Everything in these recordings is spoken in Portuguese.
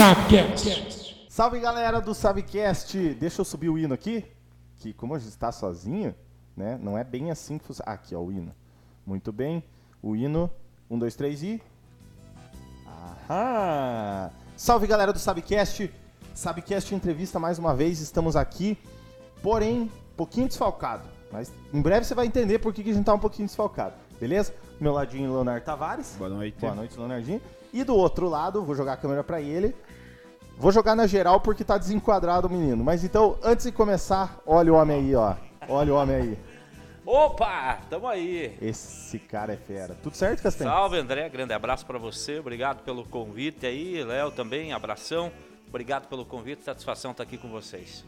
Sabcast. Salve galera do Sabcast! Deixa eu subir o hino aqui, que como hoje está sozinho, né? Não é bem assim que funciona. Ah, aqui, ó, o hino. Muito bem. O hino. Um, dois, três e. Aham! Salve galera do Sabcast! Sabcast entrevista mais uma vez, estamos aqui, porém, pouquinho desfalcado. Mas em breve você vai entender por que que a gente tá um pouquinho desfalcado, beleza? Do meu ladinho, Leonardo Tavares. Boa noite. Boa noite, Leonardinho. E do outro lado, vou jogar a câmera pra ele. Vou jogar na geral porque tá desenquadrado o menino. Mas então, antes de começar, olha o homem aí, ó. Olha o homem aí. Opa, tamo aí. Esse cara é fera. Tudo certo, Castanho? Salve, André. Grande abraço pra você. Obrigado pelo convite aí. Léo também, abração. Obrigado pelo convite. Satisfação estar aqui com vocês.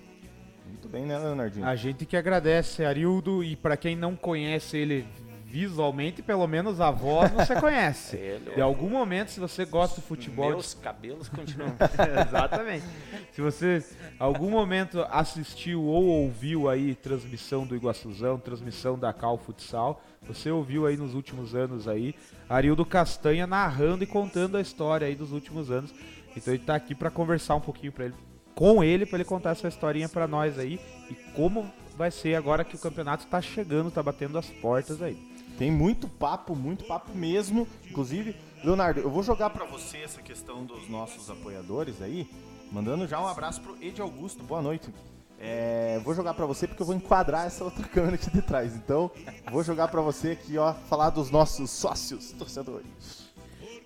Muito bem, né, Leonardinho? A gente que agradece, Arildo, e pra quem não conhece ele visualmente, pelo menos a voz você conhece. Ele, De algum momento, se você gosta do futebol, Meus cabelos continuam. Exatamente. Se você algum momento assistiu ou ouviu aí transmissão do Iguaçuzão, transmissão da Cal Futsal, você ouviu aí nos últimos anos aí Arildo Castanha narrando e contando a história aí dos últimos anos. Então ele tá aqui para conversar um pouquinho para ele com ele para ele contar essa historinha para nós aí e como vai ser agora que o campeonato tá chegando, tá batendo as portas aí. Tem muito papo, muito papo mesmo. Inclusive, Leonardo, eu vou jogar pra você essa questão dos nossos apoiadores aí, mandando já um abraço pro Ed Augusto. Boa noite. É, vou jogar pra você porque eu vou enquadrar essa outra câmera aqui de trás. Então, vou jogar pra você aqui, ó, falar dos nossos sócios torcedores.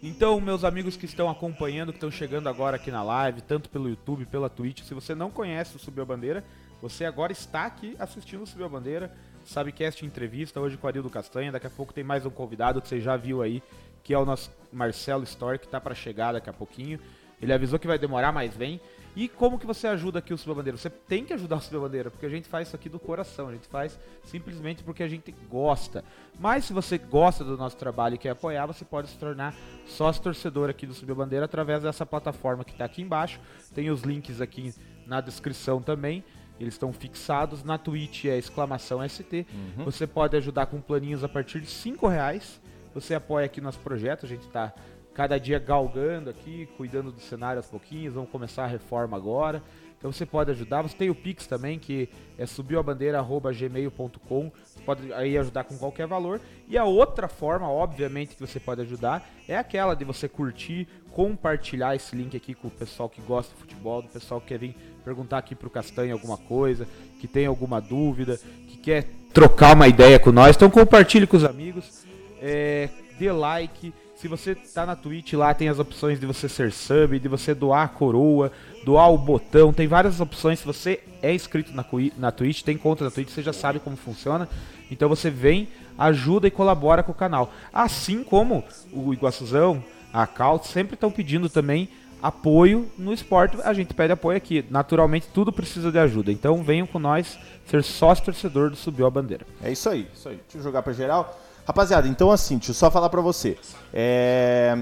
Então, meus amigos que estão acompanhando, que estão chegando agora aqui na live, tanto pelo YouTube, pela Twitch, se você não conhece o Subiu a Bandeira, você agora está aqui assistindo o Subiu a Bandeira, Sabecast Entrevista, hoje com o Arildo Castanha, daqui a pouco tem mais um convidado que você já viu aí, que é o nosso Marcelo Story, que está para chegar daqui a pouquinho. Ele avisou que vai demorar, mas vem. E como que você ajuda aqui o Subiu a Bandeira? Você tem que ajudar o Subiu a Bandeira, porque a gente faz isso aqui do coração, a gente faz simplesmente porque a gente gosta. Mas se você gosta do nosso trabalho e quer apoiar, você pode se tornar sócio torcedor aqui do Subiu a Bandeira através dessa plataforma que está aqui embaixo. Tem os links aqui na descrição também. Eles estão fixados. Na Twitch é exclamação ST. Você pode ajudar com planinhos a partir de 5 reais. Você apoia aqui nosso projeto. A gente está cada dia galgando aqui, cuidando do cenário aos pouquinhos. Vamos começar a reforma agora. Então você pode ajudar. Você tem o Pix também, que é subiuabandeira.gmail.com. Você pode aí ajudar com qualquer valor. E a outra forma, obviamente, que você pode ajudar é aquela de você curtir, compartilhar esse link aqui com o pessoal que gosta de futebol, do pessoal que quer vir perguntar aqui pro Castanho alguma coisa, que tem alguma dúvida, que quer trocar uma ideia com nós. Então compartilhe com os amigos, é, dê like. Se você tá na Twitch lá, tem as opções de você ser sub, de você doar a coroa, doar o botão, tem várias opções. Se você é inscrito na, na Twitch, tem conta na Twitch, você já sabe como funciona. Então você vem, ajuda e colabora com o canal. Assim como o Iguaçuzão, a Cal, sempre estão pedindo também apoio no esporte. A gente pede apoio aqui. Naturalmente, tudo precisa de ajuda. Então venham com nós ser sócio torcedor do Subiu a Bandeira. É isso aí, isso aí. Deixa eu jogar pra geral. Rapaziada, então assim, deixa eu só falar pra você. É,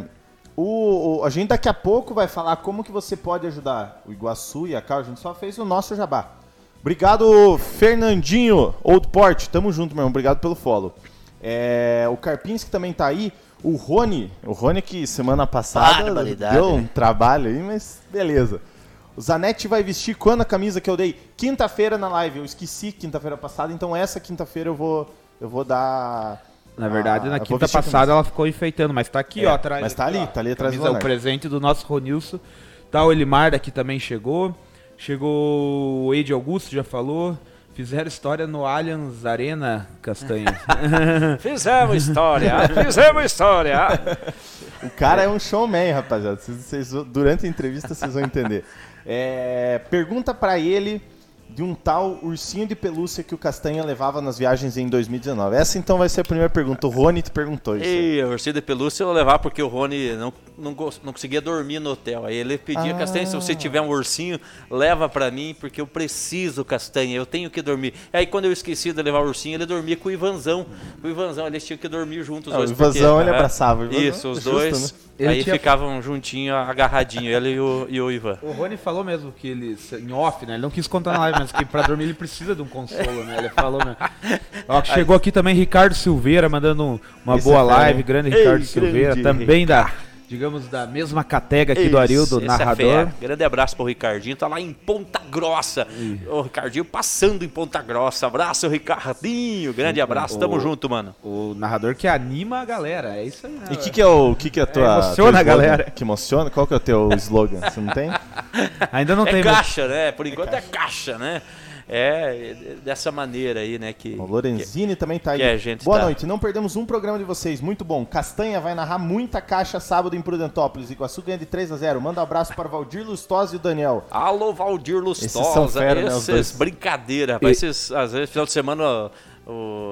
o, o- a gente daqui a pouco vai falar como que você pode ajudar o Iguaçu e a Cal. A gente só fez o nosso jabá. Obrigado, Fernandinho, Old Port. Tamo junto, meu irmão. Obrigado pelo follow. É, o Karpinski também tá aí. O Rony, o Rony que semana passada deu um né? trabalho aí, mas beleza. O Zanetti vai vestir quando a camisa que eu dei? Quinta-feira na live. Eu esqueci quinta-feira passada, então essa quinta-feira eu vou, eu vou dar. Na verdade, Ah, na quinta passada ela ficou enfeitando, mas tá aqui, É, ó, atrás. mas tá ali, ó. tá ali atrás do Camisa, o Leonardo. presente do nosso Ronilson. Tá o Elimar daqui também chegou. Chegou o Ed Augusto, já falou. Fizeram história no Allianz Arena, Castanha. Fizemos história, fizemos história. O cara é um showman, rapaziada. Vocês, vocês- durante a entrevista vocês vão entender. É, pergunta pra ele de um tal ursinho de pelúcia que o Castanha levava nas viagens em 2019. Essa então vai ser a primeira pergunta. O Rony te perguntou isso. E a ursinho de pelúcia eu vou levar porque o Rony não, não, não conseguia dormir no hotel. Aí ele pedia, Ah. Castanha, se você tiver um ursinho, leva pra mim, porque eu preciso, Castanha, eu tenho que dormir. Aí quando eu esqueci de levar o ursinho, ele dormia com o Ivanzão. Com o Ivanzão, eles tinham que dormir juntos. Ah, o dois, Ivanzão, ele é, abraçava o Ivanzão. Isso, os Justo, dois. né? Ele Aí tinha- ficavam juntinho, agarradinho, ele e o, e o Ivan. o Rony falou mesmo que ele, em off, né? Ele não quis contar na live, mas que pra dormir ele precisa de um consolo, né? Ele falou mesmo. Ó, que chegou aqui também Ricardo Silveira, mandando um- uma Esse boa é live. Grande Ei, Ricardo grande Silveira, também da, digamos, da mesma catega aqui do Arildo, é narrador. fera. Grande abraço pro Ricardinho, tá lá em Ponta Grossa. O Ricardinho passando em Ponta Grossa. Abraço, Ricardinho. Grande abraço, tamo o- junto, mano. o narrador que anima a galera, é isso aí, né? E o que, que é o que, que é a tua. emociona teu a galera. Que emociona? Qual que é o teu slogan? Você não tem? Ainda não É tem... mas- caixa, né? Por enquanto é caixa, né? É dessa maneira aí, né? Que, O Lorenzini também tá aí. que a gente Boa tá- noite. Não perdemos um programa de vocês. Muito bom. Castanha vai narrar muita caixa sábado em Prudentópolis. Iguaçu ganha de 3 a 0 Manda um abraço para Valdir Lustosa e o Daniel. Alô, Valdir Esses são Lustosa. fera, né, os Esses, dois. brincadeira, rapaz. Esses, às vezes, final de semana,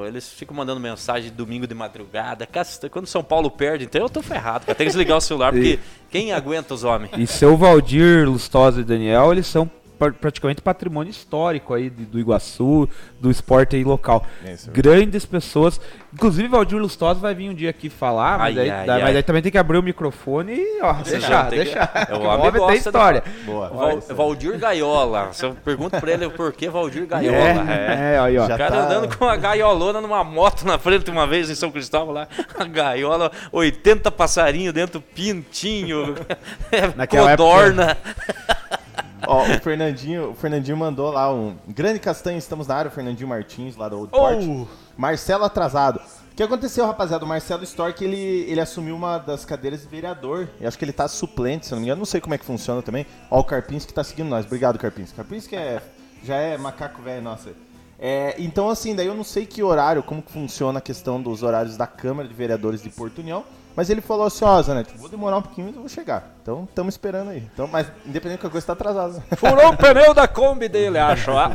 eles ficam mandando mensagem domingo de madrugada. Casta- Quando São Paulo perde, então eu tô ferrado. Tem que desligar o celular, porque quem aguenta os homens? E seu Valdir, Lustosa e Daniel, eles são praticamente patrimônio histórico aí do Iguaçu, do esporte aí local. É, isso é Grandes pessoas. Inclusive, Valdir Lustosa vai vir um dia aqui falar, mas, Ai, aí, ai, dá- mas ai. aí também tem que abrir o microfone e, ó, deixar, tem que- deixar. É, o porque homem tem história. Boa. Val- Valdir Gaiola. Se eu pergunto pra ele por que Valdir Gaiola. É, é, aí, ó. O cara tá- andando com uma gaiolona numa moto na frente uma vez em São Cristóvão lá. A gaiola, 80 passarinhos dentro, pintinho, é, Naquela codorna. Ó, o Fernandinho, o Fernandinho mandou lá um grande castanho, estamos na área, o Fernandinho Martins, lá do Old Port. Oh! Marcelo atrasado. O que aconteceu, rapaziada? O Marcelo Stork, ele, ele assumiu uma das cadeiras de vereador. Eu acho que ele tá suplente, se eu não me engano. Não sei como é que funciona também. Ó, o Carpinski tá seguindo nós. Obrigado, Carpinski. Carpinski é, já é macaco velho, nossa. É, então, assim, daí eu não sei que horário, como que funciona a questão dos horários da Câmara de Vereadores de Porto União. Mas ele falou assim, ó, Zanetti, vou demorar um pouquinho, mas eu vou chegar. Então, estamos esperando aí. Então, mas, independente da coisa, tá atrasado. Furou o pneu da Kombi dele, acho. ah.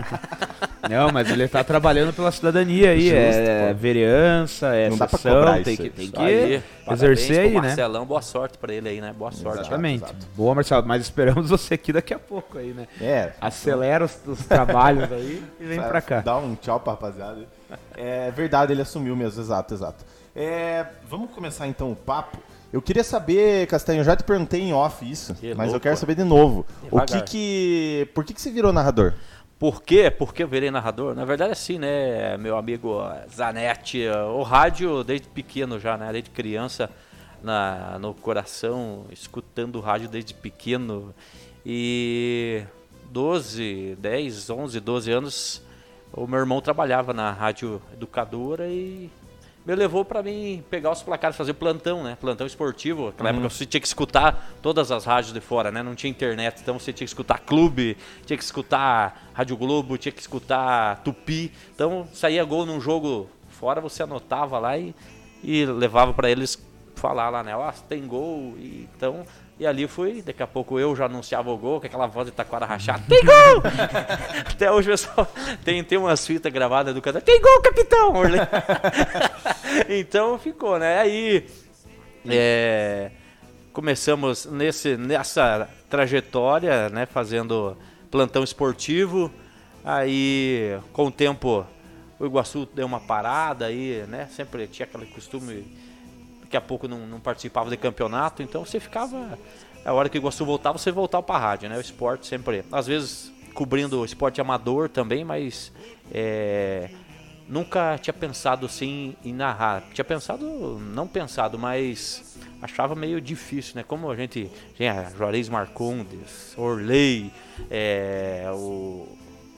Não, mas ele tá trabalhando pela cidadania aí, é, Justo, pô. verança, é Não sessão, tem isso que, tem que aí, exercer aí, né? Marcelão, boa sorte pra ele aí, né? Boa sorte. Exatamente. Exato. Boa, Marcelo, mas esperamos você aqui daqui a pouco aí, né? É. Acelera os, os trabalhos aí e vem pra cá. Dá um tchau pra rapaziada. É verdade, ele assumiu mesmo, exato, exato. É, vamos começar então o papo. Eu queria saber, Castanho, eu já te perguntei em off isso, Que mas eu louco, quero ó. saber de novo. O que Devagar. que. Por que, que você virou narrador? Por quê? Por que eu virei narrador? Na verdade, é assim, né, meu amigo Zanetti, o rádio desde pequeno já, né, desde criança, na, no coração, escutando o rádio desde pequeno. E 12, 10, 11, 12 anos, o meu irmão trabalhava na rádio educadora e me levou para mim pegar os placares, fazer plantão, né? Plantão esportivo. Naquela época você tinha que escutar todas as rádios de fora, né? Não tinha internet, então você tinha que escutar Clube, tinha que escutar Rádio Globo, tinha que escutar Tupi. Então saía gol num jogo fora, você anotava lá e, e levava para eles falar lá, né? Ó, tem gol. E, então, e ali fui, daqui a pouco eu já anunciava o gol, com aquela voz de taquara rachada. Tem gol! Até hoje, pessoal, tem, tem umas fitas gravadas do canal. Tem gol, capitão! Então ficou, né? Aí é, começamos nesse, nessa trajetória, né? Fazendo plantão esportivo. Aí, com o tempo, o Iguaçu deu uma parada aí, né? Sempre tinha aquele costume daqui a pouco não, não participava de campeonato, então você ficava. A hora que o Iguaçu voltava, você voltava para a rádio, né? O esporte sempre. Às vezes cobrindo esporte amador também, mas é, nunca tinha pensado assim em narrar. Tinha pensado, não pensado, mas achava meio difícil, né? Como a gente tinha Juarez Marcondes, Orley, é, o,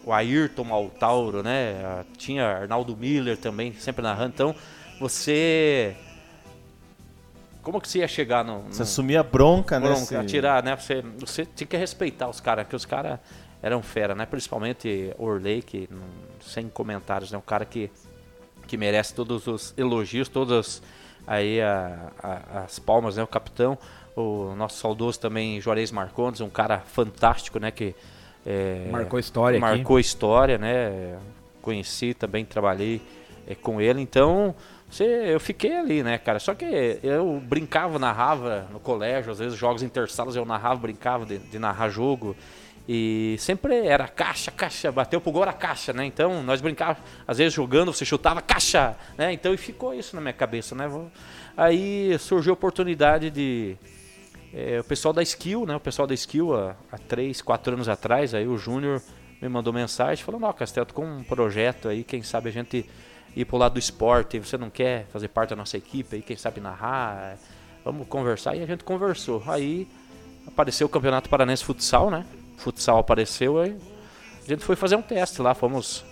o Ayrton Altauro, né? Tinha Arnaldo Miller também, sempre narrando. Então, você como que você ia chegar no. Você no assumia bronca, né? bronca, atirar, né? Você, você tinha que respeitar os caras, que os caras eram fera, né? Principalmente Orley, que sem comentários, né? Um cara que, que merece todos os elogios, todas aí a- a- as palmas, né? O capitão, o nosso saudoso também Juarez Marcondes, um cara fantástico, né? Que é, Marcou história aqui. marcou história, né? Conheci também, trabalhei eh, com ele, então você, eu fiquei ali, né, cara? Só que eu brincava, narrava no colégio, às vezes jogos intersalas eu narrava, brincava de, de narrar jogo. E sempre era caixa, caixa, bateu pro gol era caixa, né? Então nós brincávamos, às vezes jogando, você chutava caixa, né? Então e ficou isso na minha cabeça, né? Aí surgiu a oportunidade de, é, o pessoal da Skill, né? O pessoal da Skill, há, há três, quatro anos atrás, aí o Júnior me mandou mensagem falando, ó, Castelo, com um projeto aí, quem sabe a gente ir pro lado do esporte, você não quer fazer parte da nossa equipe aí, quem sabe narrar? vamos conversar. E a gente conversou. Aí apareceu o Campeonato Paranense Futsal, né? Futsal apareceu, aí a gente foi fazer um teste lá, fomos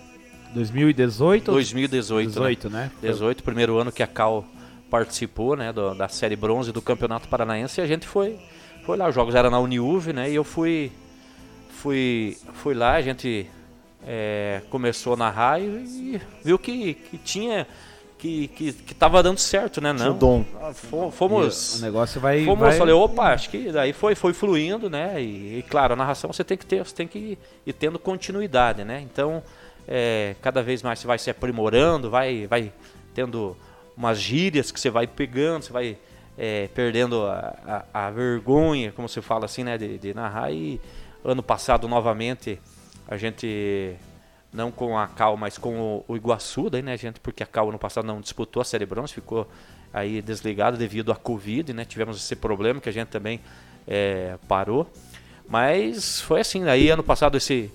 2018? 2018, 18, né? né? 18, primeiro ano que a Cal participou, né, do, da série bronze do Campeonato Paranaense e a gente foi foi lá, os jogos eram na Uniuv, né? E eu fui fui fui lá, a gente é, começou a narrar e, e viu que, que tinha que, que, que tava dando certo, né? Não. dom. Ah, fo- Fomos. O negócio vai. Fomos, vai... falei, opa, acho que daí foi, foi fluindo, né? E, e, claro, a narração você tem que ter, você tem que ir, ir tendo continuidade, né? Então, é, cada vez mais você vai se aprimorando, vai, vai tendo umas gírias que você vai pegando, você vai é, perdendo a, a, a vergonha, como se fala assim, né? De, de narrar. E ano passado, novamente, a gente não com a Cal, mas com o, Iguaçu, daí, né, gente, porque a Cal ano passado não disputou a Série Bronze, ficou aí desligado devido à Covid, né, tivemos esse problema que a gente também é, parou, mas foi assim, aí ano passado esse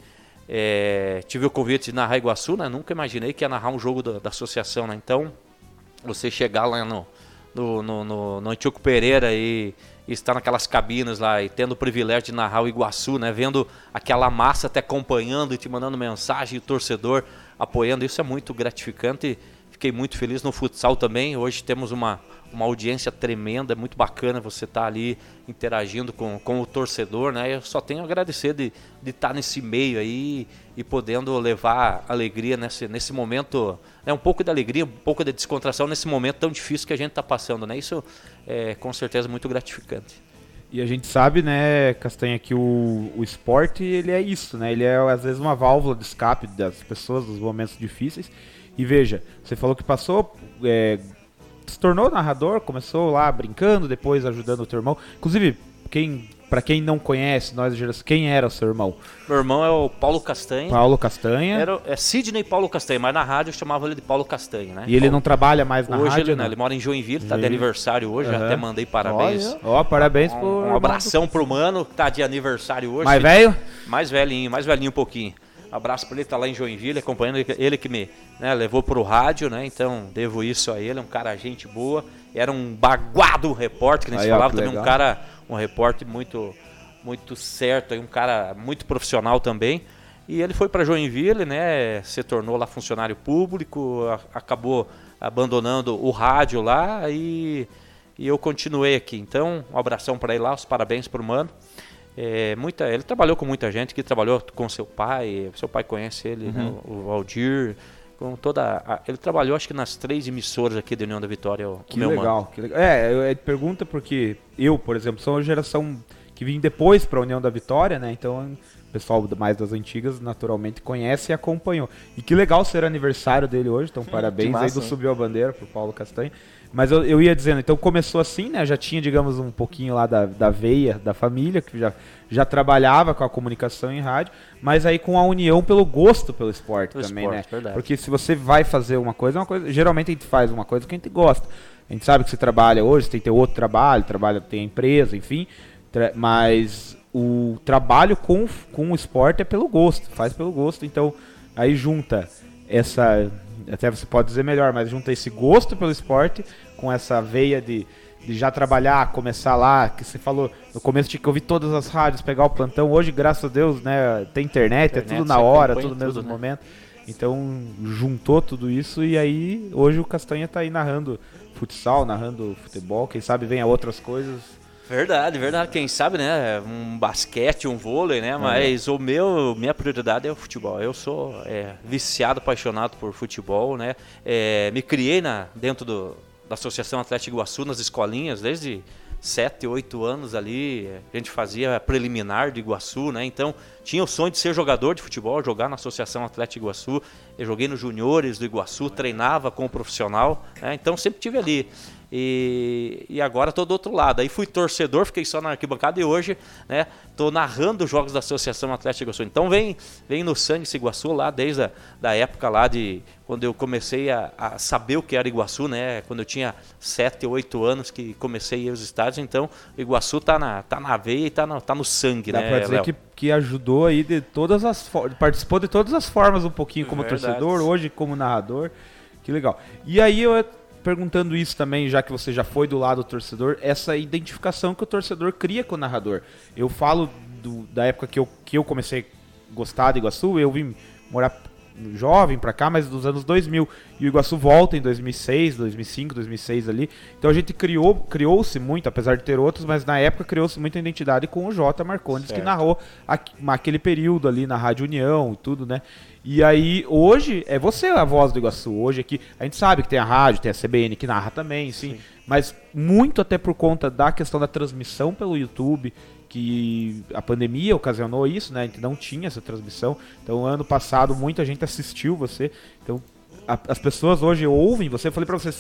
é, tive o convite de narrar Iguaçu, né, nunca imaginei que ia narrar um jogo da, da associação, né, então você chegar lá no, no, no, no, no Pereira e estar naquelas cabinas lá e tendo o privilégio de narrar o Iguaçu, né? Vendo aquela massa te acompanhando e te mandando mensagem, o torcedor apoiando, isso é muito gratificante. Fiquei muito feliz no futsal também. Hoje temos uma, uma audiência tremenda, é muito bacana você estar tá ali interagindo com, com o torcedor, né? Eu só tenho a agradecer de, de estar tá nesse meio aí e podendo levar alegria nesse, nesse momento, né? um pouco de alegria, um pouco de descontração nesse momento tão difícil que a gente está passando, né? Isso é com certeza muito gratificante. E a gente sabe, né, Castanha, que o, o esporte ele é isso, né? Ele é às vezes uma válvula de escape das pessoas nos momentos difíceis. E veja, você falou que passou, é, se tornou narrador, começou lá brincando, depois ajudando o teu irmão. Inclusive, quem para quem não conhece, nós quem era o seu irmão? Meu irmão é o Paulo Castanha. Paulo Castanha. Era, é Sidney Paulo Castanha, mas na rádio eu chamava ele de Paulo Castanha, né? E ele não trabalha mais na hoje rádio? Ele, não, ele mora em Joinville, tá de aniversário hoje, Uhum. até mandei parabéns. Ó, oh, parabéns um, pro. Um abração pro mano que tá de aniversário hoje. Mais velho? Mais velhinho, mais velhinho um pouquinho. Abraço pra ele, tá lá em Joinville, acompanhando ele, ele que me né, levou pro rádio, né? Então devo isso a ele, é um cara gente boa. Era um baguado repórter, que Aí, se ó, falava, também legal. um cara, um repórter muito muito certo, um cara muito profissional também. E ele foi para Joinville, né? Se tornou lá funcionário público, a- acabou abandonando o rádio lá e, e eu continuei aqui. Então, um abração para ele lá, os parabéns pro mano. É, muita, ele trabalhou com muita gente, que trabalhou com seu pai, seu pai conhece ele, né, Uhum. o Valdir, com toda, a- ele trabalhou acho que nas três emissoras aqui da União da Vitória, o Que meu legal, mano. que legal. É, pergunta porque eu, por exemplo, sou uma geração que vim depois para a União da Vitória, né? Então, pessoal mais das antigas naturalmente conhece e acompanhou. E que legal ser aniversário dele hoje, então parabéns massa, aí do hein? Subiu a Bandeira pro Paulo Castanho. Mas eu, eu ia dizendo, então começou assim, né? Já tinha, digamos, um pouquinho lá da, da veia da família, que já, já trabalhava com a comunicação em rádio, mas aí com a união pelo gosto pelo esporte Pelo também, esporte, né? verdade. Porque se você vai fazer uma coisa, é uma coisa. Geralmente a gente faz uma coisa que a gente gosta. A gente sabe que você trabalha hoje, você tem que ter outro trabalho, trabalha, tem a empresa, enfim. mas o trabalho com, com o esporte é pelo gosto, faz pelo gosto. Então, aí junta essa. Até você pode dizer melhor, mas junta esse gosto pelo esporte com essa veia de, de já trabalhar, começar lá, que você falou, no começo tinha que ouvir todas as rádios, pegar o plantão. Hoje, graças a Deus, né, tem internet, é Internet, tudo na hora, tudo no mesmo tudo, né? momento. Então juntou tudo isso e aí hoje o Castanha tá aí narrando futsal, narrando futebol, quem sabe venha outras coisas. Verdade, verdade. Quem sabe, né? Um basquete, um vôlei, né? Mas o meu, minha prioridade é o futebol. Eu sou é, viciado, apaixonado por futebol, né? É, me criei na, dentro do, da Associação Atlético Iguaçu, nas escolinhas, desde 7, 8 anos ali. A gente fazia preliminar de Iguaçu, né? Então tinha o sonho de ser jogador de futebol, jogar na Associação Atlético Iguaçu. Eu joguei nos juniores do Iguaçu, treinava com o profissional, né? Então sempre tive ali. E, e agora tô do outro lado. Aí fui torcedor, fiquei só na arquibancada e hoje, né, tô narrando os jogos da Associação Atlético Iguaçu. Então vem, vem no sangue esse Iguaçu lá desde a da época lá de quando eu comecei a, a saber o que era Iguaçu, né? Quando eu tinha 7, 8 anos que comecei a ir aos estádios, então o Iguaçu tá na, tá na veia e tá no, tá no sangue, Dá né? pra dizer Léo? que, que ajudou aí de todas as formas, participou de todas as formas um pouquinho como Verdade. torcedor, hoje como narrador. Que legal. E aí eu perguntando isso também, já que você já foi do lado do torcedor, essa identificação que o torcedor cria com o narrador. Eu falo do, da época que eu, que eu comecei a gostar de Iguaçu, eu vim morar jovem pra cá, mas dos anos 2000. E o Iguaçu volta em 2006, 2005, 2006 ali. Então a gente criou, criou-se muito, apesar de ter outros, mas na época criou-se muita identidade com o J. Marcondes, certo. que narrou aquele período ali na Rádio União e tudo, né? E aí, hoje, é você a voz do Iguaçu. Hoje aqui, a gente sabe que tem a rádio, tem a CBN que narra também, sim. sim. Mas muito até por conta da questão da transmissão pelo YouTube, que a pandemia ocasionou isso, né? A gente não tinha essa transmissão. Então, ano passado, muita gente assistiu você. Então, a, as pessoas hoje ouvem você. Eu falei pra você,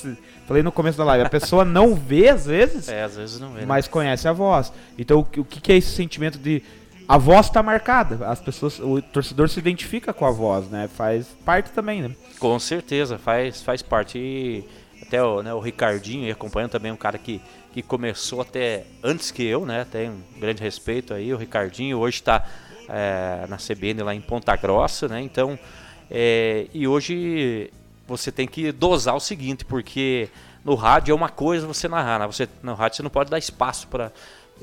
falei no começo da live, a pessoa não vê às vezes, é, às vezes não vê, né? mas conhece a voz. Então, o, o que, que é esse sentimento de a voz está marcada. As pessoas, o torcedor se identifica com a voz, né? Faz parte também, né? Com certeza, faz, faz parte. E até o, né, o Ricardinho, acompanhando também um cara que que começou até antes que eu, né? Tem um grande respeito aí, o Ricardinho hoje está é, na CBN lá em Ponta Grossa, né? Então, é, e hoje você tem que dosar o seguinte, porque no rádio é uma coisa você narrar, né? você, no rádio você não pode dar espaço para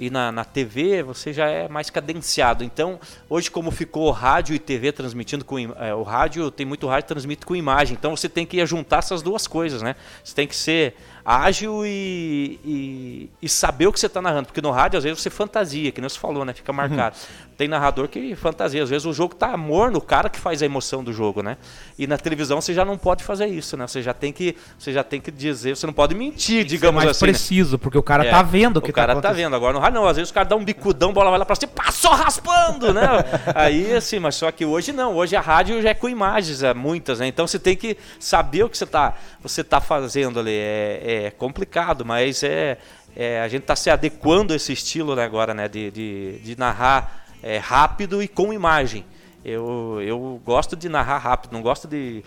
e na, na TV você já é mais cadenciado. Então, hoje como ficou rádio e TV transmitindo com é, o rádio, tem muito rádio que transmite com imagem. Então você tem que juntar essas duas coisas, né? Você tem que ser ágil e, e, e, saber o que você está narrando. Porque no rádio, às vezes, você fantasia, que nem você falou, né? Fica marcado. Tem narrador que fantasia. Às vezes o jogo está morno, o cara que faz a emoção do jogo, né? E na televisão você já não pode fazer isso, né? Você já tem que, você já tem que dizer, você não pode mentir, digamos mais assim. né? preciso, né? porque o cara é, tá vendo o que o tá cara tá, tá vendo. Agora no rádio não, às vezes o cara dá um bicudão, bola vai lá para cima, passou raspando, né? Aí assim, mas só que hoje não, hoje a rádio já é com imagens, é muitas, né? Então você tem que saber o que você tá, você tá fazendo ali. É, é complicado, mas é, é a gente está se adequando a esse estilo né, agora, né, de, de, de narrar é, rápido e com imagem. Eu, eu gosto de narrar rápido, não gosto de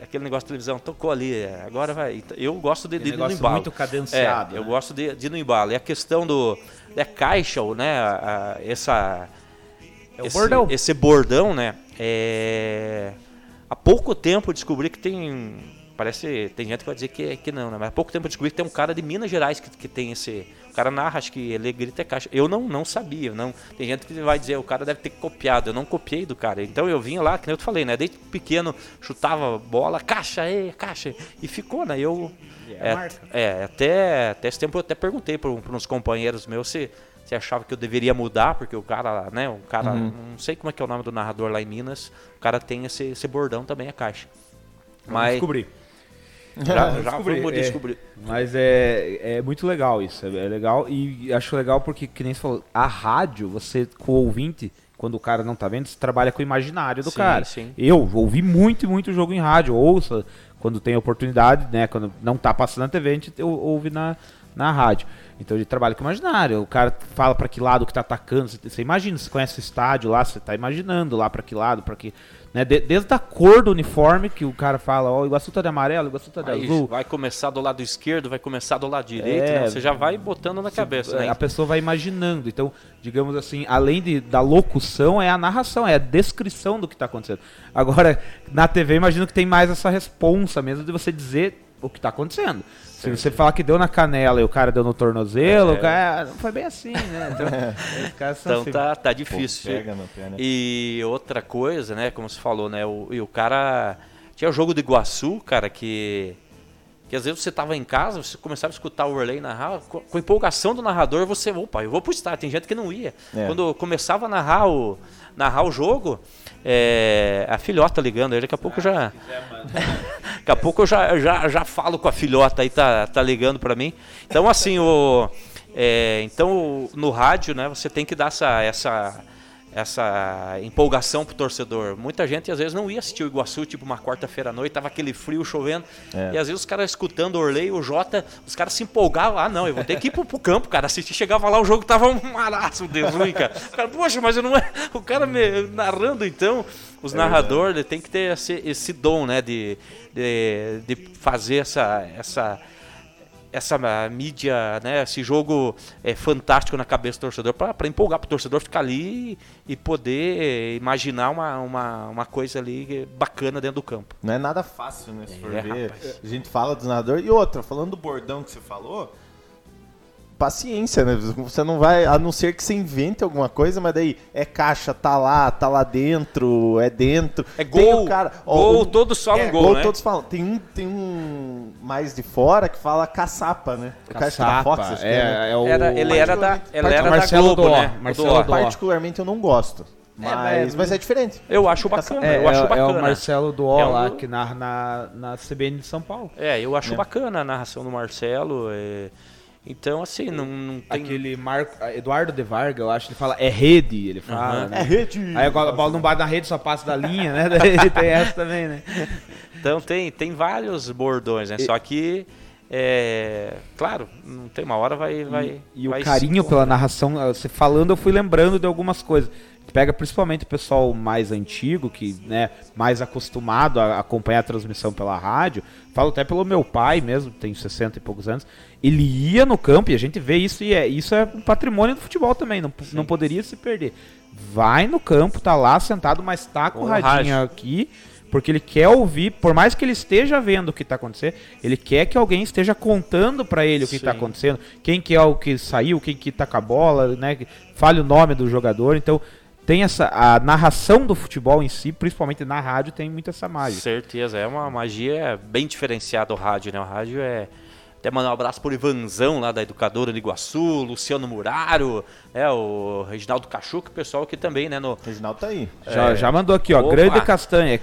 aquele negócio de televisão, tocou ali, é, agora vai. Eu gosto de, de, de no embalo. muito cadenciado. É, né? Eu gosto de, de no embalo. E a questão do é caixa, né, a, a, essa é esse, bordão. esse bordão, né, é, há pouco tempo eu descobri que tem Parece. Tem gente que vai dizer que, que não, né? Mas há pouco tempo eu descobri que tem um cara de Minas Gerais que, que tem esse. O cara narra, acho que ele grita é caixa. Eu não, não sabia. Não, tem gente que vai dizer, o cara deve ter copiado. Eu não copiei do cara. Então eu vinha lá, que nem eu te falei, né? Desde pequeno chutava bola, caixa, é, caixa. E ficou, né? Eu. É, é, é, até, até esse tempo eu até perguntei para uns companheiros meus se, se achava que eu deveria mudar, porque o cara, né? O cara, uhum. não sei como é que é o nome do narrador lá em Minas, o cara tem esse, esse bordão também, a caixa. Mas, descobri. Já, já descobri, é, descobrir. Mas é, é muito legal isso. É, é, legal e acho legal porque, que nem você falou, a rádio, você com o ouvinte, quando o cara não tá vendo, você trabalha com o imaginário do sim, cara. Sim. Eu ouvi muito, muito jogo em rádio. Ouça quando tem oportunidade, né? Quando não tá passando na TV, a gente ouve na, na rádio. Então ele trabalha com o imaginário. O cara fala para que lado que tá atacando. Você, você imagina, você conhece o estádio lá, você tá imaginando lá para que lado, para que né? De, desde a cor do uniforme, que o cara fala, ó, oh, o Iguaçu tá de amarelo, o Iguaçu tá de Aí azul. Vai começar do lado esquerdo, vai começar do lado direito, é, né? Você já vai botando na cabeça, né? A pessoa vai imaginando. Então, digamos assim, além de, da locução, é a narração, é a descrição do que tá acontecendo. Agora, na TV, imagino que tem mais essa responsa mesmo de você dizer o que tá acontecendo. Se você falar que deu na canela e o cara deu no tornozelo, é. cara, não foi bem assim, né? Então, então assim, tá, tá difícil. Pô, pega E outra coisa, né? Como você falou, né? O, e o cara. Tinha o jogo do Iguaçu, cara, que. Que às vezes você tava em casa, você começava a escutar o Orley narrar, com, com empolgação do narrador, você, opa, eu vou pro estádio. Tem gente que não ia. É. Quando começava a narrar o, narrar o jogo, é, a filhota ligando aí, daqui a pouco já. daqui a pouco eu já, já, já falo com a filhota aí, tá, tá ligando para mim. Então, assim, o. É, então, no rádio, né, você tem que dar essa, essa essa empolgação pro torcedor. Muita gente às vezes não ia assistir o Iguaçu, tipo uma quarta-feira à noite, tava aquele frio chovendo, é. e às vezes os caras escutando o Orley, o Jota, os caras se empolgavam, ah não, eu vou ter que ir pro, pro campo, cara, assistir, chegava lá, o jogo tava um maraço de ruim, cara. O cara, poxa, mas eu não é... O cara me narrando então, os é narradores tem que ter esse, esse dom, né, de, de, de fazer essa... essa essa ah, mídia, né, esse jogo é, fantástico na cabeça do torcedor para empolgar para o torcedor ficar ali e poder imaginar uma, uma, uma coisa ali bacana dentro do campo. Não é nada fácil, né? Se É, for ver. rapaz. A gente fala do narrador. E outra, falando do bordão que você falou, paciência, né? Você não vai, a não ser que você invente alguma coisa, mas daí é caixa, tá lá, tá lá dentro, é dentro. É Tem gol, o cara, ó, gol, o- todos falam é, gol, né? todos falam. Tem um, tem um mais de fora que fala caçapa, né? Acho que da Caçapa, Fox, que é, né? é, é o... Era, ele era da, ele era da Marcelo Globo, Dó, né? Marcelo Dó. Dó. Particularmente eu não gosto. Mas, mas- mas é diferente. Eu acho bacana, É, eu acho é- é bacana. o Marcelo Duó É um- lá, que narra na, na CBN de São Paulo. É, eu acho É. bacana a narração do Marcelo. é, Então, assim, não, não tem. Aquele Marco, Eduardo de Varga, eu acho, ele fala, é rede, ele fala. Aham. né? É rede. Aí agora a bola não bate na rede, só passa da linha, né? Daí tem essa também, né? Então tem, tem vários bordões, né? Só que, é, claro, não tem uma hora vai. vai E vai o carinho pela narração, eh, você falando, eu fui lembrando de algumas coisas. Pega principalmente o pessoal mais antigo, que né, mais acostumado a acompanhar a transmissão pela rádio. Falo até pelo meu pai mesmo, tem 60 e poucos anos. Ele ia no campo e a gente vê isso e é, isso é um patrimônio do futebol também, não, não poderia se perder. Vai no campo, tá lá sentado, mas tá com o radinho rádio. aqui, porque ele quer ouvir, por mais que ele esteja vendo o que tá acontecendo, ele quer que alguém esteja contando pra ele o que tá Sim. acontecendo, quem que é o que saiu, quem que tá com a bola, né? Fale o nome do jogador. Então, tem essa a narração do futebol em si, principalmente na rádio, tem muito essa mágica. Certeza, é uma magia bem diferenciada o rádio, né? O rádio é. Até mandar um abraço pro Ivanzão lá da Educadora de Iguaçu, Luciano Muraro, é, o Reginaldo Cachuca, o pessoal que também, né, no, O Reginaldo tá aí. Já, já mandou aqui, ó, Opa. Grande Castanha.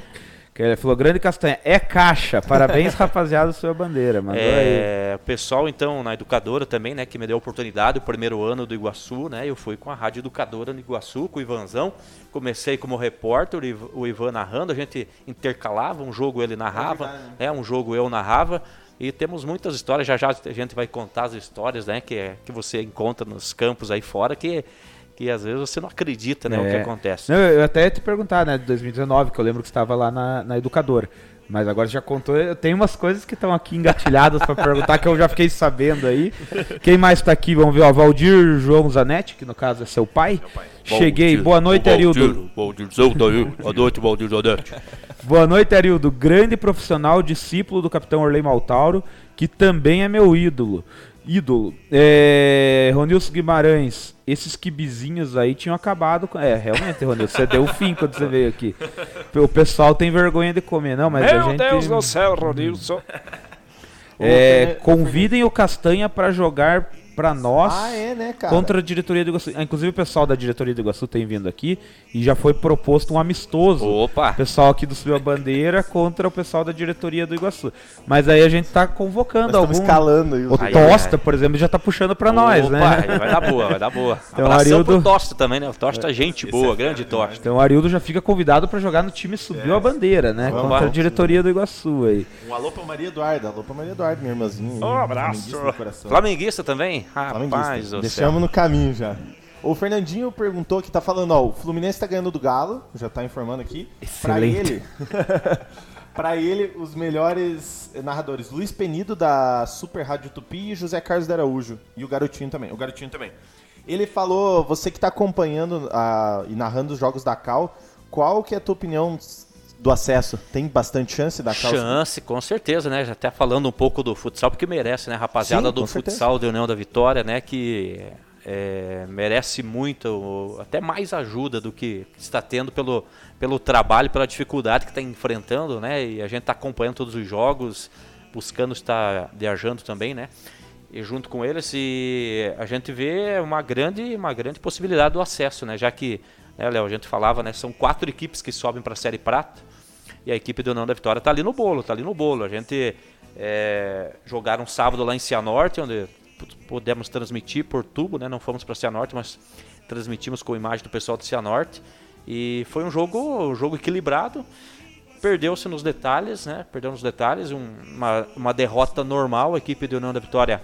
Que ele falou, Grande Castanha, é caixa. Parabéns, rapaziada, sua bandeira. Mandou aí. É, o pessoal, então, na educadora também, né, que me deu a oportunidade, o primeiro ano do Iguaçu, né, eu fui com a Rádio Educadora no Iguaçu, com o Ivanzão. Comecei como repórter, o Iv- o Ivan narrando, a gente intercalava, um jogo ele narrava, verdade, é, um jogo eu narrava. E temos muitas histórias, já já a gente vai contar as histórias, né, que, é- que você encontra nos campos aí fora, que, que às vezes você não acredita, né, o que É. acontece. Não, eu até te perguntar, né, de 2019, que eu lembro que estava lá na, na educadora. Mas agora já contou, eu tenho umas coisas que estão aqui engatilhadas para perguntar que eu já fiquei sabendo aí. Quem mais tá aqui? Vamos ver, ó, Valdir João Zanetti, que no caso é seu pai. Cheguei, boa noite, Arildo. Daí. Boa noite, Valdir Zanetti. Boa noite, Arildo. Grande profissional, discípulo do capitão Orley Maltauro, que também é meu ídolo. Ídolo. É, Ronilson Guimarães, esses quibizinhos aí tinham acabado com. É, realmente, Ronilson, você deu o fim quando você veio aqui. O pessoal tem vergonha de comer, não, mas a Meu gente. Deus do céu, Ronilson. É, convidem o Castanha para jogar para nós. Ah, é, né, cara? Contra a diretoria do Iguaçu. Ah, Inclusive o pessoal da diretoria do Iguaçu tem vindo aqui e já foi proposto um amistoso. Opa! O pessoal aqui do Subiu a Bandeira contra o pessoal da diretoria do Iguaçu. Mas aí a gente tá convocando algum. escalando aí. os- O Ai, Tosta, ai. por exemplo, já tá puxando pra nós, né? aí Vai dar boa, vai dar boa. Então, Abração Arildo- pro Tosta também, né? O Tosta é gente boa, grande Tosta. Então o Arildo já fica convidado pra jogar no time Subiu a Bandeira, né? Vamos contra lá. a diretoria do Iguaçu aí. Um alô pra Maria Eduarda. Alô pra Maria Eduarda, minha irmãzinha. aí, Um abraço. flamenguista do coração. Flamenguista também? Rapaz do céu. Deixamos no caminho já. O Fernandinho perguntou que tá falando, ó, o Fluminense tá ganhando do Galo, já tá informando aqui. Pra Excelente. ele, pra ele, os melhores narradores, Luiz Penido da Super Rádio Tupi e José Carlos de Araújo. E o Garotinho também. O Garotinho também. Ele falou, você que tá acompanhando ah, e narrando os jogos da Cal, qual que é a tua opinião do acesso? Tem bastante chance da Cal? Chance, com certeza, né? Já até falando um pouco do futsal, porque merece, né? Rapaziada Sim, do futsal da União da Vitória, né? Que é, merece muito, até mais ajuda do que está tendo pelo, pelo trabalho, pela dificuldade que está enfrentando, né? E a gente está acompanhando todos os jogos, buscando estar viajando também, né? E junto com eles, e a gente vê uma grande, uma grande possibilidade do acesso, né? Já que, né, Léo, a gente falava, né? São quatro equipes que sobem para a Série Prata. E a equipe do União da Vitória tá ali no bolo, tá ali no bolo. A gente é, jogaram sábado lá em Cianorte, onde pu- pudemos transmitir por tubo, né? Não fomos para Cianorte, mas transmitimos com a imagem do pessoal de Cianorte. E foi um jogo, um jogo equilibrado. Perdeu-se nos detalhes, né? Perdeu nos detalhes, um- uma, uma derrota normal. A equipe do União da Vitória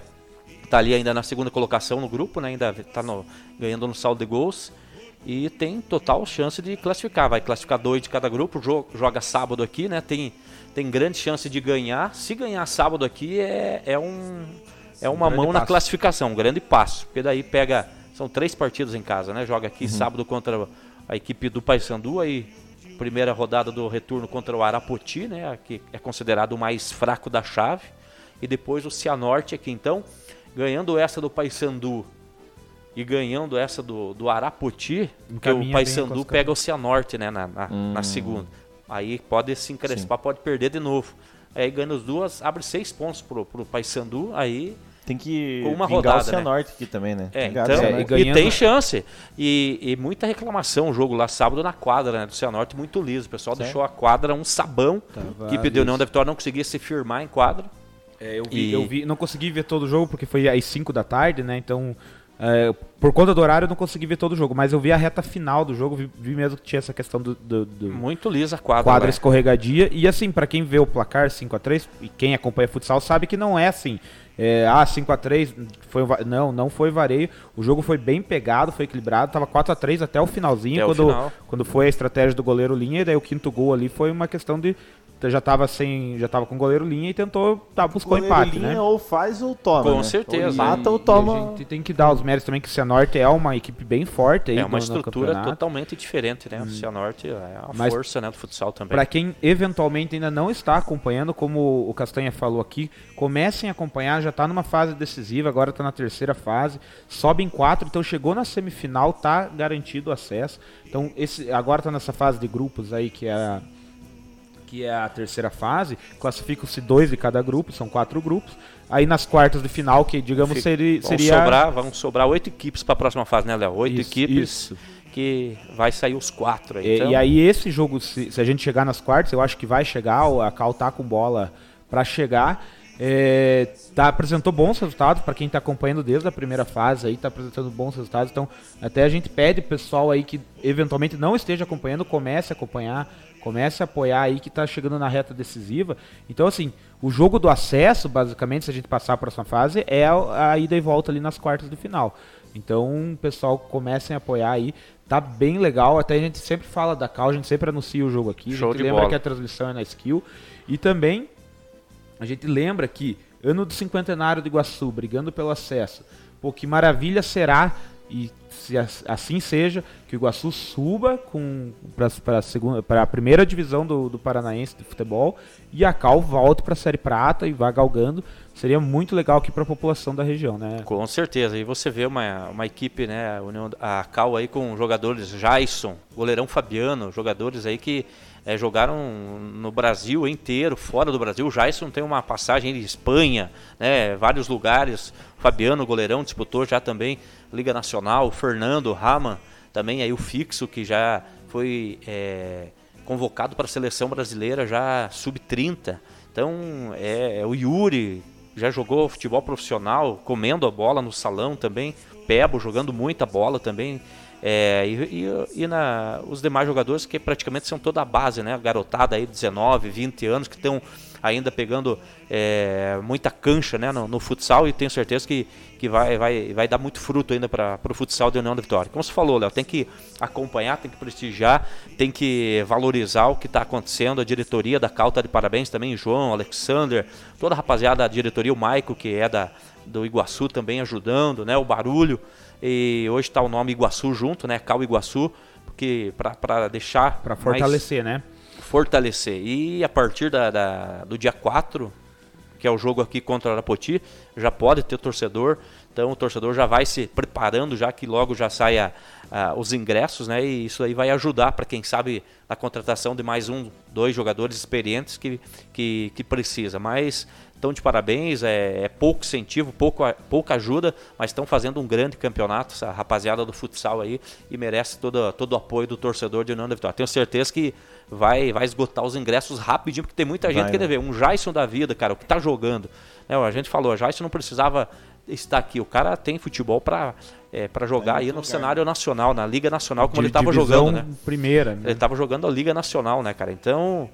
tá ali ainda na segunda colocação no grupo, né? Ainda tá no- ganhando no saldo de gols e tem total chance de classificar. Vai classificar dois de cada grupo, jo- joga sábado aqui, né? Tem, tem grande chance de ganhar. Se ganhar sábado aqui é, é um é uma grande mão na passo. classificação, um grande passo. Porque daí pega. São três partidas em casa, né? Joga aqui sábado contra a equipe do Paysandu, aí primeira rodada do retorno contra o Arapoti, né? Que é considerado o mais fraco da chave. E depois o Cianorte aqui. Então, ganhando essa do Paysandu e ganhando essa do, do Arapoti, porque o Paysandu a pega o Cianorte, né? Na, na, na segunda. Aí pode se encrespar, pode perder de novo. Aí ganhando as duas, abre seis pontos pro, pro Paysandu, aí Tem que Com uma rodada, o né? Cianorte aqui também, né? é, então, Cianorte. e ganhando- e tem chance. E, e muita reclamação o jogo lá sábado na quadra né, do Cianorte, muito liso. O pessoal deixou a quadra um sabão. Tava a equipe de União da Vitória não conseguia se firmar em quadra. É, eu, vi, E- eu vi, não consegui ver todo o jogo porque foi às 5 da tarde, né? Então, é, por conta do horário, eu não consegui ver todo o jogo. Mas eu vi a reta final do jogo, vi, vi mesmo que tinha essa questão do, do- do Muito lisa a quadra. quadra lá. escorregadia. E assim, pra quem vê o placar 5 a 3 e quem acompanha futsal sabe que não é assim. É, ah, 5 a 3 foi não, não foi vareio. O jogo foi bem pegado, foi equilibrado, tava 4 a 3 até o finalzinho, Até o quando final. quando foi a estratégia do goleiro linha, e daí o quinto gol ali foi uma questão de já tava sem, já tava com o goleiro linha e tentou, tá, buscou Goleiro empate, linha né? ou faz ou toma. Com né? certeza. Ou mata ou toma. A gente tem que dar os méritos também que o Cianorte é uma equipe bem forte aí É no- uma no estrutura campeonato. totalmente diferente, né? O Cianorte é a Mas- força né, do futsal também. Para quem eventualmente ainda não está acompanhando, como o Castanha falou aqui, comecem a acompanhar, já está numa fase decisiva, agora está na terceira fase, sobe em quatro, então chegou na semifinal, tá garantido o acesso. Então esse agora está nessa fase de grupos aí que é a, que é a terceira fase, classificam-se dois de cada grupo, são quatro grupos. Aí nas quartas de final, que digamos seria, vão, seria sobrar, vão sobrar oito equipes para a próxima fase, né, Léo? Oito Isso, equipes isso. que vai sair os quatro aí. E, Então, e aí esse jogo, se, se a gente chegar nas quartas, eu acho que vai chegar, o- a Cal tá com bola para chegar. É, tá, apresentou bons resultados para quem está acompanhando desde a primeira fase aí, tá apresentando bons resultados. Então, até a gente pede pessoal aí que eventualmente não esteja acompanhando, comece a acompanhar, comece a apoiar aí que tá chegando na reta decisiva. Então, assim, o jogo do acesso, basicamente, se a gente passar a próxima fase, é a, a ida e volta ali nas quartas de final. Então, pessoal, comecem a apoiar aí. Tá bem legal. Até a gente sempre fala da Cal, a gente sempre anuncia o jogo aqui. Show a gente lembra bola. que a transmissão é na skill. E também a gente lembra que ano do cinquentenário de Iguaçu, brigando pelo acesso. Pô, que maravilha será e se as- assim seja que o Iguaçu suba para a primeira divisão do, do Paranaense de futebol e a Cal volte para a série prata e vá galgando. Seria muito legal aqui para a população da região, né? Com certeza. E você vê uma, uma equipe, né, a Cal aí com jogadores Jason, goleirão Fabiano, jogadores aí que eh, jogaram no Brasil inteiro, fora do Brasil. O Jason tem uma passagem de Espanha, né, vários lugares. Fabiano, goleirão, disputou já também Liga Nacional. O Fernando Raman, também aí o fixo que já foi eh, convocado para a seleção brasileira já sub-30. Então, é, é o Yuri, já jogou futebol profissional, comendo a bola no salão também. Pebo jogando muita bola também. É, e e, e na, os demais jogadores que praticamente são toda a base, né? Garotada aí, 19, 20 anos, que estão ainda pegando é, muita cancha né? no, no futsal e tenho certeza que, que vai, vai, vai dar muito fruto ainda para o futsal de União da Vitória. Como você falou, Léo, tem que acompanhar, tem que prestigiar, tem que valorizar o que está acontecendo. A diretoria da Cal tá de parabéns também, João, Alexander, toda a rapaziada da diretoria, o Maico, que é da, do Iguaçu também ajudando, né? O Barulho. E hoje está o nome Iguaçu junto, né? Cal Iguaçu, porque para deixar Para mais- fortalecer, né? fortalecer. E a partir da, da- do dia 4, que é o jogo aqui contra o Arapoti, já pode ter torcedor. Então o torcedor já vai se preparando, já que logo já saia os ingressos, né? E isso aí vai ajudar para quem sabe na contratação de mais um, dois jogadores experientes que, que, que precisa. Mas estão de parabéns, é, é pouco incentivo, pouco, pouca ajuda, mas estão fazendo um grande campeonato, essa rapaziada do futsal aí, e merece todo, todo o apoio do torcedor de União da Vitória. Tenho certeza que vai, vai esgotar os ingressos rapidinho, porque tem muita gente Vai, que né? ver. Um Jason da vida, cara, o que tá jogando. Né, a gente falou, o Jason não precisava estar aqui. O cara tem futebol para é, pra jogar aí no cenário nacional, na Liga Nacional, como De ele estava jogando, né? Primeira, né? Ele estava jogando a Liga Nacional, né, cara? Então,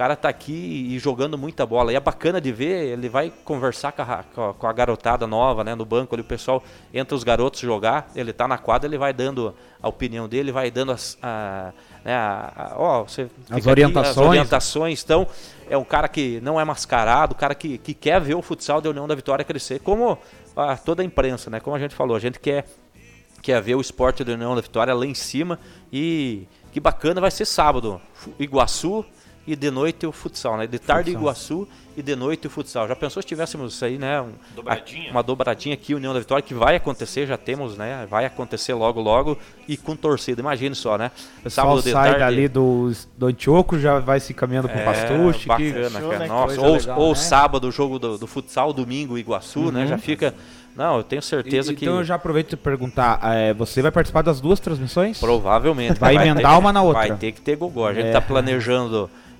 cara tá aqui e jogando muita bola. E é bacana de ver, ele vai conversar com a, com a- a garotada nova, né? No banco ali, o pessoal entra os garotos jogar, ele tá na quadra, ele vai dando a opinião dele, vai dando as. A, né, a- a- ó, você aqui, orientações. as orientações. Então, é um cara que não é mascarado, um cara que, que quer ver o futsal da União da Vitória crescer, como ah, toda a imprensa, né? Como a gente falou, a gente quer quer ver o esporte da União da Vitória lá em cima e que bacana vai ser sábado, Iguaçu e de noite o futsal, né? De tarde Iguaçu e de noite o futsal. Já pensou se tivéssemos isso aí, né? Um- Dobradinha. Uma dobradinha aqui, União da Vitória, que vai acontecer, já temos, né? Vai acontecer logo, logo e com torcida. Imagine só, né? O pessoal sai dali do, do Antioco, já vai se encaminhando pro é, Pastuche. que- bacana, Show, cara. né? Nossa, ou, legal, ou né? sábado o jogo do, do futsal, domingo Iguaçu, né? Já fica. Não, eu tenho certeza E- que Então eu já aproveito para perguntar, é, você vai participar das duas transmissões? provavelmente Vai ter- emendar uma na outra. Vai ter que ter gogó. A gente É. tá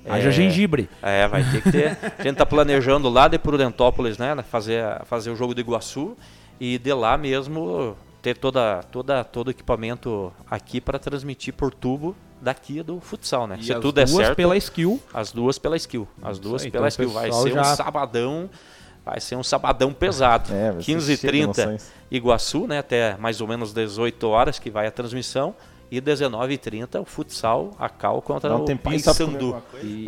planejando. Haja é, gengibre. É, vai ter que ter. A gente tá planejando lá de Prudentópolis, né? Fazer, fazer o jogo do Iguaçu e de lá mesmo ter toda, toda, todo o equipamento aqui para transmitir por tubo daqui do futsal, né? E Se as tudo é duas certo. pela skill. As duas pela skill. As duas aí, pela então skill. Vai ser um já- sabadão. Vai ser um sabadão pesado. É, vai ser 15 cheio de h 30 emoções. Iguaçu, né? Até mais ou menos 18 horas que vai a transmissão. E 19 h 30 o futsal, a Cal contra Dá um o Paysandu. E-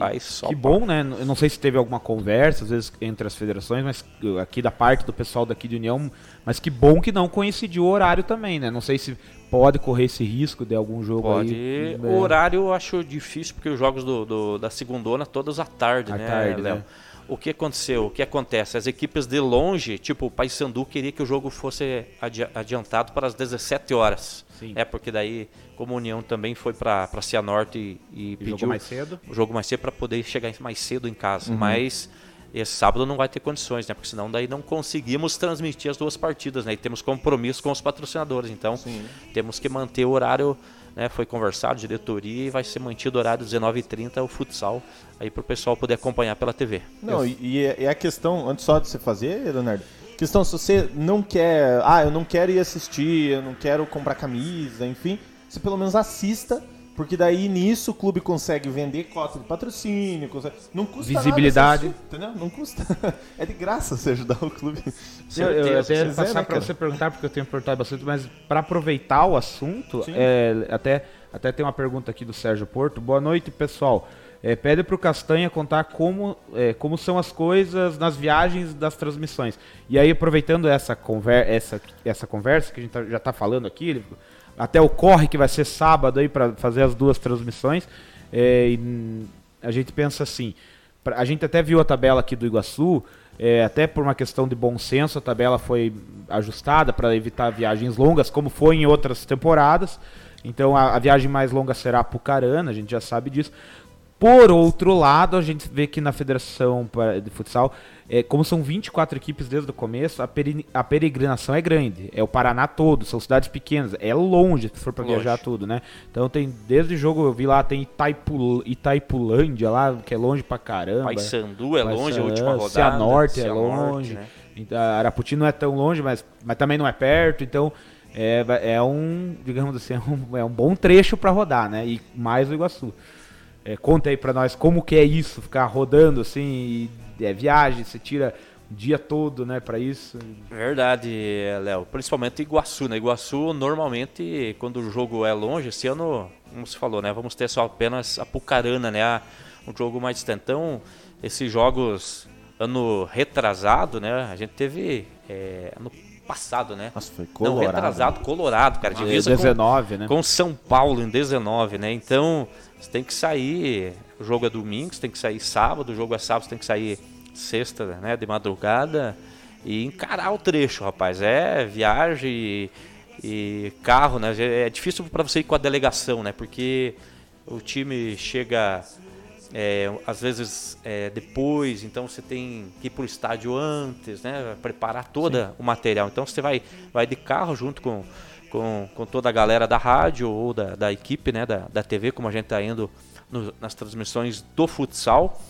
que pau. bom, né? Eu não sei se teve alguma conversa, às vezes, entre as federações, mas uh, aqui da parte do pessoal daqui de União, mas que bom que não coincidiu o horário também, né? Não sei se pode correr esse risco de algum jogo Pode. aí. O horário eu acho difícil, porque os jogos do, do- da segundona todos à tarde, À né, tarde, Léo? né? O que aconteceu? O que acontece? As equipes de longe, tipo o Paysandu, queria que o jogo fosse adi- adiantado para as 17 horas. Sim. É, porque daí, como a União também foi para Cianorte e, e E pediu jogou mais cedo. o jogo mais cedo para poder chegar mais cedo em casa. Uhum. Mas esse sábado não vai ter condições, né? Porque senão daí não conseguimos transmitir as duas partidas, né? E temos compromisso com os patrocinadores. Então temos que manter o horário, né? Foi conversado, diretoria, e vai ser mantido horário 19h30 o futsal, aí para o pessoal poder acompanhar pela TV. Não, e, e é é a questão, antes só de você fazer, Leonardo, questão se você não quer, ah, eu não quero ir assistir, eu não quero comprar camisa, enfim, você pelo menos assista, porque daí nisso o clube consegue vender cota de patrocínio, consegue, não custa Visibilidade. nada entendeu? Não custa. É de graça você ajudar o clube. Eu, eu Certeza, até vocês passar né, para você perguntar, porque eu tenho perguntado bastante, mas para aproveitar o assunto, é, até, até tem uma pergunta aqui do Sérgio Porto. Boa noite, pessoal. É, pede para o Castanha contar como, é, como são as coisas nas viagens das transmissões. E aí, aproveitando essa, conver essa, essa conversa que a gente tá- já está falando aqui, ele- até ocorre que vai ser sábado aí para fazer as duas transmissões. é, a gente pensa assim, pra- a gente até viu a tabela aqui do Iguaçu, é, até por uma questão de bom senso, a tabela foi ajustada para evitar viagens longas, como foi em outras temporadas. Então a, a viagem mais longa será a Pucarana, a gente já sabe disso. Por outro lado, a gente vê que na Federação de Futsal, é, como são 24 equipes desde o começo, a, peri- a peregrinação é grande. É o Paraná todo, são cidades pequenas. É longe se for para viajar tudo, né? Então tem, desde o jogo, eu vi lá, tem Itaipu, Itaipulândia lá, que é longe pra caramba. Paysandu é longe, a última rodada. Cianorte é Cianorte, longe. né? Então, Araputi não é tão longe, mas, mas também não é perto, então é, é um, digamos assim, é um, é um bom trecho para rodar, né? E mais o Iguaçu. É, conta aí para nós como que é isso, ficar rodando assim, e, é viagem, você tira o dia todo, né, para isso. Verdade, Léo. Principalmente Iguaçu, né? Iguaçu, normalmente, quando o jogo é longe, esse ano, como você falou, né? Vamos ter só apenas a Pucarana, né? a- Um jogo mais distante. Então, esses jogos, ano retrasado, né? A gente teve é, ano passado, né? Nossa, foi Não, colorado. retrasado, Colorado, cara. Divisa com, 19, né? com São Paulo em 19, né? Então, você tem que sair. O jogo é domingo, você tem que sair sábado, o jogo é sábado, você tem que sair sexta, né? De madrugada e encarar o trecho, rapaz. É viagem e, e carro, né? É difícil para você ir com a delegação, né? Porque o time chega. é, às vezes é, depois, então você tem que ir pro estádio antes, né? Preparar todo o material. Então você vai, vai de carro junto com, com, com toda a galera da rádio ou da, da equipe né? da, da TV, como a gente está indo no- nas transmissões do futsal.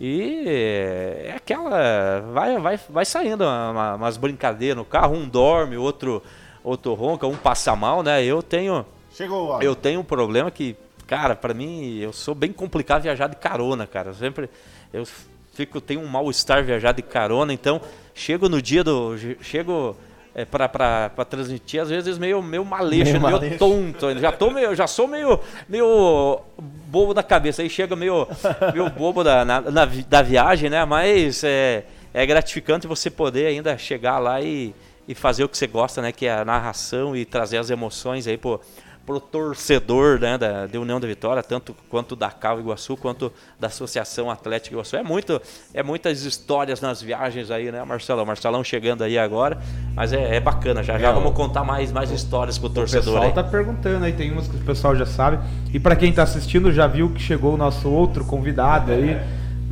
E é aquela. Vai, vai, vai saindo uma- umas brincadeiras no carro, um dorme, outro, outro ronca, um passa mal, né? Eu tenho. Chegou Eu tenho um problema que, Cara, pra mim, eu sou bem complicado viajar de carona, cara. Eu sempre. Eu fico, tenho um mal-estar viajar de carona, então chego no dia do. Chego é, pra transmitir, às vezes meio, meio maleixo, Meio meio, maleixo. tonto. Já, tô meio, já sou meio, meio bobo da cabeça. Aí chega meio, meio bobo da, na, na da viagem, né? Mas é, é gratificante você poder ainda chegar lá e, e fazer o que você gosta, né? Que é a narração e trazer as emoções aí pro, pro torcedor né? da, de União da Vitória, tanto quanto da Cal Iguaçu, quanto da Associação Atlética Iguaçu. É, muito, é muitas histórias nas viagens aí, né, Marcelo? Marcelão chegando aí agora, mas é, é bacana. Já, já É, vamos o- contar mais, mais histórias pro O torcedor pessoal aí. tá perguntando aí, tem umas que o pessoal já sabe. E pra quem tá assistindo, já viu que chegou o nosso outro convidado aí,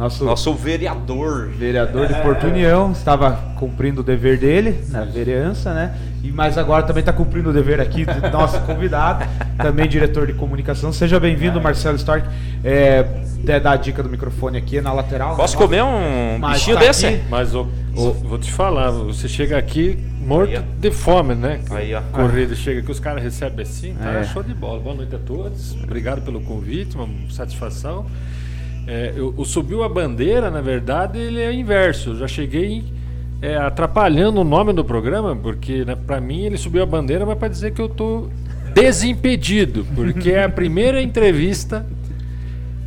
nosso, Nosso vereador. vereador de Porto União, estava cumprindo o dever dele na vereança, né? E mas agora também está cumprindo o dever aqui do nosso convidado, também diretor de comunicação. Seja bem-vindo, Marcelo Stork. É, até dar a dica do microfone aqui na lateral. Posso né? comer um Mas bichinho tá desse? aqui. Mas ô, ô, vou te falar, você chega aqui morto Aí, de fome, né? Aí, ó. Corrida, chega aqui, os caras recebem assim, tá É. show de bola. Boa noite a todos, obrigado pelo convite, uma satisfação. É, eu, o Subiu a Bandeira, na verdade, ele é inverso. Eu já cheguei é, atrapalhando o nome do programa, porque né, para mim ele subiu a bandeira, mas para dizer que eu tô desimpedido, porque é a primeira entrevista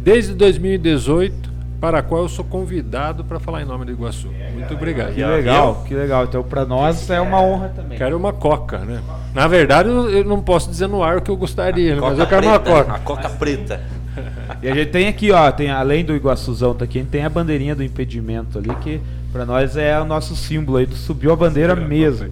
desde 2018 para a qual eu sou convidado para falar em nome do Iguaçu. Muito obrigado. Que legal, que legal. Então, para nós é uma honra também. Quero uma coca, né? Na verdade, eu eu não posso dizer no ar o que eu gostaria, mas eu quero uma preta, coca. A coca preta. E a gente tem aqui, ó, tem além do Iguaçuzão tá aqui, a gente tem a bandeirinha do impedimento ali, que pra nós é o nosso símbolo aí, subiu a bandeira mesmo.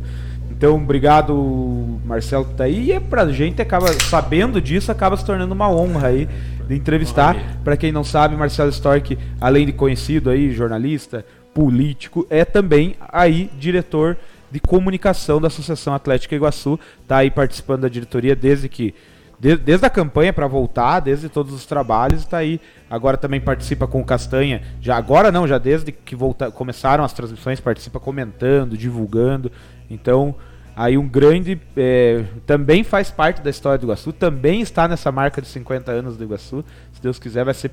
Então, obrigado, Marcelo, que tá aí. E é pra gente, acaba sabendo disso, acaba se tornando uma honra aí de entrevistar. Pra quem não sabe, Marcelo Stork, além de conhecido aí, jornalista, político, é também aí diretor de comunicação da Associação Atlética Iguaçu. Tá aí participando da diretoria desde que de- desde a campanha para voltar, desde todos os trabalhos, está aí. Agora também participa com o Castanha. Já agora não, já desde que volta, começaram as transmissões, participa comentando, divulgando. Então, aí um grande. é, também faz parte da história do Iguaçu, também está nessa marca de 50 anos do Iguaçu. Se Deus quiser, vai ser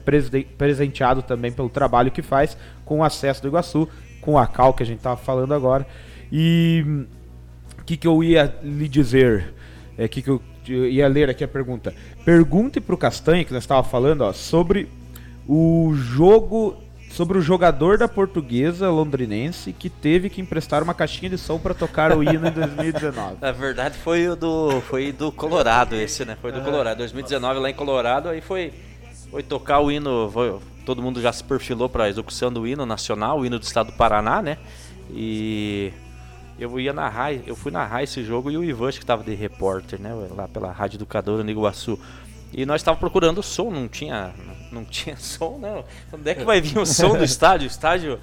presenteado também pelo trabalho que faz com o acesso do Iguaçu, com a Cal que a gente estava falando agora. E o que, que eu ia lhe dizer? É que, que eu ia ler aqui a pergunta. Pergunte pro Castanha, que nós estava falando, ó, sobre o jogo. Sobre o jogador da portuguesa londrinense que teve que emprestar uma caixinha de som para tocar o hino em 2019. Na verdade foi o do foi do Colorado esse, né? Foi do Colorado, 2019 lá em Colorado, aí foi foi tocar o hino, foi- todo mundo já se perfilou para a execução do hino nacional, o hino do estado do Paraná, né? E eu ia narrar, eu fui narrar esse jogo e o Ivan que estava de repórter, né, lá pela Rádio Educadora no Iguaçu. E nós estávamos procurando o som, não tinha, não tinha som, não. Onde é que vai vir o som do estádio? O estádio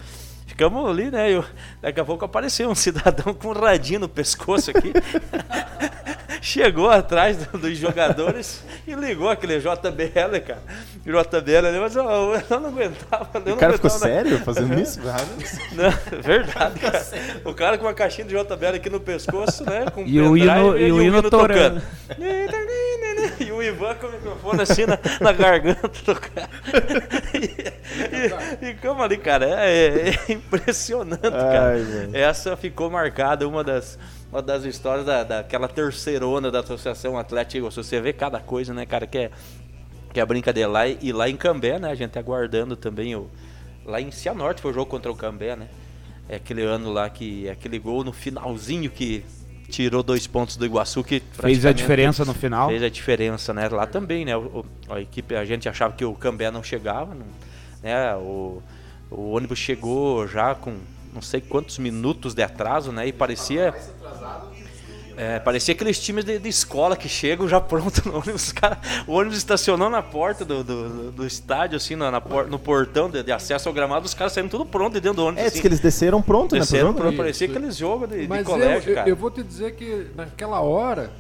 Ficamos ali, né? Eu, daqui a pouco apareceu um cidadão com um radinho no pescoço aqui. Chegou atrás do- dos jogadores e ligou aquele JBL, cara. JBL ali, mas eu, eu não aguentava. eu O não cara ficou aguentava, não. sério fazendo isso? Não, verdade, cara. O cara com uma caixinha de JBL aqui no pescoço, né? Com E o pendrive hino- e o hino torando. E o Ivan com o microfone assim na, na garganta do cara. E, e, e como ali, cara, é, é impressionante, cara. Ai. Essa ficou marcada, uma das, uma das histórias da, daquela terceirona da Associação Atlética. Se você vê cada coisa, né, cara, que é, que é brincadeira. Lá, e lá em Cambé, né, a gente aguardando também o. Lá em Cianorte foi o jogo contra o Cambé, né? É aquele ano lá que. Aquele gol no finalzinho que tirou dois pontos do Iguaçu que Fez a diferença no final. Fez a diferença, né? Lá também, né? O, o- a equipe, a gente achava que o Cambé não chegava, não- né? O, o ônibus chegou já com não sei quantos minutos de atraso, né? E parecia é, parecia aqueles times de, de escola que chegam já pronto no ônibus. Cara, o ônibus estacionou na porta do, do, do estádio, assim, na, na por- no portão de, de acesso ao gramado, os caras saíram tudo pronto de dentro do ônibus. É, diz assim. que eles desceram pronto, né? Desceram jogo? pronto, parecia aqueles jogos de, de Mas colégio, eu, eu- cara. eu vou te dizer que naquela hora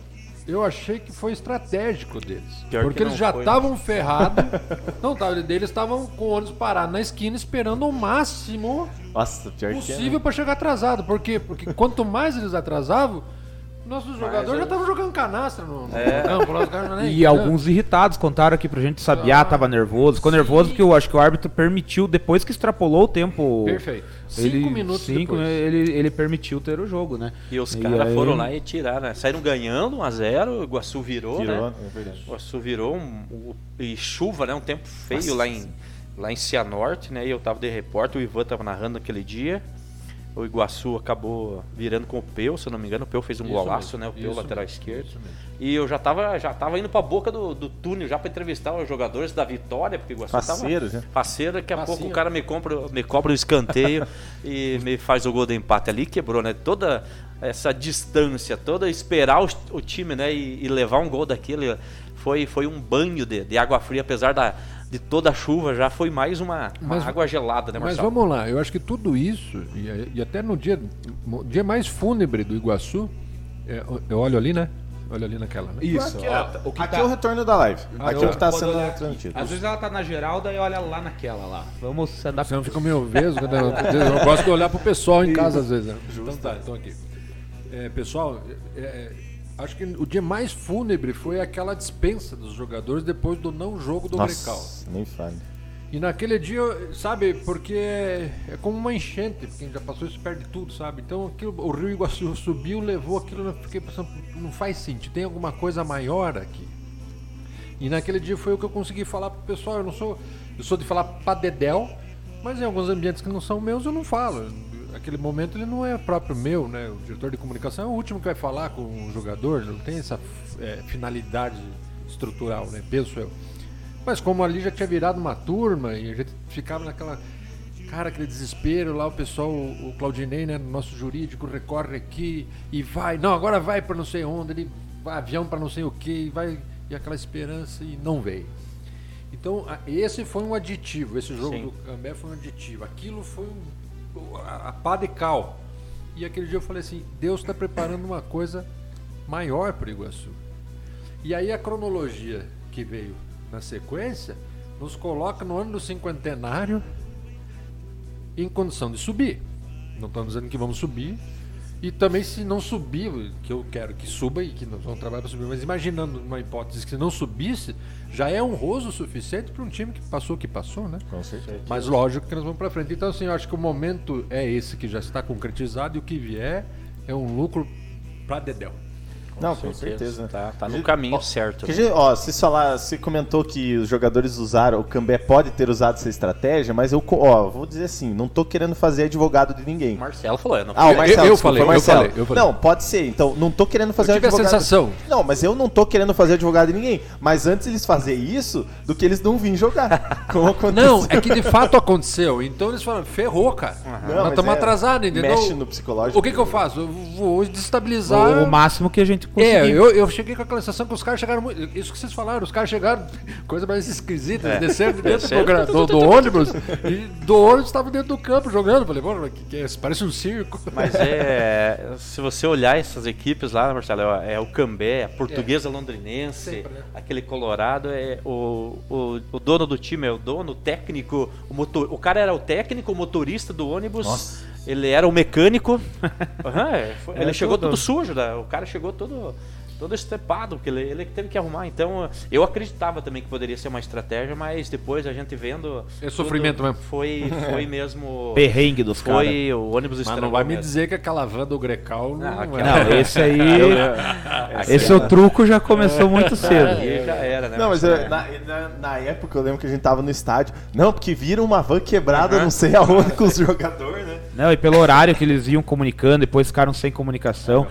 eu achei que foi estratégico deles. Pior que porque eles já né? estavam ferrados. não, tava, eles estavam com o ônibus parado na esquina esperando o máximo Nossa, é. possível para chegar atrasado. Por quê? Porque quanto mais eles atrasavam, Nossos jogadores já estavam jogando canastra no, no É. campo. Lá, os caras não nem- E alguns irritados contaram aqui pra gente, Sabiá tava nervoso. Ficou nervoso porque eu acho que o árbitro permitiu, depois que extrapolou o tempo. Perfeito. Ele, Cinco minutos cinco, depois. Ele, ele permitiu ter o jogo, né? E os caras aí- foram lá e tiraram, né? Saíram ganhando 1x0, o Iguaçu virou, Virou, né? é verdade. O Iguaçu virou um, um- e chuva, né? Um tempo feio lá em, lá em Cianorte, né? E eu tava de repórter, o Ivan tava narrando naquele dia. O Iguaçu acabou virando com o Peu, se eu não me engano. O Peu fez um Isso golaço, mesmo, né? O Peu, lateral mesmo, esquerdo. E eu já tava, já tava indo pra boca do, do túnel já pra entrevistar os jogadores da Vitória, porque o Iguaçu Parceiros, tava né? parceiro. Daqui a pouco o cara me compra, me cobra o escanteio e me faz o gol do empate ali, quebrou, né? Toda essa distância, toda esperar o, o time, né? E, e levar um gol daquele foi, foi um banho de, de água fria, apesar da, de toda a chuva, já foi mais uma, uma Mas- água gelada, né, Mas Marcelo? vamos lá, eu acho que tudo isso, e, e até no dia, no dia mais fúnebre do Iguaçu, é, eu olho ali, né? Olho ali naquela, né? Isso. Aqui, ó, ó, o que aqui tá- é o retorno da live. Ah, Aqui é o que tá posso sendo transmitido. Às vezes ela tá na geral, daí olha lá naquela lá. Vamos andar Você não fica meio obeso, quando eu, eu gosto de olhar pro pessoal em casa às vezes. Né? Então tá, então aqui. É, pessoal, é, é, acho que o dia mais fúnebre foi aquela dispensa dos jogadores depois do não jogo do. Nossa, nem fale. E naquele dia, sabe, porque é, é como uma enchente, porque já passou isso perde tudo, sabe? Então aquilo, o Rio Iguaçu subiu, levou aquilo, eu fiquei pensando, não faz sentido, tem alguma coisa maior aqui. E naquele dia foi o que eu consegui falar pro pessoal, eu não sou, eu sou de falar pra dedéu, mas em alguns ambientes que não são meus eu não falo. Aquele momento ele não é próprio meu, né? O diretor de comunicação é o último que vai falar com o jogador, não tem essa é, finalidade estrutural, né? Penso eu. Mas como ali já tinha virado uma turma e a gente ficava naquela. Cara, aquele desespero lá, o pessoal, o Claudinei, né, nosso jurídico, recorre aqui e vai. Não, agora vai para não sei onde, ele vai avião para não sei o que, e vai. E aquela esperança e não veio. Então, esse foi um aditivo, esse jogo Sim. do Cambé foi um aditivo. Aquilo foi um, a, pá de cal. E aquele dia eu falei assim: Deus está preparando uma coisa maior para o Iguaçu. E aí a cronologia que veio na sequência nos coloca no ano do cinquentenário em condição de subir. Não estamos dizendo que vamos subir. E também se não subir, que eu quero que suba e que nós vamos trabalhar para subir, mas imaginando uma hipótese que se não subisse, já é honroso o suficiente para um time que passou o que passou, né? Com certeza. Mas lógico que nós vamos para frente. Então, assim, eu acho que o momento é esse que já está concretizado e o que vier é um lucro para Dedéu. Não, com certeza. Tá, tá no caminho ó, certo. Né? gente, ó, você falar, você comentou que os jogadores usaram, o Cambé pode ter usado essa estratégia, mas eu, ó, vou dizer assim, não tô querendo fazer advogado de ninguém. O Marcelo falou, é, não Ah, o Eu- Marcelo, eu desculpa, falei, eu Marcelo. falei, eu falei. Não, pode ser. Então, não tô querendo fazer Eu tive a advogado. sensação. Não, mas eu não tô querendo fazer advogado de ninguém. Mas antes eles fazer isso do que eles não virem jogar. Como aconteceu. Não, é que de fato aconteceu. Então eles falaram, ferrou, cara. Não, Nós estamos é- atrasados, entendeu? mexe no psicológico O que, que eu faço? Eu vou destabilizar. o, o máximo que a gente conseguiu. É, eu, eu cheguei com aquela sensação que os caras chegaram muito. Isso que vocês falaram, os caras chegaram, coisa mais esquisita, eles desceram de dentro do, do, do ônibus e do ônibus estavam dentro do campo jogando. Falei, mano, que, que é isso? Parece um circo. Mas é. Se você olhar essas equipes lá, Marcelo, é, é o Cambé, a Portuguesa Londrinense, Sempre, né? aquele Colorado, é o, o, o dono do time é o dono, o técnico, o motor. O cara era o técnico, o motorista do ônibus. Nossa. Ele era o mecânico. Foi- ele É chegou tudo. todo sujo, né? o cara chegou todo. Todo estepado, porque ele, ele teve que arrumar. Então, eu acreditava também que poderia ser uma estratégia, mas depois a gente vendo. É sofrimento mesmo. Foi, foi mesmo. Perrengue dos caras. Foi o ônibus Mas não vai me mesmo. dizer que aquela van do Grecal não, Não, é. Não, esse aí. Esse é o truco já começou muito cedo. Aí já era, né? Não, mas eu- na, na, na época eu lembro que a gente tava no estádio. Não, porque viram uma van quebrada, não sei aonde, com os jogadores, né? Não, e pelo horário que eles iam comunicando, depois ficaram sem comunicação.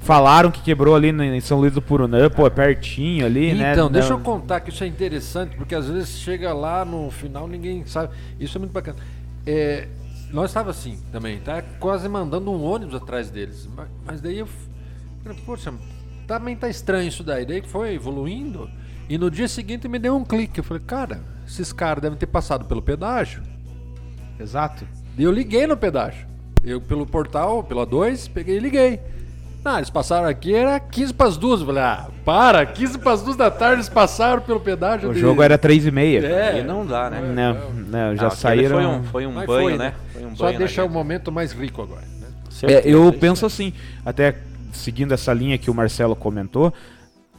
Falaram que quebrou ali em São Luís do Purunã, pô, é pertinho ali, né? Então, deixa eu contar que isso é interessante, porque às vezes chega lá no final ninguém sabe. Isso é muito bacana. É, nós estava assim também, tá? Quase mandando um ônibus atrás deles. Mas, mas daí eu falei, poxa, também tá estranho isso daí. Daí foi evoluindo. E no dia seguinte me deu um clique. Eu falei, cara, esses caras devem ter passado pelo pedágio. Exato. E eu liguei no pedágio. Eu pelo portal, pela 2, peguei e liguei. Não, eles passaram aqui, era 15 para as duas. Eu falei, ah, para, 15 para as duas da tarde eles passaram pelo pedágio. O de- jogo era 3 e meia. É. Aí não dá, né? Não, não, já Não, aquele saíram. Foi um, foi um Mas banho, foi, né? Foi um Só banho na deixar o momento mais rico agora. né? É, eu penso assim, até seguindo essa linha que o Marcelo comentou,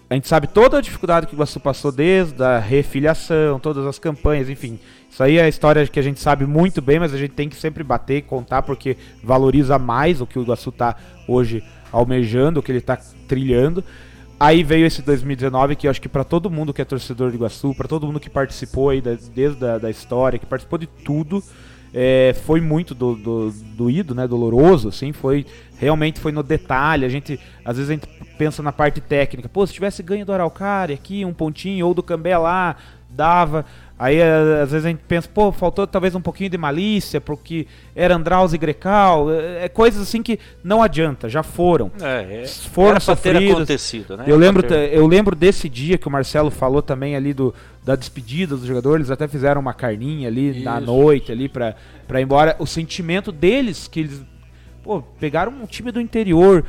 a gente sabe toda a dificuldade que o Iguaçu passou desde a refiliação, todas as campanhas, enfim. Isso aí é a história que a gente sabe muito bem, mas a gente tem que sempre bater e contar porque valoriza mais o que o Iguaçu está hoje almejando, o que ele está trilhando. Aí veio esse 2019 que eu acho que para todo mundo que é torcedor de Iguaçu, para todo mundo que participou aí da, desde a da história, que participou de tudo, é, foi muito do, do, doído, né, doloroso, assim, foi realmente foi no detalhe. A gente às vezes a gente pensa na parte técnica, pô, se tivesse ganho do Araucária aqui um pontinho ou do Cambé lá, dava. Aí às vezes a gente pensa, pô, faltou talvez um pouquinho de malícia, porque era Andraus e Grecal, é, é coisas assim que não adianta, já foram. É, é. Foram Era ter acontecido, né? Eu lembro, ter- eu lembro desse dia que o Marcelo falou também ali do, da despedida dos jogadores, eles até fizeram uma carninha ali na Isso. noite ali pra ir embora. O sentimento deles, que eles pô, pegaram um time do interior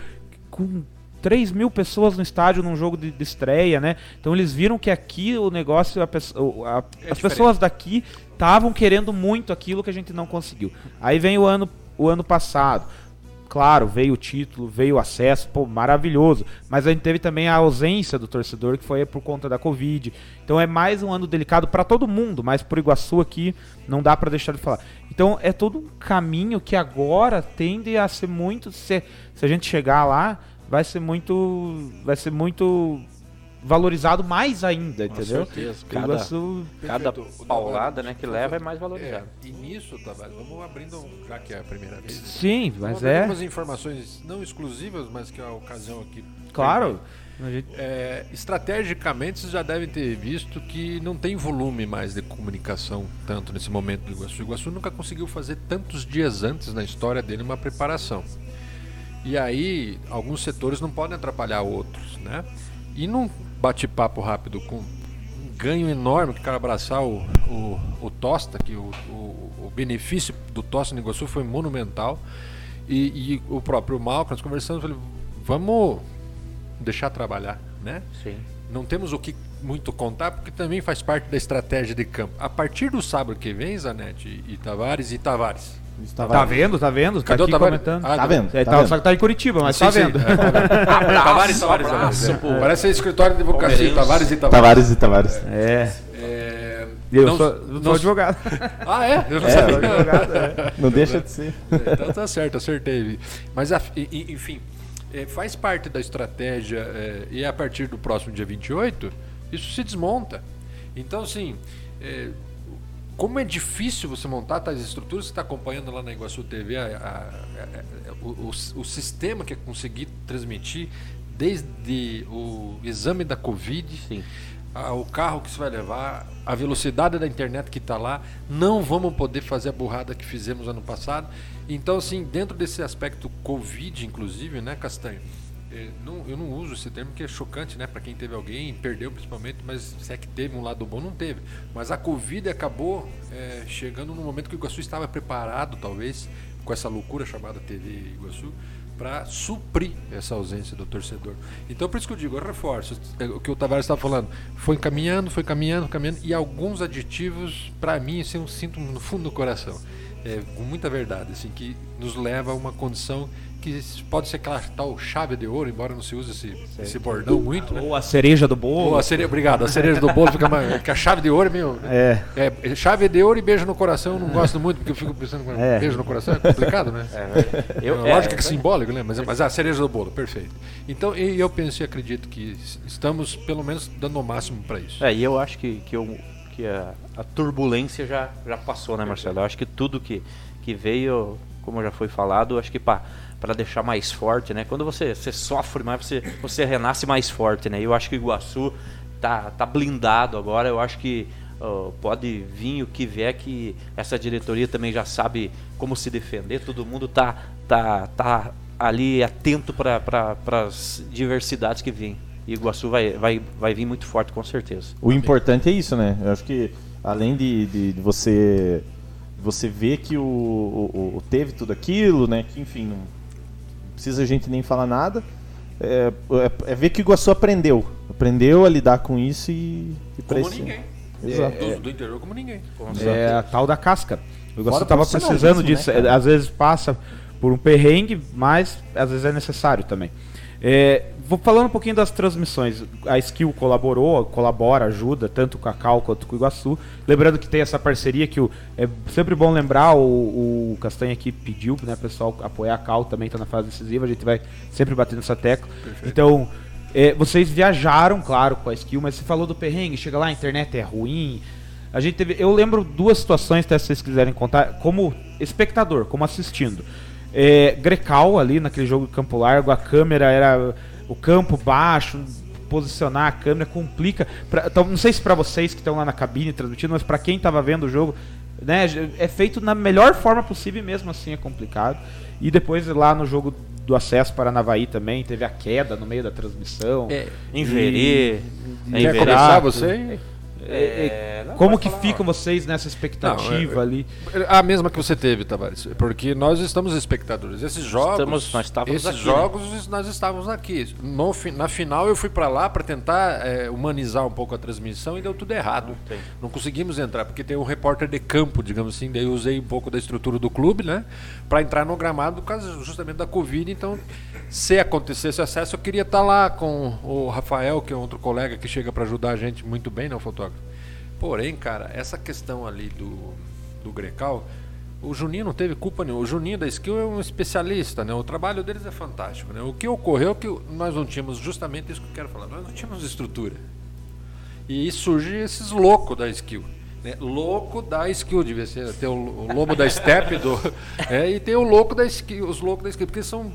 com 3 mil pessoas no estádio num jogo de, de estreia, né? Então eles viram que aqui o negócio, a a- as diferente. pessoas daqui estavam querendo muito aquilo que a gente não conseguiu. Aí vem o ano, o ano passado. Claro, veio o título, veio o acesso, pô, maravilhoso. Mas a gente teve também a ausência do torcedor, que foi por conta da Covid. Então é mais um ano delicado para todo mundo, mas por Iguaçu aqui não dá para deixar de falar. Então é todo um caminho que agora tende a ser muito. Se, se a gente chegar lá, vai ser muito. Vai ser muito valorizado mais ainda, entendeu? certeza. O Cada, Iguaçu. cada paulada né, que leva é mais É, valorizado. e nisso, Tavares, vamos abrindo, um- já que é a primeira vez. né? Sim, mas Vamos é. algumas informações não exclusivas, mas que a ocasião aqui. Claro. gente- É, estrategicamente, vocês já devem ter visto que não tem volume mais de comunicação tanto nesse momento do Iguaçu. O Iguaçu nunca conseguiu fazer tantos dias antes na história dele uma preparação. E aí, alguns setores não podem atrapalhar outros, né? E num bate-papo rápido com um ganho enorme que o cara abraçar o, o, o Tosta, que o, o, o benefício do Tosta no Iguaçu foi monumental. E, e o próprio Malcolm, nós conversamos, falei, vamos deixar trabalhar, né? Sim. Não temos o que muito contar, porque também faz parte da estratégia de campo. A partir do sábado que vem, Zanetti e Tavares e Tavares. Tá vendo, tá vendo? Tá Cadê o aqui Tavares? comentando. Ah, Tá vendo? É, Tá tá- vendo? Só que tá em Curitiba, mas Sim, tá sim, vendo. é, Tavares, Tavares, Tavares. pô. Parece escritório de advocacia, Tavares e Tavares. Tavares e Tavares. É. É, Eu não- sou, eu sou não- advogado. Ah, é? Eu não É, sabia. advogado, é. Não deixa de ser. então tá certo, acertei. Mas, a- enfim, é, faz parte da estratégia é, e a partir do próximo dia 28, isso se desmonta. Então, assim, é, como é difícil você montar tais estruturas, você está acompanhando lá na Iguaçu TV a- a- a- o, o- o sistema que é conseguir transmitir desde o exame da Covid, o carro que você vai levar, a velocidade da internet que está lá, não vamos poder fazer a burrada que fizemos ano passado. Então, assim, dentro desse aspecto Covid, inclusive, né, Castanho? Eh, não- eu não uso esse termo que é chocante, né, para quem teve alguém, perdeu principalmente, mas se é que teve um lado bom, não teve. Mas a Covid acabou eh, chegando no momento que o Iguaçu estava preparado, talvez, com essa loucura chamada TV Iguaçu, para suprir essa ausência do torcedor. Então, por isso que eu digo, eu reforço é, o que o Tavares estava falando. Foi caminhando, foi caminhando, caminhando, e alguns aditivos, para mim, assim, eu sinto no fundo do coração, é, com muita verdade, assim, que nos leva a uma condição que pode ser aquela tal chave de ouro, embora não se use esse, esse bordão muito, né? Ou a cereja do bolo. Ou a cereja, obrigado, a cereja do bolo fica mais. Porque a chave de ouro é meio. É. É, chave de ouro e beijo no coração eu não gosto muito, porque eu fico pensando É. beijo no coração é complicado, né? Eu, É, lógico é, que é simbólico, né? Mas, mas a cereja do bolo, perfeito. Então, e eu penso e acredito que estamos, pelo menos, dando o máximo para isso. É, e eu acho que, que, eu, que a, a turbulência já, já passou, né, Marcelo? Eu acho que tudo que, que veio, como já foi falado, eu acho que para deixar mais forte, né? Quando você, você sofre mais, você, você renasce mais forte, né? Eu acho que o Iguaçu tá, tá blindado agora. Eu acho que pode vir o que vier, que essa diretoria também já sabe como se defender. Todo mundo tá, tá, tá ali atento para as diversidades que vêm. E Iguaçu vai, vai, vai vir muito forte, com certeza. O importante é isso, né? Eu acho que além de, de, de você você ver que o, o- o- teve tudo aquilo, né? Que enfim, não precisa a gente nem falar nada. É, é- é ver que o Iguaçu aprendeu. Aprendeu a lidar com isso e, e Como esse- ninguém. Exato. Do, do interior, como ninguém. É a tal da casca. O Iguaçu Fora estava precisando disso. né, às vezes passa por um perrengue, mas às vezes é necessário também. É, vou falando um pouquinho das transmissões. A Skill colaborou, colabora, ajuda, tanto com a Cal quanto com o Iguaçu. Lembrando que tem essa parceria que o, é sempre bom lembrar, o, o Castanha aqui pediu né, pessoal apoiar a Cal, também está na fase decisiva, a gente vai sempre bater nessa tecla. Então, é, vocês viajaram, claro, com a Skill, mas você falou do perrengue, chega lá, a internet é ruim. A gente teve, eu lembro duas situações, até se vocês quiserem contar, como espectador, como assistindo. É, Grecal ali naquele jogo de campo largo, a câmera era o campo baixo, posicionar a câmera complica. Pra, então, não sei se para vocês que estão lá na cabine transmitindo, mas para quem estava vendo o jogo, né, é feito na melhor forma possível e mesmo assim é complicado. E depois lá no jogo do acesso para Navaí também teve a queda no meio da transmissão. É, em Verê. E- Quer começar você? É, não, Como que falar. ficam vocês nessa expectativa Não, é- ali? A mesma que você teve, Tavares. Porque nós estamos espectadores. Esses jogos. Estamos- nós estávamos esses aqui, né? jogos nós estávamos aqui. No, na final eu fui para lá para tentar é, humanizar um pouco a transmissão e deu tudo errado. tem. Não conseguimos entrar, porque tem um repórter de campo, digamos assim. Daí eu usei um pouco da estrutura do clube, né? Para entrar no gramado por causa justamente da Covid. Então, se acontecesse acesso, eu queria estar lá com o Rafael, que é outro colega que chega para ajudar a gente muito bem, né? O fotógrafo. Porém, cara, essa questão ali do, do Grecal, o Juninho não teve culpa nenhuma. O Juninho da Skill é um especialista, né? O trabalho deles é fantástico, né? O que ocorreu é que nós não tínhamos justamente isso que eu quero falar. Nós não tínhamos estrutura. E surge esses loucos da skill. Né? Louco da skill, devia ser. Tem o, o lobo da step do, é, e tem o louco da skill, os loucos da skill, porque são.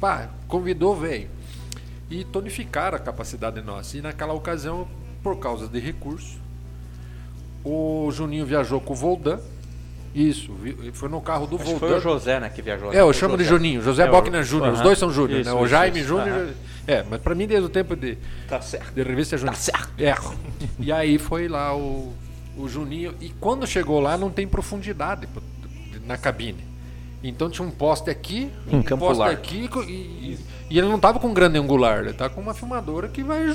Pá, convidou, veio. E tonificaram a capacidade nossa. E naquela ocasião, por causa de recurso, o Juninho viajou com o Voldan. Isso, foi no carro do Acho Voldan. foi o José, né, que viajou. É, eu chamo de José. Juninho, José É, Bockner Júnior, os dois são Júnior, né? O Jaime. Júnior. É, mas pra mim desde o tempo de, Tá certo. de revista Juninho. Tá certo. É. E aí foi lá o, o Juninho. E quando chegou lá não tem profundidade na cabine. Então tinha um poste aqui, um campo poste largo. aqui co- e, e ele não tava com um grande angular, ele tá com uma filmadora que vai.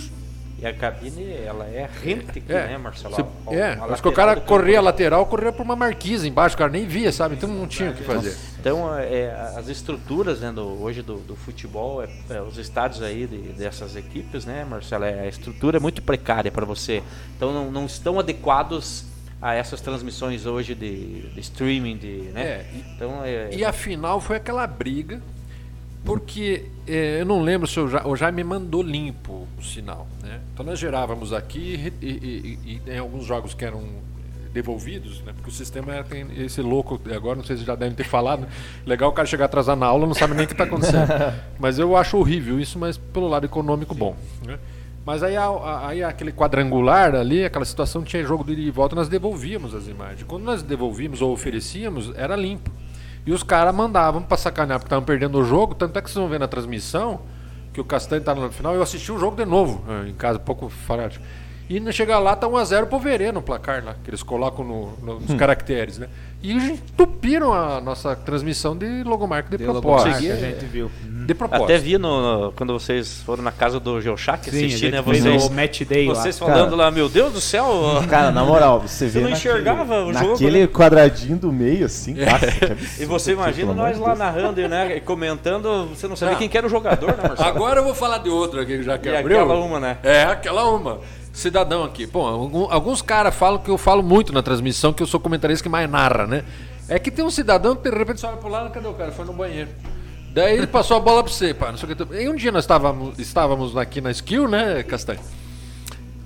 E a cabine, ela é rente aqui, É, né, Marcelo? Você- é, a acho que o cara corria a lateral, corria por uma marquise embaixo, o cara nem via, sabe? Então não tinha o que fazer. Então, é, as estruturas né, do- hoje do, do futebol, é, é, os estádios aí de- dessas equipes, né, Marcelo? É, a estrutura é muito precária para você. Então, não, não estão adequados a essas transmissões hoje de, de streaming, de, né? É, então, é, E a final foi aquela briga, porque eh, eu não lembro se o, ja, o Jaime mandou limpo o sinal. Né? Então nós gerávamos aqui e, e- e- e tem alguns jogos que eram devolvidos, né? porque o sistema era- tem esse louco, agora não sei se já devem ter falado, legal o cara chegar atrasado na aula não sabe nem o que está acontecendo. mas eu acho horrível isso, mas pelo lado econômico bom. né? Mas aí, aí aquele quadrangular ali, aquela situação tinha jogo de ida e volta, nós devolvíamos as imagens. Quando nós devolvíamos ou oferecíamos, era limpo. E os caras mandavam pra sacanear, porque estavam perdendo o jogo. Tanto é que vocês vão ver na transmissão que o Castanho tá no final. Eu assisti o jogo de novo, eh, em casa, pouco fanático. E não chegar lá, tá 1x0 pro Verê no placar lá, que eles colocam no- no- nos caracteres, né? E entupiram a nossa transmissão de logomarca de Deu propósito. logomarca, a gente viu. De propósito. Até vi no, no- quando vocês foram na casa do Geochac assistir, né? Vocês, o match day lá. vocês falando lá, meu Deus do céu, Cara, na moral, você vê não naquele- enxergava o jogo, naquele né? quadradinho do meio, assim, nossa, absurdo E você imagina nós de lá narrando e né, comentando, você não sabia Não. quem que era o jogador, né, Marcelo? Agora eu vou falar de outra aqui, já que E abriu. aquela uma, né? É, aquela uma. Cidadão aqui. Bom, alguns caras falam que eu falo muito na transmissão, que eu sou comentarista que mais narra, né? É que tem um cidadão que de repente você olha pro lado, cadê o cara? Foi no banheiro. Daí ele passou a bola pra você, pá, não sei o que. E um dia nós estávamos, estávamos aqui na Skill, né, Castanho?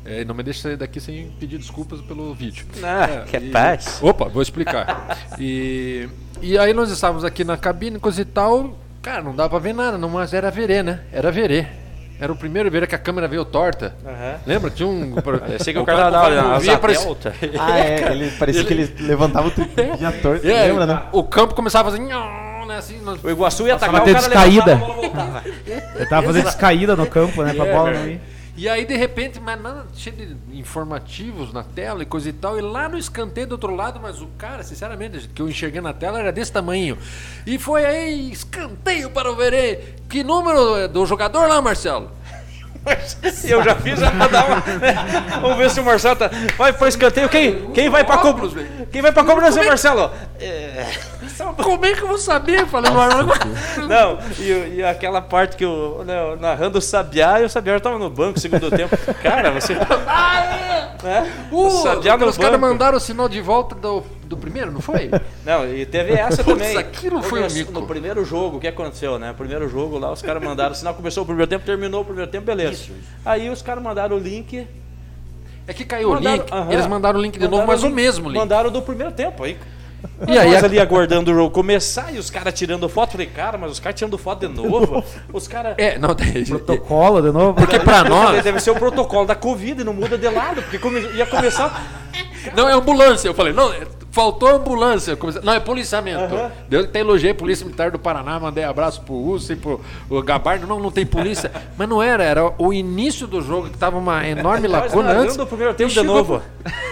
É, não me deixa sair daqui sem pedir desculpas pelo vídeo. Ah, que e- paz. Opa, vou explicar. E, e aí nós estávamos aqui na cabine, coisa e tal. Cara, não dava pra ver nada, não, mas era verê, né? Era verê. Era o primeiro verê que a câmera veio torta. Lembra? Tinha um. Esse que o cara cara da vai asa via, parecia- delta. Ah, é, ele, parecia que ele levantava o tripé ator, É, lembra, né? O campo começava a fazer. nhão, Né, assim, O Iguaçu ia atacar, o cara descaída. Eu tava fazendo descaída no campo, né? Pra É, bola não ir. E aí, de repente, mas nada, cheio de informativos na tela e coisa e tal. E lá no escanteio do outro lado, mas o cara, sinceramente, que eu enxerguei na tela era desse tamanho. E foi aí, escanteio para o Verê. Que número do jogador lá, Marcelo? Eu já fiz já pra dar uma. né? Vamos ver se o Marcelo tá. Vai pro escanteio. Quem, quem vai pra Óculos, cobrança? velho. Quem vai pra cobrança, Marcelo? É, Como é que eu vou saber? Falei, não, Não, e, e aquela parte que eu né, narrando o Sabiá e o Sabiá já tava no banco segundo tempo. Cara, você. né? Uh, Sabiá no os caras banco. mandaram o sinal de volta do, do primeiro, não foi? Não, e teve essa Putz, também. aquilo foi um mico. No primeiro jogo, o que aconteceu, né? Primeiro jogo lá, os caras mandaram o sinal, começou o primeiro tempo, terminou o primeiro tempo, beleza. Aí os caras mandaram o link. É que caiu mandaram- o link, aham. eles mandaram o link de novo, Mandaram mas o link- mesmo link. Mandaram do primeiro tempo aí. E aí, nós a- ali aguardando o jogo começar e os caras tirando foto. Falei, cara, mas os caras tirando foto de novo. Os caras. É, não, tem. Protocolo de novo. Porque pra nós. Deve ser o protocolo da Covid e não muda de lado, porque come- ia começar. Não, é ambulância. Eu falei, não, é- faltou ambulância. Eu comecei- não, é policiamento. Aham. Eu até elogiei a Polícia Militar do Paraná, mandei abraço pro Urso e pro o Gabardo. Não, não tem polícia. Mas não era, era o início do jogo que tava uma enorme lacuna antes. o primeiro tempo E de novo.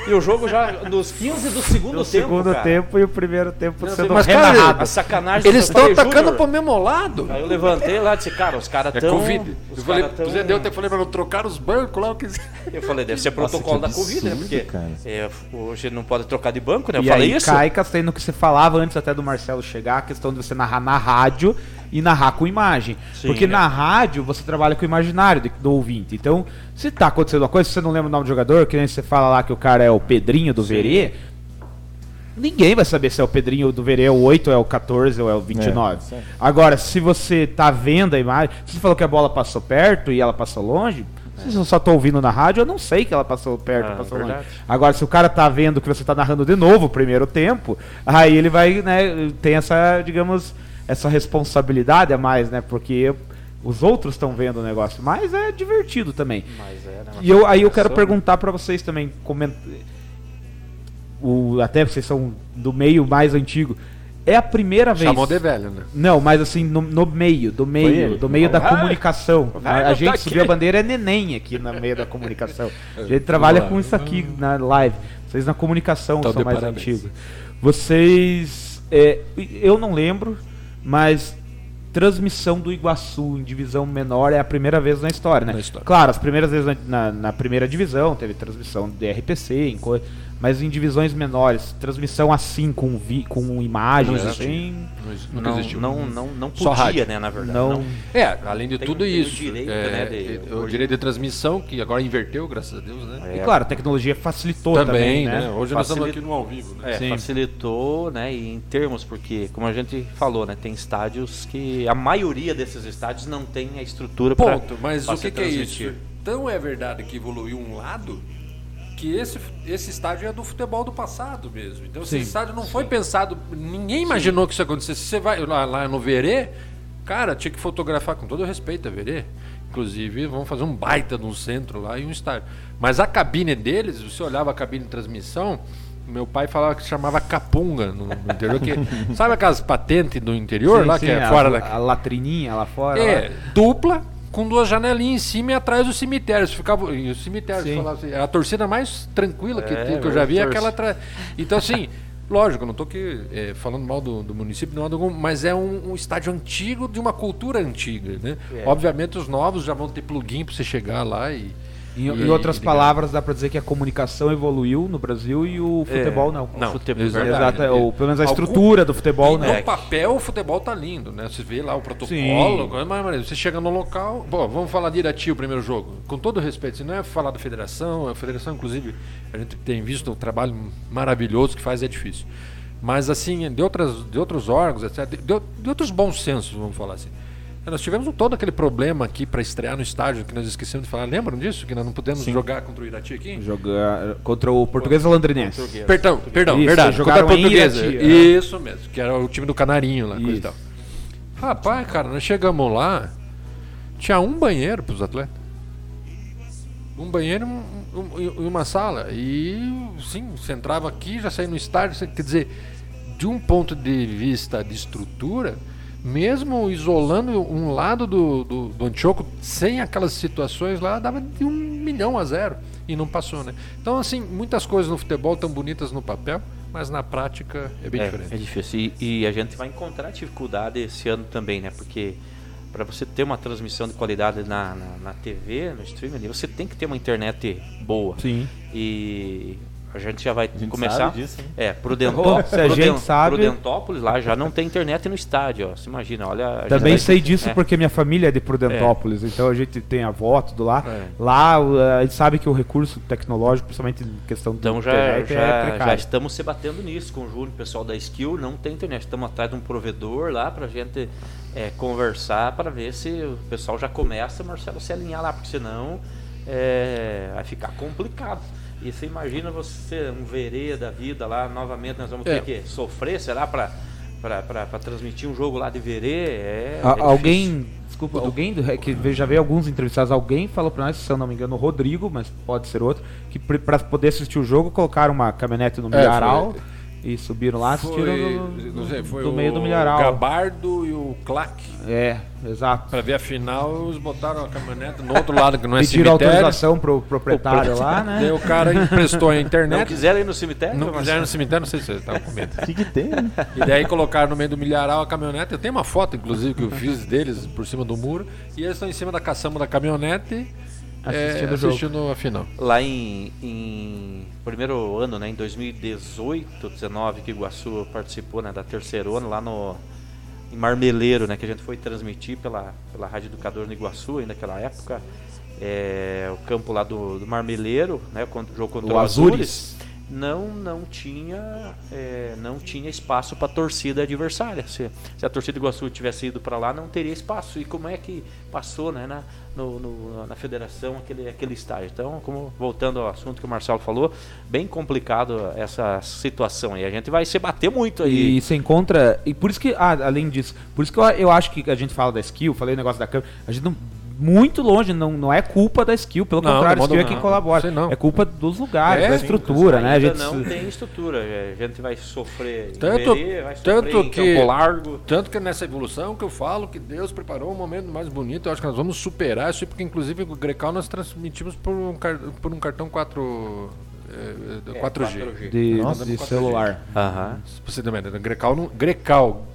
E o jogo já nos 15 do segundo No tempo. segundo cara. tempo e o primeiro tempo Não, sendo mas, cara. A sacanagem Eles do estão atacando pro mesmo lado. Aí eu levantei lá e disse, cara, os caras É tão. Covid. Os Eu falei, tão... Zé Deu, até falei pra não trocar os bancos lá. o que- Eu falei, deve ser Nossa, protocolo que da Covid, né? Porque cara. é, hoje não pode trocar de banco, né? Eu e falei aí isso. cai castendo que você falava antes até do Marcelo chegar, a questão de você narrar na rádio e narrar com imagem. Sim, Porque né? na rádio você trabalha com o imaginário do ouvinte. Então, se tá acontecendo uma coisa, se você não lembra o nome do jogador, que nem você fala lá que o cara é o Pedrinho do Verê, ninguém vai saber se é o Pedrinho do Verê, é o 8, é o 14 ou é o 29. É. Agora, se você tá vendo a imagem, se você falou que a bola passou perto e ela passou longe, se eu só tô ouvindo na rádio, eu não sei que ela passou perto Ah, ou passou longe. Agora, se o cara tá vendo que você tá narrando de novo o primeiro tempo, aí ele vai, né, tem essa, digamos, essa responsabilidade a mais, né? Porque os outros estão vendo o negócio. Mas é divertido também. Mas é, né? E eu, aí eu quero perguntar pra vocês também, coment... o, até vocês são do meio mais antigo. É a primeira vez. Chamou de velho, né? Não, mas assim, no, no meio, do meio, do meio da Vai. comunicação. Vai, A, a não gente tá subiu a bandeira é neném aqui no meio da comunicação. A gente trabalha com isso aqui na live. Vocês na comunicação Então, são mais parabéns. antigos. Vocês. é, eu não lembro, mas transmissão do Iguaçu em divisão menor é a primeira vez na história, né? Na história. Claro, as primeiras vezes na, na- na primeira divisão teve transmissão de RPC, em co- mas em divisões menores, transmissão assim, com, vi, com imagens, Não existiu. assim. Não, Não, existiu. não, não, não Só podia, rádio. né, na verdade. Não. É, além de Tem- tudo tem o isso. direito, é, né, de- é, o direito de transmissão, que agora inverteu, graças a Deus, né? E claro, a tecnologia facilitou também, também, né? Hoje nós estamos aqui no ao vivo, né? É, Sim. facilitou, né, e em termos, porque, como a gente falou, né, tem estádios que a maioria desses estádios não tem a estrutura para Ponto, mas o que, que é isso? Então é verdade que evoluiu um lado que esse, esse estádio é do futebol do passado mesmo. Então Sim. esse estádio não foi pensado, ninguém imaginou que isso acontecesse. Você vai lá, lá no Verê, cara, tinha que fotografar com todo respeito a Verê. Inclusive, vamos fazer um baita de um centro lá e um estádio. Mas a cabine deles, você olhava a cabine de transmissão, meu pai falava que se chamava capunga no, no interior. Que, sabe aquelas patentes do interior Sim, lá, sim, que é a, fora da, a latrininha lá fora. é, lá. dupla, com duas janelinhas em cima e atrás do cemitério. Você ficava, e o cemitério, Sim. falava assim, a torcida mais tranquila que, É, que eu já vi é torce. aquela atrás. Então, assim, lógico, não estou aqui é, falando mal do, do município, não, algum, mas é um, um estádio antigo de uma cultura antiga. Né? É. Obviamente, os novos já vão ter plugin para você chegar lá e. Em, e- em outras palavras, dá pra dizer que a comunicação evoluiu no Brasil e o futebol não. Não, futebol, exato. verdade. Exato, é, ou pelo menos a Algum- estrutura do futebol, E né? no papel o futebol tá lindo, né? Você vê lá o protocolo, Sim. maneira. você chega no local, bom, vamos falar direitinho o primeiro jogo. Com todo respeito, isso não é falar da federação, a federação inclusive a gente tem visto o trabalho maravilhoso que faz é difícil. Mas assim, de outras de outros órgãos, etc, de, de outros bons sensos, vamos falar assim. Nós tivemos todo aquele problema aqui para estrear no estádio que nós esquecemos de falar. Lembram disso? Que nós não pudemos jogar contra o Irati aqui? Jogar contra o Português Londrinense. Perdão, perdão, Isso, verdade. eles Contra portuguesa. Irati, é. Isso mesmo, que era o time do Canarinho lá, coisa e tal. Rapaz, cara, nós chegamos lá, tinha um banheiro pros atletas. Um banheiro e um- um- e uma sala. E sim, você entrava aqui, já saía no estádio. Quer dizer, de um ponto de vista de estrutura, mesmo isolando um lado do, do, do Antioco, sem aquelas situações lá, dava de um milhão a zero. E não passou, né? Então, assim, muitas coisas no futebol tão bonitas no papel, mas na prática é bem é, diferente. é difícil. E, e a gente vai encontrar dificuldade esse ano também, né? Porque para você ter uma transmissão de qualidade na, na, na TV, no streaming, você tem que ter uma internet boa. Sim. E a gente já vai gente começar. disso, né? É, Prudentó Pô, se a gente sabe- Prudentópolis lá já não tem internet no estádio, ó. Você imagina, olha. Também vai- sei disso é. porque minha família é de Prudentópolis, então a gente tem a avó, tudo lá. É. Lá a gente sabe que o recurso tecnológico, principalmente em questão do Então já, internet, já, é já precário. estamos se batendo nisso com o Júnior, o pessoal da Skill, não tem internet. Estamos atrás de um provedor lá pra gente é, conversar para ver se o pessoal já começa, Marcelo, se alinhar lá, porque senão é, vai ficar complicado. E você imagina você, um verê da vida lá, novamente nós vamos É. ter que sofrer, será, para para transmitir um jogo lá de verê? É, A- é difícil. alguém, desculpa, alguém do- que já veio alguns entrevistados, alguém falou pra nós, se eu não me engano, o Rodrigo, mas pode ser outro, que pra poder assistir o jogo colocaram uma caminhonete no É, milharal foi- e subiram lá, assistiram Foi, no, não sei, foi do o meio do milharal. Gabardo e o Claque. É, exato. Pra ver a final, eles botaram a caminhonete no outro lado, que não é Pediram cemitério. autorização pro proprietário lá, Daí né? o cara emprestou a Não internet. quiseram ir no cemitério? Não quiseram no cemitério, não sei se vocês estavam com medo. O que, que tem, né? E daí colocaram no meio do milharal a caminhonete. Eu tenho uma foto, inclusive, que eu fiz deles por cima do muro. E eles estão em cima da caçamba da caminhonete Assistindo é, assistindo a final. lá em, em primeiro ano, né, em 2018, 19 que Iguaçu participou, né, da terceiro ano lá no em Marmeleiro, né, que a gente foi transmitir pela pela Rádio Educador no Iguaçu, ainda naquela época, é, o campo lá do, do Marmeleiro, né, o jogo contra O o, Azures. Azures, não não tinha é, não tinha espaço para torcida adversária. Se, se a torcida do Iguaçu tivesse ido para lá, não teria espaço. E como é que passou, né, na, no, no- na federação aquele aquele estágio? Então, como voltando ao assunto que o Marcelo falou, bem complicado essa situação aí. A gente vai se bater muito aí. E você encontra. E por isso que, ah, além disso, por isso que eu, eu acho que a gente fala da skill, falei o negócio da câmera, a gente não. Muito longe, não, não é culpa da skill, pelo Não, contrário, a skill é não. quem colabora. É culpa dos lugares, É, da sim, estrutura, né? A Ainda gente, não tem estrutura. A gente vai sofrer Tanto- Verê, vai sofrer tanto em que- Campo Largo. Tanto que nessa evolução que eu falo que Deus preparou um momento mais bonito, eu acho que nós vamos superar isso, porque inclusive o Grecal nós transmitimos por um, car- por um cartão 4, eh, É, 4G. 4G. de, Nossa, de 4G. celular. Aham. Possivelmente, no Grecal, Grecal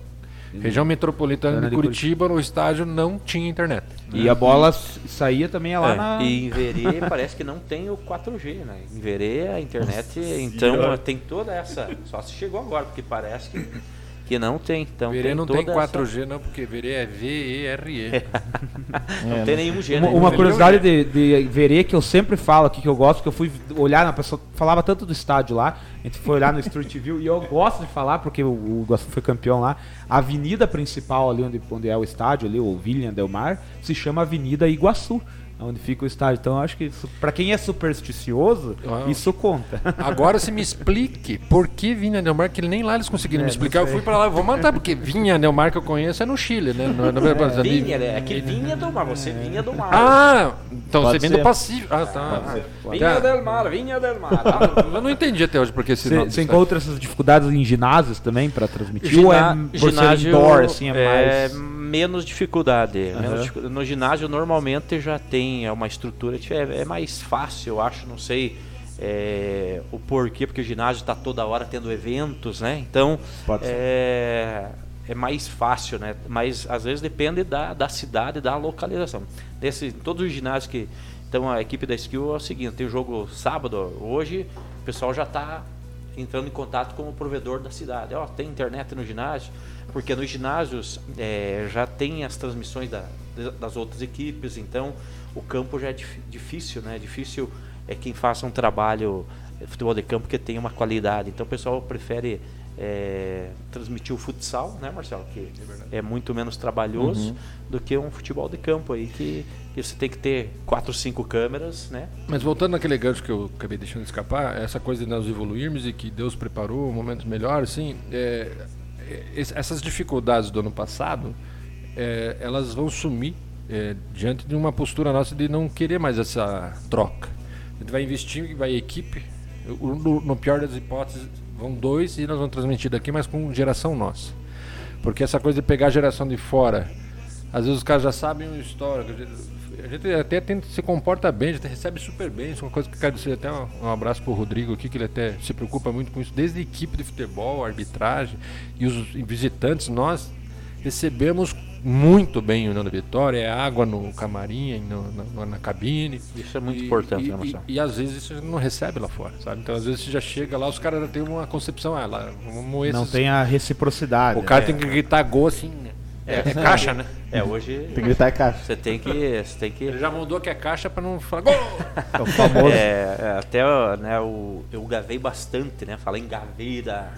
região metropolitana Ana de de Curitiba, no estádio não tinha internet. E a bola saía também lá É, na. E em Verê parece que não tem o 4G, né? Em Verê a internet, então tem toda essa. Só se chegou agora, porque parece que, que não tem. Então Verê tem não tem essa- 4G não, porque Verê é V-E-R-E. Não tem nenhum Uma, gênero. uma Verê- curiosidade de, de verê que eu sempre falo aqui que eu gosto, que eu fui olhar na pessoa, falava tanto do estádio lá, a gente foi olhar no Street View e eu gosto de falar porque o, o Iguaçu foi campeão lá. A avenida principal ali onde, onde é o estádio, ali, o William Delmar, se chama Avenida Iguaçu. Onde fica o estádio. Então eu acho que pra quem é supersticioso, Ah. isso conta. Agora você me explique por que Vinha Delmar, que nem lá eles conseguiram É, me explicar. Eu fui pra lá, eu vou matar, porque Vinha que eu conheço é no Chile, né? Não é, não é, Vinha, né? Aquele vinha do mar, você vinha do mar. Ah, então Pode você vem ser. do Pacífico. Ah, tá. vinha del mar, vinha del mar. Ah, Eu não entendi até hoje porque esse nome. Você encontra essas dificuldades em ginásios também pra transmitir? Ou Gina- é por ser indoor, assim, é, mais... menos dificuldade. menos Aham. dificu- No ginásio normalmente já tem é uma estrutura, é, é mais fácil, eu acho, não sei é, o porquê, porque o ginásio está toda hora tendo eventos, né? Então é, é mais fácil, né? Mas às vezes depende da, da cidade, da localização. Desse, todos os ginásios que. Então a equipe da Skill é o seguinte, tem o jogo sábado, hoje o pessoal já está entrando em contato com o provedor da cidade. Ó, tem internet no ginásio, porque nos ginásios é, já tem as transmissões da- das outras equipes, então o campo já é dif- difícil, né? Difícil é quem faça um trabalho de futebol de campo que tenha uma qualidade. Então o pessoal prefere é, transmitir o futsal, né, Marcelo? Que é muito menos trabalhoso do que um futebol de campo aí que, que você tem que ter quatro, cinco câmeras, né? Mas voltando naquele gancho que eu acabei deixando escapar, essa coisa de nós evoluirmos e que Deus preparou momentos melhores, assim, é, é, essas dificuldades do ano passado, é, elas vão sumir é, diante de uma postura nossa de não querer mais essa troca. A gente vai investir, vai equipe, o- no, no pior das hipóteses, vão dois e nós vamos transmitir daqui, mas com geração nossa. Porque essa coisa de pegar a geração de fora, às vezes os caras já sabem uma história. A gente, até tenta, se comporta bem, a gente recebe super bem. Isso é uma coisa que eu quero dizer até um, um abraço pro Rodrigo aqui, que ele até se preocupa muito com isso, desde a equipe de futebol, a arbitragem e os visitantes, nós recebemos muito bem o União da Vitória, é água no camarim, no- no- na cabine. Isso é muito E- importante, e, né, Marcelo? E, e às vezes isso não recebe lá fora, sabe? Então às vezes você já chega lá, os caras já têm uma concepção, ah, lá, vamos esses, Não tem a reciprocidade. O cara né? tem que gritar gol assim, né? É, é caixa, né? É, hoje Tem que gritar em caixa. você tem que. Você tem que Ele já mandou que é caixa pra não falar gol! É o famoso. É, é, até né, o, eu gavei bastante, né? Falei em gavei da,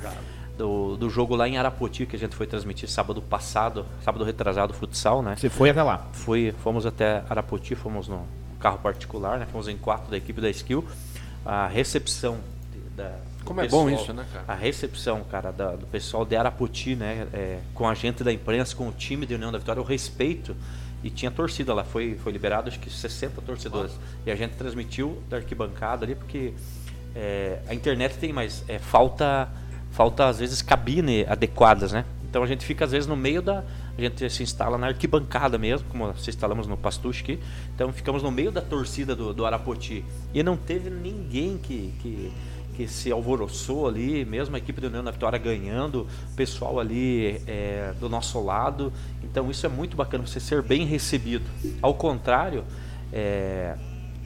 do, do jogo lá em Arapoti, que a gente foi transmitir sábado passado, sábado retrasado, futsal, né? Você foi até lá. Fui, fomos até Arapoti, fomos no carro particular, né? Fomos em quatro da equipe da Skill. A recepção da, Como é bom isso, né, cara? A recepção, cara, da- do pessoal de Arapoti, né? é, com a gente da imprensa, com o time de União da Vitória, o respeito. E tinha torcida lá, foi, foi liberado acho que 60 torcedores. E a gente transmitiu da arquibancada ali, porque é, a internet tem, mas é, falta, falta às vezes cabine adequadas, né? Então a gente fica às vezes no meio da. A gente se instala na arquibancada mesmo, como se instalamos no Pastuche aqui. Então ficamos no meio da torcida do, do Arapoti. E não teve ninguém que, que, que se alvoroçou ali, mesmo a equipe do União da Vitória ganhando, o pessoal ali é, do nosso lado. Então isso é muito bacana, você ser bem recebido. Ao contrário, é,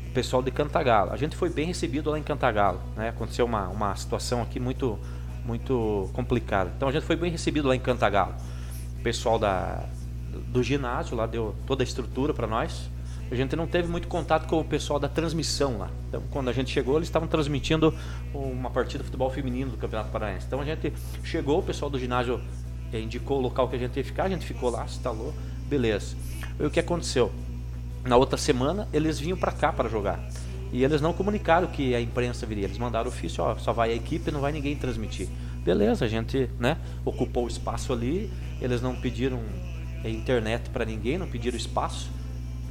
o pessoal de Cantagalo. A gente foi bem recebido lá em Cantagalo. Né? Aconteceu uma, uma situação aqui muito, muito complicada. Então a gente foi bem recebido lá em Cantagalo. O pessoal da, do ginásio lá deu toda a estrutura para nós. A gente não teve muito contato com o pessoal da transmissão lá. Então, quando a gente chegou, eles estavam transmitindo uma partida de futebol feminino do Campeonato Paranaense. Então, a gente chegou, o pessoal do ginásio eh, indicou o local que a gente ia ficar, a gente ficou lá, instalou, beleza. E o que aconteceu? Na outra semana, eles vinham para cá para jogar. E eles não comunicaram que a imprensa viria. Eles mandaram ofício, ó, só vai a equipe, não vai ninguém transmitir. Beleza, a gente, né, ocupou o espaço ali. Eles não pediram eh, internet para ninguém, não pediram espaço.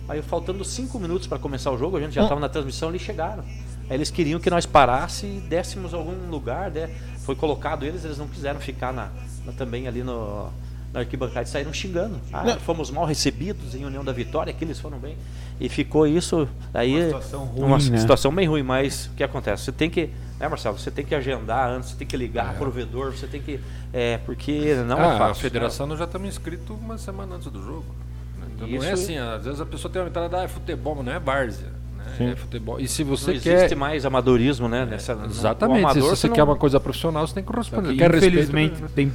Aí, faltando cinco minutos para começar o jogo, a gente já estava na transmissão e chegaram. Aí eles queriam que nós parássemos e dessemos algum lugar, né? Foi colocado eles, eles não quiseram ficar na, na- também ali no, na arquibancada e saíram xingando. Ah, fomos mal recebidos em União da Vitória, que eles foram bem. E ficou isso aí Uma situação ruim, uma né? situação bem ruim, mas o que acontece? Você tem que, né, Marcelo? Você tem que agendar antes, você tem que ligar provedor, você tem que, é, porque não é ah, fácil. a federação nós já estamos inscritos uma semana antes do jogo. Então não é assim, às vezes a pessoa tem uma entrada, ah, é futebol, mas não é várzea. Né? É futebol. E se Não você existe quer. mais amadorismo, né? Nessa, no- o Exatamente, amador, se você não- quer uma coisa profissional, você tem que corresponder. E, Quer respeito, infelizmente né? tem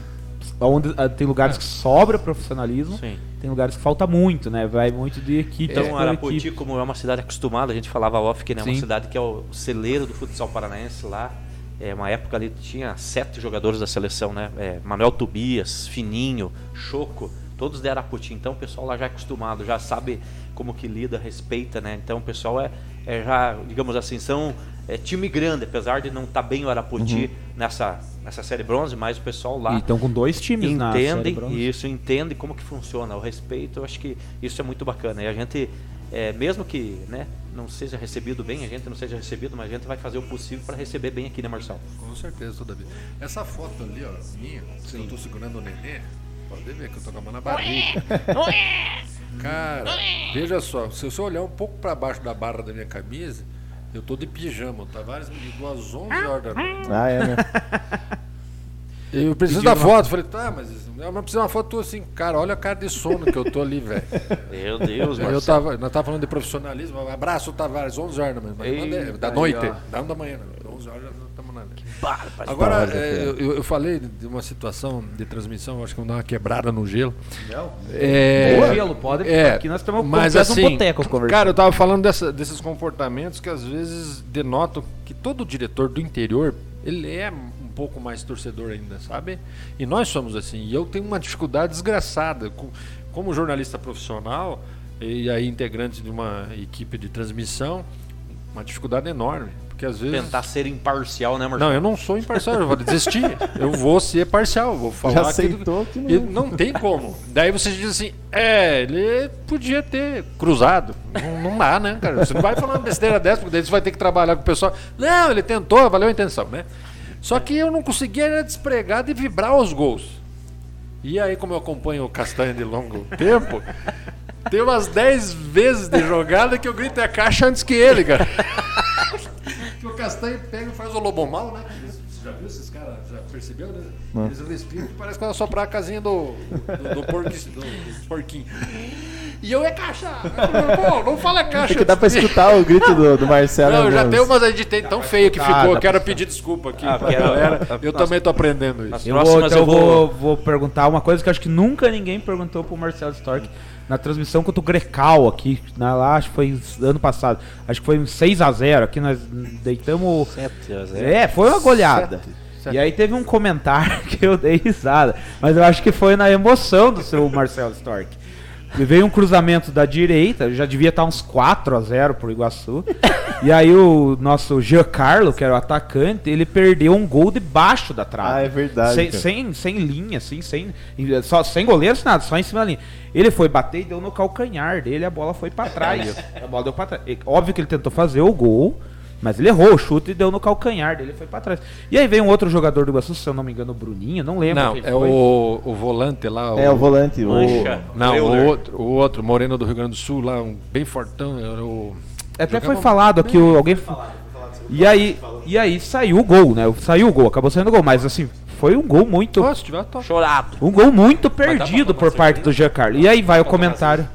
onde ah, tem lugares que sobra profissionalismo, Sim. tem lugares que falta muito, né? Vai muito de equipe Então, por Arapoti, equipe. como é uma cidade acostumada, a gente falava off que né, é uma cidade que é o celeiro do futsal paranaense lá. É uma época ali tinha sete jogadores da seleção, né? É, Manuel Tobias, Fininho, Choco, todos de Arapoti. Então o pessoal lá já é acostumado, já sabe como que lida, respeita, né? Então o pessoal é, é já, digamos assim, são é, time grande, apesar de não estar bem o Arapoti nessa, nessa série bronze, mas o pessoal lá E estão com dois times na série entendem bronze. isso, entendem como que funciona o respeito. Eu acho que isso é muito bacana. E a gente, é, mesmo que né, não seja recebido bem, a gente não seja recebido, mas a gente vai fazer o possível para receber bem aqui, né, Marcelo? Com certeza, toda vez. Essa foto ali, ó, minha, que eu tô segurando o nenê, pode ver que eu tô com a mão na barriga. Cara, veja só, se você olhar um pouco pra baixo da barra da minha camisa, eu tô de pijama. O Tavares me ligou às 11 horas da noite. Ah, é, né? Eu preciso da foto. Falei, tá, mas eu preciso de uma foto assim. Cara, olha a cara de sono que eu tô ali, velho. Meu Deus, Eu Marcelo. tava, nós tava falando de profissionalismo. Abraço, Tavares, 11 horas da manhã. Da aí, noite, ó. da 1 da manhã. né? 11 horas já na. Bárbaro. Agora, Tavares, é, eu, eu- falei de uma situação de transmissão, acho que vamos dar uma quebrada no gelo. É, Boa. Gelo, pode- É, aqui nós estamos mas completo um assim, boteco conversando. Cara, eu tava falando dessa- desses comportamentos que às vezes denotam que todo diretor do interior, ele é um pouco mais torcedor ainda, sabe? E nós somos assim. E eu tenho uma dificuldade desgraçada. Com- Como jornalista profissional e aí integrante de uma equipe de transmissão, uma dificuldade enorme. Porque às vezes... Tentar ser imparcial, né, Marcelo? Não, eu não sou imparcial, eu vou desistir. Eu vou ser parcial, vou falar Já aceitou que não- E não tem como. Daí você diz assim, é, ele podia ter cruzado. Não, não dá, né, cara? Você não vai falar uma besteira dessa, porque daí você vai ter que trabalhar com o pessoal. Não, ele tentou, valeu a intenção, né? Só que eu não conseguia era despregar de vibrar os gols. E aí, como eu acompanho o Castanha de longo tempo, tem umas 10 vezes de jogada que eu grito é caixa antes que ele, cara. Que o Castanho pega e faz o lobo mal, né? Já viu esses caras? Já percebeu, né? Eles respiram que parece quando soprar a casinha do, do, do, porqui- do- do porquinho. E eu é caixa! Pô, não fala caixa. Tem que dá pra escutar o grito do, do Marcelo. Não, eu já tenho umas editei tão feio que Ah, ficou. Eu quero pra- pedir desculpa aqui Ah, pra quero- galera. Eu Nossa. também tô aprendendo isso. Eu vou, então eu eu vou, vou- perguntar uma coisa que eu acho que nunca ninguém perguntou pro Marcelo Stork na transmissão contra o Grecal aqui, na, lá, acho que foi ano passado. Acho que foi um 6x0 aqui, nós deitamos. É, foi uma goleada. E aí teve um comentário que eu dei risada, mas eu acho que foi na emoção do seu Marcelo Stork. E veio um cruzamento da direita, já devia estar uns 4 a 0 pro Iguaçu. e aí o nosso Giancarlo, que era o atacante, ele perdeu um gol debaixo da trave. Ah, é verdade, Sem, sem, sem linha, assim, sem, só, sem goleiro, sem nada, só em cima da linha. Ele foi bater e deu no calcanhar dele, a bola foi pra trás. a bola deu pra trás. Óbvio que ele tentou fazer o gol, mas ele errou o chute e deu no calcanhar dele, foi pra trás. E aí veio um outro jogador do Iguaçu, se eu não me engano, o Bruninho, não lembro Não, quem é foi. o, o volante lá. É, o volante. O... Não, o outro, o outro, Moreno do Rio Grande do Sul, lá, um bem fortão, era o. Até foi Jogava- falado aqui, o- alguém. E aí, e aí saiu o gol, né? Saiu o gol, acabou saindo o gol, mas assim, foi um gol muito. Se tiver. Chorado. Um gol muito perdido por parte do Giancarlo. E aí vai o comentário.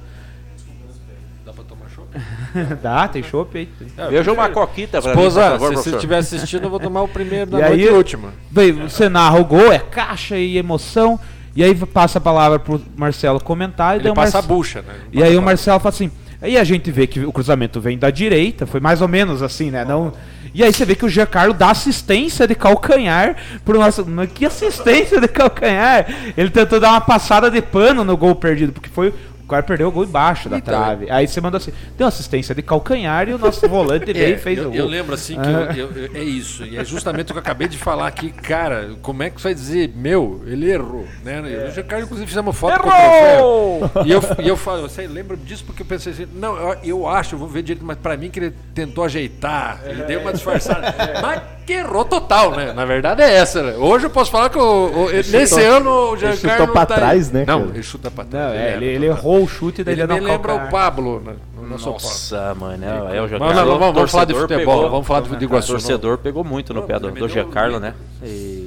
Dá, tem chopp aí. Veja uma coquita pra mim, por Esposa, favor, se você estiver assistindo, eu vou tomar o primeiro da E noite aí- e última. Bem, você narra o gol, é caixa e emoção. E aí passa a palavra pro Marcelo comentar. E, Ele passa a Marce- bucha, né? e aí o Marcelo fala assim. Aí a gente vê que o cruzamento vem da direita, foi mais ou menos assim, né? Não... E aí você vê que o Giancarlo dá assistência de calcanhar pro nosso. Que assistência de calcanhar? Ele tentou dar uma passada de pano no gol perdido, porque foi. O cara perdeu o gol embaixo da Então. trave. Aí você mandou assim: deu assistência de calcanhar e o nosso volante e fez É, eu, o eu gol. lembro assim que eu- eu- eu- é isso. E é justamente o que eu acabei de falar aqui, cara. Como é que você vai dizer, meu, ele errou, né? Eu e o Giancarlo, inclusive, fizemos foto com o troféu. E eu, e eu falo, você lembra disso porque eu pensei assim, não, eu, eu acho, eu vou ver direito, mas pra mim que ele tentou ajeitar, ele deu uma disfarçada. Mas que errou total, né? Na verdade é essa, né? Hoje eu posso falar que o, o- nesse chutou- ano o ele Giancarlo. chutou pra tá aí. trás, né, Não, cara? ele chuta pra trás. Não, é, ele, erra ele total. Errou o chute dele Ele no me lembra o Pablo, né? O Pablo. Nossa, mano, é, é o Vamos, lá, vamos, vamos falar de futebol, vamos falar de O Iguaçu. torcedor pegou muito no pé do, do Giancarlo, né? E-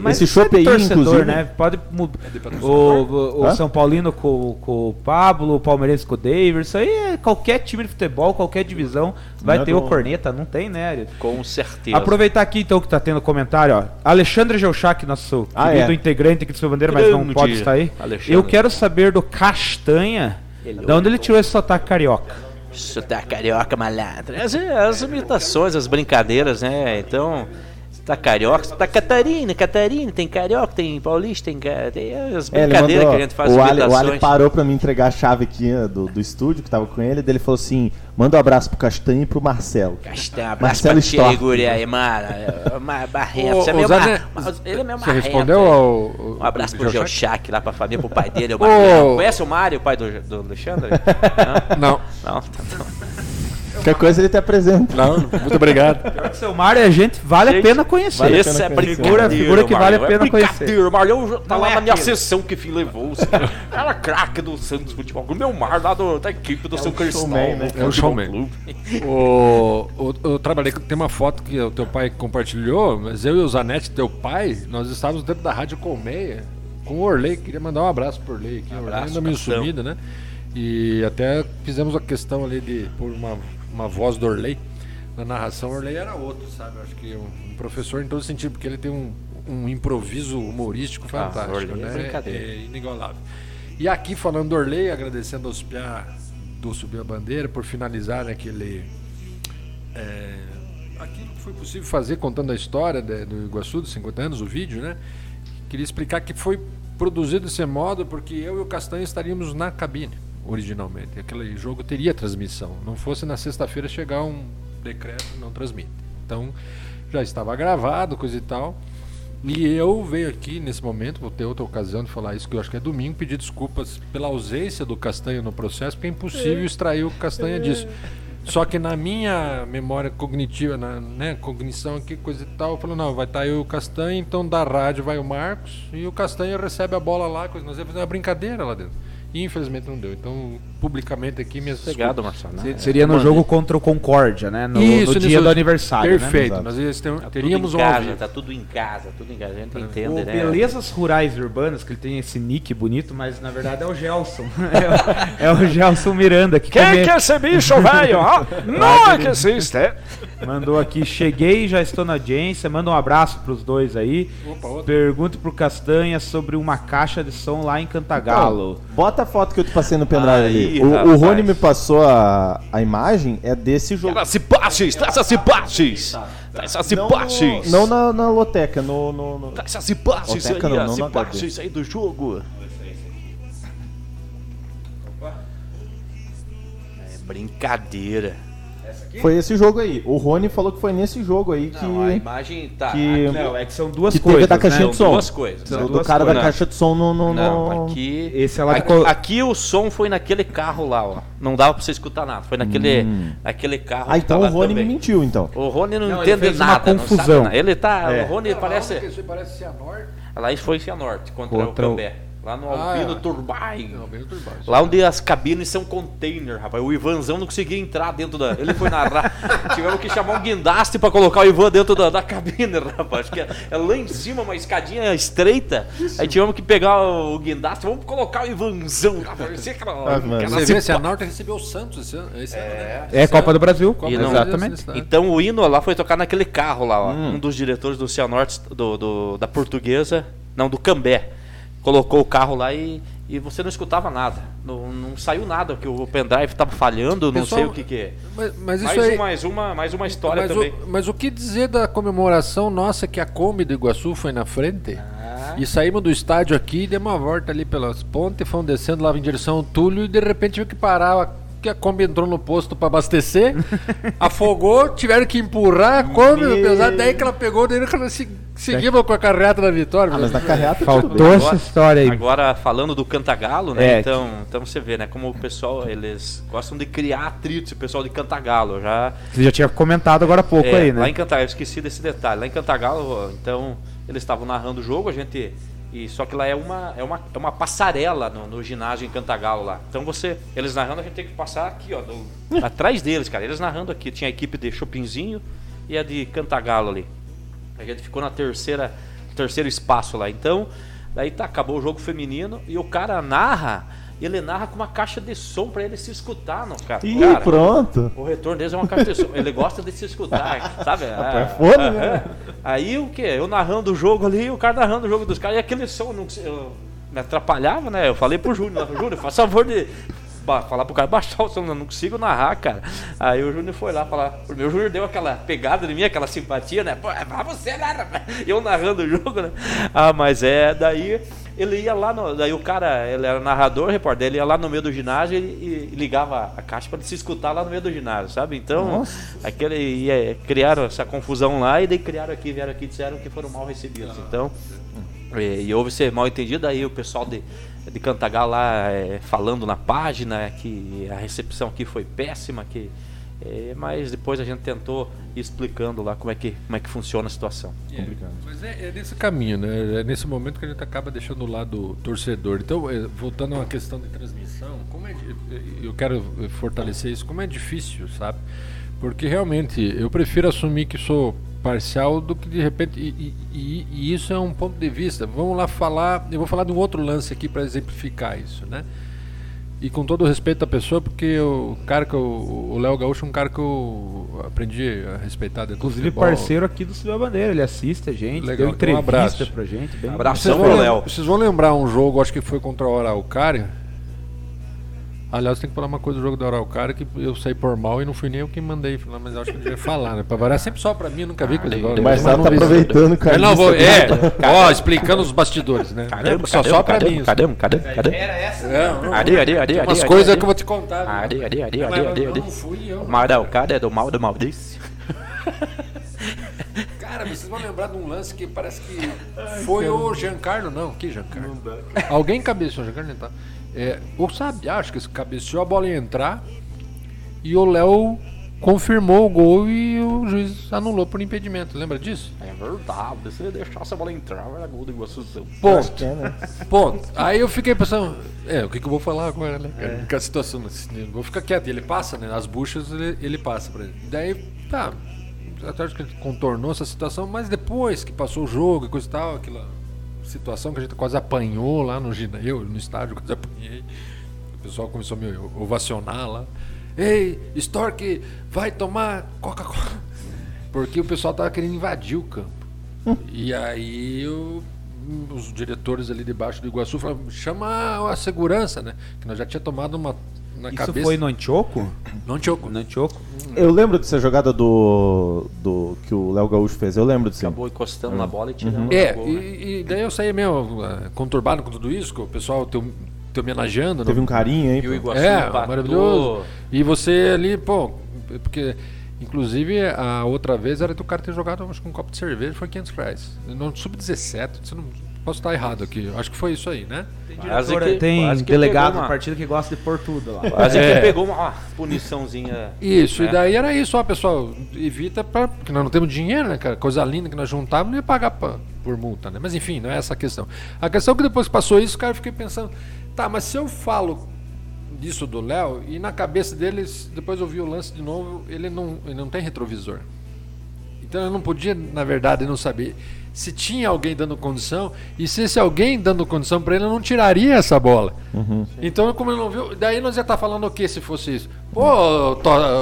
Mas Esse isso é chopp aí, torcedor, inclusive- né? Pode mudar. patrocinador? O, o, o? São Paulino com, com o Pablo, o Palmeirense com o Davis, isso aí é qualquer time de futebol, qualquer divisão vai Não é ter o corneta, não tem, né? Ariel? com certeza. Aproveitar aqui então que tá tendo comentário, ó. Alexandre Geuchac, nosso Ah, querido é. integrante aqui do seu bandeira, mas não pode estar aí. Alexandre. Eu quero saber do Castanha, de onde ele tirou esse sotaque carioca. Sotaque carioca malandro. As, as imitações, as brincadeiras, né? Então, tá carioca, tá Catarina, Catarina, tem carioca, tem paulista, tem, tem as É, brincadeiras mandou, que a gente faz o, Ali, o. Ali parou pra me entregar a chave aqui né, do, do estúdio, que tava com ele, daí ele falou assim, manda um abraço pro Castanho e pro Marcelo. Castanha, abraço Marcelo pra ti, Stork. guri aí, mano. É, Ma- Barreto, você é meu Zé, mar... Ele é meu Você respondeu ao. Um abraço pro? Geochac lá pra família, pro pai dele, o. Conhece o Mário, o pai do, do Alexandre? Não, Não? Não, tá bom. Qualquer coisa ele te apresenta. não, muito obrigado. Pior que seu Mário é gente, vale a Gente, pena conhecer. vale a pena é conhecer. Figura- figura que vale a pena é brincadeira, Marlon tá Não lá é na minha aquilo. sessão que fim levou. Assim, era craque do Santos Futebol Clube. Meu mar lá do, da equipe do São Cristóvão. showman, né? É o showman. O, o- eu trabalhei, com- tem uma foto que o teu pai compartilhou, mas eu e o Zanetti, teu pai, nós estávamos dentro da Rádio Colmeia com o Orley. Queria mandar um abraço pro Orley aqui. Orley Abraço, ainda meio sumido, né? E até fizemos a questão ali de por uma, uma voz do Orley. Na narração, Orley era outro, sabe? Eu acho que um, um professor em todo sentido, porque ele tem um, um improviso humorístico fantástico, Orley é né? brincadeira. É inigualável. E aqui falando do Orley, agradecendo aos Piá do Subir a Bandeira por finalizar aquele. É, aquilo que foi possível fazer contando a história de- do Iguaçu dos 50 anos, o vídeo, né? Queria explicar que foi produzido desse modo porque eu e o Castanho estaríamos na cabine originalmente. Aquele jogo teria transmissão. Não fosse na sexta-feira chegar um decreto não transmite. Então já estava gravado, coisa e tal. E eu venho aqui nesse momento, vou ter outra ocasião de falar isso, que eu acho que é domingo, pedir desculpas pela ausência do Castanha no processo, porque é impossível extrair o Castanha disso. Só que na minha memória cognitiva, na né, cognição aqui, coisa e tal, eu falo, não, vai estar eu e o Castanha, então da rádio vai o Marcos, e o Castanha recebe a bola lá, coisa, nós ia fazer uma brincadeira lá dentro. E infelizmente não deu. Então publicamente aqui minhas Obrigado, Marcelo. né? Seria no jogo contra o Concórdia, né? No, Isso, no dia nisso- do aniversário. Perfeito, Né? nós Tá teríamos tudo um em casa, tá tudo em casa, tudo em casa. A gente O entende, né? Belezas Rurais e Urbanas, que ele tem esse nick bonito, mas na verdade é o Gelson. é, o- é o Gelson Miranda que Quem come- que é esse bicho velho? ó? Não é que existe. é? mandou aqui. Cheguei, já estou na audiência. Manda um abraço pros dois aí. Opa. Pergunto pro Castanha sobre uma caixa de som lá em Cantagalo. Bota a foto que eu te passei no pendrive ali. O, o. Rony me passou a, a imagem, é desse jogo. Traz cipaches, traz cipaches. Não, cipaches. no, não na, na loteca, no, no, no- Traz cipaches aí, não, não cipaches aí do jogo. É brincadeira. Foi esse jogo aí. O Rony falou que foi nesse jogo aí que. Não, a imagem tá. que- aqui, Não, é que são duas Que teve coisas. da caixinha né? de som. duas coisas. São do, duas cara da coisas. caixa de som no. no, Não, aqui. Esse é lá aqui, aqui o som foi naquele carro lá, ó. Não dava pra você escutar nada. Foi naquele, naquele carro. Ah, que tá então o Rony também. me mentiu, então. O Rony não, Não, ele entende nada. não sabe confusão. Ele tá. É. O Rony parece. Isso parece Cianorte. Lá foi em Cianorte contra, Contra o o- Cambé. Lá no Ah, Albino é. Turbine. Não, bem turbado. Lá onde as cabines são container, rapaz. O Ivanzão não conseguia entrar dentro da. Ele foi narrar. Tivemos que chamar um guindaste pra colocar o Ivan dentro da, da cabine, rapaz. Acho que é, é lá em cima, uma escadinha estreita. Aí tivemos que pegar o guindaste. Vamos colocar o Ivanzão, rapaz. Aquela- Ah, mano. aquela Você vê, Cianorte recebeu o Santos esse ano. Esse ano né? É Copa do Brasil. Copa do não- Exatamente. ano. Então o hino lá foi tocar naquele carro lá, ó. Um dos diretores do Cianorte, do, do- da portuguesa, não, do Cambé. Colocou o carro lá e, e você não escutava nada. Não, não saiu nada, porque o pendrive estava falhando, não Pessoal, sei o que, que é. Mas, mas isso Mais, aí. um, mais, uma, mais uma história mas, também. o, mas o que dizer da comemoração nossa que a Kombi do Iguaçu foi na frente? E saímos do estádio aqui, demos uma volta ali pelas pontes, fomos descendo lá em direção ao Túlio e de repente tive que parar. Que a Kombi entrou no posto para abastecer, afogou, tiveram que empurrar a Kombi, Meu. apesar daí que ela pegou, daí ela se- seguimos com a carreata da vitória. Ah, mas na carreata Faltou essa história aí. Agora, falando do Cantagalo, né? É. Então, então você vê, né? Como o pessoal, eles gostam de criar atritos, o pessoal de Cantagalo. Já Você já tinha comentado agora há pouco É, aí, Lá né? em Cantagalo, eu esqueci desse detalhe. Lá em Cantagalo, então, eles estavam narrando o jogo, a gente. E, só que lá é uma, é uma, é uma passarela no, no ginásio em Cantagalo lá. Então você. Eles narrando, a gente tem que passar aqui, ó. do- atrás deles, cara. Eles narrando aqui. Tinha a equipe de Chopinzinho e a de Cantagalo ali. A gente ficou na terceira. Terceiro espaço lá. Então, daí tá, acabou o jogo feminino e o cara narra. Ele narra com uma caixa de som pra ele se escutar, não, cara. Ih, Cara, pronto. o retorno deles é uma caixa de som. Ele gosta de se escutar, sabe? Fone, ah, né? Aí o que? Eu narrando o jogo ali, o cara narrando o jogo dos caras, e aquele som não, eu, me atrapalhava, né? Eu falei pro Júnior, Júnior, faz favor de falar pro cara baixar o som, eu não consigo narrar, cara. Aí o Júnior foi lá falar. O meu Júnior deu aquela pegada em mim, aquela simpatia, né? Pô, é pra você, né? Eu narrando o jogo, né? Ah, mas é, daí ele ia lá, no, daí o cara, ele era narrador, repórter, ele ia lá no meio do ginásio e, e ligava a caixa para ele se escutar lá no meio do ginásio, sabe? Então, aquele, ia, criaram essa confusão lá e daí criaram aqui, vieram aqui e disseram que foram mal recebidos. Então, e, e houve ser mal entendido, aí o pessoal de, de Cantagalo lá é, falando na página que a recepção aqui foi péssima, que é, mas depois a gente tentou ir explicando lá como é que, como é que funciona a situação. Mas é, é nesse caminho, né? É nesse momento que a gente acaba deixando o lado torcedor. Então, é, voltando a uma questão de transmissão, como é, di- eu quero fortalecer isso, como é difícil, sabe? Porque realmente eu prefiro assumir que sou parcial do que de repente. E, e- e- isso é um ponto de vista. Vamos lá falar. Eu vou falar de um outro lance aqui para exemplificar isso, né? E com todo o respeito à pessoa, porque o cara que eu, o Léo Gaúcho é um cara que eu aprendi a respeitar dentro do Inclusive parceiro aqui do a Bandeira, ele assiste a gente, Legal, deu então um entrevista abraço. pra gente. Bem. Vocês São vão, Léo. vocês vão lembrar um jogo, acho que foi contra o Araucária. Aliás, tem que falar uma coisa do jogo do Araucária que eu saí por mal e não fui nem eu quem mandei mas acho que eu devia falar, né? Pra variar sempre só pra mim, eu nunca vi coisa igual. Mas tá aproveitando, cara. Eu não vou, é, ó, explicando os bastidores, né? só, só pra mim. isso. cadê, cadê, cadê? É, não, Adi, adi, umas coisas que eu vou te contar. viu? Adi, adi, adi, Mas adi, eu adi, adi. não fui eu. Mal da Alcada é do mal do Maldício. Cara, vocês vão lembrar de um lance que parece que foi o Giancarlo, não, que Giancarlo? Alguém cabeceou, Giancarlo não tá. É, o Sabiá, acho que cabeceou, a bola ia entrar e o Léo confirmou o gol e o juiz anulou por impedimento. Lembra disso? É verdade, se ele deixasse a bola entrar, era gol do Iguaçu. Ponto. É, né? Ponto. Aí eu fiquei pensando, é, o que, que eu vou falar agora, né? cara? Porque a situação, assim, vou ficar quieto. E ele passa, né? As buchas ele, ele passa pra ele. Daí, tá. Até acho que ele contornou essa situação, mas depois que passou o jogo e coisa e tal, aquela situação que a gente quase apanhou lá no ginásio, eu no estádio quase. O pessoal começou a me ovacionar lá. Ei, Stork, vai tomar Coca-Cola. Porque o pessoal tava querendo invadir o campo. E aí o- os diretores ali debaixo do Iguaçu falaram, chama a segurança, né? Que nós já tinha tomado uma na Isso cabeça. foi no Antioco? Não choco. No Antioco? Eu lembro dessa jogada do, do que o Léo Gaúcho fez. Eu lembro disso. Acabou encostando na bola e tirando É, o gol. né? e, e daí eu saí meio eh, conturbado com tudo isso, com o pessoal te, te homenageando. Teve não- um carinho aí. E o. Iguaçu É, empatou. maravilhoso. E você ali, pô, porque inclusive a outra vez era do cara ter jogado acho que um copo de cerveja, foi 500 reais. No sub-17, você não posso estar errado aqui. Acho que foi isso aí, né? Diretora- que- tem que delegado do uma- partido que gosta de pôr tudo lá. Quase É. que pegou uma puniçãozinha. Isso, É. e daí era isso, ó, pessoal, evita pra, porque nós não temos dinheiro, né, cara? Coisa linda que nós juntávamos, não ia pagar pra- por multa, né? Mas enfim, não é essa a questão. A questão é que depois que passou isso, cara, eu fiquei pensando, tá, mas se eu falo disso do Léo e na cabeça deles, depois eu vi o lance de novo, ele não, ele não tem retrovisor. Então eu não podia, na verdade, não saber se tinha alguém dando condição e se esse alguém dando condição pra ele eu não tiraria essa bola. Então, como eu não viu, daí nós ia estar falando o que se fosse isso? Pô,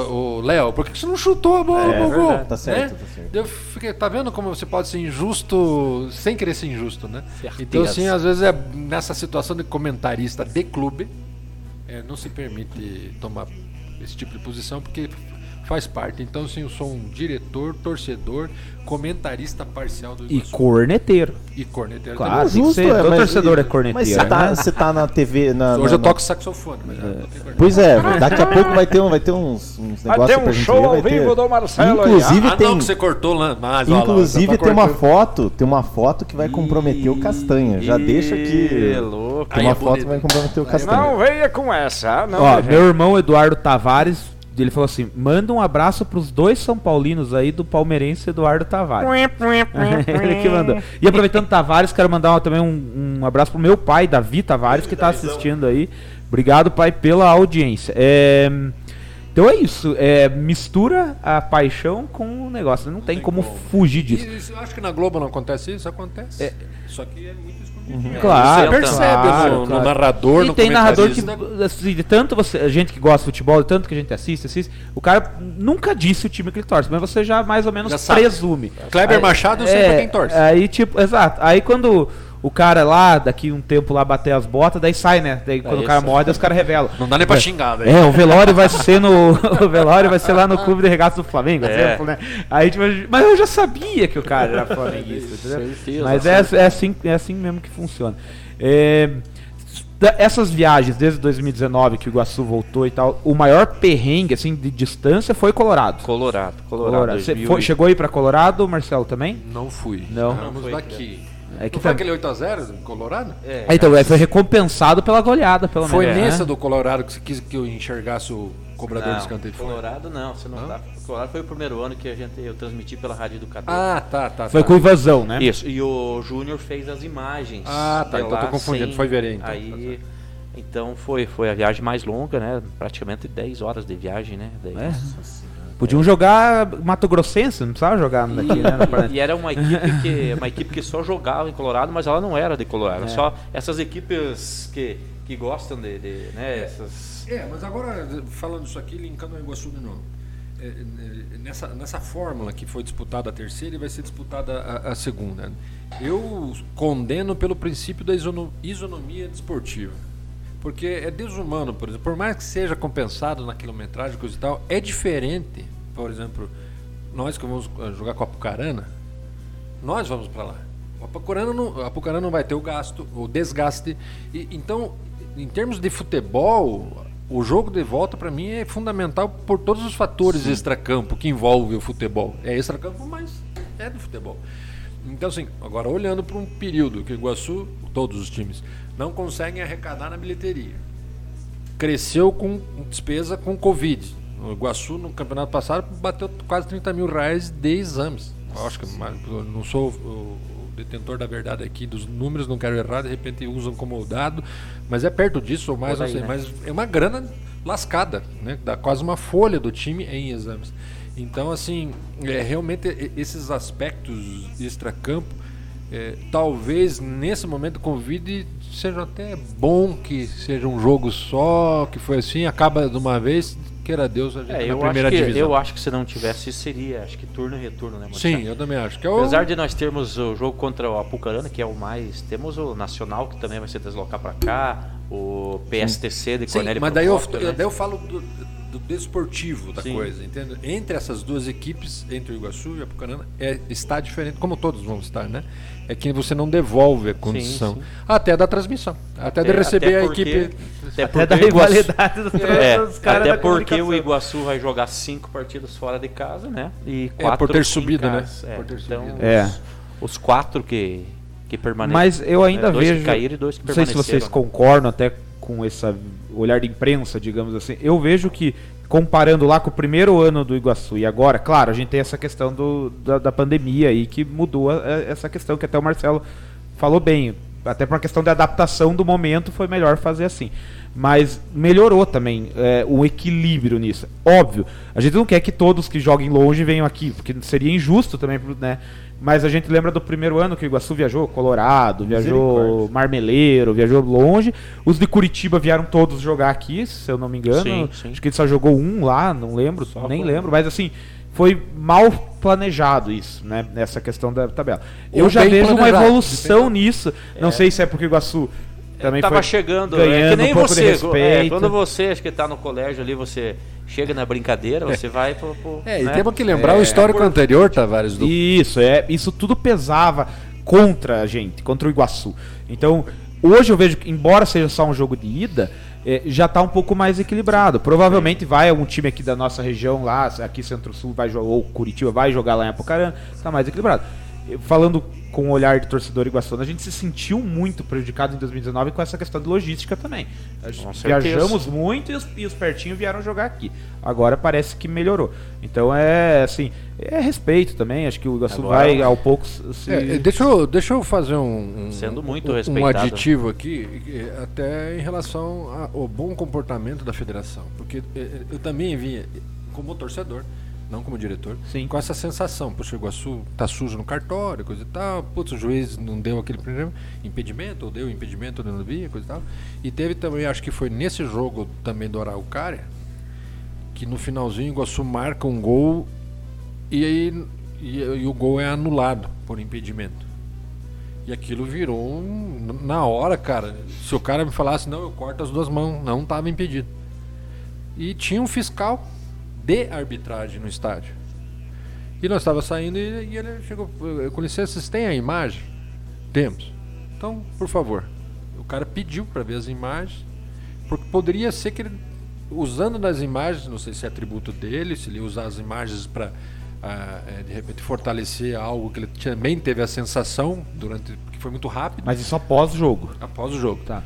o Léo, por que você não chutou a bola É, pro gol? tá certo, Né? tá certo. Eu fiquei, tá vendo como você pode ser injusto sem querer ser injusto, né? Certeza. Então, assim, às vezes é nessa situação de comentarista de clube, é, não se permite tomar esse tipo de posição porque faz parte. Então, assim, eu sou um diretor, torcedor, comentarista parcial do E Iguaçu. corneteiro. e corneteiro Claro. também. Ah, que ser- todo torcedor é corneteiro, Mas você tá, né? você tá na TV. Na, Hoje na- eu na- toco saxofone, mas já não tem corneteiro. Pois é, daqui a pouco vai ter, um, vai ter uns, uns Vai negócios ter pra um show ver, ao vai ter- vivo do Marcelo aí. Inclusive Ah, tem, não, que você cortou lá. Mas, lá, inclusive já tá tem uma foto, tem uma foto que vai comprometer o Castanha. Já deixa aqui. Ih, louco. Tem Aí uma é foto que vai comprometer o Castanha. Não venha com essa, não. Ó, meu irmão Eduardo Tavares, ele falou assim: manda um abraço pros dois São Paulinos aí do palmeirense Eduardo Tavares. ele que mandou. E aproveitando Tavares, quero mandar uma- também um, um abraço pro meu pai, Davi Tavares, que tá assistindo aí. Obrigado, pai, pela audiência. É, Então é isso. É, mistura a paixão com o negócio. Não, tem, como, fugir disso. E isso, acho que na Globo não acontece isso, acontece. Só que é muito escondidinho. Claro, Você percebe claro, no, no claro. narrador, E no tem narrador que, assim, de tanto você, a gente que gosta de futebol, de tanto que a gente assiste, assiste, o cara nunca disse o time que ele torce, mas você já mais ou menos Já presume. Kleber Aí- Machado, eu sei pra quem torce. Aí, tipo, exato. Aí quando o cara lá, daqui um tempo lá, bater as botas, daí sai, né? Daí quando o cara daí os caras revelam. Não dá nem pra xingar, velho. É, o velório vai ser no. o velório vai ser lá no clube de regatas do Flamengo, É. exemplo, né? Aí, tipo, mas eu já sabia que o cara era flamenguista, entendeu? Certeza, Mas é, é, assim, é assim mesmo que funciona. É, essas viagens, desde 2019 que o Iguaçu voltou e tal, o maior perrengue, assim, de distância foi Colorado. Colorado, Colorado. Colorado. Você 2000 foi- chegou aí pra Colorado, Marcelo, também? Não fui. Não. Foi, daqui. É que não foi tá- aquele 8x0 em Colorado? É, Ah, então, é, foi recompensado pela goleada, pelo Foi menos. nessa né? do Colorado que você quis que eu enxergasse o cobrador de não, escanteio? Foi? Colorado não, você não, Não? tá. Colorado foi o primeiro ano que a gente, eu transmiti pela Rádio Educador. Ah, tá, tá. Foi tá. com invasão, né? Isso, e o Júnior fez as imagens. Ah, tá, de então eu tô confundindo, sem- foi Verê, então. Aí, então foi, foi a viagem mais longa, né? Praticamente 10 horas de viagem, né? Daí- É. Podiam jogar Mato Grossense, não precisava jogar daqui, né? E era uma equipe que uma equipe que só jogava em Colorado, mas ela não era de Colorado. É. Só essas equipes que, que gostam de, de, né, essas É, mas agora, falando isso aqui, linkando o Iguaçu de novo. É, é, nessa, nessa fórmula que foi disputada a terceira e vai ser disputada a, a segunda. Eu condeno pelo princípio da isono- isonomia desportiva. Porque é desumano, por exemplo, por mais que seja compensado na quilometragem coisa e tal, é diferente, por exemplo, nós que vamos eh, jogar com a Apucarana, nós vamos para lá. O Apucarana não, a Apucarana não vai ter o gasto, o desgaste. E, então, em termos de futebol, o jogo de volta para mim é fundamental por todos os fatores extracampo que envolve o futebol. É extracampo, mas é do futebol. Então, assim, agora olhando para um período que o Iguaçu, todos os times, não conseguem arrecadar na bilheteria. Cresceu com despesa com Covid. O Iguaçu, no campeonato passado, bateu quase 30 mil reais de exames. Eu acho que não sou o, detentor da verdade aqui dos números, não quero errar, de repente usam como dado, mas é perto disso ou mais, Por não aí, sei. né? Mas é uma grana lascada, né? Dá quase uma folha do time em exames. Então, assim, é, realmente esses aspectos extracampo, é, talvez nesse momento convide seja até bom que seja um jogo só, que foi assim, acaba de uma vez, queira Deus, a gente É, na eu acho, primeira que, divisão. eu acho que se não tivesse isso seria, acho que turno e retorno, né, Marcelo? Sim, eu também acho que é o Apesar de nós termos o jogo contra o Apucarana, que é o mais. Temos o Nacional, que também vai se deslocar pra cá, o PSTC de Sim, Cornélio mas daí eu, Procópio, eu- né? daí eu falo do desportivo da Sim. coisa, entende? Entre essas duas equipes, entre o Iguaçu e a Apucarana, é, está diferente, como todos vão estar, né? É que você não devolve a condição. sim. Até da transmissão. Até, de receber até a porque- equipe. Até, Até da porque o Iguaçu- rivalidade dos, É, dos caras até da porque o. Iguaçu vai jogar cinco partidas fora de casa, né? E É, quatro por ter subido, né? casa. É, Por ter então, subido. É. Os, os quatro que, que permanecem. Mas eu ainda né? dois vejo. que caíram e dois que não sei se vocês né? concordam até com esse olhar de imprensa, digamos assim. Eu vejo que, comparando lá com o primeiro ano do Iguaçu e agora, claro, a gente tem essa questão do, da, da pandemia aí que mudou a- a- essa questão que até o Marcelo falou bem. Até por uma questão de adaptação do momento foi melhor fazer assim. Mas melhorou também é, o equilíbrio nisso. Óbvio, a gente não quer que todos que joguem longe venham aqui, porque seria injusto também, né? Mas a gente lembra do primeiro ano que o Iguaçu viajou Colorado, viajou. Marmeleiro, viajou longe. Os de Curitiba vieram todos jogar aqui, se eu não me engano. Sim, sim. Acho que ele só jogou um lá, não lembro, Só nem lembro, mas assim, foi mal planejado isso, né? Nessa questão da tabela. Eu Ou já bem vejo uma evolução nisso. Não sei se é porque o Iguaçu também tava foi chegando, é ganhando que nem um pouco de você. é, respeito. quando você acho que tá no colégio ali, você chega na brincadeira, você vai pro. pro É, e né? temos que lembrar o É. histórico anterior, Tavares, do Isso, é, isso tudo pesava contra a gente, contra o Iguaçu. Então, hoje eu vejo que, embora seja só um jogo de ida, é, já está um pouco mais equilibrado. Provavelmente vai algum time aqui da nossa região lá, aqui Centro-Sul vai jogar, ou Curitiba vai jogar lá em Apucarana, está mais equilibrado. Falando com o olhar de torcedor iguaçuano, a gente se sentiu muito prejudicado em 2019 com essa questão de logística também. Viajamos muito e os, e os pertinhos vieram jogar aqui. Agora parece que melhorou. Então é assim, é respeito também. Acho que o Iguaçu Agora- vai ao pouco se. É, deixa, eu, deixa eu fazer um, um, Sendo muito um, um aditivo aqui, até em relação ao bom comportamento da federação. Porque eh, eu também vinha, como torcedor, não como diretor, Sim. com essa sensação. Poxa, o Iguaçu tá sujo no cartório, coisa e tal. Putz, o juiz não deu aquele primeiro impedimento, ou deu impedimento, ou não devia, coisa e tal. E teve também, acho que foi nesse jogo também do Araucária, que no finalzinho o Iguaçu marca um gol e aí e, e o gol é anulado por impedimento. E aquilo virou um, na hora, cara. Se o cara me falasse, não, eu corto as duas mãos, não estava impedido. E tinha um fiscal de arbitragem no estádio. E nós estávamos saindo e, e ele chegou, "Eh, com licença, vocês têm a imagem? Temos. Então, por favor. O cara pediu para ver as imagens, porque poderia ser que ele, usando das imagens, não sei se é atributo dele, se ele usar as imagens para de repente fortalecer algo que ele também teve a sensação durante que foi muito rápido Mas isso após o jogo. após o jogo. Tá.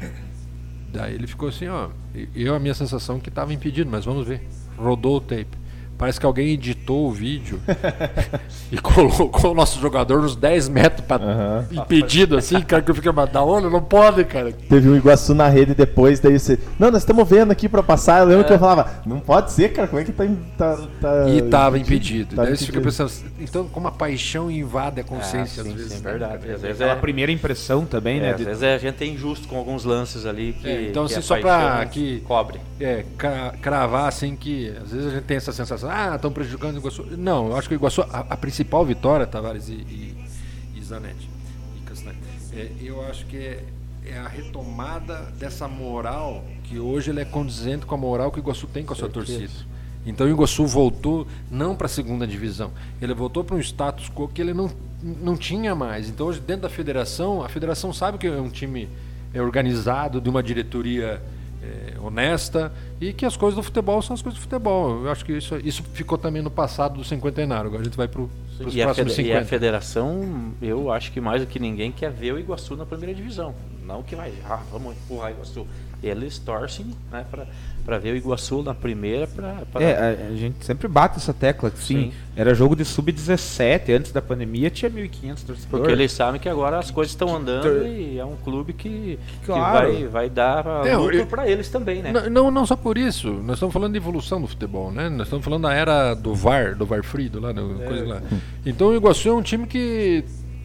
Daí ele ficou assim, ó. Eu a minha sensação é que estava impedido, mas vamos ver. Rodou o tape. Parece que alguém editou o vídeo e colocou o nosso jogador uns 10 metros pra Aham. impedido, assim, cara, que eu fiquei, mas da onde? Não pode, cara. Teve um Iguaçu na rede depois, daí você. Não, nós estamos vendo aqui pra passar. Eu lembro que eu falava, não pode ser, cara, como é que tá. tá, tá E tava impedido. Tava Daí você fica impedido. pensando, então como a paixão invade a consciência Ah, sim, às vezes. sim, né? verdade. Às vezes Aquela é, primeira impressão também, é, né? às de- vezes a gente é injusto com alguns lances ali que, É, então, que assim, a só pra que- cobre. É, cravar assim que às vezes a gente tem essa sensação, ah, estão prejudicando o Iguaçu. Não, eu acho que o Iguaçu, a, a principal vitória, Tavares e, e, e Zanetti, e é, eu acho que é, é a retomada dessa moral que hoje ele é condizente com a moral que o Iguaçu tem com a sua torcida. Então o Iguaçu voltou não para a segunda divisão, ele voltou para um status quo que ele não, não tinha mais. Então hoje dentro da federação, a federação sabe que é um time é, organizado, de uma diretoria é, honesta e que as coisas do futebol são as coisas do futebol. Eu acho que isso, isso ficou também no passado do cinquentenário. Agora a gente vai para os E a, próximos fede- e a 50. federação, eu acho que mais do que ninguém quer ver o Iguaçu na primeira divisão. Não que vai, ah, vamos empurrar o Iguaçu. Eles torcem né, para ver o Iguaçu na primeira. Pra, pra- É, a, a gente sempre bate essa tecla. que, Sim, Sim. era jogo de sub-17. Antes da pandemia tinha 1.500 torcedores. Porque eles sabem que agora as coisas estão andando e é um clube que, que Claro. vai, vai dar É, lucro para eles também, né? Não, não, não só por isso. Nós estamos falando de evolução do futebol, né? Nós estamos falando da era do VAR, do VAR Frido lá, do coisa lá. Então o Iguaçu é um time que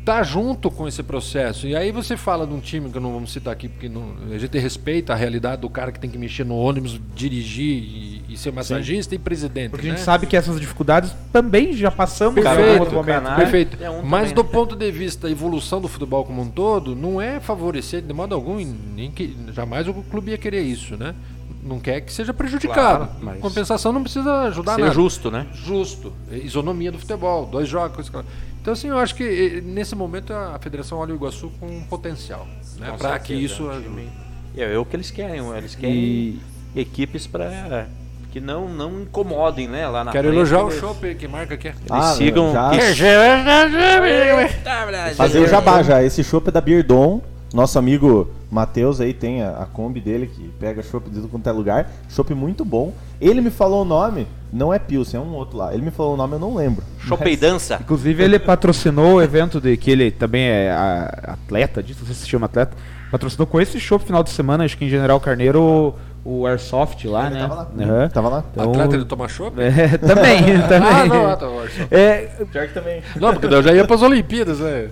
tá junto com esse processo. E aí você fala de um time que não vamos citar aqui porque não- a gente respeita a realidade do cara que tem que mexer no ônibus, dirigir e, e ser massagista e presidente, Porque a né? gente sabe que essas dificuldades também já passamos Perfeito, em outro momento. Canário. Perfeito. É um Mas também, do né? ponto de vista da evolução do futebol como um todo, não é favorecer de modo algum, nem que jamais o clube ia querer isso, né? Não quer que seja prejudicado. Claro, mas- Compensação não precisa ajudar Ser nada. justo, né? Justo. Isonomia do futebol, dois jogos. coisa Então, assim, eu acho que eh, nesse momento a federação olha o Iguaçu com um potencial. Né? Para que isso é um ajude. É, é o que eles querem, eles querem E- equipes para que não, não incomodem, né? Lá na Quero elogiar o eles- Chopp, que marca aqui. Eles Ah, sigam. já- que- Fazer o jabá já. Esse chopp é da Beardon. Nosso amigo Matheus aí tem a, a Kombi dele que pega chopp de tudo quanto é lugar. Chopp muito bom. Ele me falou o nome, não é Pilsen, é um outro lá. Ele me falou o nome, eu não lembro. Chopeidança. Inclusive, ele patrocinou o evento de que ele também é a- atleta disso, não sei se chama atleta. Patrocinou com esse show final de semana, acho que em General Carneiro, o, o Airsoft lá, Ele né? tava lá. Aham. Tava lá. Então, Atleta de tomar chopp? É, também, também. Ah, não, ah, tá, Orson. É, Pior que também. Não, porque eu já ia para as Olimpíadas, né?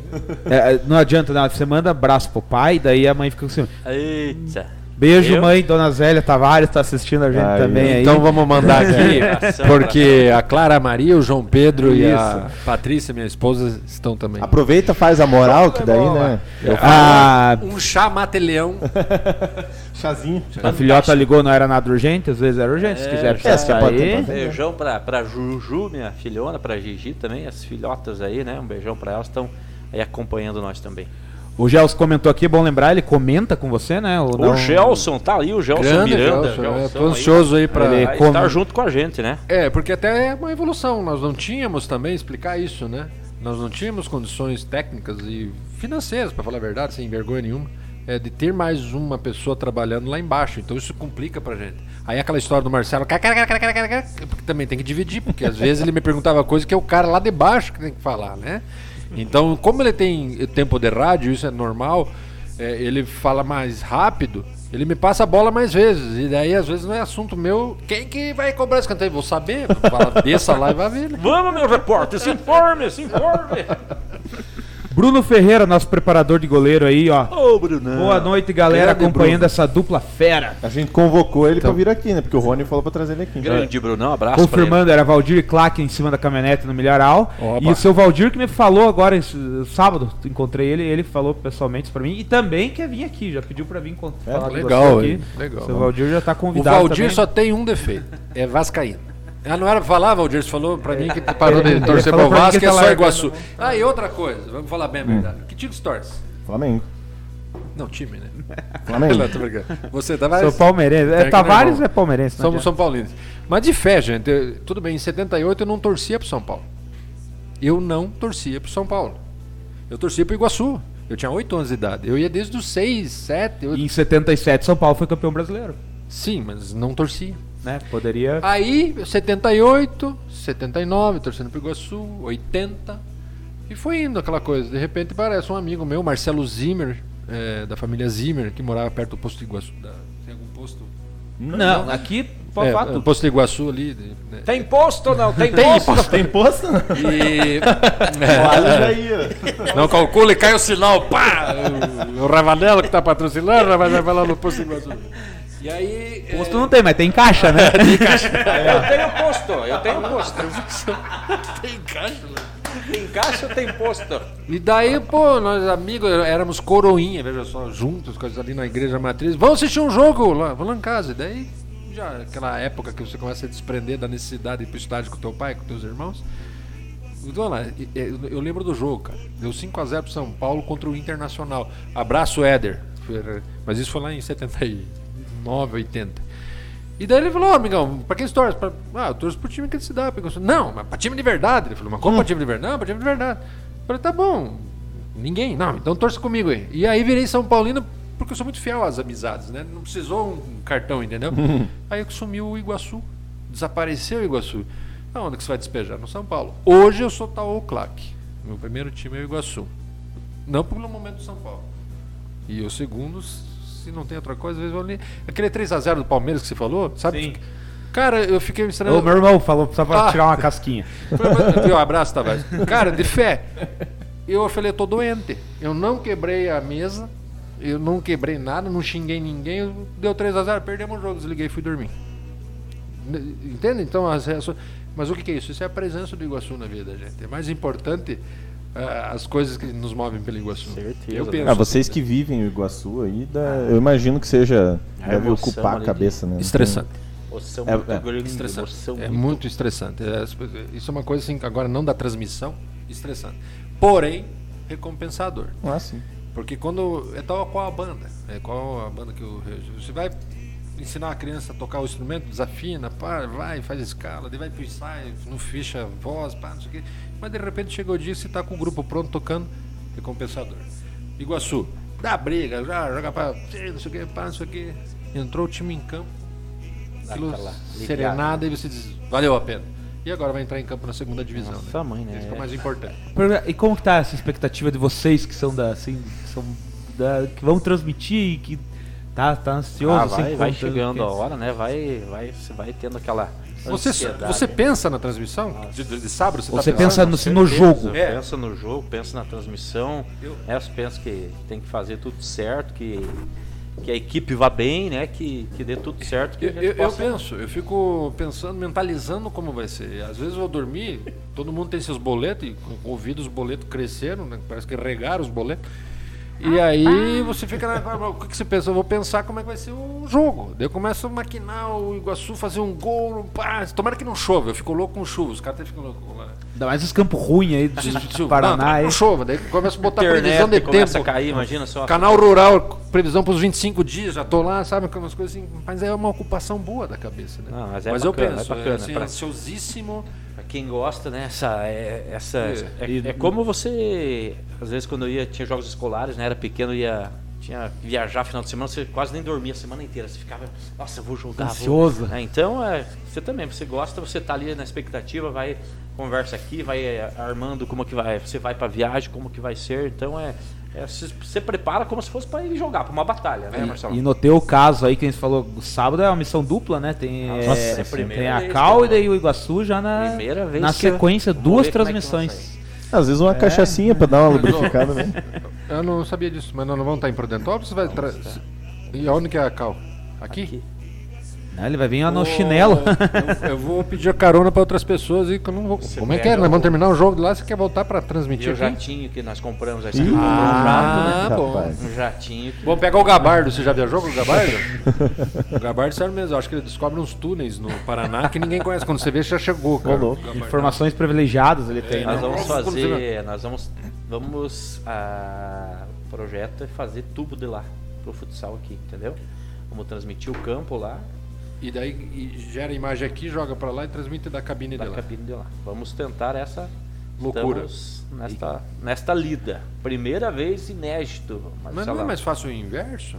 é, não adianta, não. Você manda abraço pro pai, daí a mãe fica assim. Eita. Beijo, Eu? mãe, dona Zélia Tavares, tá assistindo a gente Aí. também aí. Então vamos mandar aqui, porque a Clara Maria, o João Pedro e a Isso. Patrícia, minha esposa, estão também. Aproveita, faz a moral, que daí, né? Eu faço a, Um chá mate-leão. chazinho. a filhota ligou, não era nada urgente, às vezes era urgente. Se quiser é, pode sair. tentar. Beijão pra, pra Juju, minha filhona, pra Gigi também, as filhotas aí, né? Um beijão pra elas, estão aí acompanhando nós também. O Gelson comentou aqui, é bom lembrar, ele comenta com você, né? O não? Gelson, tá ali, o Gelson Grande Miranda. Gelson, é, Gelsão tô ansioso aí pra- Ele Vai come- estar junto com a gente, né? É, porque até é uma evolução. Nós não tínhamos também explicar isso, né? Nós não tínhamos condições técnicas e financeiras, para falar a verdade, sem vergonha nenhuma, é, de ter mais uma pessoa trabalhando lá embaixo. Então isso complica pra gente. Aí aquela história do Marcelo, porque também tem que dividir, porque às vezes ele me perguntava coisa que é o cara lá de baixo que tem que falar, né? Então, como ele tem tempo de rádio, isso é normal, é, ele fala mais rápido, ele me passa a bola mais vezes. E daí, às vezes, não é assunto meu. Quem que vai cobrar esse canteio? Vou saber. Fala, desça lá e vai ver. né? Vamos, meu repórter, se informe, se informe. Bruno Ferreira, nosso preparador de goleiro aí, ó. Ô, Brunão. Boa noite, galera, Grande acompanhando Bruno. essa dupla fera. A gente convocou ele Então. pra vir aqui, né? Porque o Rony falou pra trazer ele aqui. Grande Brunão, abraço Confirmando, era Valdir Claque em cima da caminhonete no Milharal. Opa. E o seu Valdir que me falou agora, esse, sábado, encontrei ele, ele falou pessoalmente pra mim. E também quer vir aqui, já pediu pra vir encont- É, falar com legal, você aqui. hein? Legal. O seu Valdir já tá O convidado Valdir também. só tem um defeito: é Vascaíno. Ah, não era pra falar, Valdir? Você falou pra mim que parou de torcer pro Vasco e é só. Iguaçu. Ah, e outra coisa, vamos falar bem a verdade. Que time você torce? Flamengo. Não, time, né? Flamengo. Não, tô brincando. Você tá mais. Sou palmeirense. É É, que Tavares é palmeirense. Somos. São Paulinos. Mas de fé, gente. eu- tudo bem, em 78 eu não torcia pro São Paulo. Eu não torcia pro São Paulo. Eu torcia pro Iguaçu. Eu tinha 8 anos de idade. Eu ia desde os 6, 7, 8. E em 77, São Paulo foi campeão brasileiro. Sim, mas não torcia. Né? Poderia. Aí, 78, 79, torcendo pro Iguaçu, 80. E foi indo aquela coisa. De repente parece um amigo meu, Marcelo Zimmer, é, da família Zimmer, que morava perto do posto de Iguaçu. da- tem algum posto? Não, aqui pode É, falar é, posto de Iguaçu ali. né? Tem posto ou não? Tem, Tem posto? posto. Tem posto? E. Olha aí, ó. Não calcula e cai o sinal, pá! O, o Ravanello que tá patrocinando, o Ravanello vai lá no posto de Iguaçu. E aí. é, Posto não tem, mas tem caixa, né? Eu tenho posto, eu tenho posto. tem caixa, né? Tem caixa, tem posto. E daí, pô, nós amigos, éramos coroinha, veja só, juntos, coisas ali na igreja matriz. Vamos assistir um jogo lá, vamos lá em casa. E daí, já aquela época que você começa a desprender da necessidade de ir pro estádio com teu pai, com teus irmãos. Então, lá, e- e- eu, lembro do jogo, cara. Deu 5x0 pro São Paulo contra o Internacional. Abraço, Éder. Mas isso foi lá em 79, 80. E daí ele falou, ó, amigão, pra quem você torce? Pra... Ah, eu torço pro time que ele se dá. Não, mas pra time de verdade. Ele falou, mas como pra time de verdade? Não, pra time de verdade. Eu falei, tá bom. Ninguém? Não, então torce comigo aí. E aí virei São Paulino porque eu sou muito fiel às amizades, né? Não precisou um cartão, entendeu? Aí sumiu o Iguaçu. Desapareceu o Iguaçu. Aonde que você vai despejar? No São Paulo. Hoje eu sou Taô Claque. Meu primeiro time é o Iguaçu. Não pelo momento do São Paulo. E o segundo, se não tem outra coisa, às vezes eu ali. Aquele 3x0 do Palmeiras que você falou, sabe? Sim. Cara, eu fiquei me estranhando. Ô, meu irmão falou só pra Ah. tirar uma casquinha. Um abraço, Tavares. Cara, de fé. Eu falei, eu tô doente. Eu não quebrei a mesa. Eu não quebrei nada, não xinguei ninguém. eu- Deu 3x0, perdemos o jogo, desliguei e fui dormir. Entende? Então as reações. Mas o que que é isso? Isso é a presença do Iguaçu na vida, gente. É mais importante as coisas que nos movem pelo Iguaçu. Certeza, Eu né? penso Ah, vocês assim, que vivem o Iguaçu aí, dá- eu imagino que seja. A deve emoção ocupar a cabeça, né? Estressante. Emoção É, muito é. grande, Estressante. É muito estressante. É, coisas- isso é uma coisa assim, que agora não da transmissão, estressante. Porém, recompensador. Ah, sim. Porque quando. É tal qual a banda. É qual a banda que eu. Você vai ensinar a criança a tocar o instrumento, desafina, pá, vai, faz escala, daí vai pro ensaio, não ficha voz, pá, não sei o quê. Mas de repente chegou o dia você tá com o grupo pronto tocando, recompensador. Iguaçu, dá briga, já joga pra. Não sei o quê, pá, não sei o quê. Entrou o time em campo, aquilo ligada. serenada e você diz, valeu a pena. E agora vai entrar em campo na segunda divisão. Nossa, né? mãe, né? Isso que é o mais importante. E como que tá essa expectativa de vocês que são da, assim, que são da, que vão transmitir e que tá, tá ansioso? Ah, assim, vai, que vai chegando a hora, né? Vai, vai, você vai tendo aquela Você, você pensa na transmissão? De, de- de sábado? Você, Você tá pensa no, no jogo. É. Pensa no jogo, pensa na transmissão. Eu- né, você pensa que tem que fazer tudo certo, que, que a equipe vá bem, né? Que, que dê tudo certo. Que Eu, a gente eu- eu possa- penso, eu fico pensando, mentalizando como vai ser. Às vezes eu vou dormir, todo mundo tem seus boletos, e com ouvido os boletos cresceram, né? parece que regaram os boletos. E aí você fica na. O que, que você pensa? Eu vou pensar como é que vai ser o jogo. Daí eu começo a maquinar o Iguaçu fazer um gol. Pá, tomara que não chova. Eu fico louco com chuva. Os caras até ficam loucos lá. Ainda mais os campos ruins aí do. Não, Paraná. aí. não chova. Daí começa a botar internet previsão de começa tempo. a cair, imagina só. Canal Rural, previsão para os 25 dias, já tô lá, sabe? Umas coisas assim. Mas é uma ocupação boa da cabeça, né? Não, mas é eu bacana, penso, é bacana, assim, pra- ansiosíssimo. Quem gosta, né? Essa, é, essa, É. é, é como você. Às vezes quando eu ia, tinha jogos escolares, né? Era pequeno, ia. Tinha que viajar final de semana, você quase nem dormia a semana inteira. Você ficava, nossa, eu vou jogar. vou-" Ansioso. É, então, é, você também, você gosta, você tá ali na expectativa, vai, conversa aqui, vai é, armando como que vai. Você vai pra viagem, como que vai ser. Então é. É, você, prepara como se fosse pra ir jogar, pra uma batalha, né, Marcelo? E no teu caso aí, que a gente falou, sábado é uma missão dupla, né? Tem, Nossa, é, é a primeira tem a Cal e daí o Iguaçu já na, Primeira vez na sequência, duas é transmissões. Às vezes uma cachaçinha pra dar uma lubrificada, né? Eu não sabia disso, mas nós não vamos estar em Prudentópolis? Você vai tra... E aonde que é a Cal? Aqui? Aqui. Né, Ele vai vir no Ô, chinelo. Eu, eu vou pedir a carona para outras pessoas e que eu não vou. Você Como é que é? Nós vamos o- terminar o jogo de lá, você quer voltar para E transmitir o aqui? jatinho que nós compramos aí, Ih, você comprou um Ah, jato, né? bom. Rapaz. Um jatinho que Vamos pegar o Gabardo, você já viajou com o Gabardo? o Gabardo sério mesmo, acho que ele descobre uns túneis no Paraná que ninguém conhece. Quando você vê, já chegou, cara. O. Informações privilegiadas ele tem, nós né? vamos fazer, nós vamos, vamos a o projeto é fazer tubo de lá pro futsal aqui, entendeu? Vamos transmitir o campo lá E daí e gera imagem aqui, joga para lá e transmite da cabine da dela. cabine de lá. Vamos tentar essa Loucura. estamos nesta nesta lida, primeira vez inédito, Mas não é mais fácil o inverso?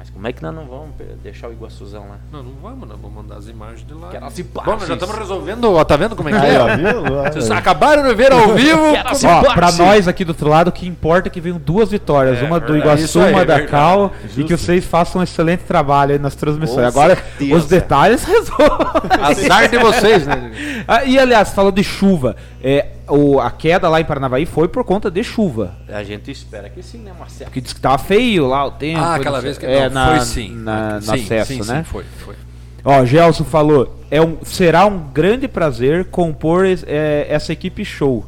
Mas como é que nós não vamos deixar o Iguaçuzão lá? Não, não vamos, nós vamos mandar as imagens de lá. Quero as Bom, imagens. nós já estamos resolvendo, ó, tá vendo como é que é? Vocês acabaram de ver ao vivo. Quero as Ó, pra nós aqui do outro lado, o que importa é que venham duas vitórias. É, uma do. Iguaçu, aí, uma é da. Cal. E que vocês façam um excelente trabalho aí nas transmissões. Com Agora, certeza. os detalhes resolvem. Azar de vocês, né? Ah, e aliás, falou de chuva. É, o, a queda lá em Paranavaí foi por conta de chuva. A gente espera que sim, né, Marcelo? Porque disse que tava feio lá o tempo. Ah, aquela vez que é, não, na, foi sim. Na, no sim, acesso, sim, né? Sim, foi, foi. Ó, Gelson falou, é um, será um grande prazer compor é, essa equipe show.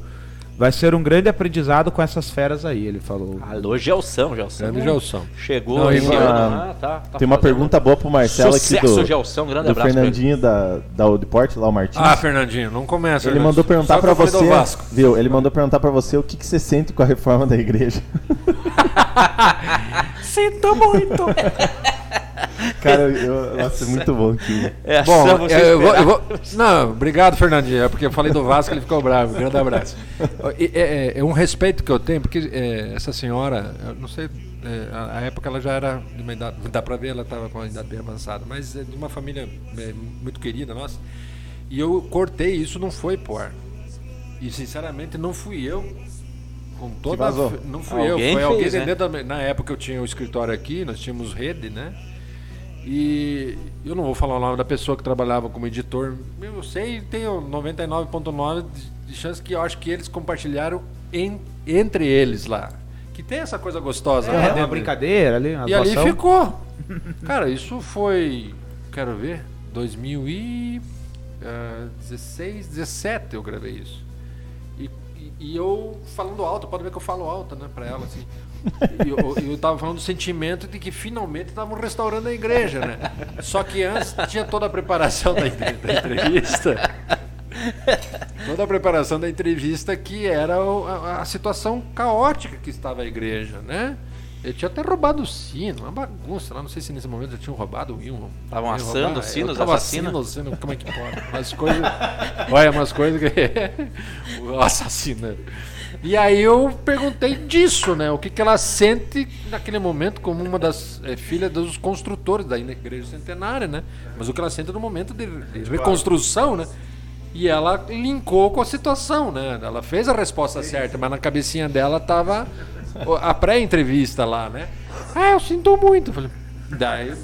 Vai ser um grande aprendizado com essas feras aí, ele falou. Alô, Gelson, Gelson. Grande Gelson. Chegou Não, né? tá, tá Tem uma pergunta boa pro Marcelo aqui Sucesso, do, Gelson, grande do abraço. Fernandinho da, da Odeporte, lá o Martins. Ah, Fernandinho, não começa. ele né? mandou perguntar do você, Vasco. viu? Ele mandou perguntar pra você o que, que você sente com a reforma da igreja. Sinto muito! Cara, eu, nossa, é muito bom aqui. Essa Bom, você é, eu vou, eu vou- Não, obrigado, Fernandinho. É porque eu falei do Vasco, ele ficou bravo. Grande abraço. E, É, é- é um respeito que eu tenho, porque é, essa senhora, eu não sei, é, a, a época ela já era de uma idade, dá pra ver, ela estava com uma idade bem avançada, mas é de uma família é, muito querida nossa. E eu cortei, isso não foi pro ar. E sinceramente não fui eu. Com toda não fui Alguém eu, foi alguém fez, né? dentro da, na época eu tinha o escritório aqui, nós tínhamos rede, né? E eu não vou falar o nome da pessoa que trabalhava como editor. Eu sei, tenho 99.9 de- de chance que eu acho que eles compartilharam em- entre eles lá. Que tem essa coisa gostosa, né? É, uma Dentro- brincadeira ali, uma e ali ficou. Cara, isso foi, quero ver, 2016, 17 eu gravei isso. E, e- e eu falando alto, pode ver que eu falo alto, né, pra ela, assim. Eu, eu tava falando do sentimento de que finalmente estavam restaurando a igreja, né? Só que antes tinha toda a preparação da, da entrevista. Toda a preparação da entrevista que era o- a, a situação caótica que estava a igreja, né? Ele tinha até roubado o sino, uma bagunça lá. Não sei se nesse momento já tinham roubado o hino. Estavam assando roubar. sinos, Eu tava assando o sino, como é que pode? Umas coisas. Olha, umas coisas que. o assassino. E aí eu perguntei disso, né? O que, que ela sente naquele momento como uma das eh, filhas dos construtores da igreja centenária, né? Mas o que ela sente no momento de, de reconstrução, né? E ela linkou com a situação, né? Ela fez a resposta certa, mas na cabecinha dela tava a pré-entrevista lá, né? Ah, eu sinto muito. Eu falei, daí,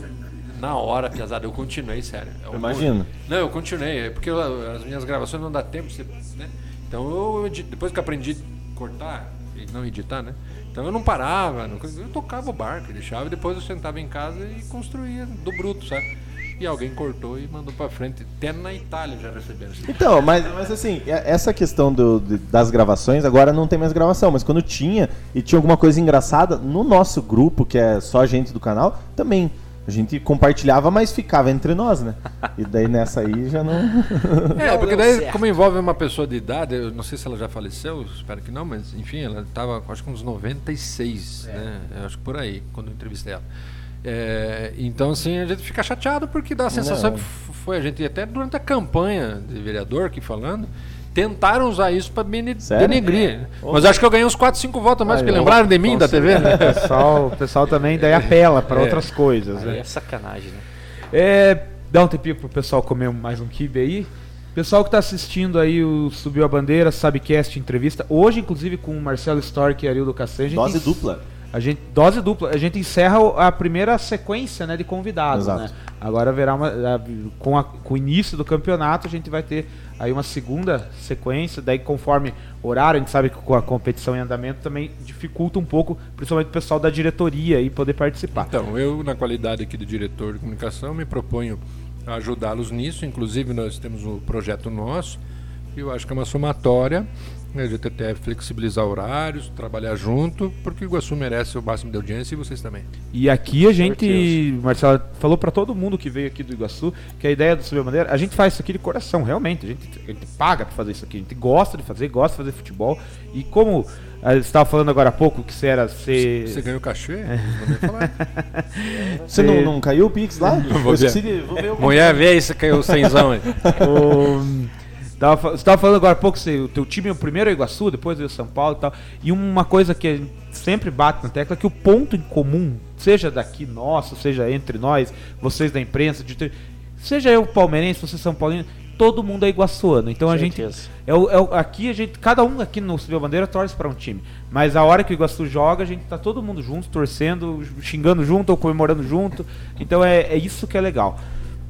na hora, pesado, eu continuei, sério. É um Imagino. não, eu continuei, é porque eu- as minhas gravações não dá tempo, você- né? Então eu depois que eu aprendi cortar e não editar, né? Então eu não parava, não- eu tocava o barco, deixava e depois eu sentava em casa e construía do bruto, sabe? E alguém cortou e mandou pra frente. Até na Itália já receberam. esse- Então, mas, mas assim, essa questão do- das gravações, agora não tem mais gravação, mas quando tinha e tinha alguma coisa engraçada, no nosso grupo, que é só gente do canal, também. A gente compartilhava, mas ficava entre nós, né? E daí nessa aí já não. É, porque daí, como envolve uma pessoa de idade, eu não sei se ela já faleceu, espero que não, mas enfim, ela estava acho que uns 96, né? Eu acho que por aí, quando eu entrevistei ela. É, então, assim, a gente fica chateado porque dá a sensação Não. que f- foi a gente, até durante a campanha de vereador aqui falando, tentaram usar isso para denegrir. Mas acho que eu ganhei uns 4, 5 votos a mais, Aí, porque lembraram de mim da TV, né? O pessoal, o pessoal também daí apela para É. outras coisas, Aí né? é sacanagem, né? É, dá um tempinho pro pessoal comer mais um kibe aí. Pessoal que tá assistindo aí o Subiu a Bandeira, Sabecast entrevista. Hoje, inclusive, com o Marcelo Stork e Arildo Cassan. Dose dupla. A gente, dose dupla. A gente encerra a primeira sequência né, de convidados. Exato. Né? Agora verá uma, a- com, a- com o início do campeonato, a gente vai ter aí uma segunda sequência. Daí, conforme horário, a gente sabe que com a competição em andamento também dificulta um pouco, principalmente o pessoal da diretoria aí poder participar. Então, eu, na qualidade aqui do diretor de comunicação, me proponho ajudá-los nisso. Inclusive, nós temos um projeto nosso, eu acho que é uma somatória, né, de até flexibilizar horários, trabalhar junto, porque o Iguaçu merece o máximo de audiência e vocês também. E aqui a gente, Marcelo, falou pra todo mundo que veio aqui do Iguaçu que a ideia do Subir a Bandeira, a gente faz isso aqui de coração, realmente. A gente, a gente paga pra fazer isso aqui. A gente gosta de fazer, gosta de fazer futebol. E como ah, você estava falando agora há pouco que você era ser. Você ganhou cachê? É. Não vou nem falar. Você não, não caiu o Pix lá? vou ver. esqueci de- vou ver o- Mulher, vê aí, você caiu cenzão aí. o- você estava falando agora há pouco que o teu time, o primeiro é o Iguaçu, depois veio o São Paulo e tal. E uma coisa que a gente sempre bate na tecla é que o ponto em comum, seja daqui nosso, seja entre nós, vocês da imprensa, de, seja eu palmeirense, você São Paulino, todo mundo é iguaçuano. Então a gente é é aqui a gente, cada um aqui no a Bandeira torce para um time. Mas a hora que o Iguaçu joga, a gente tá todo mundo junto, torcendo, xingando junto ou comemorando junto. Então é, é isso que é legal.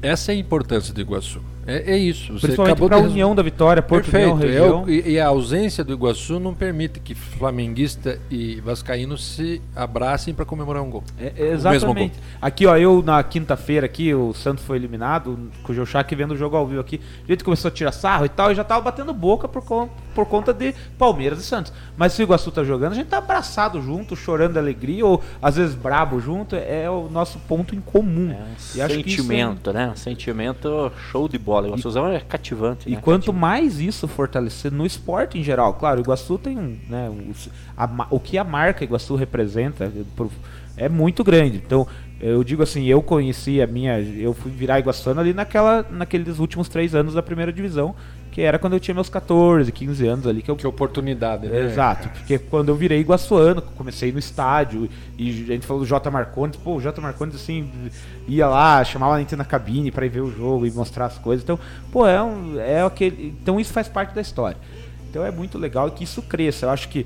Essa é a importância do Iguaçu. É, é isso. Você Principalmente acabou para a resu- união da vitória, Porto Perfeito. União, É região. o- e, e a ausência do Iguaçu não permite que flamenguista e vascaíno se abracem para comemorar um gol. É, é, O mesmo exatamente. Aqui, ó, eu na quinta-feira aqui, o Santos foi eliminado, com o Geuchac vendo o jogo ao vivo aqui. A gente começou a tirar sarro e tal, e já tava batendo boca por, con- por conta de Palmeiras e Santos. Mas se o Iguaçu tá jogando, a gente tá abraçado junto, chorando de alegria, ou às vezes brabo junto, é o nosso ponto em comum. É um E acho que isso- sentimento, né? Um sentimento show de bola. O Iguaçuzão é cativante, E né? quanto Cativante. mais isso fortalecer no esporte em geral, claro, o Iguaçu tem um, né, o, a o que a marca Iguaçu representa eh, é muito grande. Então, eu digo assim, eu conheci a minha, eu fui virar iguaçuano ali naquela, naqueles últimos três anos da primeira divisão, que era quando eu tinha meus 14, 15 anos ali que eu Que oportunidade, né? Exato, porque quando eu virei iguaçuano, comecei no estádio, e a gente falou do J. Marcondes, pô, o J. Marcondes assim, ia lá, chamava a gente na cabine pra ir ver o jogo e mostrar as coisas. Então, pô, é, um, é aquele. Então isso faz parte da história. Então é muito legal que isso cresça. Eu acho que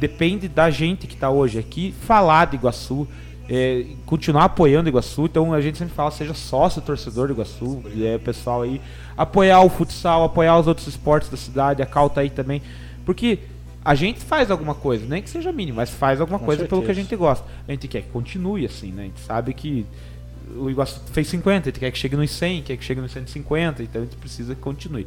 depende da gente que tá hoje aqui falar de Iguaçu. É, continuar apoiando o Iguaçu, então a gente sempre fala, seja sócio torcedor do Iguaçu, é, pessoal aí, apoiar o futsal, apoiar os outros esportes da cidade, a Cal tá aí também, porque a gente faz alguma coisa, nem que seja mínimo, mas faz alguma Com coisa pelo que a certeza. gente gosta. A gente quer que continue assim, né? A gente sabe que o Iguaçu fez 50, a gente quer que chegue nos 100, quer que chegue nos 150, então a gente precisa que continue.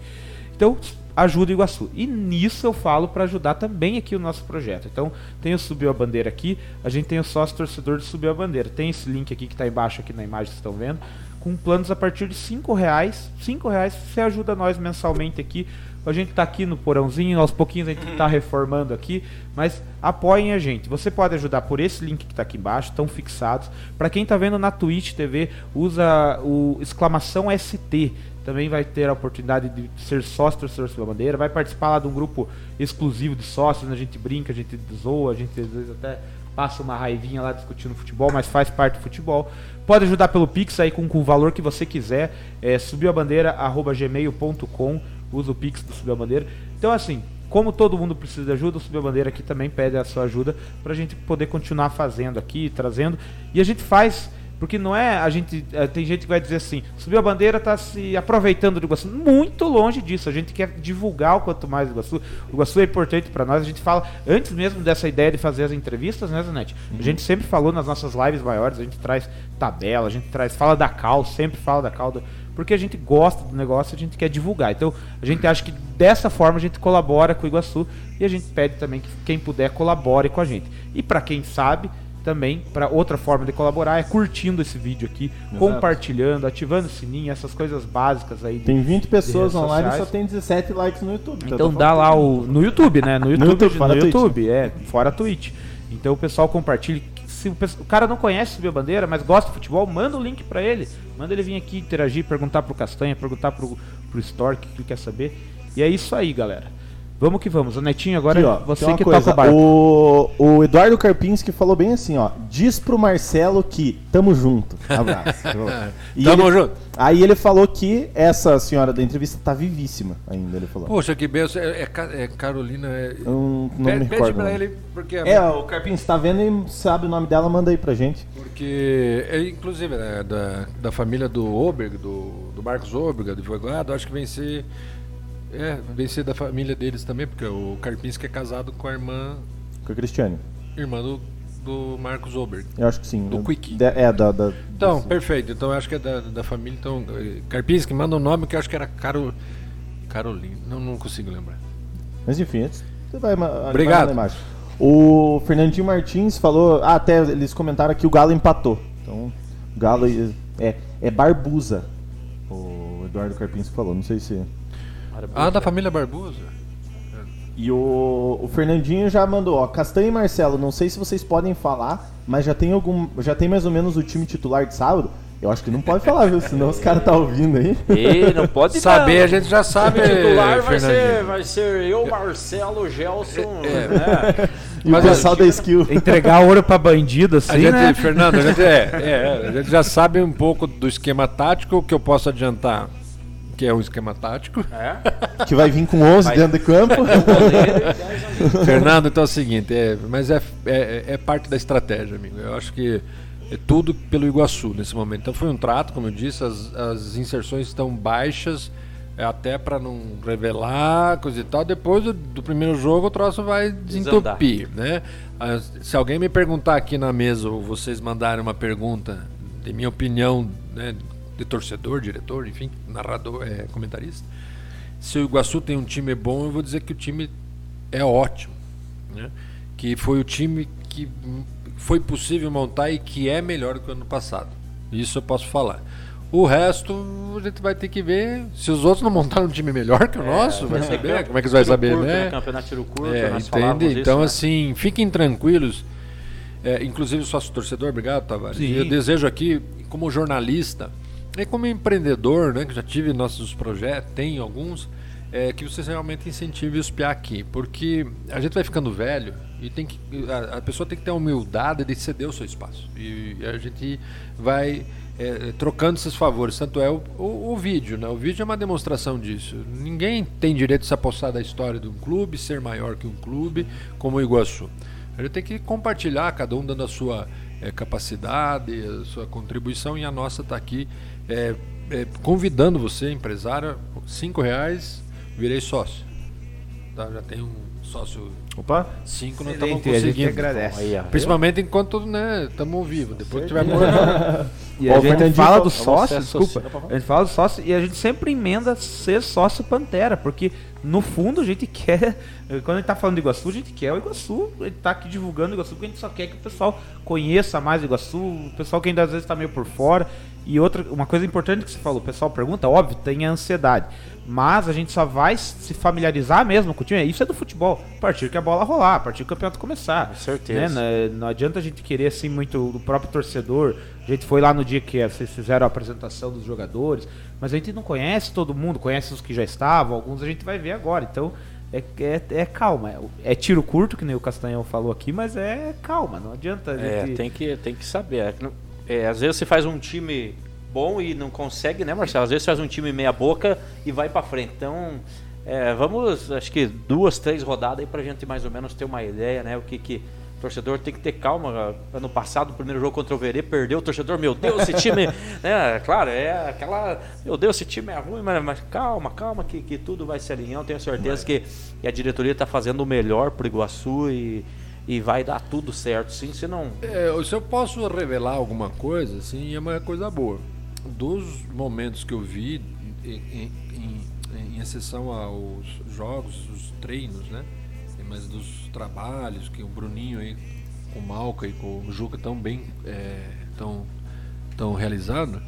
Então, ajuda o Iguaçu. E nisso eu falo para ajudar também aqui o nosso projeto. Então, tem o Subiu a Bandeira aqui, a gente tem o sócio torcedor de Subiu a Bandeira. Tem esse link aqui que está embaixo aqui na imagem que estão vendo, com planos a partir de 5 reais. 5 reais você ajuda nós mensalmente aqui. A gente tá aqui no porãozinho, aos pouquinhos a gente tá reformando aqui, mas apoiem a gente. Você pode ajudar por esse link que tá aqui embaixo, estão fixados. Para quem tá vendo na Twitch TV, usa o exclamação ST. Também vai ter a oportunidade de ser sócio torcedor da bandeira, vai participar lá de um grupo exclusivo de sócios, onde a gente brinca, a gente zoa, a gente às vezes até passa uma raivinha lá discutindo futebol, mas faz parte do futebol. Pode ajudar pelo Pix aí com, com o valor que você quiser. É, subiuabandeira.gmail.com Usa o Pix do Subiu a Bandeira. Então, assim, como todo mundo precisa de ajuda, o Subiu a Bandeira aqui também pede a sua ajuda pra gente poder continuar fazendo aqui, trazendo. E a gente faz. Porque não é a gente. eh, Tem gente que vai dizer assim, subiu a bandeira, tá se aproveitando do Iguaçu. Muito longe disso. A gente quer divulgar o quanto mais o Iguaçu. O Iguaçu é importante para nós. A gente fala, antes mesmo dessa ideia de fazer as entrevistas, né, Zanetti? A gente sempre falou nas nossas lives maiores, a gente traz tabela, a gente traz, fala da cal, sempre fala da cal, do- porque a gente gosta do negócio, a gente quer divulgar. Então, a gente acha que dessa forma a gente colabora com o Iguaçu e a gente pede também que quem puder colabore com a gente. E para quem sabe, também, para outra forma de colaborar é curtindo esse vídeo aqui, compartilhando, ativando o sininho, essas coisas básicas aí. de- Tem 20 pessoas online e só tem 17 likes no YouTube. Então eu tô dá lá o. No YouTube, né? No YouTube, YouTube, no fora Twitch. YouTube, é, fora Twitch. Então o pessoal compartilha. Se o, o cara não conhece Subir a Bandeira, mas gosta de futebol, manda o link pra ele. Manda ele vir aqui interagir, perguntar pro Castanha, perguntar pro, pro Store o que ele quer saber. E é isso aí, galera. Vamos que vamos. O Netinho, agora Aqui, ó, é você que coisa, toca o barco. O, o Eduardo Karpinski falou bem assim, ó. Diz pro Marcelo que tamo junto. Abraço. E Tamo ele- junto. Aí ele falou que essa senhora da entrevista tá vivíssima ainda, ele falou. Poxa, que benção. É, é é Carolina. É, Eu não, pede, me pede recordo. pra não. ele, porque, É, o Karpinski tá vendo e sabe o nome dela, manda aí pra gente. porque é, inclusive né, da, da família do Oberg, do, do Marcos Oberg, do advogado, acho que vem ser. É, vem ser da família deles também, porque o Karpinski é casado com a irmã, Com a Cristiane. irmã do, do Marcos Oberg. Eu acho que sim. Do Quick. é, da. da Então, desse- perfeito. Então eu acho que é da, da família. Então, eh, Karpinski, manda um nome que eu acho que era Caro, Carolina. Não, não consigo lembrar. Mas enfim, antes- você vai Obrigado. vai. O Fernandinho Martins falou. Ah, até eles comentaram que o Galo empatou. Então, o Galo é, é Barbusa. O Eduardo Karpinski falou, não sei se. Ah, da família Barbosa? E o, o Fernandinho já mandou, ó, Castanho e Marcelo, não sei se vocês podem falar, mas já tem algum. Já tem mais ou menos o time titular de sábado? Eu acho que não pode falar, viu? Senão os caras tá ouvindo aí. E não pode Saber dar. a gente já sabe. O titular vai ser, vai ser eu, Marcelo, Gelson. É. né? E o pessoal da skill. Entregar ouro pra bandido, assim, A gente, né? Fernando, a gente, é, é, a gente já sabe um pouco do esquema tático, o que eu posso adiantar, que é um esquema tático. É. Que vai vir com 11 Vai. dentro de campo. Fernando, então é o seguinte, é, mas é, é, é parte da estratégia, amigo. Eu acho que é tudo pelo Iguaçu nesse momento. Então foi um trato, como eu disse, as, as inserções estão baixas, é, até para não revelar, coisa e tal. Depois do, do primeiro jogo o troço vai desentupir, né? Se alguém me perguntar aqui na mesa, ou vocês mandarem uma pergunta de minha opinião, né, de torcedor, diretor, enfim, narrador, é, comentarista, se o Iguaçu tem um time bom, eu vou dizer que o time é ótimo, né? Que foi o time que foi possível montar e que é melhor do que o ano passado. Isso eu posso falar. O resto a gente vai ter que ver. Se os outros não montaram um time melhor que o nosso, vai saber. Como é que você vai saber, curto, né? Campeonato tiro curto, É, entende? isso, então, né? assim, fiquem tranquilos. É, inclusive, sócio torcedor, obrigado, Tavares. Sim. E Eu desejo aqui, como jornalista e como empreendedor, né, que já tive nossos projetos, tem alguns, é que vocês realmente incentivem os piá aqui, porque a gente vai ficando velho e tem que a, a pessoa tem que ter a humildade de ceder o seu espaço e a gente vai é, trocando esses favores. Tanto é o, o, o, vídeo, né? O vídeo é uma demonstração disso. Ninguém tem direito de se apossar da história de um clube, ser maior que um clube, como o Iguaçu. A gente tem que compartilhar, cada um dando a sua é, capacidade, a sua contribuição, e a nossa está aqui é, é, convidando você, empresário, cinco reais, virei sócio. Tá? Já tem um sócio Opa. cinco, nós Excelente, estamos a gente conseguindo. agradece. Aí, ó. Principalmente enquanto estamos vivos. Depois que tiver morto. E a Ó, o gente fala do sócio, desculpa. A gente fala do sócio e a gente sempre emenda ser sócio Pantera, porque no fundo a gente quer, quando a gente tá falando de Iguaçu, a gente quer o Iguaçu, a gente tá aqui divulgando o Iguaçu, porque a gente só quer que o pessoal conheça mais o Iguaçu, o pessoal que ainda às vezes tá meio por fora. E outra, uma coisa importante que você falou, o pessoal pergunta, óbvio, tem a ansiedade. Mas a gente só vai se familiarizar mesmo com o time. Isso é do futebol. A partir que a bola rolar, a partir que o campeonato começar. Com certeza. Né? Não, não adianta a gente querer assim muito do próprio torcedor. A gente foi lá no dia que vocês fizeram a apresentação dos jogadores, mas a gente não conhece todo mundo, conhece os que já estavam, alguns a gente vai ver agora. Então é, é, é calma. É, é tiro curto, que nem o Castanhão falou aqui, mas é calma. Não adianta a É, gente. tem que, tem que saber. É é, às vezes você faz um time bom e não consegue, né, Marcelo? Às vezes faz um time meia boca e vai pra frente. Então, é, vamos, acho que duas, três rodadas aí pra gente mais ou menos ter uma ideia, né? O que que o torcedor tem que ter calma. Ano passado, o primeiro jogo contra o Verê, perdeu o torcedor. Meu Deus, esse time. né, claro, é aquela. Meu Deus, esse time é ruim, mas, mas calma, calma, que, que tudo vai se alinhar. Eu tenho certeza que, que a diretoria tá fazendo o melhor pro Iguaçu e, e vai dar tudo certo. Sim, se não. É, se eu posso revelar alguma coisa, assim, é uma coisa boa. Dos momentos que eu vi, em, em, em- exceção aos jogos, os treinos, né? Mas dos trabalhos que o Bruninho aí, com o Malca e com o Juca tão bem é, tão, tão realizado,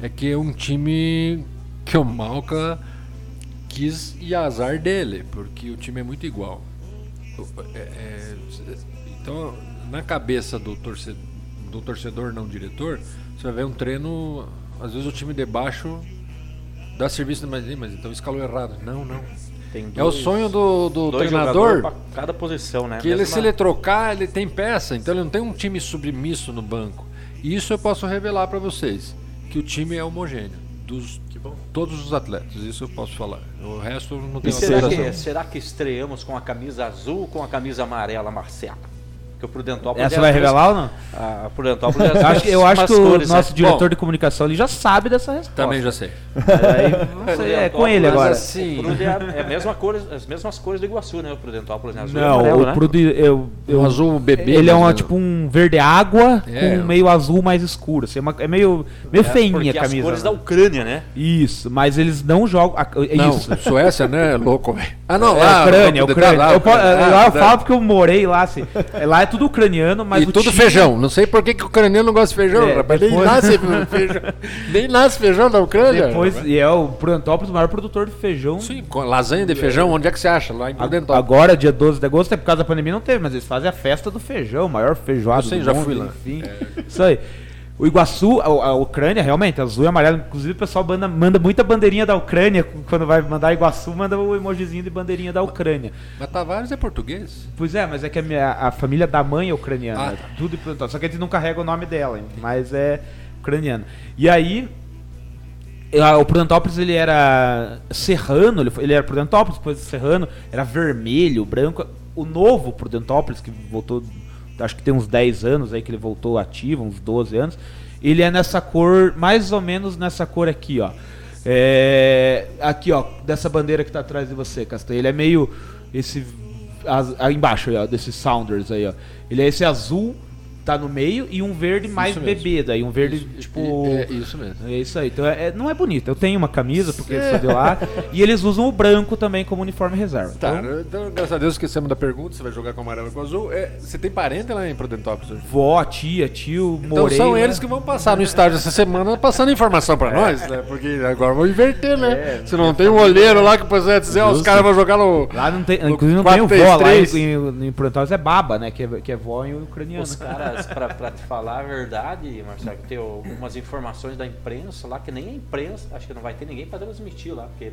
é que é um time que o Malca quis e azar dele, porque o time é muito igual. É, é, então, na cabeça do torcedor, do torcedor não diretor, você vai ver um treino, às vezes o time de baixo dá serviço, mas, "Ih, mas então escalou errado. Não, não. Tem É o dois- sonho do, do dois treinador cada posição, né? que ele, se ele trocar, ele tem peça, então ele não tem um time submisso no banco. E isso eu posso revelar para vocês, que o time é homogêneo, dos todos os atletas, isso eu posso falar. O resto não tem será que, será que estreamos com a camisa azul ou com a camisa amarela, Marcelo? Que o Prudentópolis Essa é vai as duas- revelar ou não? A Prudentópolis é acho, que- eu acho que o cores, né? nosso diretor Bom. de comunicação ali já sabe dessa resposta. Também já sei. Sei, é com ele agora. assim- o Prude é, é a mesma cor, as mesmas cores do Iguaçu, né? O Prudentópolis, né? Azul Não, amarelo, o né? Prude, eu, eu, Um azul bebê. ele é uma, ou tipo um verde água É. com meio azul mais escuro. Assim, é, uma- é meio, meio feinha Porque a camisa. as cores né? da Ucrânia, né? Isso, mas eles não jogam. a- É Não, isso. Suécia, né? Louco, velho. Ah, não, É lá. Ucrânia, Ucrânia. eu, po- Ucrânia. lá eu falo porque eu morei lá, assim. É, Lá é tudo ucraniano, mas e o tudo time- feijão. Não sei por que, que o ucraniano não gosta de feijão, É, rapaz. depois- Nem nasce feijão. Nem nasce feijão na Ucrânia. Depois, e é o Prudentópolis, o maior produtor de feijão. Sim, lasanha de feijão, onde é que você acha? Lá em Prudentópolis. Agora, dia 12 de agosto, é por causa da pandemia, não teve, mas eles fazem a festa do feijão, o maior feijoado Eu sei, do já mundo, fui lá. enfim. Isso aí. O Iguaçu, a, a Ucrânia, realmente, azul e amarelo. Inclusive, o pessoal manda, manda muita bandeirinha da Ucrânia. Quando vai mandar Iguaçu, manda o emojizinho de bandeirinha da Ucrânia. Mas Tavares é português? Pois é, mas é que a, minha, a família da mãe é ucraniana. Ah, tá. Tudo Só que a gente não carrega o nome dela, mas é ucraniana. E aí, o Prudentópolis ele era serrano, ele, foi- ele era Prudentópolis, depois serrano, era vermelho, branco. O novo Prudentópolis, que voltou, acho que tem uns 10 anos aí que ele voltou ativo, uns 12 anos, ele é nessa cor, mais ou menos nessa cor aqui, ó. É, aqui, ó, dessa bandeira que tá atrás de você, Castanha. Ele é meio esse as- aí embaixo, ó, desses Sounders aí, ó. Ele é esse azul, tá no meio, e um verde mais bebê, daí um verde Isso, tipo. É, isso mesmo. É isso aí. Então é- é- não é bonito. Eu tenho uma camisa porque eu sou de lá. e eles usam o branco também como uniforme reserva. Tá, Então, então, graças a Deus esquecemos da pergunta, você vai jogar com amarelo ou com azul. É, você tem parente lá em Prudentópolis hoje? vó, tia, tio, Então Moreira. são eles que vão passar no estádio essa semana passando informação pra nós, né? Porque agora vão inverter, né? Se não tem um olheiro lá que vai dizer, ó, os caras vão jogar no. Lá não tem, No inclusive não tem o vó lá 433. em, em, em Prudentópolis é baba, né? Que é, que é vó em ucraniano. Os caras Mas pra, pra te falar a verdade, Marcelo, que tem algumas informações da imprensa lá que nem a imprensa, acho que não vai ter ninguém pra transmitir lá, porque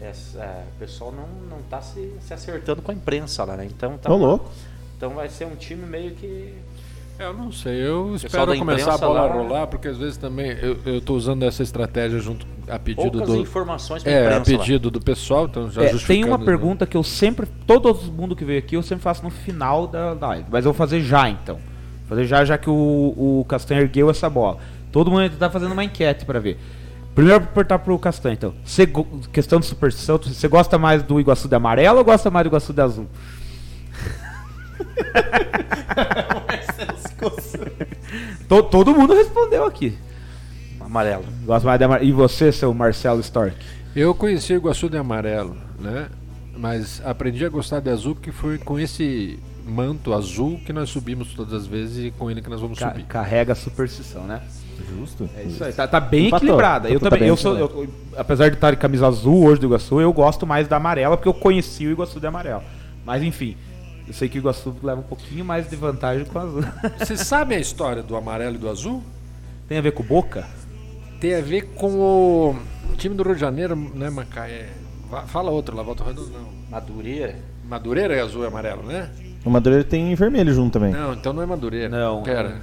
é, é, o pessoal não, não tá se, se acertando com a imprensa lá, né? Então, tá Ô, louco. então vai ser um time meio que. Eu não sei, eu espero começar a bola lá- a rolar, porque às vezes também eu, eu tô usando essa estratégia junto a pedido Poucas do. informações pra É, a imprensa lá. pedido do pessoal, então já É, tem uma né? pergunta que eu sempre, todo mundo que veio aqui, eu sempre faço no final da da live. Mas eu vou fazer já então. Fazer já, já que o, o Castanho ergueu essa bola. Todo mundo tá fazendo uma enquete pra ver. Primeiro eu vou perguntar pro Castanho, então. Cê questão de superstição, você gosta mais do Iguaçu de amarelo ou gosta mais do Iguaçu de azul? To- todo mundo respondeu aqui. Amarelo. Gosta mais de amarelo. E você, seu Marcelo Stork? Eu conheci o Iguaçu de amarelo, né? Mas aprendi a gostar de azul que foi com esse manto azul que nós subimos todas as vezes e com ele que nós vamos Ca- subir. carrega a superstição, né? Justo. É isso aí, tá, tá bem Empatou. equilibrada. Eu Tá também, bem eu sou, eu- apesar de estar de camisa azul hoje do Iguaçu, eu gosto mais da amarela porque eu conheci o Iguaçu de amarelo. Mas enfim, eu sei que o Iguaçu leva um pouquinho mais de vantagem com o azul. Vocês sabem a história do amarelo e do azul? Tem a ver com o Boca? Tem a ver com o time do Rio de Janeiro, né, Macaé? Fala outro lá, Volta Redonda não. Madureira. Madureira é azul e amarelo, né? O Madureira tem vermelho junto também. Não, então não é Madureira. Não. Pera.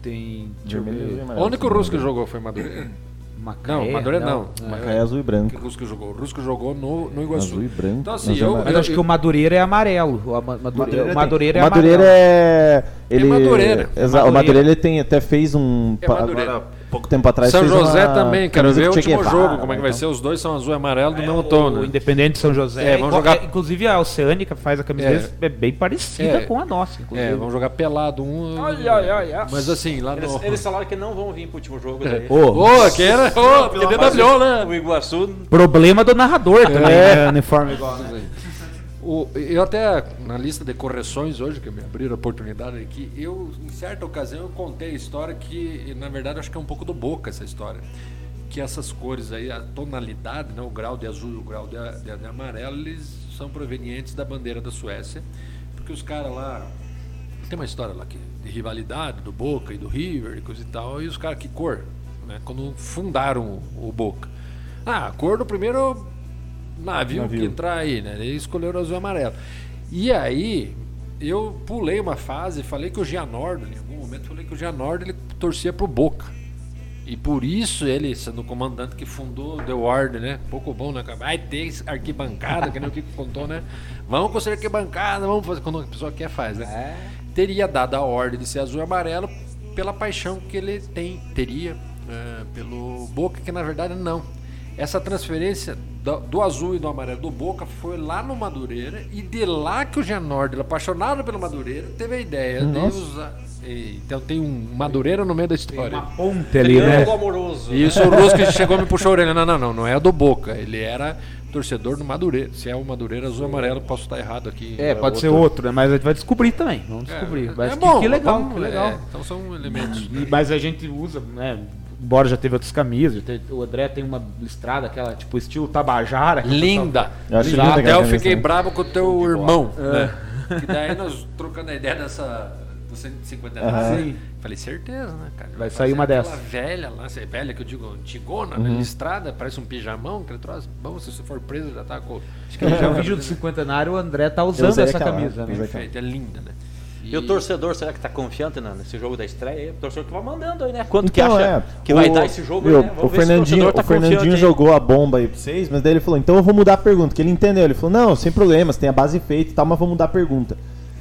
Tem. deixa eu Vermelho, e ver, amarelo. Onde que o Rusco jogou foi Madureira? Macaé? Não, Madureira não. Macaé é azul e Que branco. o Rusco jogou? O Rusco jogou no, no Iguaçu. Azul e branco. Então assim, e eu. Mas acho que o Madureira é amarelo. O Madureira, o Madureira é Madureira amarelo. é. Ele, Madureira. Exa- É O Madureira. Madureira ele tem, até fez um. É Madureira. agora, pouco tempo atrás. São José uma também, quero ver o último Guevara, jogo, como é que vai então. ser. Os dois são azul e amarelo do mesmo O tom, né? Independente de São José. É, vamos igual- jogar- é, inclusive a Oceânica faz a camisa É. é bem parecida É. com a nossa. Inclusive. É, vamos jogar pelado um. Ai, ai, ai, ai. Mas assim, lá Eles, no. eles falaram que não vão vir pro último jogo daí. Ô, Ô, que era. Ô, que Mas DW, né? O Iguaçu Problema do narrador também, né? Uniforme igual, né? O, eu até, na lista de correções hoje, que me abriram a oportunidade aqui, eu, em certa ocasião, eu contei a história que, na verdade, acho que é um pouco do boca essa história. Que essas cores aí, a tonalidade, né, o grau de azul o grau de, de- de amarelo, eles são provenientes da bandeira da Suécia. Porque os caras lá. Tem uma história lá que, de rivalidade do Boca e do River e coisa e tal. E os caras, que cor? Né, quando fundaram o, o Boca. Ah, a cor do primeiro navio, Navio. que entrar aí, né? Eles escolheram azul e amarelo. E aí, eu pulei uma fase falei que o Gianordo, em algum momento, falei que o Gianordo ele torcia pro Boca. E por isso ele, sendo o comandante que fundou The Ward, né? Pouco bom, né? Vai ter arquibancada, que nem o que contou, né? Vamos construir arquibancada, vamos fazer. Quando a pessoa quer, faz, né? Teria dado a ordem de ser azul e amarelo pela paixão que ele tem, teria eh, pelo Boca, que na verdade não. Essa transferência do, do azul e do amarelo do Boca foi lá no Madureira e de lá que o Gianordi, apaixonado pelo Madureira, teve a ideia Nossa. de usar. e- Então tem um Madureira no meio da história. Ponte ali, né? Amoroso. E isso o Rusque chegou e me puxou a orelha. Não, não, não, não é do Boca. Ele era torcedor do Madureira. Se é o Madureira azul e amarelo, posso estar errado aqui. É, pode ser outro, né? Mas a gente vai descobrir também. Vamos descobrir. Mas que, que legal, vamos- que legal. é, então são elementos. E- mas a gente usa, né? Embora já teve outras camisas, o André tem uma listrada, aquela tipo estilo Tabajara. Linda. Eu Linda. Até eu camisa fiquei também. bravo com o teu irmão. Né? Que daí nós trocando a ideia dessa. Do 150 Aham. Sim. Falei, certeza, né, cara? Vai sair uma aquela dessa. velha lá, velha que eu digo, antigona, né, listrada, parece um pijamão, aquele troço. Bom, se você for preso, já tá com. Acho que já o vídeo do cinquentenário, o André tá usando essa aquela, camisa, né? Perfeito, é linda, né? E o torcedor, será que tá confiante na- nesse jogo da estreia? O torcedor que vai mandando aí, né? Quanto que Então, acha é, que o- vai dar esse jogo aí, né? o Fernandinho, torcedor tá o Fernandinho jogou a bomba aí pra vocês, mas daí ele falou, então eu vou mudar a pergunta, que ele entendeu. Ele falou, não, sem problemas, tem a base feita e tal, mas vou mudar a pergunta.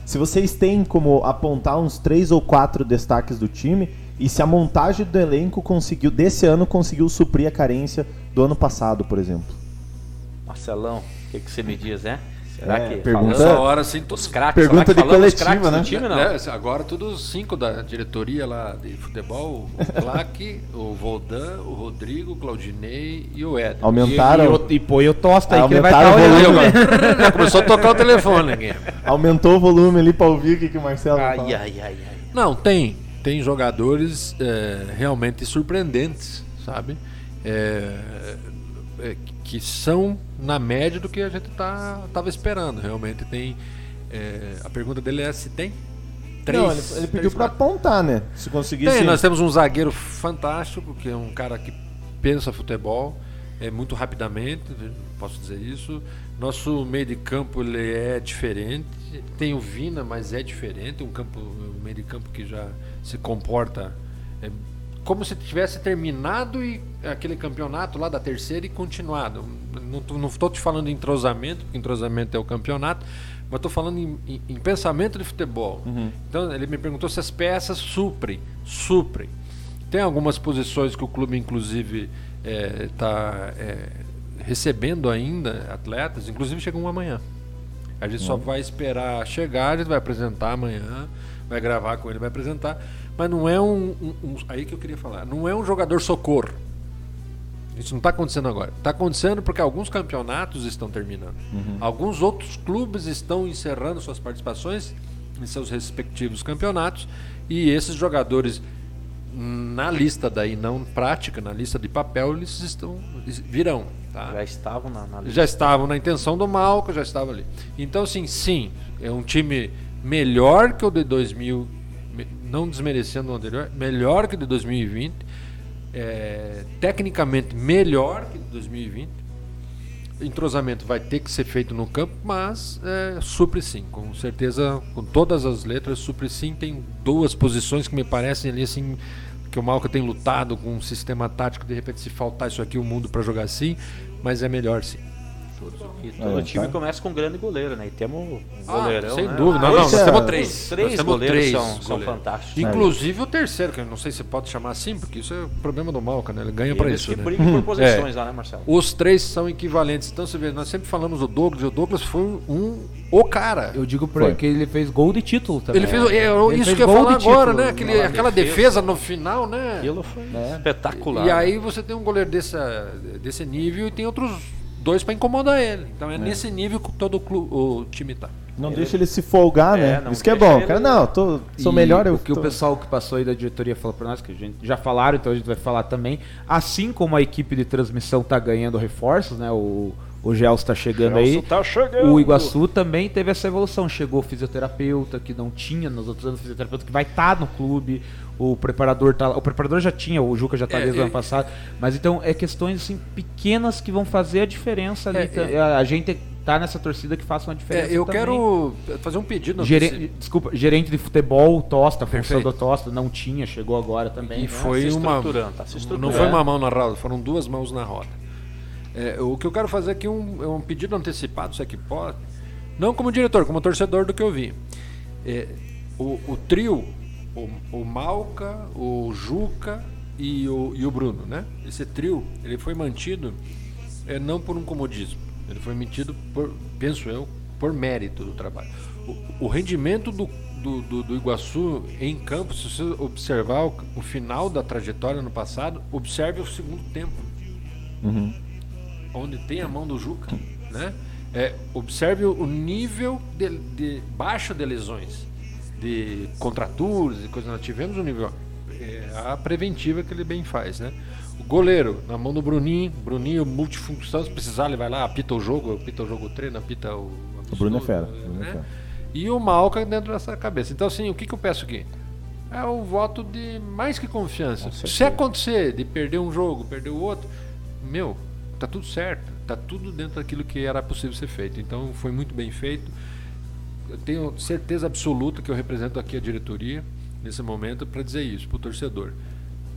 Se vocês têm como apontar uns três ou quatro destaques do time, e se a montagem do elenco conseguiu, desse ano, conseguiu suprir a carência do ano passado, por exemplo. Marcelão, o que, que você me diz, né? Será É, que pergunta- falando- hora, assim, todos os craques, Pergunta de coletiva, craques né? time, não? Né, Agora todos os cinco da diretoria lá de futebol, o Claque, o Voldan, o Rodrigo, o Claudinei e o Ed. Aumentaram, E, e, e põe o Tosta aí que ele vai Aumentaram estar o olhando. começou a tocar o telefone aqui. aumentou o volume ali pra ouvir o que, que o Marcelo Ai, fala. ai, ai, ai. Não, tem. Tem jogadores é, realmente surpreendentes, sabe? É, é, que são na média do que a gente tá, tava esperando. Realmente tem. é, a pergunta dele é se tem. três. Não, ele, ele pediu quatro. apontar, né? Se conseguisse. Tem, nós temos um zagueiro fantástico, que é um cara que pensa futebol, é muito rapidamente, posso dizer isso. Nosso meio de campo ele é diferente. Tem o Vina, mas é diferente, um campo, um meio de campo que já se comporta é, como se tivesse terminado e aquele campeonato lá da terceira e continuado. Não, estou te falando de entrosamento, porque entrosamento é o campeonato, mas estou falando em, em- em pensamento de futebol. Então ele me perguntou se as peças suprem. Suprem. Tem algumas posições que o clube, inclusive, está recebendo ainda atletas, inclusive chega um amanhã. A gente só vai esperar chegar, a gente vai apresentar amanhã, vai gravar com ele, vai apresentar. Mas não é um, um- um- Aí que eu queria falar. Não é um jogador socorro. Isso não está acontecendo agora. Está acontecendo porque alguns campeonatos estão terminando. Alguns outros clubes estão encerrando suas participações em seus respectivos campeonatos. E esses jogadores, na lista daí não prática, na lista de papel, eles estão eles virão. Tá? Já estavam na, na lista. já estavam na intenção do Malco, já estavam ali. Então, assim, sim, é um time melhor que o de 2000, me- não desmerecendo o anterior, melhor que o de 2020, é, tecnicamente melhor que o de 2020. Entrosamento vai ter que ser feito no campo, mas é, supre sim, com certeza, com todas as letras, supre sim. Tem duas posições que me parecem ali assim que o Malca tem lutado com um sistema tático, de repente se faltar isso aqui o mundo para jogar assim, mas é melhor sim. E todo É, time tá. começa com um grande goleiro, né? E temos um goleirão, sem né? dúvida. Ah, Não, não, nós é- temos os três. Três Nós temos goleiros três são, são fantásticos. Inclusive o terceiro, que eu não sei se pode chamar assim, porque isso é problema do Malca, né? Ele ganha pra Eles isso, que né? por posições lá, né, Marcelo? Os três são equivalentes. Então você vê, nós sempre falamos do Douglas, e o Douglas foi um o cara. Eu digo Foi. porque ele fez gol de título também. Ele fez é, Ele isso fez que eu de agora, título, né? Aquele, aquela defesa. defesa no final, né? Aquilo foi É. espetacular. E aí você tem um goleiro desse, desse nível e tem outros dois pra incomodar ele. Então é, nesse nível que todo o, clu- o time tá. Não deixa ele se folgar, É, né? não Isso que é bom. ele- Cara, não, tô, sou E melhor. Eu o que tô... o pessoal que passou aí da diretoria falou pra nós, que a gente já falaram, então a gente vai falar também. Assim como a equipe de transmissão tá ganhando reforços, né? O, o Gelson tá chegando aí. tá chegando. O Iguaçu também teve essa evolução. Chegou fisioterapeuta, que não tinha nos outros anos, fisioterapeuta que vai estar no clube. O preparador tá lá. O preparador já tinha, o Juca já tá É, desde o é- ano passado. Mas então é questões assim pequenas que vão fazer a diferença ali. É, Tá- é- a, a gente tá nessa torcida que faça uma diferença. É, eu também. quero fazer um pedido. Gere- Desculpa, gerente de futebol, Tosta, função Perfeito. do Tosta, não tinha, chegou agora também. E né? foi se uma. tá se. Não foi uma mão na roda, foram duas mãos na roda. É, o que eu quero fazer aqui é um, é um pedido antecipado, se é que pode. Não como diretor, como torcedor do que eu vi. É, o, o trio, o, o Malca, o Juca e o, e o Bruno, né? Esse trio, ele foi mantido é, não por um comodismo. Ele foi mantido por, penso eu, por mérito do trabalho. O, o rendimento do, do, do, do Iguaçu em campo, se você observar o, o final da trajetória no passado, observe o segundo tempo onde tem a mão do Juca, né? É, observe o nível de, de baixo de lesões, de contraturas e coisas. Nós tivemos um nível é, a preventiva que ele bem faz, né? O goleiro na mão do Bruninho, Bruninho multifunção, se precisar ele vai lá, apita o jogo, apita o jogo treino, apita o. O Bruno é fera, é né? fera. E o Malca dentro dessa cabeça. Então assim, o que, que eu peço aqui? É o voto de mais que confiança. Se acontecer de perder um jogo, perder o outro, meu, tá tudo certo. Tá tudo dentro daquilo que era possível ser feito. Então foi muito bem feito. Eu tenho certeza absoluta que eu represento aqui a diretoria nesse momento para dizer isso para o torcedor.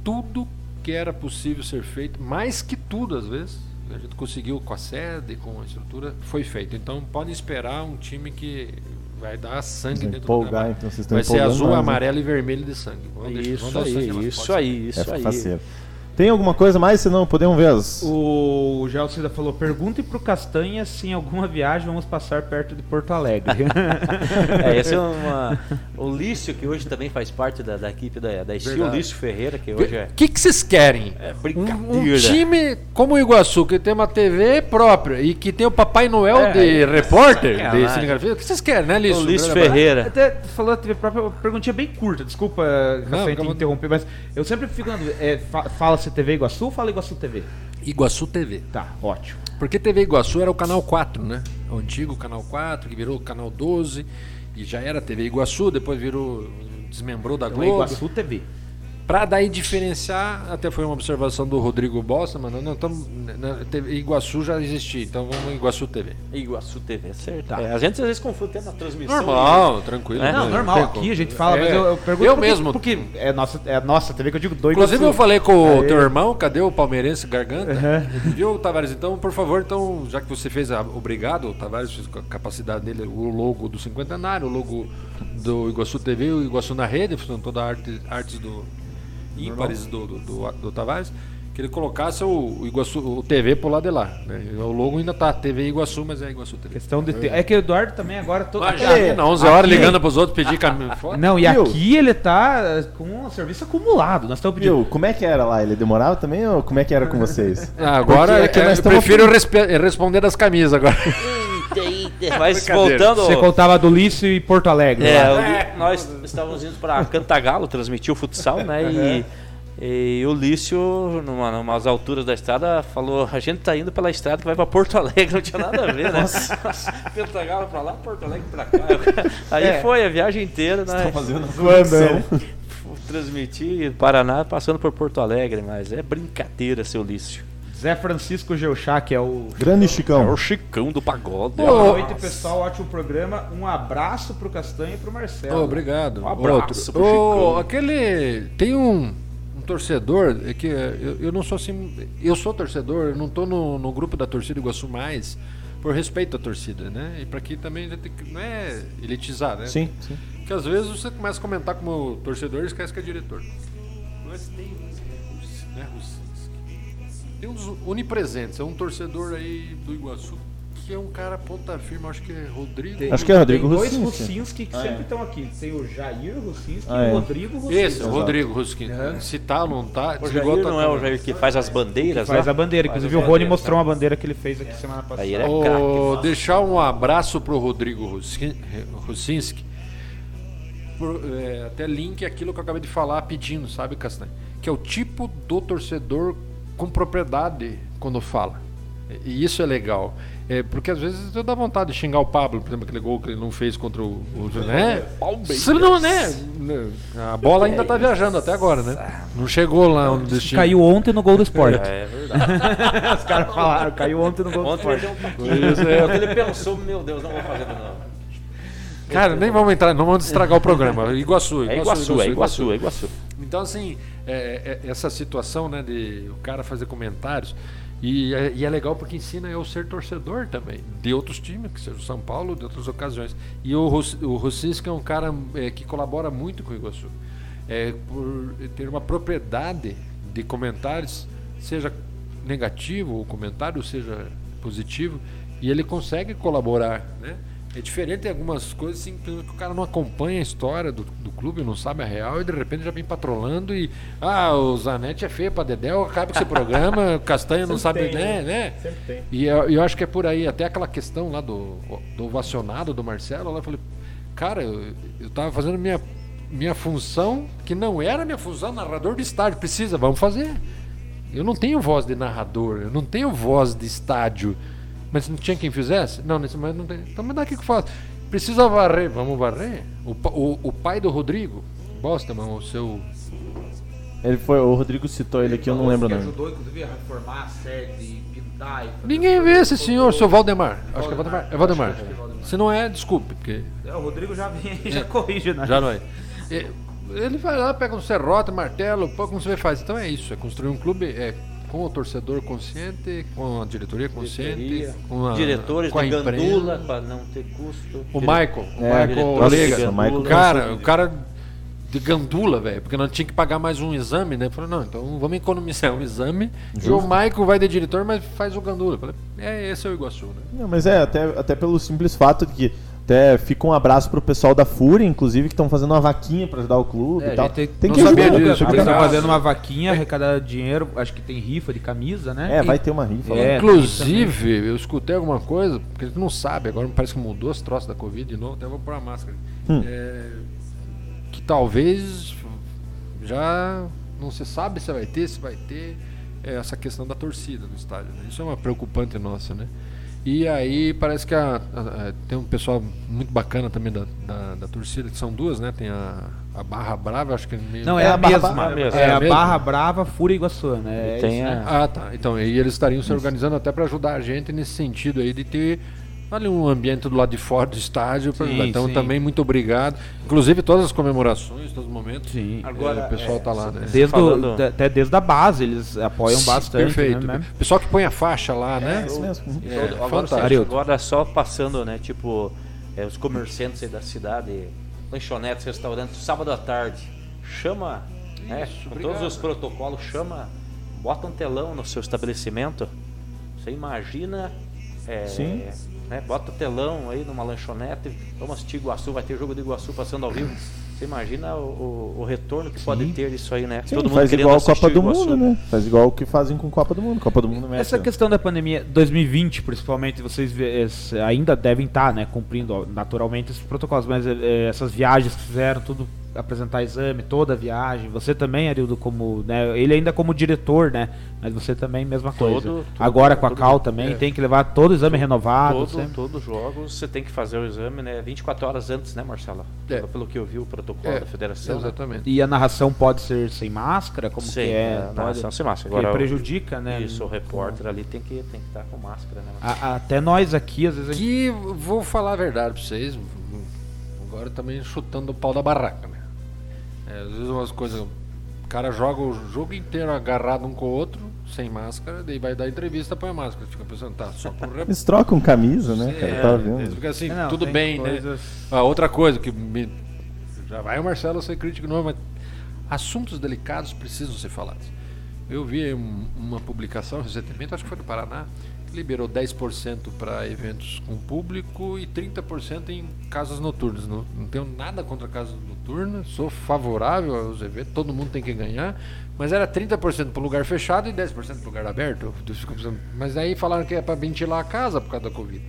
Tudo que era possível ser feito, mais que tudo às vezes, a gente conseguiu com a sede, com a estrutura, foi feito. Então podem esperar um time que vai dar sangue dentro empolgar, do então, vocês estão Vai ser azul, mais, né? amarelo e vermelho de sangue. Vamos deixar- vamos Isso dar o sangue aí, isso aí, isso É aí. Tem alguma coisa mais? Senão podemos ver as. O Gelson ainda falou: pergunte pro Castanha se em alguma viagem vamos passar perto de Porto Alegre. É, esse é uma, o Lício, que hoje também faz parte da, da equipe da, da Verdade. Lício Ferreira, que hoje é. O que, que vocês querem? É Um, um brincadeira. time como o Iguaçu, que tem uma TV própria e que tem o Papai Noel É, de é, repórter, de cinegrafia, o que vocês querem, né, Lício? O Lício Ferreira. Até falou da TV própria, uma perguntinha bem curta, desculpa Castanha, te interromper, mas eu sempre fico. na dúvida, É, fa- fala se TV Iguaçu ou fala Iguaçu TV? Iguaçu TV. Tá, ótimo. Porque TV Iguaçu era o canal 4, né? O antigo canal 4, que virou o canal 12. E já era TV Iguaçu, depois virou. desmembrou da Então é Globo. Iguaçu TV. Pra daí diferenciar, até foi uma observação do Rodrigo Bosta, mano. Não, TV Iguaçu já existia, então vamos Iguaçu TV. Iguaçu TV, certo. Tá. É, a gente às vezes confunde até na transmissão. Normal, tranquilo. É, Não, né? normal, aqui como. a gente fala, É, mas eu, eu pergunto eu porque- mesmo. porque é nossa, é nossa TV que eu digo do Inclusive eu falei com o teu irmão, cadê o palmeirense Garganta? Viu, Tavares? Então, por favor, então, já que você fez a, obrigado, o Tavares fez com a capacidade dele, o logo do cinquentenário, o logo do Iguaçu TV, o Iguaçu na rede, toda a arte, artes do ímpares do, do, do, do Tavares, que ele colocasse o, o Iguaçu, o TV por lá de lá. né? O logo ainda tá TV Iguaçu, mas é Iguaçu TV. Questão de ter. É que o Eduardo também agora. Todo... Mas já, É, não, 11 horas aqui- ligando pros outros pedir caminho fora. Não, e Viu? aqui ele tá eh, com um serviço acumulado. Nós estamos pedindo. Viu, como é que era lá? Ele demorava também ou como é que era com vocês? Ah, Agora Porque é que é, nós eu prefiro respe- responder das camisas agora. Mas voltando. Você contava do Lício e Porto Alegre. É, lá. o Li- nós estávamos indo para Cantagalo transmitir o futsal, né? E, e o Lício, numa, numas alturas da estrada, falou: a gente tá indo pela estrada que vai para Porto Alegre, não tinha nada a ver, né? Cantagalo para lá, Porto Alegre para cá. Aí É. foi a viagem inteira, né? Tá fazendo a conexão. Transmitir Paraná passando por Porto Alegre, mas é brincadeira, seu Lício. Zé Francisco Geuchá, que é o. Grande É Chicão. o Chicão do pagode. Boa noite, pessoal. Ótimo programa. Um abraço pro Castanho e pro Marcelo. Ô, obrigado. Um abraço Outro. pro Chicão. aquele. Tem um, um torcedor, é que é, eu, eu não sou assim. Eu sou torcedor, eu não tô no, no grupo da torcida Iguaçu mais, por respeito à torcida, né? E pra que também a gente tem que- não é elitizar, né? Sim, sim. Porque às vezes você começa a comentar como torcedor e esquece que é diretor. Mas tem. Né, tem uns onipresentes, é um torcedor aí do Iguaçu. Que é um cara ponta firme, acho que é Rodrigo. Acho que é Rodrigo Tem dois Russinski. Russinski que sempre estão aqui. Tem o Jair Russinski Ah, e é. o Rodrigo Russinski. Esse, o Rodrigo Ruskin. Se tá ou não tá, O Jair não é o Jair que faz as bandeiras Faz lá? a bandeira. Faz Inclusive o Rony mostrou uma bandeira que ele fez aqui semana passada. Aí ele é craque. deixar um abraço pro Rodrigo Russinski. Por, é, até link aquilo que eu acabei de falar pedindo, sabe, Castanho? Que é o tipo do torcedor com propriedade quando fala. E isso é legal. É, porque às vezes eu dá vontade de xingar o Pablo, por exemplo, aquele gol que ele não fez contra o. o né? Você não, né? A bola ainda tá viajando até agora, né? Não chegou lá onde destino. Caiu ontem no gol do esporte. É verdade. Os caras falaram, caiu ontem no gol do Ontem ele esporte. um pouquinho. Quando ele pensou, meu Deus, não vou fazer novo. Cara, nem vamos entrar, não vamos estragar o programa. Iguaçu, É Iguaçu, é Iguaçu, é Iguaçu. Então, assim, é, é, essa situação, né, de o cara fazer comentários, e é, e é legal porque ensina eu ser torcedor também, de outros times, que seja o São Paulo, de outras ocasiões. E o, o Rossinski é um cara é, que colabora muito com o Iguaçu. É, por ter uma propriedade de comentários, seja negativo o comentário, seja positivo, e ele consegue colaborar, né? É diferente em algumas coisas assim, que o cara não acompanha a história do, do clube, não sabe a real e de repente já vem patrolando e ah, o Zanetti é feio pra Dedéu, acaba com esse programa, o Castanha não sabe, tem, né, né? E eu, eu acho que é por aí, até aquela questão lá do, do ovacionado do Marcelo, lá eu falei, cara, eu, eu tava fazendo minha, minha função, que não era minha função, narrador de estádio, precisa, vamos fazer. Eu não tenho voz de narrador, eu não tenho voz de estádio. Mas não tinha quem fizesse? Não, nesse momento não tem. Então me dá o que eu faço. Precisa varrer, vamos varrer? O, o, o pai do Rodrigo, bosta, mano, o seu. Ele foi, o Rodrigo citou ele aqui, eu não lembro o que nome. ajudou, inclusive, a reformar a sede, pintar e fazer Ninguém vê esse senhor, seu Valdemar. Acho que é Valdemar. É Valdemar. Acho que é Valdemar. Se não é, desculpe, porque É, o Rodrigo já vem e já corrige, né? já não é. É, Ele vai lá, pega um serrote, martelo, pô, como você faz? Então é isso, é construir um clube é, com o torcedor consciente, com a diretoria consciente, Diretoria, com a, Diretores com a gandula para não ter custo. O Dire- Michael, o É, Michael o Michael cara, o cara de gandula, velho, porque não tinha que pagar mais um exame, né? Falei, não, então vamos economizar um exame. E o Michael vai de diretor, mas faz o gandula. Eu Falei, é, esse é o Iguaçu, né? Não, mas é, até, até pelo simples fato de que até fica um abraço pro pessoal da Fúria, inclusive, que estão fazendo uma vaquinha pra ajudar o clube É, e tal. Tem não que sabia ajudar, disso. Eles estão fazendo uma vaquinha, arrecadar dinheiro, acho que tem rifa de camisa, né? É, vai ter uma rifa. É, Inclusive, eu escutei alguma coisa, porque a gente não sabe, agora me parece que mudou as troças da Covid de novo, até vou pôr a máscara. Hum. É, que talvez já não se sabe se vai ter, se vai ter é, essa questão da torcida no estádio. né? Isso é uma preocupante nossa, né? E aí parece que a- a- a- tem um pessoal muito bacana também da, da, da torcida, que são duas, né? Tem a, a Barra Brava, acho que é meio. Não, é, É a a Barra mesma. Mesmo. É, É a a mesma? Barra Brava, Fúria Iguaçu, né? É tem isso, né? Ah, tá. Então, e eles estariam se organizando até para ajudar a gente nesse sentido aí de ter ali um ambiente do lado de fora do estádio. Sim, então, sim. também muito obrigado. Inclusive, todas as comemorações, todos os momentos. Sim. Agora, o pessoal tá lá, né? Desde o- falando- da- até desde a base, eles apoiam Sim, bastante. Perfeito. Né, mesmo? Pessoal que põe a faixa lá, né? É isso mesmo. É, fantástico. agora só passando, né? Tipo, é, os comerciantes aí da cidade, lanchonetes, restaurantes, sábado à tarde. Chama, né, Isso, com obrigado. todos os protocolos, chama, bota um telão no seu estabelecimento. Você imagina. é, Sim. Né, bota telão aí numa lanchonete, vamos assistir Iguaçu, vai ter jogo de Iguaçu passando ao vivo. Você imagina o, o- o retorno que pode ter isso aí, né? Sim, Todo mundo faz igual a Copa do Iguaçu. Mundo, né? Faz igual o que fazem com Copa do Mundo. Copa do Mundo mete. Essa questão da pandemia 2020, principalmente, vocês ainda devem estar, né, cumprindo naturalmente esses protocolos, mas eh, essas viagens que fizeram, tudo apresentar exame, toda a viagem, você também, Arildo, como, né, ele ainda como diretor, né, mas você também mesma coisa. Todo- todo- Agora com a todo Cal mundo, também é. tem que levar todo o exame renovado, Todo, sempre. todos os jogos você tem que fazer o exame, né? 24 horas antes, né, Marcelo? É. Pelo, que eu vi o protocolo É, da federação. né? Exatamente. E a narração pode ser sem máscara, como Sim, que é, a pode- narração sem máscara. porque Agora, prejudica, né? Isso, o repórter ali tem que tem que estar com máscara, né? Marcelo? A- até nós aqui, às vezes, a gente Que vou falar a verdade pra vocês. Agora também chutando o pau da barraca, né? É, às vezes umas coisas. O cara joga o jogo inteiro agarrado um com o outro, sem máscara, daí vai dar entrevista, põe a máscara. Fica pensando, tá, só por rep- Eles trocam camisa, né, cara? É, Tá vendo? Fica assim, É, não, tudo bem, coisas- né? Ah, outra coisa que me- já vai o Marcelo ser crítico não, mas assuntos delicados precisam ser falados. Eu vi um- uma publicação recentemente, acho que foi do Paraná, liberou 10% para eventos com público e 30% em casas noturnas. Não, não tenho nada contra casas noturnas, sou favorável aos eventos, todo mundo tem que ganhar, mas era 30% para lugar fechado e 10% para lugar aberto. Mas aí falaram que é para ventilar a casa por causa da Covid.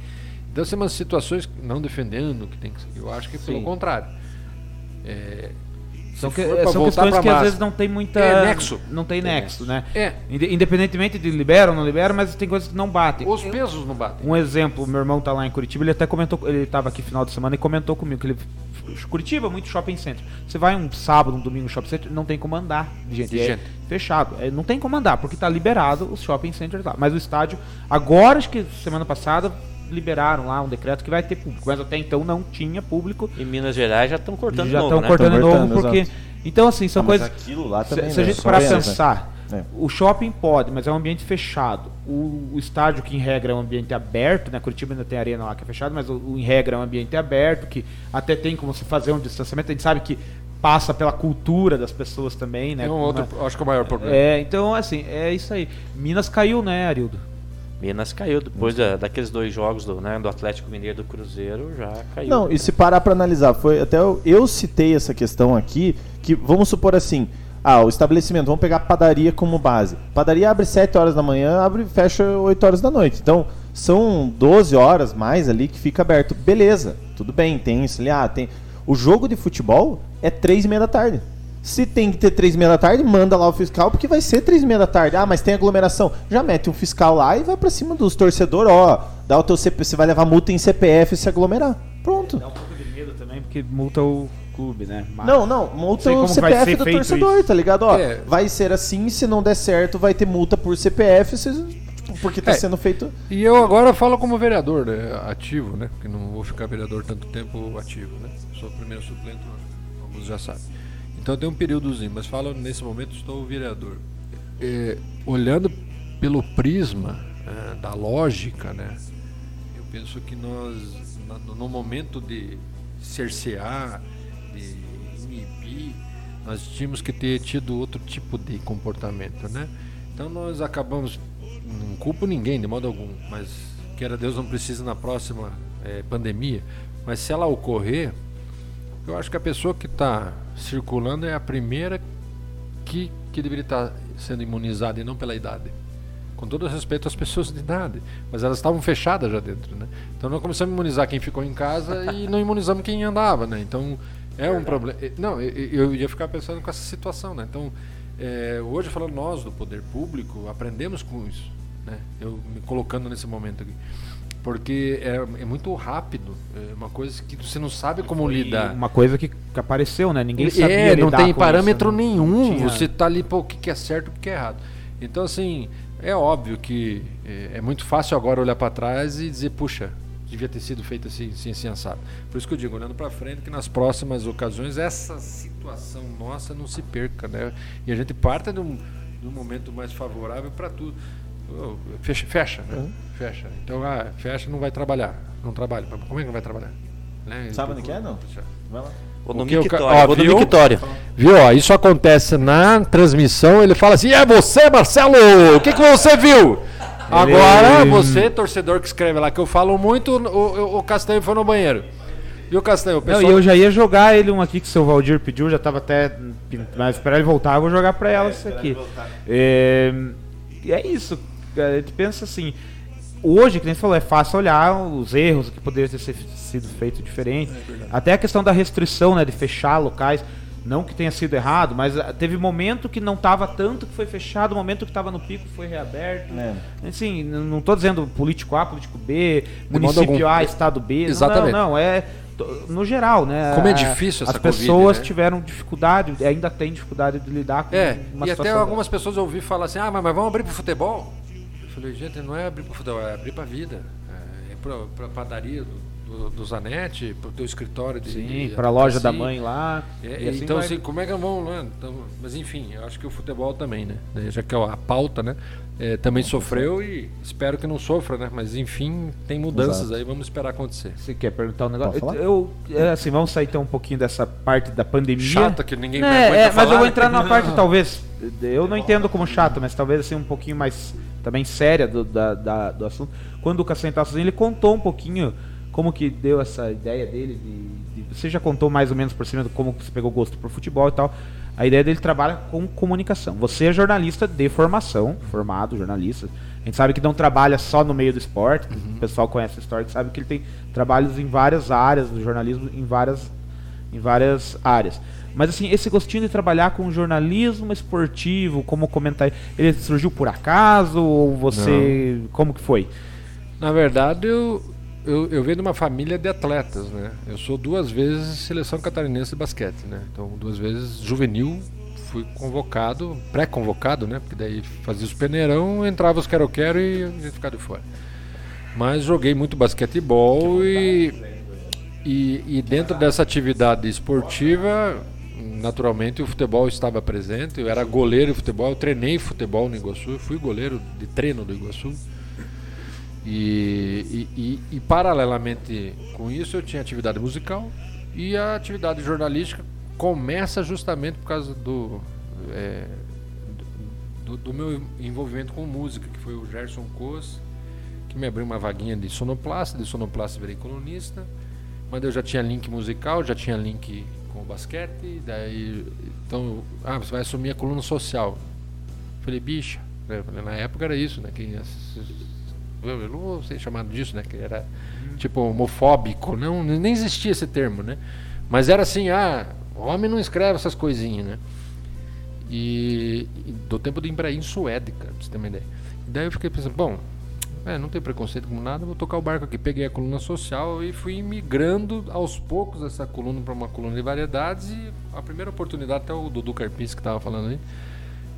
Então são umas situações, não defendendo que tem que ser, eu acho que pelo Sim. contrário. É, São, que- pra são questões que às massa- vezes não tem muita. É nexo. Não tem nexo, né? É, Inde- Independentemente de liberam ou não liberam, mas tem coisas que não batem. os pesos não batem. Um exemplo, meu irmão tá lá em Curitiba, ele até comentou, ele tava aqui final de semana e comentou comigo que ele Curitiba, muito shopping center. Você vai um sábado, um domingo no shopping center, não tem como andar de gente. De é gente. fechado. É, não tem como andar, porque tá liberado os shopping centers lá. Mas o estádio, agora, acho que semana passada, liberaram lá um decreto que vai ter público. Mas até então não tinha público. Em Minas Gerais já estão cortando já de novo, estão né? cortando de Tão novo, cortando, porque. exato. Então, assim, são Ah, mas coisas. aquilo lá também, Se, se a né? gente né? pensar, É. o shopping pode, mas é um ambiente fechado. O, o estádio, que em regra é um ambiente aberto, né? Curitiba ainda tem arena lá que é fechado, mas o, o em regra é um ambiente aberto, que até tem como se fazer um distanciamento. A gente sabe que passa pela cultura das pessoas também, né? É um outro, acho que é o maior problema. é, então, assim, é isso aí. Minas caiu, né, Arildo? Minas caiu depois da- daqueles dois jogos do, né, do Atlético Mineiro e do Cruzeiro, já caiu. Não, e se parar pra analisar, foi até eu, eu citei essa questão aqui, que vamos supor assim, ah, o estabelecimento, vamos pegar a padaria como base. Padaria abre 7 horas da manhã, abre e fecha 8 horas da noite. Então, são 12 horas mais ali que fica aberto. Beleza, tudo bem, tem isso ali, ah, tem. O jogo de futebol é 3 e meia da tarde. Se tem que ter 3 e meia da tarde, manda lá o fiscal, porque vai ser 3 e meia da tarde. Ah, mas tem aglomeração. Já mete um fiscal lá e vai pra cima dos torcedores, ó. Dá o teu CP, você vai levar multa em CPF se aglomerar. Pronto. Dá um pouco de medo também, porque multa o clube, né? Mas- Não, não, multa o CPF do torcedor, isso. tá ligado? Ó, É. vai ser assim, se não der certo, vai ter multa por CPF, se- tipo, porque tá É. sendo feito. E eu agora falo como vereador, né, ativo, né? Porque não vou ficar vereador tanto tempo ativo, né? Sou o primeiro suplente, alguns já sabem. Então tem um períodozinho, mas falo nesse momento estou vereador. É, olhando pelo prisma é, da lógica, né? Eu penso que nós, no- momento de cercear, de inibir, nós tínhamos que ter tido outro tipo de comportamento, né? Então nós acabamos, não culpo ninguém de modo algum, mas queira Deus não precise na próxima eh, pandemia, mas se ela ocorrer, eu acho que a pessoa que está circulando é a primeira que, que deveria estar sendo imunizada e não pela idade. Com todo respeito às pessoas de idade, mas elas estavam fechadas já dentro, né? Então nós começamos a imunizar quem ficou em casa e não imunizamos quem andava, né? Então é um problema. Não, eu, ia ficar pensando com essa situação, né? Então é, hoje falando nós do poder público aprendemos com isso, né? Eu me colocando nesse momento aqui. Porque é, é muito rápido. É uma coisa que você não sabe como lidar. Uma coisa que apareceu, né? Ninguém sabia É, não tem parâmetro isso, né? nenhum. Tinha- Você tá ali, pô, o que é certo, o que é errado. Então, assim, é óbvio que é, é muito fácil agora olhar para trás e dizer, puxa, devia ter sido feito assim, assim, assim, assado. Por isso que eu digo, olhando para frente, que nas próximas ocasiões essa situação nossa não se perca, né? E a gente parte de um, de um momento mais favorável para tudo. Fecha, fecha, né? Fecha. Então, ah, fecha, não vai trabalhar. Não trabalha. Como é que não vai trabalhar? Né? Sabe onde que é, não? Vai lá. Vou no mictório. Vou no viu? mictório. Viu? Ó, isso acontece na transmissão. Ele fala assim: É você, Marcelo? O que, que você viu? Agora, você, torcedor que escreve lá, que eu falo muito, o, o, Castanho foi no banheiro. E o Castanho, o Não, pessoal. e eu já ia jogar ele um aqui que o seu Valdir pediu, já tava até. Mas esperar ele voltar, eu vou jogar pra ela isso aqui. É, e é isso. Cara, A gente pensa assim. Hoje, que nem você falou, é fácil olhar os erros, que poderia ter sido feito diferente. Até a questão da restrição, né? De fechar locais. Não que tenha sido errado, mas ah, teve momento que não tava tanto que foi fechado, momento que tava no pico foi reaberto. É. Assim, não tô dizendo político A, político B, município algum. A, estado B. Não, Exatamente. Não, não, é no geral, né? Como é difícil essa As Covid, pessoas né? tiveram dificuldade, ainda têm dificuldade de lidar com É, uma e até algumas pessoas eu ouvi falar assim: Ah, mas, mas vamos abrir pro futebol? Eu falei: Gente, não é abrir pro futebol, é abrir pra vida. É, é pra, pra padaria do, do, do Zanetti, pro teu escritório de. Sim, para a loja da advocacia. mãe lá. É, e assim então, vai. assim, como é que vão lá? Então, mas enfim, eu acho que o futebol também, né? Daí, Já que é a pauta, né? é, também sofreu e espero que não sofra, né? Mas enfim, tem mudanças Exato. aí, vamos esperar acontecer. Você quer perguntar um negócio? Falar? Eu, é, assim, vamos sair então um pouquinho dessa parte da pandemia. Chata que ninguém É, mais é, mas falar, eu vou né? entrar numa parte, talvez. Eu não entendo como chato, mas talvez assim um pouquinho mais também séria do, da- da- do assunto. Quando o Cassiano estava sozinho, ele contou um pouquinho como que deu essa ideia dele. De, de- você já contou mais ou menos por cima de como você pegou gosto por futebol e tal. A ideia dele trabalha com comunicação. Você é jornalista de formação, formado jornalista. A gente sabe que não trabalha só no meio do esporte. Uhum. O pessoal conhece a história, que sabe que ele tem trabalhos em várias áreas do jornalismo, em várias em várias áreas. Mas assim, esse gostinho de trabalhar com jornalismo esportivo, como comentar, ele surgiu por acaso ou você, como que foi? Na verdade, eu, eu, eu venho de uma família de atletas, né? Eu sou duas vezes seleção catarinense de basquete, né? Então, duas vezes juvenil, fui convocado, pré-convocado, né? Porque daí fazia os peneirão, entrava os quero-quero e a gente ficava de fora. Mas joguei muito basquetebol e, e, e dentro dessa atividade esportiva, naturalmente o futebol estava presente. Eu era goleiro de futebol, eu treinei futebol no Iguaçu, fui goleiro de treino do Iguaçu. E, e, e- e, paralelamente com isso eu tinha atividade musical e a atividade jornalística começa justamente por causa do, é, do, do meu envolvimento com música, que foi o Gerson Cos, que me abriu uma vaguinha de sonoplasta, de sonoplasta virei colunista, mas eu já tinha link musical, já tinha link com o basquete, daí então, ah, você vai assumir a coluna social. Falei, bicha, né? Falei, na época era isso, né? Que eu não vou ser chamado disso, né? Que era tipo homofóbico, não, nem existia esse termo, né? Mas era assim, ah, homem não escreve essas coisinhas, né? E, e do tempo do Ibrahim Suede, cara, pra você ter uma ideia. E daí eu fiquei pensando, bom, é, não tem preconceito com nada, vou tocar o barco aqui. Peguei a coluna social e fui migrando aos poucos essa coluna para uma coluna de variedades. E a primeira oportunidade, até o Dudu Carpins que estava falando aí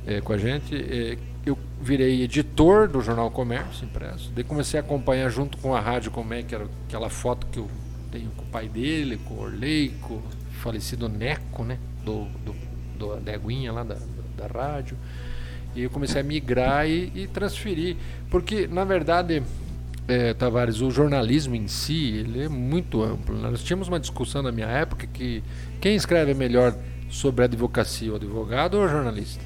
é, com a gente, é, eu virei editor do jornal Comércio Impresso. Daí comecei a acompanhar junto com a Rádio Comé, que era aquela foto que eu tenho com o pai dele, com o Orley, com o falecido Neco, né? Do, do, do, da Aguinha lá da, da rádio. E eu comecei a migrar e, e transferir. Porque, na verdade, é, Tavares, o jornalismo em si, ele é muito amplo. Nós tínhamos uma discussão na minha época que quem escreve melhor sobre a advocacia, o advogado ou o jornalista?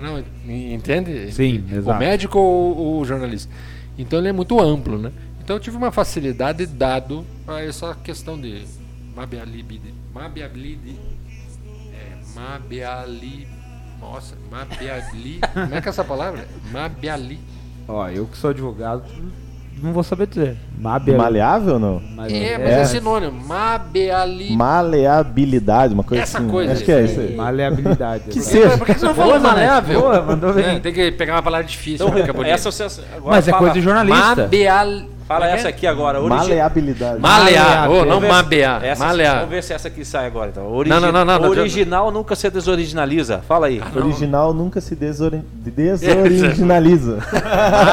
Não, en- entende? Sim, O exato. médico ou o jornalista? Então ele é muito amplo, né? Então eu tive uma facilidade dado a essa questão de mabialibide, mabiabilide, é, mabiali, nossa, mabiali, como é que é essa palavra? Mabiali. Ó, eu que sou advogado, não vou saber dizer. Mabe Maleável ou não? mas É, mas é, sinônimo, mabiali. Maleabilidade, uma coisa Essa assim. coisa Acho que é isso aí. Maleabilidade. Que seja. Por que você não falou maleável? Boa, mandou bem. É, tem que pegar uma palavra difícil Então, ficar bonito. essa você agora Mas é coisa de jornalista. Mabial, Fala essa aqui agora. origi- Maleabilidade. Malear, ô, não mabear. essa- Malear. Vamos ver se essa aqui sai agora. Então. Origi- Não, não, não, não, não, original nunca se desoriginaliza. Fala aí. Original nunca se desori- desoriginaliza.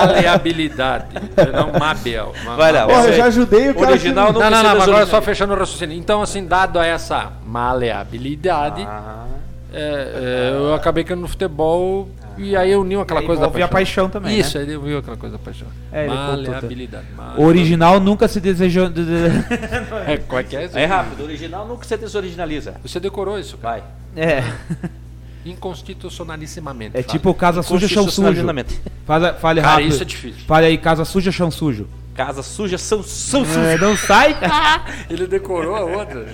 Maleabilidade. não mabel. Ma- Vai lá. Porra, eu já ajudei o cara. Original que- nunca Não, não, não, mas agora só fechando o raciocínio. Então, assim, dado a essa maleabilidade, Ah, é, é, eu acabei caindo no futebol e aí uniu aquela Aí coisa da envolve a paixão também, Isso, né? aí uniu aquela coisa da paixão. É, ele contou maleabilidade. O original nunca se desejou. É, qual é que é isso? é rápido. Original nunca se desoriginaliza. Você decorou isso, cara. Vai. É. Inconstitucionalissimamente. É fala. tipo casa suja, chão sujo. Fale Cara, rápido. isso é difícil. Fale aí, casa suja, chão sujo. Casa suja são, são É, sujas. não sai? Ele decorou a outra.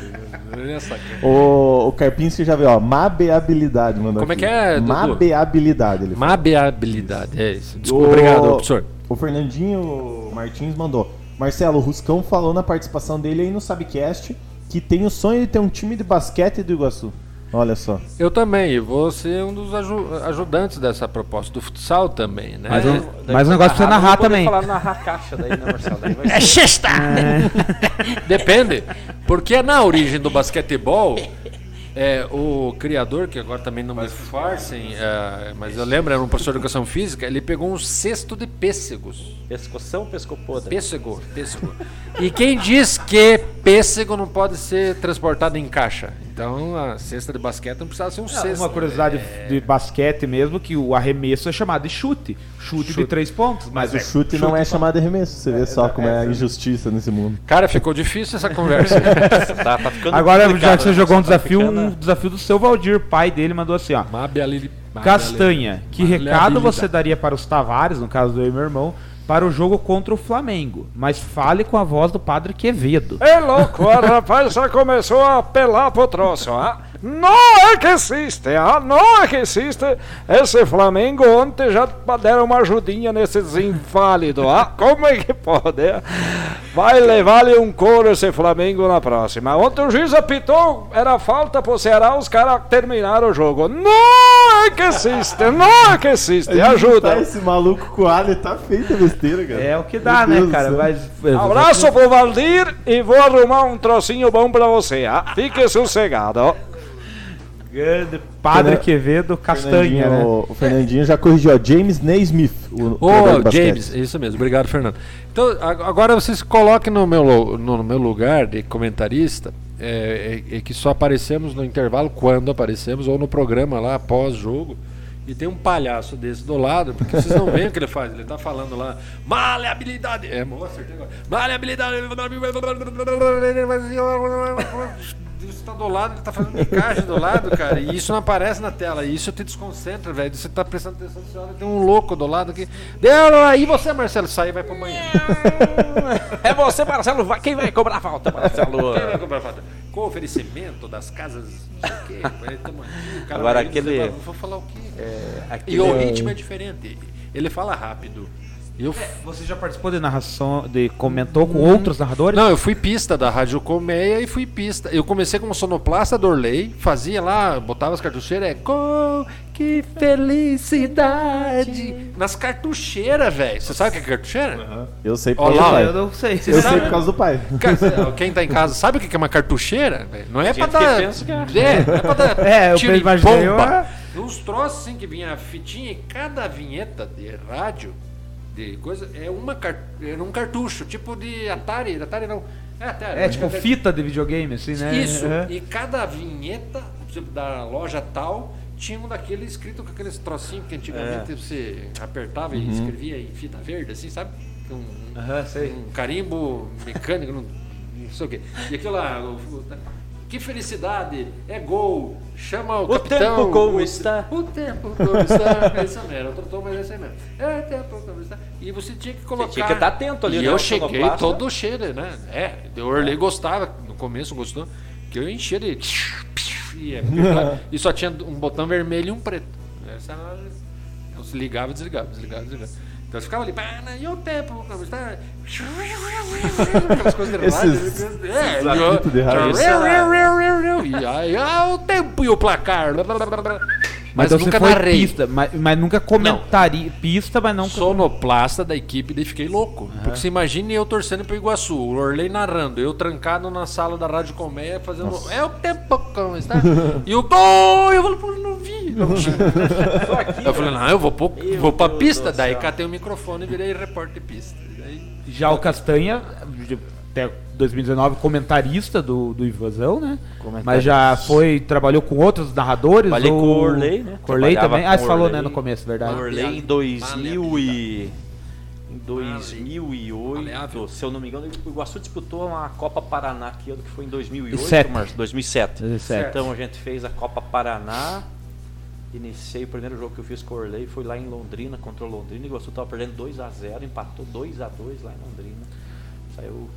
O, o Carpinski já viu, ó. Mabeabilidade, mano. Como é que é, Dudu? Mabeabilidade. Ele. Mabeabilidade, é isso. Desculpa, O- obrigado, professor. O Fernandinho Martins mandou. Marcelo, o Ruscão falou na participação dele aí no Sabcast que tem o sonho de ter um time de basquete do Iguaçu. Olha só. Eu também, vou ser um dos aju- ajudantes dessa proposta do futsal também, né? Mas É, um- mas o negócio precisa narrar também. falar narrar caixa daí, né, Marcelo? Daí vai ser- sexta! Depende, porque na origem do basquetebol, é, o criador, que agora também não me farcem, é, mas eu lembro, era um professor de educação física, ele pegou um cesto de pêssegos. Pescoção, pescopodre. Pêssego, pêssego. E quem diz que pêssego não pode ser transportado em caixa? Então a cesta de basquete não precisava ser um cesto. Uma curiosidade de basquete mesmo, que o arremesso é chamado de chute. Chute, de três pontos. Mas, Mas o chute não é chamado de arremesso. Você vê só como é a injustiça nesse mundo. Cara, ficou difícil essa conversa. Tá, tá ficando Agora, já que você né? jogou um Tá desafio, ficando- um desafio do seu Valdir, pai dele, mandou assim, ó. Mabiali- Castanha, que recado você daria para os Tavares, no caso do eu e meu irmão, para o jogo contra o Flamengo? Mas fale com a voz do padre Quevedo. É louco, rapaz já começou a apelar pro troço, ah? Não é que existe, ah? Não é que existe. Esse Flamengo ontem já deram uma ajudinha nesses inválidos, ah? Como é que pode? ah? Vai levar-lhe um couro esse Flamengo na próxima. Ontem o juiz apitou, era falta pro Ceará, os caras terminaram o jogo. Não é que existe, não é que existe. Ajuda. Tá esse maluco com alho, tá feita besteira, cara. É o que dá, Meu né, Deus cara? Mas, Abraço pro Valdir e vou arrumar um trocinho bom pra você, ah? Fique sossegado, ó. Grande Padre Quevedo Castanha, Fernandinho, né? o, Fernandinho já corrigiu, ó. James Naismith, o basquete. James, isso mesmo, obrigado, Fernando. Então, agora vocês coloquem no meu, no, no meu lugar de comentarista, é, é- é que só aparecemos no intervalo quando aparecemos, ou no programa lá pós-jogo, e tem um palhaço desse do lado, porque vocês não veem o que ele faz, ele tá falando lá, maleabilidade, é, mo- acertei agora, maleabilidade, você tá do lado, ele tá fazendo micagem do lado, cara, e isso não aparece na tela, e isso te desconcentra, velho, você tá prestando atenção, você olha, tem um louco do lado aqui, deu, aí você, Marcelo, sai e vai pro banheiro. É você, Marcelo. vai- Quem vai cobrar a falta, Marcelo? Quem vai comprar fato? Com oferecimento das casas, não sei o quê. Cara Agora vai aquele- dizer, Vou falar o quê? Aquele- E o ritmo é diferente. Ele fala rápido. Eu, Você já participou de narração, de comentou com outros narradores? não, eu fui pista da Rádio Colmeia e fui pista. Eu comecei como sonoplasta do Orley, fazia lá, botava as cartucheiras, é com que felicidade. Nas cartucheiras, velho. Você sabe o que é cartucheira? Eu sei por causa lá, do pai. Eu não sei. Você Eu sei sabe? por causa do pai. Quem tá em casa sabe o que é uma cartucheira? velho? Não é pra dar. que é. É, não é pra dar. É, eu tiro imaginei bomba. uma- Uns troços assim que vinha a fitinha e cada vinheta de rádio, de coisa, é uma era um cartucho, tipo de Atari. Atari não. É, Atari. É tipo fita de videogame, assim, né? Isso. Uhum. E cada vinheta, da loja tal, tinha um daquele escrito com aqueles trocinhos que antigamente você apertava e escrevia em fita verde, assim, sabe? Um, sei. um carimbo mecânico, não, não sei o quê. E aquilo lá, o- o- que felicidade, é gol, chama o, O capitão. tempo como o, está. O tempo como está. É isso mesmo, tom, mas é isso mesmo. É o tempo como está. E você tinha que colocar... tinha que estar atento ali, E né, eu cheguei todo cheio, de, né? É, o Orley gostava, no começo gostou, que eu enchia de... E, é, e só tinha um botão vermelho e um preto. Essa era- eu se ligava e desligava, desligava e desligava. Então eu ficava ali, "Pá, e o tempo? Aquelas coisas de rádio. Esses- é, esses de rádio. e, e aí, ah, o tempo e o placar. Mas, você nunca foi narrei. pista, mas, mas nunca comentaria pista, mas não sonoplasta da equipe, daí fiquei louco. Porque você imagine eu torcendo pro Iguaçu, o Orley narrando, eu trancado na sala da Rádio Colmeia fazendo. É o tempo como está. e o gol! Eu falei, pô, não vi. Não vi. eu falei, não, eu vou, pro, vou pra pista. Daí catei o microfone e virei repórter de pista. Daí, Já o Castanha, até 2019, comentarista do, do Invasão, né? Mas já foi, trabalhou com outros narradores? Trabalhei ou... com o Orley, né? Orley também? Ah, você falou, né, no começo, verdade. Orley em 2000 e... Em 2008, Maleável. se eu não me engano, o Iguaçu disputou uma Copa Paraná aqui, ano que foi em 2008, Sete. Marcos, 2007. 2007. Então a gente fez a Copa Paraná, iniciei o primeiro jogo que eu fiz com o Orley, foi lá em Londrina, contra o Londrina, o Iguaçu estava perdendo 2 a 0 empatou 2 a 2 lá em Londrina. Saiu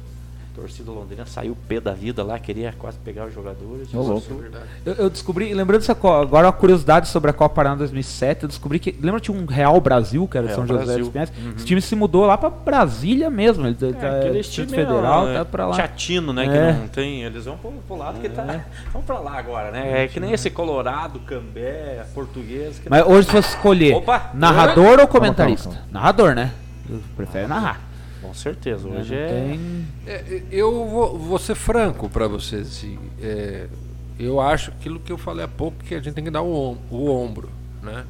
torcida londrina, saiu o pé da vida lá, queria quase pegar os jogadores. Iguaçu- Eu, eu descobri, lembrando dessa co- agora uma curiosidade sobre a Copa Paraná 2007, eu descobri que, lembra que tinha um Real Brasil, que era Real São José Brasil. dos Pinhais? Esse time se mudou lá pra Brasília mesmo, ele tá, É, aquele Distrito time Federal, é, tá pra lá. Chatino, né? É. Que não tem. Eles vão pro, pro lado que tá. Vamos pra lá agora, né? É que nem esse Colorado, Cambé, português. Que Mas hoje se fosse escolher Opa! narrador ou comentarista? calma, Narrador, né? Eu prefere narrar. Com certeza, hoje Não é. tem- É, eu vou, vou ser franco para vocês. Assim, é, eu acho aquilo que eu falei há pouco que a gente tem que dar o, o ombro, né?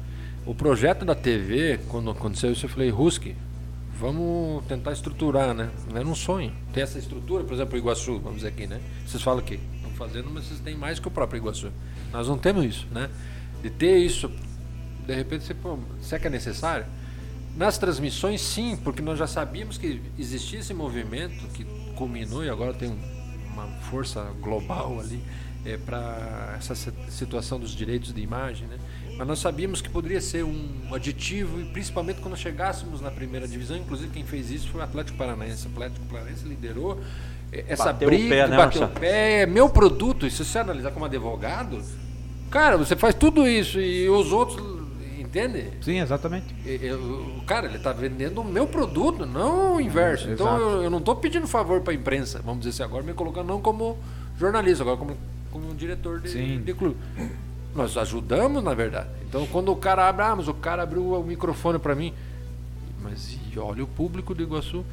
O projeto da TV, quando aconteceu isso, eu falei, Ruski, vamos tentar estruturar, né? Não era um sonho. Ter essa estrutura, por exemplo, o Iguaçu, vamos dizer aqui, né? Vocês falam que estão fazendo, mas vocês têm mais que o próprio Iguaçu. Nós não temos isso, né? De ter isso, de repente, você, pô, será que é necessário? Nas transmissões, sim, porque nós já sabíamos que existia esse movimento que culminou e agora tem um- uma força global ali para essa si- situação dos direitos de imagem, né? Mas nós sabíamos que poderia ser um aditivo e principalmente quando chegássemos na primeira divisão, inclusive quem fez isso foi o Atlético Paranaense. O Atlético Paranaense liderou eh, essa Bateu o briga, pé, né, bateu o Marcelo? pé, é meu produto. E se você analisar como advogado, cara, você faz tudo isso e os outros, entende? Sim, exatamente. Eu- cara, ele está vendendo o meu produto, não o inverso. Então eu, eu não estou pedindo favor para a imprensa, vamos dizer assim, agora me colocando não como jornalista, agora como, como um diretor de, Sim. de clube. Nós ajudamos, na verdade. Então quando o cara abre, ah, mas o cara abriu o microfone para mim. Mas e olha o público do Iguaçu.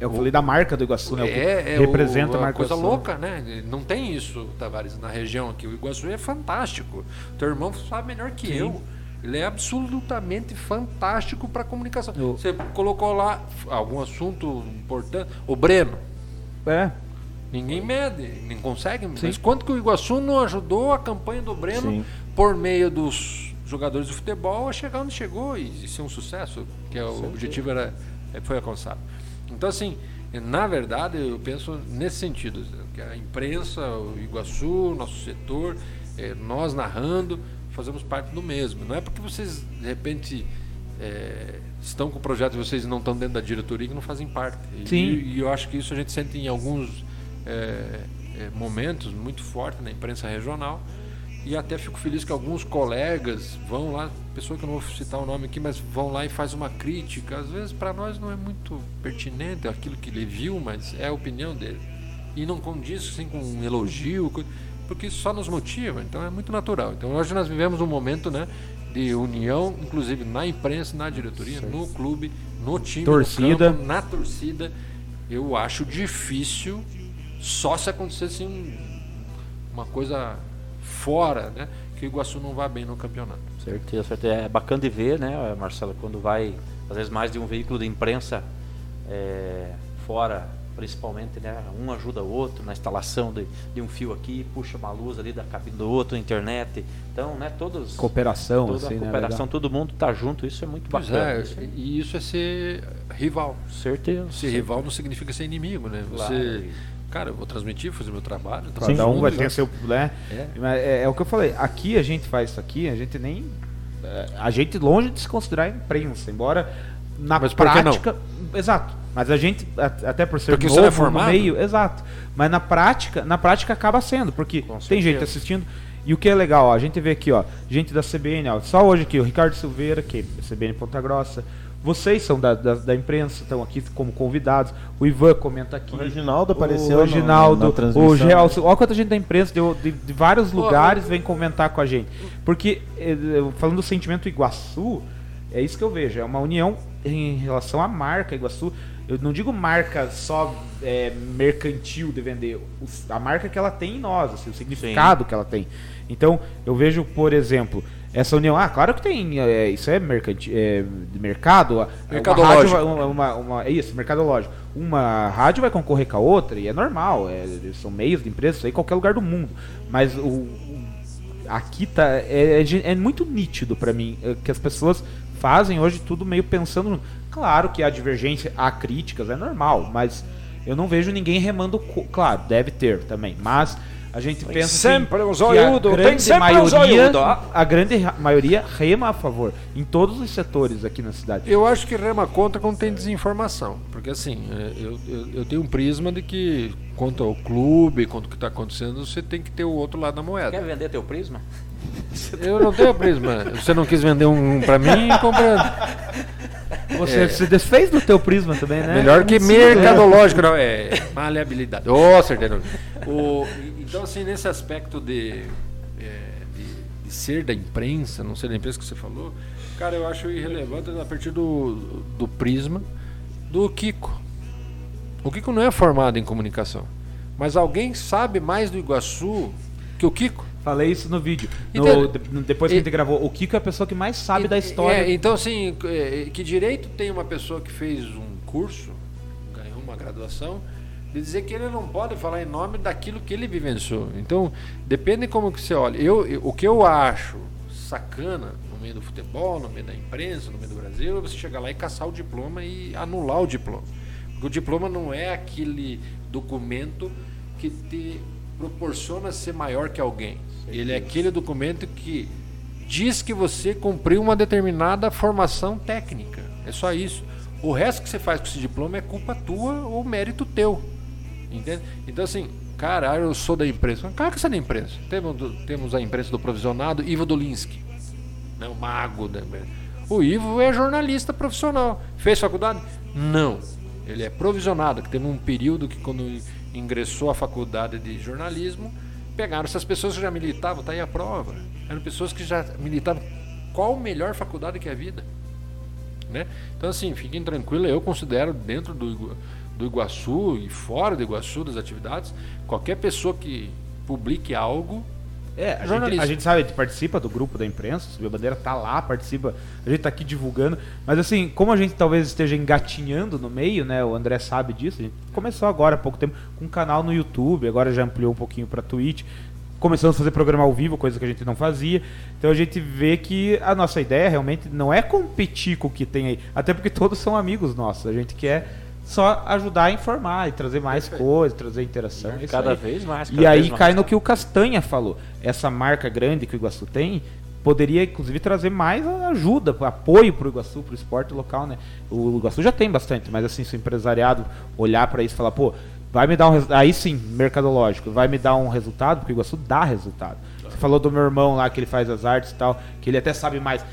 É Eu falei da marca do Iguaçu, né? É, é representa o, a uma marca coisa Iguaçu. louca, né? Não tem isso, Tavares, na região aqui. O Iguaçu é fantástico. Teu irmão sabe melhor que eu. Ele é absolutamente fantástico para comunicação. Eu- Você colocou lá algum assunto importante. O Breno. É, Ninguém mede, nem consegue. Mas quanto que o Iguaçu não ajudou a campanha do Breno Sim. por meio dos jogadores de futebol a chegar onde chegou e, e ser um sucesso, que é o objetivo era, é, foi alcançado. Então, assim, na verdade, eu penso nesse sentido, que a imprensa, o Iguaçu, nosso setor, eh, nós narrando, fazemos parte do mesmo. Não é porque vocês, de repente, eh, estão com o projeto e vocês não estão dentro da diretoria que não fazem parte. Sim. E, e eu acho que isso a gente sente em alguns eh, eh, momentos muito forte na imprensa regional. E até fico feliz que alguns colegas vão lá, pessoa que eu não vou citar o nome aqui, mas vão lá e faz uma crítica. Às vezes para nós não é muito pertinente aquilo que ele viu, mas é a opinião dele. E não condiz assim, com um elogio, co- porque isso só nos motiva, então é muito natural. Então hoje nós vivemos um momento né, de união, inclusive na imprensa, na diretoria, no clube, no time, Torcida. no campo, na torcida. Eu acho difícil só se acontecesse um, uma coisa fora, né? Que o Iguaçu não vá bem no campeonato. Certeza, certeza. É bacana de ver, né, Marcelo, quando vai, às vezes, mais de um veículo de imprensa é, fora, principalmente, né? Um ajuda o outro na instalação de, de um fio aqui, puxa uma luz ali da cabine do outro, internet. Então, né, todos. cooperação, toda assim, a né? cooperação, legal. todo mundo tá junto, isso é muito Pois bacana. é, isso é- e isso é ser rival. certeza. Ser rival não significa ser inimigo, né? Claro. Você, cara, eu vou transmitir, fazer meu trabalho. Cada um vai ter seu. Né? É. É, é o que eu falei. Aqui a gente faz isso aqui, a gente nem. é, A gente longe de se considerar imprensa, embora na Mas que não? prática. Exato. Mas a gente, até por ser Porque novo não é no formado? meio, exato. Mas na prática, na prática acaba sendo, porque tem gente assistindo. E o que é legal, ó, a gente vê aqui, ó, gente da CBN, ó, só hoje aqui, o Ricardo Silveira, que é CBN Ponta Grossa, Vocês são da, da, da imprensa, estão aqui como convidados. O Ivan comenta aqui. O Reginaldo apareceu O no- Reginaldo, na transmissão. o Gelson. Olha quanta gente da imprensa de, de, de vários lugares vem comentar com a gente. Porque, eh, falando do sentimento Iguaçu, é isso que eu vejo. É uma união em relação à marca Iguaçu. Eu não digo marca só é, mercantil de vender, a marca que ela tem em nós, assim, o significado que ela tem. Então, eu vejo, por exemplo, essa união. Ah, claro que tem. é, isso é, mercantil, é de mercado. a- Uma Mercadológico. rádio uma, uma, uma- é isso, mercadológico. Uma rádio vai concorrer com a outra e é normal. é- são meios de empresa, isso aí em qualquer lugar do mundo. Mas o, o- aqui tá é, é é muito nítido pra mim é, que as pessoas fazem hoje tudo meio pensando. Claro que há divergência, há críticas, é normal, mas eu não vejo ninguém remando. co- Claro, deve ter também, mas a gente pensa assim, sempre um que a zoiudo, tem grande sempre um maioria, zoiudo, ah. a grande ra- maioria rema a favor em todos os setores aqui na cidade. Eu acho que rema contra quando tem desinformação. Porque assim, é, eu, eu, eu tenho um prisma de que quanto ao clube, quanto ao que está acontecendo, você tem que ter o outro lado da Quer moeda. vender teu prisma? Eu não tenho prisma. Você não quis vender um pra mim, comprando. Você se desfez do teu prisma também, né? Melhor que mercadológico, não. É maleabilidade. Ô, certeza. O, e- então, assim, nesse aspecto de, é, de, de ser da imprensa, não ser da imprensa que você falou, cara, eu acho irrelevante a partir do, do prisma do Kiko. O Kiko não é formado em comunicação. Mas alguém sabe mais do Iguaçu que o Kiko? Falei isso no vídeo. No- Entendo. de- depois que a gente gravou, o Kiko é a pessoa que mais sabe E- da história. é, então, assim, é, que direito tem uma pessoa que fez um curso, ganhou uma graduação, de dizer que ele não pode falar em nome daquilo que ele vivenciou. Então, depende como que você olha. Eu, eu- o que eu acho sacana no meio do futebol, no meio da imprensa, no meio do Brasil, é você chegar lá e caçar o diploma e anular o diploma. Porque o diploma não é aquele documento que te proporciona ser maior que alguém. Ele é aquele documento que diz que você cumpriu uma determinada formação técnica. É só isso. O resto que você faz com esse diploma é culpa tua ou mérito teu. Entende? Então, assim, caralho, eu sou da imprensa. Claro que você é da imprensa. Temos, temos a imprensa do provisionado, Ivo Dolinski. Né, o mago da imprensa. O Ivo é jornalista profissional. Fez faculdade? Não. Ele é provisionado, que teve um período que quando ingressou à faculdade de jornalismo, pegaram essas pessoas que já militavam, tá aí a prova. Eram pessoas que já militavam. Qual melhor faculdade que a vida? né? Então, assim, fiquem tranquilos, eu considero dentro do, do Iguaçu e fora do Iguaçu, das atividades, qualquer pessoa que publique algo, É, a gente, a gente sabe, a gente participa do grupo da imprensa, Subiu a Bandeira tá lá, participa, a gente tá aqui divulgando, mas assim, como a gente talvez esteja engatinhando no meio, né, o André sabe disso, a gente começou agora há pouco tempo com um canal no YouTube, agora já ampliou um pouquinho pra Twitch, começamos a fazer programa ao vivo, coisa que a gente não fazia, então a gente vê que a nossa ideia realmente não é competir com o que tem aí, até porque todos são amigos nossos, a gente quer só ajudar a informar e trazer mais coisas, trazer interação. é isso Cada aí. vez mais. cada E aí mais. cai no que o Castanha falou. Essa marca grande que o Iguaçu tem poderia inclusive trazer mais ajuda, apoio para o Iguaçu, para o esporte local, né? O Iguaçu já tem bastante, mas assim, se o empresariado olhar para isso e falar, pô, vai me dar um aí sim, mercadológico, vai me dar um resultado, porque o Iguaçu dá resultado. Falou do meu irmão lá que ele faz as artes e tal, que ele até sabe mais.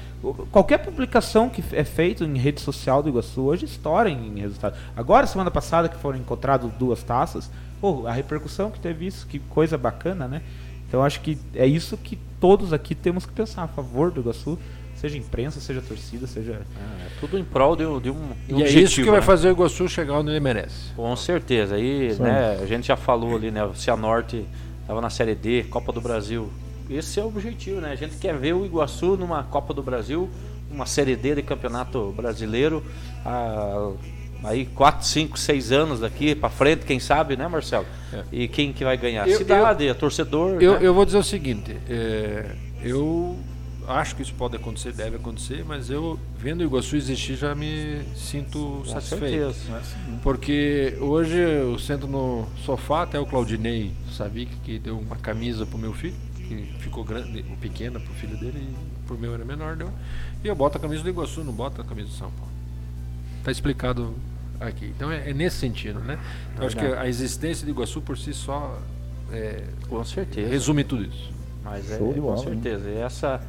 Qualquer publicação que é feita em rede social do Iguaçu hoje estoura em resultado. Agora, semana passada, que foram encontradas duas taças, pô, a repercussão que teve isso, que coisa bacana, né? Então acho que é isso que todos aqui temos que pensar a favor do Iguaçu, seja imprensa, seja torcida, seja. É tudo em prol de, um- de um, de um e é objetivo. isso que vai né? fazer o Iguaçu chegar onde ele merece. Com certeza. Aí, né, a gente já falou ali, né? O Cianorte estava na Série D, Copa do Brasil. Esse é o objetivo, né? A gente quer ver o Iguaçu numa Copa do Brasil, uma Série D de Campeonato Brasileiro. ah, aí 4, 5, 6 anos daqui pra frente, quem sabe, né, Marcelo? E quem que vai ganhar? Eu- Cidade, torcedor. Eu, né? eu vou dizer o seguinte, é, eu acho que isso pode acontecer, deve acontecer, mas eu, vendo o Iguaçu existir, já me sinto Com satisfeito. certeza. Porque hoje eu sento no sofá, até o Claudinei Savic, que deu uma camisa pro meu filho, que ficou grande, pequena pro filho dele, e pro meu era menor, deu. E eu boto a camisa do Iguaçu, não boto a camisa do São Paulo. Tá explicado aqui. Então é, é nesse sentido, né? Então, acho que a existência do Iguaçu por si só é, Com certeza. resume tudo isso. Mas é, com certeza. E essa,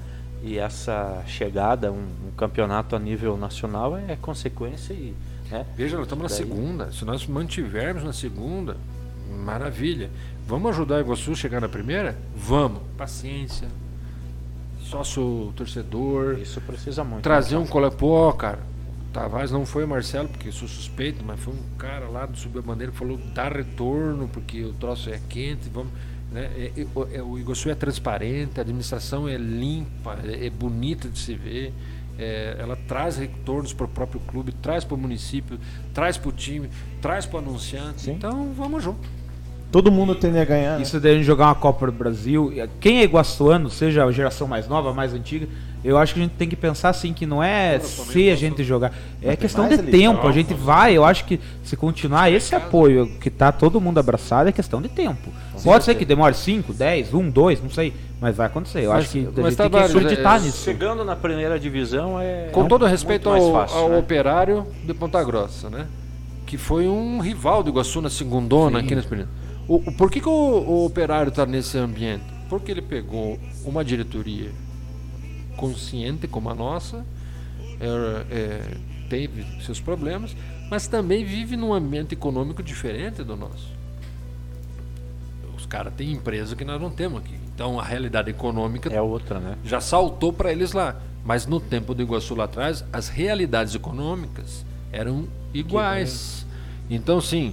E essa chegada, um, um campeonato a nível nacional é consequência e. Né? Veja, nós estamos na segunda. Se nós mantivermos na segunda, maravilha. Vamos ajudar o Iguaçu a chegar na primeira? Vamos. Paciência. Sócio torcedor. Isso precisa muito. Trazer né? um colega. Pô, cara. Tavares não foi o Marcelo, porque eu sou suspeito, mas foi um cara lá do Subiu a Bandeira que falou dá retorno, porque o troço é quente, vamos. Né? É- é- o- é- o Iguaçu é transparente, a administração é limpa, é, é bonita de se ver. é, ela traz retornos para o próprio clube, traz para o município, traz para o time, traz para o anunciante. Sim. Então vamos junto. Todo mundo tende a ganhar. né? Isso daí a gente jogar uma Copa do Brasil. Quem é iguaçuano, seja a geração mais nova, mais antiga, eu acho que a gente tem que pensar assim que não é se a gente jogar. É questão de ali, tempo. não, A gente vai, eu acho que se continuar esse apoio que tá todo mundo abraçado, é questão de tempo. Pode ser que demore 5, 10, 1, 2, não sei. Mas vai acontecer. Eu Mas- acho que a mas gente tem que acreditar é- nisso. Chegando na primeira divisão é. Com é todo respeito ao, fácil, ao né? operário de Ponta Grossa, né? Que foi um rival do Iguaçu na segundona aqui nesse período. O, o- por que, que o, o operário está nesse ambiente? Porque ele pegou uma diretoria consciente como a nossa, é, é, teve seus problemas, mas também vive num ambiente econômico diferente do nosso. Os caras têm empresa que nós não temos aqui. Então a realidade econômica É outra, né? já saltou para eles lá. Mas no tempo do Iguaçu lá atrás, as realidades econômicas eram iguais. Então, sim,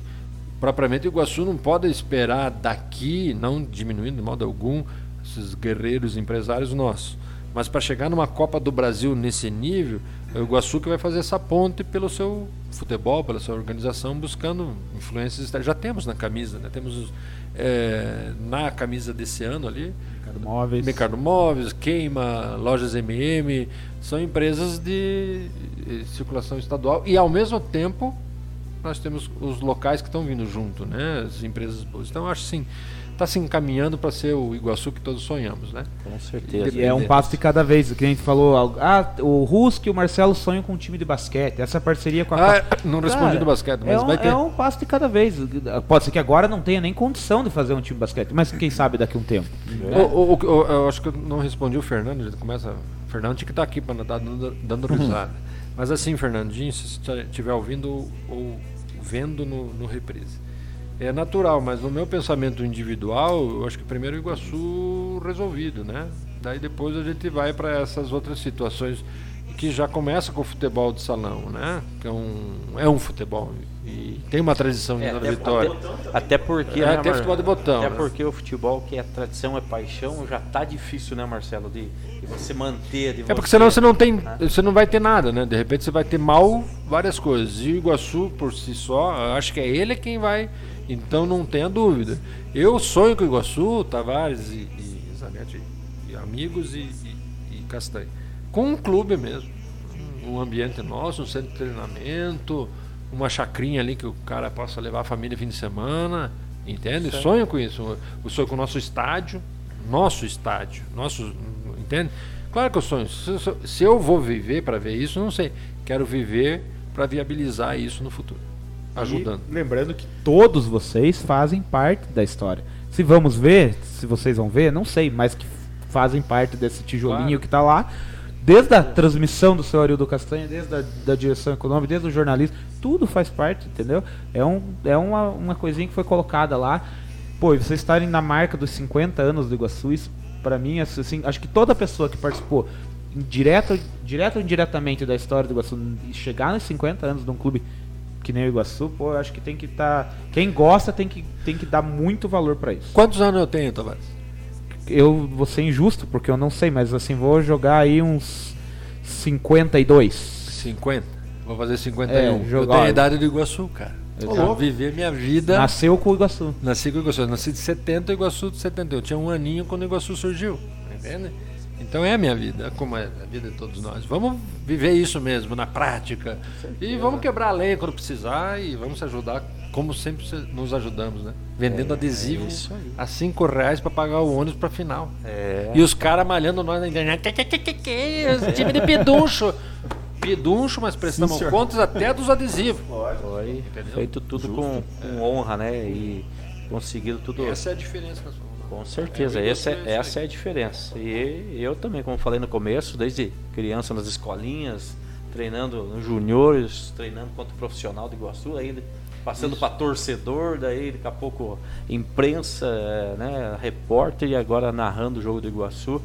propriamente o Iguaçu não pode esperar daqui, não diminuindo de modo algum, esses guerreiros empresários nossos. Mas para chegar numa Copa do Brasil nesse nível, é o Iguaçu que vai fazer essa ponte pelo seu futebol, pela sua organização, buscando influências. Já temos na camisa, né? temos os, é, na camisa desse ano ali, Mercado Móveis. Mercado Móveis, Queima, Lojas MM, são empresas de eh, circulação estadual e ao mesmo tempo nós temos os locais que estão vindo junto, né? As empresas boas. Então eu acho assim, está se encaminhando para ser o Iguaçu que todos sonhamos, né? Com certeza. E é um passo de cada vez. O que a gente falou, ah, o Rusk e o Marcelo sonham com um time de basquete. Essa parceria com a Ah, não respondi Cara, do basquete, mas é um, vai ter. É um passo de cada vez. Pode ser que agora não tenha nem condição de fazer um time de basquete, mas quem sabe daqui a um tempo. O- o- o- o- eu acho que eu não respondi o Fernando, já começa. O Fernando tinha que estar aqui para estar dando, dando risada. Mas assim, Fernandinho, se você estiver ouvindo ou, ou vendo no, no reprise. É natural, mas no meu pensamento individual, eu acho que primeiro o Iguaçu resolvido, né? Daí depois a gente vai para essas outras situações que já começa com o futebol de salão, né? Que é um, é um futebol e tem uma tradição É, na até, vitória. até- até porque. É, né, até futebol de botão, Até né? porque o futebol, que é tradição, é paixão, já tá difícil, né, Marcelo? De, de você manter. De É porque senão você não tem, você não vai ter nada, né? De repente você vai ter mal várias coisas. E o Iguaçu por si só, acho que é ele quem vai. Então não tenha dúvida. Eu sonho com o Iguaçu, Tavares e, e Zanetti, e amigos e, e, e Castanho. Com um clube mesmo. Um ambiente nosso, um centro de treinamento, uma chacrinha ali que o cara possa levar a família fim de semana. Entende? Sonho com isso. Eu sonho com o nosso estádio. Nosso estádio. Nosso. Entende? Claro que eu sonho. Se, se- eu vou viver para ver isso, não sei. Quero viver para viabilizar isso no futuro. Ajudando. E lembrando que todos vocês fazem parte da história. Se vamos ver, se vocês vão ver, não sei, mas que fazem parte desse tijolinho Claro. que tá lá. Desde a transmissão do seu Arildo Castanha, desde a da direção econômica, desde o jornalismo, tudo faz parte, entendeu? É, um, é uma, uma coisinha que foi colocada lá. Pô, e vocês estarem na marca dos 50 anos do Iguaçu, isso pra mim, assim, acho que toda pessoa que participou, direto, direto ou indiretamente da história do Iguaçu, chegar nos 50 anos de um clube que nem o Iguaçu, pô, eu acho que tem que estar. quem gosta tem que, tem que dar muito valor pra isso. Quantos anos eu tenho, Tavares? Eu vou ser injusto, porque eu não sei, mas assim, vou jogar aí uns 52. 50. Vou fazer 51. É, eu jogar- tenho a idade do Iguaçu, cara. Eu louco. viver minha vida. Nasceu com o Iguaçu. Nasci com o Iguaçu. Eu Nasci de 70 e Iguaçu de 71. Eu tinha um aninho quando o Iguaçu surgiu. Entende? Então é a minha vida, como é a vida de todos nós. Vamos viver isso mesmo, na prática. E vamos quebrar a lei quando precisar e vamos se ajudar, como sempre se- nos ajudamos, né? Vendendo adesivo isso aí. a 5 reais para pagar o ônibus para final. É. E os caras malhando nós na internet. "Que, time de peduncho. Peduncho, mas prestamos senhor. contas até dos adesivos. Foi feito tudo com, com honra, né? E conseguido tudo. Essa é a diferença. nós Com certeza, É, essa, é, essa é a diferença. E eu também, como falei no começo, desde criança nas escolinhas, treinando nos juniores, treinando contra o profissional de Iguaçu, aí passando para torcedor, daí daqui a pouco imprensa, eh, né, repórter e agora narrando o jogo do Iguaçu.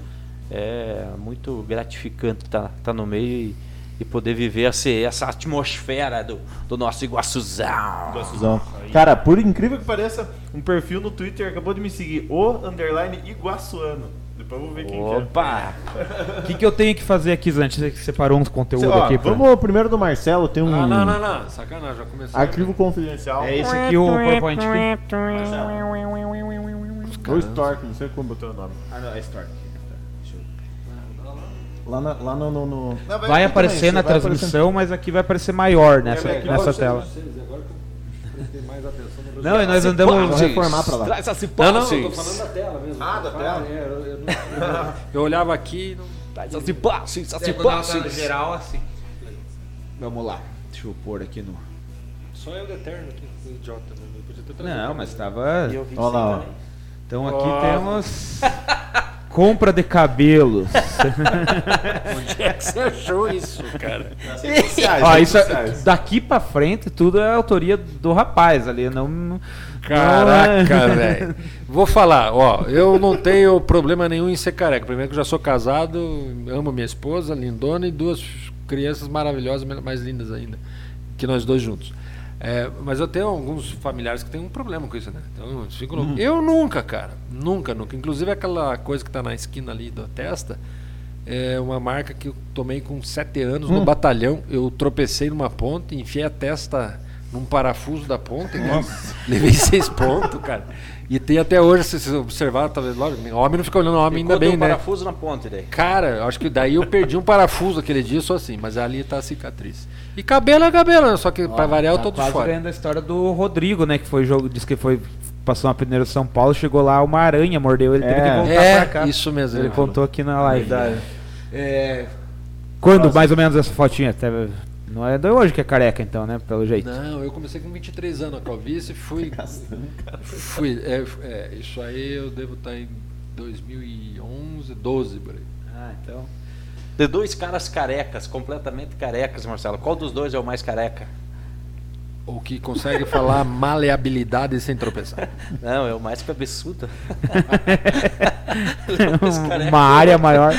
É muito gratificante estar tá, no meio e, e poder viver essa, essa atmosfera do, do nosso Iguaçuzão. Iguaçuzão. Cara, por incrível que pareça, um perfil no Twitter acabou de me seguir, o underline iguaçuano. Depois eu vou ver quem que é. Opa! O que, que eu tenho que fazer aqui? Você que separou uns conteúdos Ó, aqui. pra- vamos primeiro do Marcelo, tem um Ah, não, não, não. Sacanagem, já começou. arquivo confidencial. É esse aqui o PowerPoint. Ou Stork, não sei como botou o nome. Ah, não, é Stork. Lá, na- lá no... no, no- Não, Vai aparecer também, na vai transmissão, mas aqui vai aparecer maior nessa, É, nessa tela. Não, e nós andamos. reformar pra lá. Traz as Não, não, eu tô falando da tela mesmo. Ah, da tela? É, eu, eu não- eu- olhava aqui e não. Traz hipóteses, as É, geral assim. Vamos lá. Deixa eu pôr aqui no. Só eu de eterno aqui, o idiota. Não, mas tava. Olha lá, ó. Então aqui temos. Compra de cabelos. Onde é que você achou isso, cara? Sociais, Ó, isso é- daqui pra frente tudo é autoria do rapaz ali, não. não Caraca, é- velho. Vou falar, ó, eu não tenho problema nenhum em ser careca. Primeiro que eu já sou casado, amo minha esposa, lindona, e duas crianças maravilhosas, mais lindas ainda, que nós dois juntos. É, mas eu tenho alguns familiares que têm um problema com isso, né? Então, eles ficam loucos. Eu nunca, cara. Nunca, nunca. Inclusive aquela coisa que tá na esquina ali da testa é uma marca que eu tomei com sete anos no batalhão. Eu tropecei numa ponte, enfiei a testa num parafuso da ponte, cara. levei seis pontos, cara. E tem até hoje, se você observar, talvez, lógico, homem não fica olhando homem ainda bem, um né? parafuso na ponte daí. Cara, acho que daí eu perdi um parafuso aquele dia, só assim, mas ali tá a cicatriz. E cabelo é cabelo, só que pra variar eu tá tô de quase fora. ganhando a história do Rodrigo, né? Que foi jogo, disse que foi. Passou uma peneira de São Paulo, chegou lá, uma aranha mordeu ele, teve É. que voltar pra É, cá. isso mesmo. Ele ele contou aqui na live. É, Quando mais ou menos essa fotinha? Teve- Não é de hoje que é careca, então, né? Pelo jeito. Não, eu comecei com 23 anos a calvície, fui. fui é, é, isso aí eu devo estar em 2011, 12 por aí. Ah, então. De dois caras carecas, completamente carecas, Marcelo. Qual dos dois é o mais careca? O que consegue falar maleabilidade sem tropeçar. Não, é o mais cabeçudo. Uma área maior.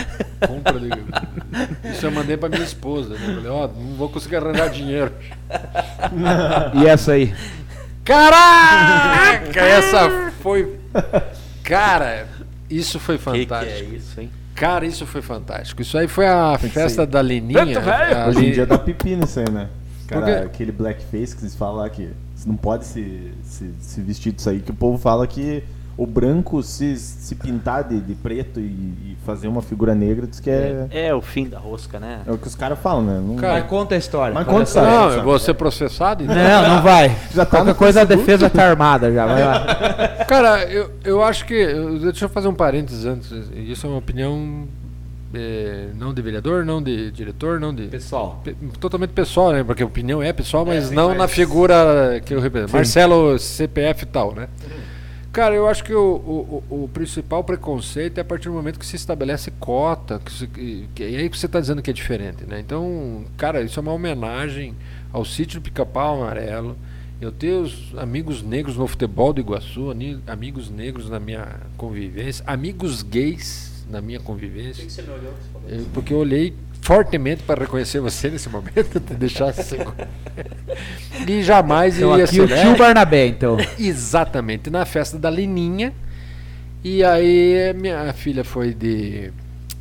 Compra de... Isso eu mandei pra minha esposa. Né? Eu Falei, ó, não vou conseguir arranjar dinheiro. E essa aí? Caraca, essa foi. Cara, isso foi Que que é fantástico. isso, hein? Cara, isso foi fantástico. Isso aí foi a festa da Leninha. A Hoje em dia dá pipi nisso aí, né? Cara, aquele blackface que vocês falam lá que você não pode se, se, se vestir disso aí, que o povo fala que o branco se, se pintar de, de preto e, e fazer uma figura negra diz que é, É o fim da rosca, né? é o que os caras falam, né? Não, Cara, Mas conta a história. Mas Conta a história. Não, eu vou ser processado? Então? Não, não vai. Já tá Qualquer coisa a defesa tá armada já. Vai lá. Cara, eu, eu acho que. eu- Deixa eu fazer um parênteses antes. Isso é uma opinião. é, não de vereador, não de diretor, não de. Pessoal. pe- Totalmente pessoal, né? Porque a opinião é pessoal, mas sim, não mas- na figura que eu represento. Marcelo, CPF e tal, né? Cara, eu acho que o, o, o- principal preconceito é a partir do momento que se estabelece cota, que, se, que, que é aí que você está dizendo que é diferente, né? Então, cara, isso é uma homenagem ao sítio do Pica-Pau Amarelo. Eu tenho os amigos negros no futebol do Iguaçu, amigos negros na minha convivência, amigos gays na minha convivência. você me olhou? Porque eu olhei fortemente para reconhecer você nesse momento, te deixar assim. e jamais Então ia aqui o ser, né? tio Barnabé, então. Exatamente, na festa da Lininha. E aí minha filha foi de,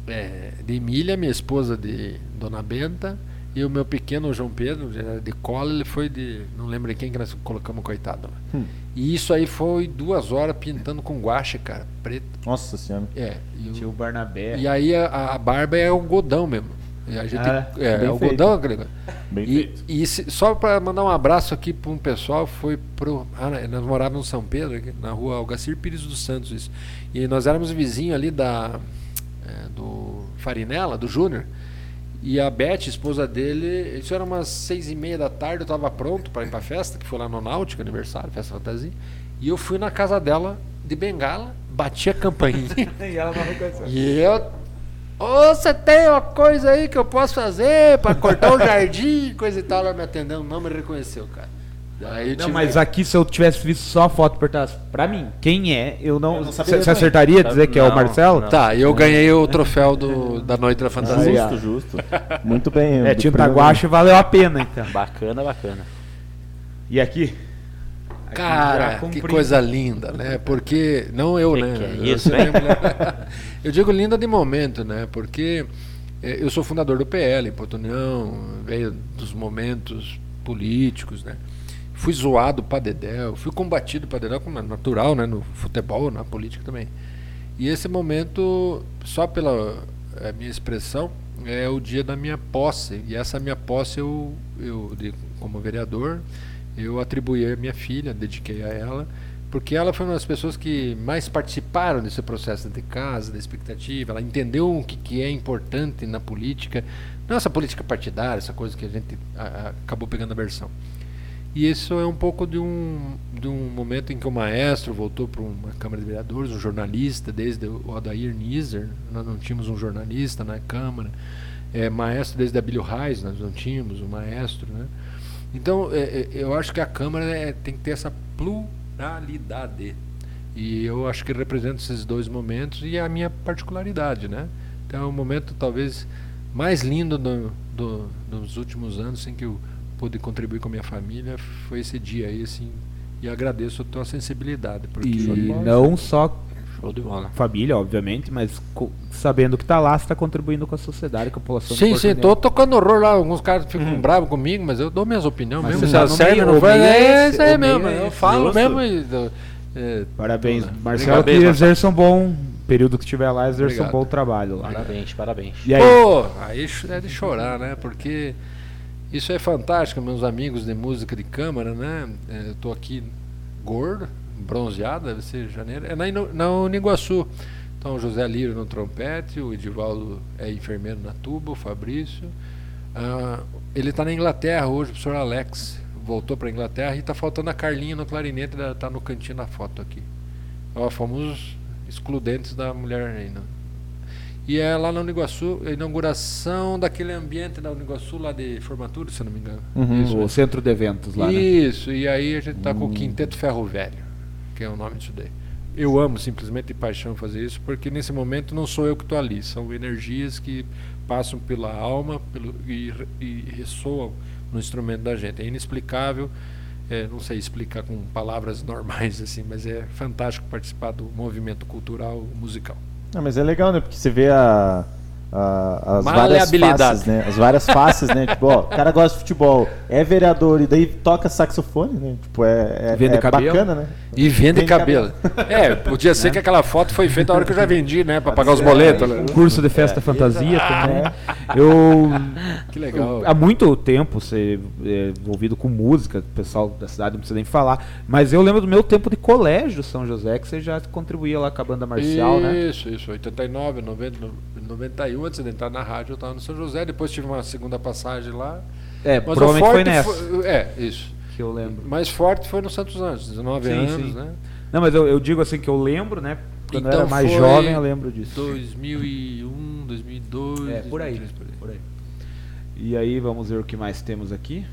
é, de Emília, minha esposa de Dona Benta. E o meu pequeno João Pedro, de cola, ele foi de. Não lembro quem que nós colocamos, coitado. lá. E isso aí foi duas horas pintando com guache, cara, preto. Nossa senhora. É. E, o- Tio Barnabé. e aí a, a barba é algodão mesmo. A gente, Ah, é, bem algodão, aquele- Bem e, feito. e se- só para mandar um abraço aqui para um pessoal, foi pro. Ah, né, nós morávamos em São Pedro, aqui, na rua Algacir Pires dos Santos. Isso. E nós éramos vizinhos ali da, é, do Farinella, do Júnior. E a Beth, esposa dele, isso era umas seis e meia da tarde, eu estava pronto para ir para a festa, que foi lá no Náutico, aniversário, festa fantasia. E eu fui na casa dela de bengala, bati a campainha. E ela não reconheceu. E eu. Ô, você tem uma coisa aí que eu posso fazer pra cortar o jardim, coisa e tal. Ela me atendeu, não me reconheceu, cara. Daí Não, mas aqui se eu tivesse visto só a foto e perguntasse pra mim, quem é, eu não. Eu não Você acertaria dizer que é o Não, Marcelo? não. Tá, eu ganhei o troféu do, da Noite da Fantasia. Justo, justo. Muito bem. É, tinta primeiro- guache valeu a pena, então. Bacana, bacana. E aqui? Aqui Cara, que coisa linda, né? Porque. Não eu, Que né? que é Eu isso, hein? lembro- Eu digo linda de momento, né? Porque eh, eu sou fundador do PL, em Porto União, veio dos momentos políticos, né? Fui zoado para Dedéu, fui combatido para Dedéu, como é natural, né? No futebol, na política também. E esse momento, só pela eh, minha expressão, é o dia da minha posse. E essa minha posse, eu, eu como vereador, eu atribuí à minha filha, dediquei a ela, porque ela foi uma das pessoas que mais participaram desse processo de casa, da expectativa. Ela entendeu o que, que é importante na política, não essa política partidária, essa coisa que a gente a- a- acabou pegando a versão. E isso é um pouco de um, de um momento em que o maestro voltou para uma Câmara de Vereadores, um jornalista, desde o Adair Nizer, nós não tínhamos um jornalista na Câmara, é, maestro desde a Abílio Reis, nós não tínhamos um maestro. Né? Então, é, é, eu acho que a Câmara é, tem que ter essa pluralidade. E eu acho que representa esses dois momentos e a minha particularidade. Né? Então, é o momento talvez mais lindo do, do, dos últimos anos em que eu pude contribuir com a minha família foi esse dia aí, assim, e agradeço a tua sensibilidade, porque E não só Show de bola. família, obviamente, mas sabendo que tá lá, você tá contribuindo com a sociedade, com a população. Sim, sim, tô tocando horror lá, alguns caras ficam bravos comigo, mas eu dou minhas opiniões Mas mesmo. você tá série meio, não vai, é é isso aí mesmo, é eu falo Justo. mesmo e... é, Parabéns, Obrigado, Marcelo, Parabéns, que Marcelo. exerça um bom período que estiver lá, exerça Obrigado. um bom trabalho lá. Parabéns, parabéns. E aí? Pô, aí é de chorar, né? Porque isso é fantástico, meus amigos de música de câmara, né? É, Eu tô aqui gordo, bronzeado, deve ser janeiro. É na, Ino- na Uniguaçu. Então, o José Lírio no trompete, o Edivaldo é enfermeiro na tuba, o Fabrício. Ah, ele está na Inglaterra hoje, o professor Alex. Voltou para Inglaterra e está faltando a Carlinha no clarinete, está no cantinho da foto aqui. Ó, fomos os excludentes da mulher né? E é lá na Uniguaçu, a inauguração daquele ambiente da Uniguaçu lá de formatura, se não me engano. Uhum. Isso, O centro de eventos lá, né? Isso, e aí a gente tá com o Quinteto Ferro Velho, que é o nome disso daí. Eu amo simplesmente de paixão fazer isso, porque nesse momento não sou eu que estou ali, são energias que passam pela alma pelo, e, e ressoam no instrumento da gente. É inexplicável, é, não sei explicar com palavras normais assim, mas é fantástico participar do movimento cultural musical. Ah, mas é legal, né? Porque você vê a- as várias faces, né? As várias faces, né? Tipo, ó, o cara gosta de futebol, é vereador e daí toca saxofone, né? Tipo, é, é, Vende é cabelo. bacana, né? E vende Vende cabelo. É, podia ser que aquela foto foi feita na hora que eu já vendi, né? Pra pagar os boletos. né? Um curso de festa fantasia também. Eu Que legal. há muito tempo ser é, envolvido com música, o pessoal da cidade não precisa nem falar, mas eu lembro do meu tempo de colégio São José, que você já contribuía lá com a banda marcial, né? Isso, isso. 89, 90, 91, antes de entrar na rádio, eu estava no São José. Depois tive uma segunda passagem lá. É, Mas o provavelmente foi nessa foi- é, isso. que eu lembro. Mais forte foi no Santos Anjos, 19 Sim, anos, sim. né? Não, mas eu, eu digo assim que eu lembro, né? Quando eu Então era mais foi jovem, eu lembro disso. 2001, 2002. É, por aí, 2003, por aí. por aí. E aí, vamos ver o que mais temos aqui.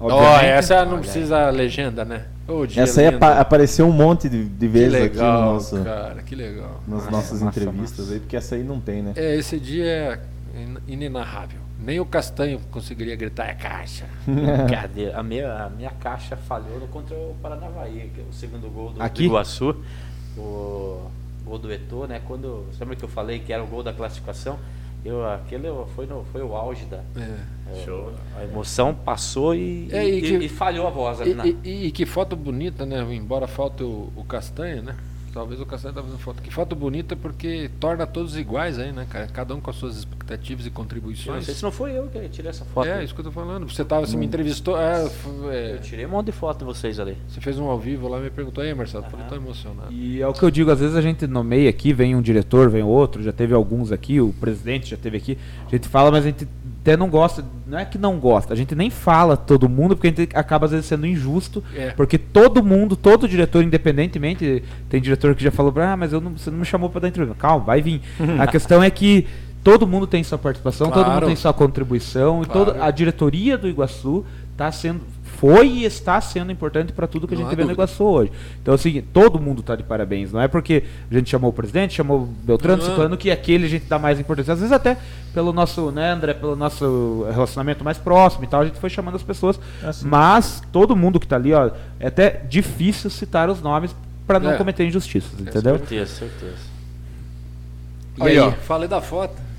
Ó, essa não Olha precisa legenda, né? Ô, dia Essa aí lindo. apa- apareceu um monte de, de Que vezes legal, aqui no nosso, cara, que legal. nas Massa, nossas massa, entrevistas massa. aí, porque essa aí não tem, né? É, esse dia é in- inenarrável. Nem o Castanho conseguiria gritar, é caixa. Cadê? A minha, a minha caixa falhou no contra o Paranavaí, que é o segundo gol do, Aqui? do Iguaçu. O gol do Eto'o, né? Quando, você lembra que eu falei que era o gol da classificação? Eu, aquele foi, no, foi o auge da É. é, a emoção passou e, É, e, e que- e falhou a voz ali E, na, e- e que foto bonita, né? Embora falte o, o Castanha, né? Talvez o Castanha tá fazendo foto. Que foto bonita porque torna todos iguais aí, né, cara? Cada um com as suas expectativas e Eu não contribuições. sei se não foi eu que tirei essa foto. É, isso que eu tô falando. Você tava, você me entrevistou. é, é, Eu tirei um monte de foto de vocês ali. você fez um ao vivo lá e me perguntou, aí, Marcelo, eu falei, tô emocionado. E é o que eu digo, às vezes a gente nomeia aqui, vem um diretor, vem outro, já teve alguns aqui, o presidente já teve aqui, a gente fala, mas a gente até não gosta, não é que não gosta, a gente nem fala todo mundo, porque a gente acaba às vezes sendo injusto, É. porque todo mundo, todo diretor, independentemente, tem diretor que já falou, ah, mas eu não, você não me chamou para dar entrevista. Calma, vai vir. a questão é que todo mundo tem sua participação, todo mundo Claro. tem sua contribuição, e Claro. toda a diretoria do Iguaçu tá sendo foi e está sendo importante para tudo que a gente vê no. Iguaçu hoje. Então, assim, todo mundo tá de parabéns. Não é porque a gente chamou o presidente, chamou o Beltrano. Ciclano, que aquele a gente dá mais importância. Às vezes até pelo nosso, né, André, pelo nosso relacionamento mais próximo e tal, a gente foi chamando as pessoas. Assim. Mas todo mundo que tá ali, ó, é até difícil citar os nomes para não É. cometer injustiças, entendeu? Certeza, certeza. E aí, aí? ó, falei da foto.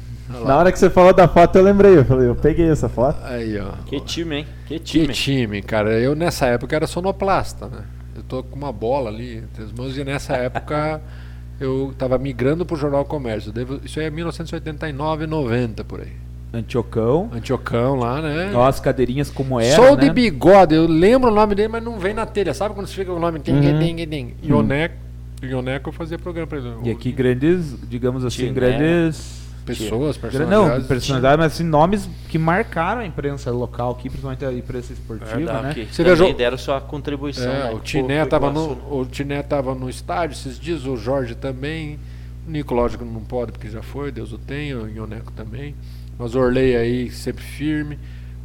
Na hora que você falou da foto, eu lembrei. Eu falei, eu peguei essa foto. Aí, ó. Que time, hein? Que Que time. time, cara. Eu nessa época era sonoplasta, né? Eu tô com uma bola ali entre as mãos e nessa época eu tava migrando pro Jornal Comércio. Devo- isso aí é 1989, 90 por aí. Antiocão. Antiocão lá, né? Ó, as cadeirinhas como era, Sou né? de bigode, eu lembro o nome dele, mas não vem na telha. Sabe quando você fica com o nome? Uhum. ting. Ioneco, Ioneco eu fazia programa pra ele. E aqui grandes, digamos assim, grandes Pessoas, personalidades. Não, personalidade, mas assim, nomes que marcaram a imprensa local aqui, principalmente a imprensa esportiva, Verdade, né? que Você também viajou- deram sua contribuição. É, né, o Tiné pro tava Iguaçu. no, o Tiné tava no estádio esses dias, o Jorge também. O Nico, lógico, não pode porque já foi, Deus o tenha, o Ioneco também. Mas o Orley aí sempre firme.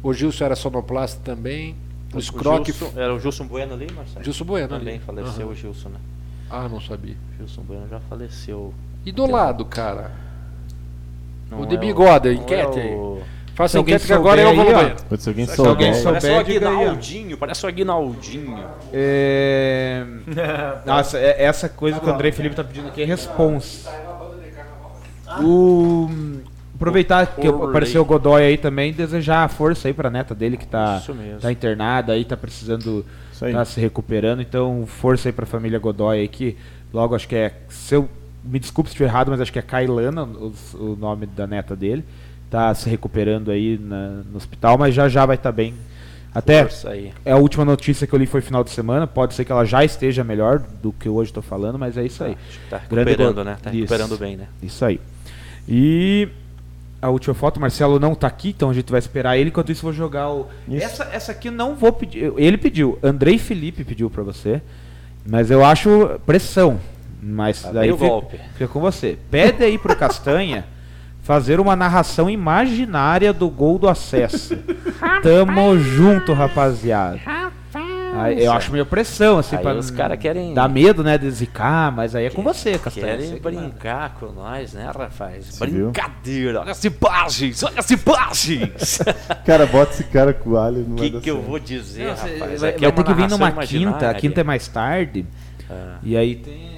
O Gilson era sonoplasta também. O O. Gilson- Era o Gilson Bueno ali, Marcelo? Gilson Bueno Também ali. faleceu Aham. o Gilson, né? Ah, não sabia. Gilson Bueno já faleceu. E do lado, cara? Não O de é bigode, não enquete é aí. o- Faça enquete que agora eu souber vou no banheiro. Se alguém Se alguém souber. souber, Parece o. Aguinaldinho, parece o Aguinaldinho. É... Nossa, é- essa coisa que o André Felipe tá pedindo aqui é responsa. O... Aproveitar que apareceu o Godoy aí também, desejar força aí pra neta dele que tá, tá internada aí, tá precisando, tá se recuperando. Então, força aí pra família Godoy aí que logo acho que é. Se eu, me desculpe se estiver errado, mas acho que é Kailana o, o nome da neta dele. Tá se recuperando aí na- no hospital, mas já já vai estar bem. Até é a última notícia que eu li foi final de semana. Pode ser que ela já esteja melhor do que hoje estou falando, mas é isso aí. Acho que tá Grande recuperando, go- né? Tá Isso. recuperando bem, né? Isso aí. E a última foto, o Marcelo não tá aqui, então a gente vai esperar ele. Enquanto isso, eu vou jogar o. Isso. Essa, essa aqui eu não vou pedir. Ele pediu, Andrei Felipe pediu pra você. Mas eu acho pressão. Mas Tá daí fica, golpe. fica com você. Pede aí pro Castanha fazer uma narração imaginária do gol do acesso. Tamo junto, rapaziada. Aí, eu acho meio pressão, assim, Aí pra os cara querem- Dar medo, né, de zicar, mas aí é com você, Castanha. Querem Você que brincar com nós, né, rapaz? Você viu? Brincadeira. Olha as imagens, olha as imagens. Cara, bota esse cara com o alho. O que, que eu vou dizer, Não, rapaz? vai, Aqui vai é ter que vir numa quinta, a quinta é mais tarde. Ah. E aí tem.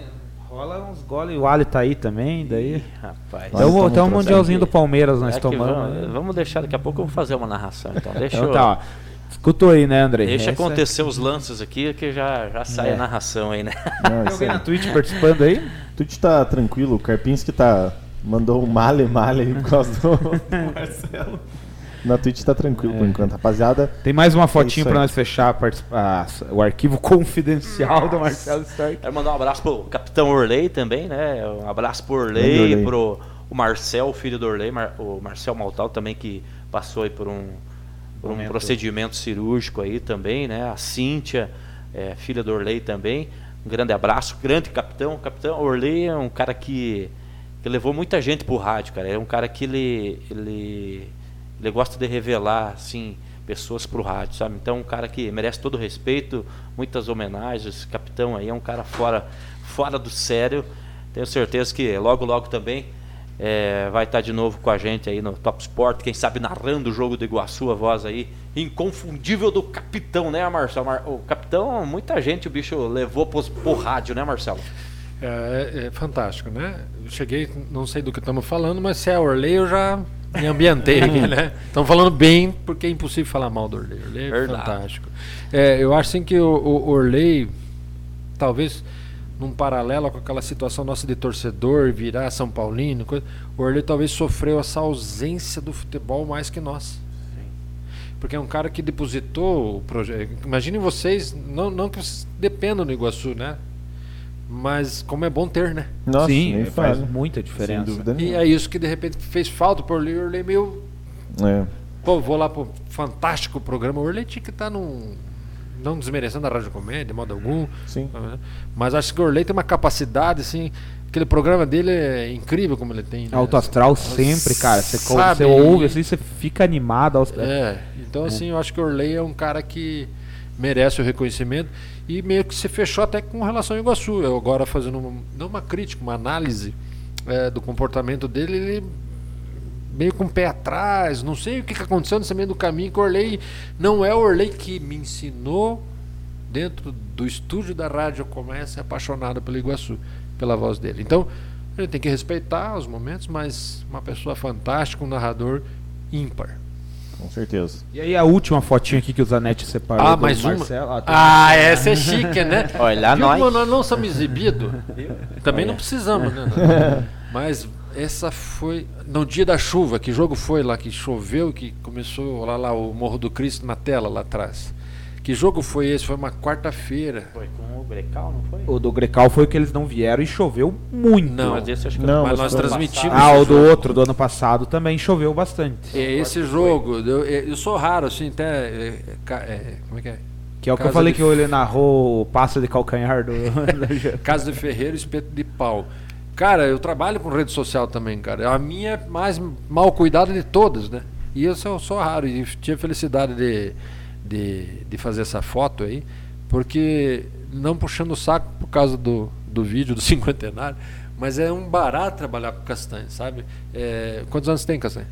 Rola uns goles, o Ali tá aí também, daí. Ih, rapaz. Então, tem um mundialzinho do. Palmeiras nós É tomamos. vamos, né? vamos deixar, daqui a pouco eu vou fazer uma narração. Então, deixa, Então eu- tá, ó. Escutou aí, né, André? deixa Essa- acontecer os lances aqui que já, já sai É. a narração aí, né? Não, Tem alguém na Twitch participando aí? Twitch tá tranquilo, o Karpinski tá. Mandou um male male aí por causa do Marcelo. Na Twitch tá tranquilo por enquanto, rapaziada. Tem mais uma fotinha isso pra nós fechar a a- o arquivo confidencial do Marcelo Stark. Quero mandar um abraço pro Capitão Orley também, né? Um abraço pro Orley, Orley. pro o Marcel, filho do Orley, Mar- o Marcel Maltal também que passou aí por um, por um procedimento cirúrgico aí também, né? A Cíntia, é, filha do Orley também. Um grande abraço, grande capitão. O capitão Orley é um cara que, que levou muita gente pro rádio, cara. É um cara que ele, ele, ele gosta de revelar, assim, pessoas pro rádio, sabe? Então, um cara que merece todo o respeito, muitas homenagens. Esse capitão aí é um cara fora, fora do sério. Tenho certeza que logo, logo também é, vai estar de novo com a gente aí no Top Sport. Quem sabe narrando o jogo do Iguaçu, a voz aí inconfundível do capitão, né, Marcelo? Mar- O capitão, muita gente o bicho levou pros, pro rádio, né, Marcelo? É, é- é fantástico, né? Cheguei, não sei do que estamos falando, mas se é Orley eu já me ambientei aqui, né? Estamos falando bem, porque é impossível falar mal do Orley. Orley é Verdade. fantástico. É, eu acho assim que o, o Orley, talvez num paralelo com aquela situação nossa de torcedor, virar São Paulino, coisa, o Orley talvez sofreu essa ausência do futebol mais que nós. Porque é um cara que depositou o projeto. Imaginem vocês, não, não que vocês dependam do Iguaçu, né? Mas como é bom ter, né? Nossa, Sim, nem faz fala. muita Sem diferença. dúvida E é isso que de repente fez falta por Orley. Orley meio É. pô, vou lá pro fantástico programa. O Orley tinha que estar num. Não desmerecendo a Rádio Comédia de modo algum. Sim. Mas acho que o Orley tem uma capacidade, assim. Aquele programa dele é incrível como ele tem. né? Alto astral sempre, cara. Você, Sabe? você ouve assim, você fica animado. aos- É, então assim, eu acho que o Orley é um cara que merece o reconhecimento e meio que se fechou até com relação ao Iguaçu. Eu agora fazendo uma, não uma crítica, uma análise é, do comportamento dele, ele meio com o pé atrás, não sei o que, que aconteceu nesse meio do caminho, que o Orley não é o Orley que me ensinou dentro do estúdio da rádio começa apaixonado pelo Iguaçu, pela voz dele. Então, a gente tem que respeitar os momentos, mas uma pessoa fantástica, um narrador ímpar. Com certeza. E aí a última fotinha aqui que o Zanetti separou. Ah, do mais uma? Marcelo. Ah, tem- Ah, essa é chique, né? Olha Viu nós. como nós não somos exibidos? Também não precisamos, né? Mas essa foi no dia da chuva. Que jogo foi lá que choveu, que começou lá, lá o Morro do Cristo na tela lá atrás. Que jogo foi esse? Foi uma quarta-feira. Foi com o Grecal, não foi? O do Grecal foi que eles não vieram e choveu muito. Não, Mas esse acho que Não, mas nós transmitimos. Ah, o do jogo. outro, do ano passado, também choveu bastante. É esse jogo. Eu, eu sou raro, assim, até. é, é, como é que é? Que é o que eu Casa falei de que ele narrou o passo de calcanhar do. Casa de Ferreira e Espeto de Pau. Cara, eu trabalho com rede social também, cara. É a minha mais mal cuidada de todas, né? E eu sou, sou raro e tive a felicidade de, de, de fazer essa foto aí, porque não puxando o saco por causa do, do vídeo do cinquentenário, mas é um barato trabalhar com Castanho, sabe? É, quantos anos tem, Castanho?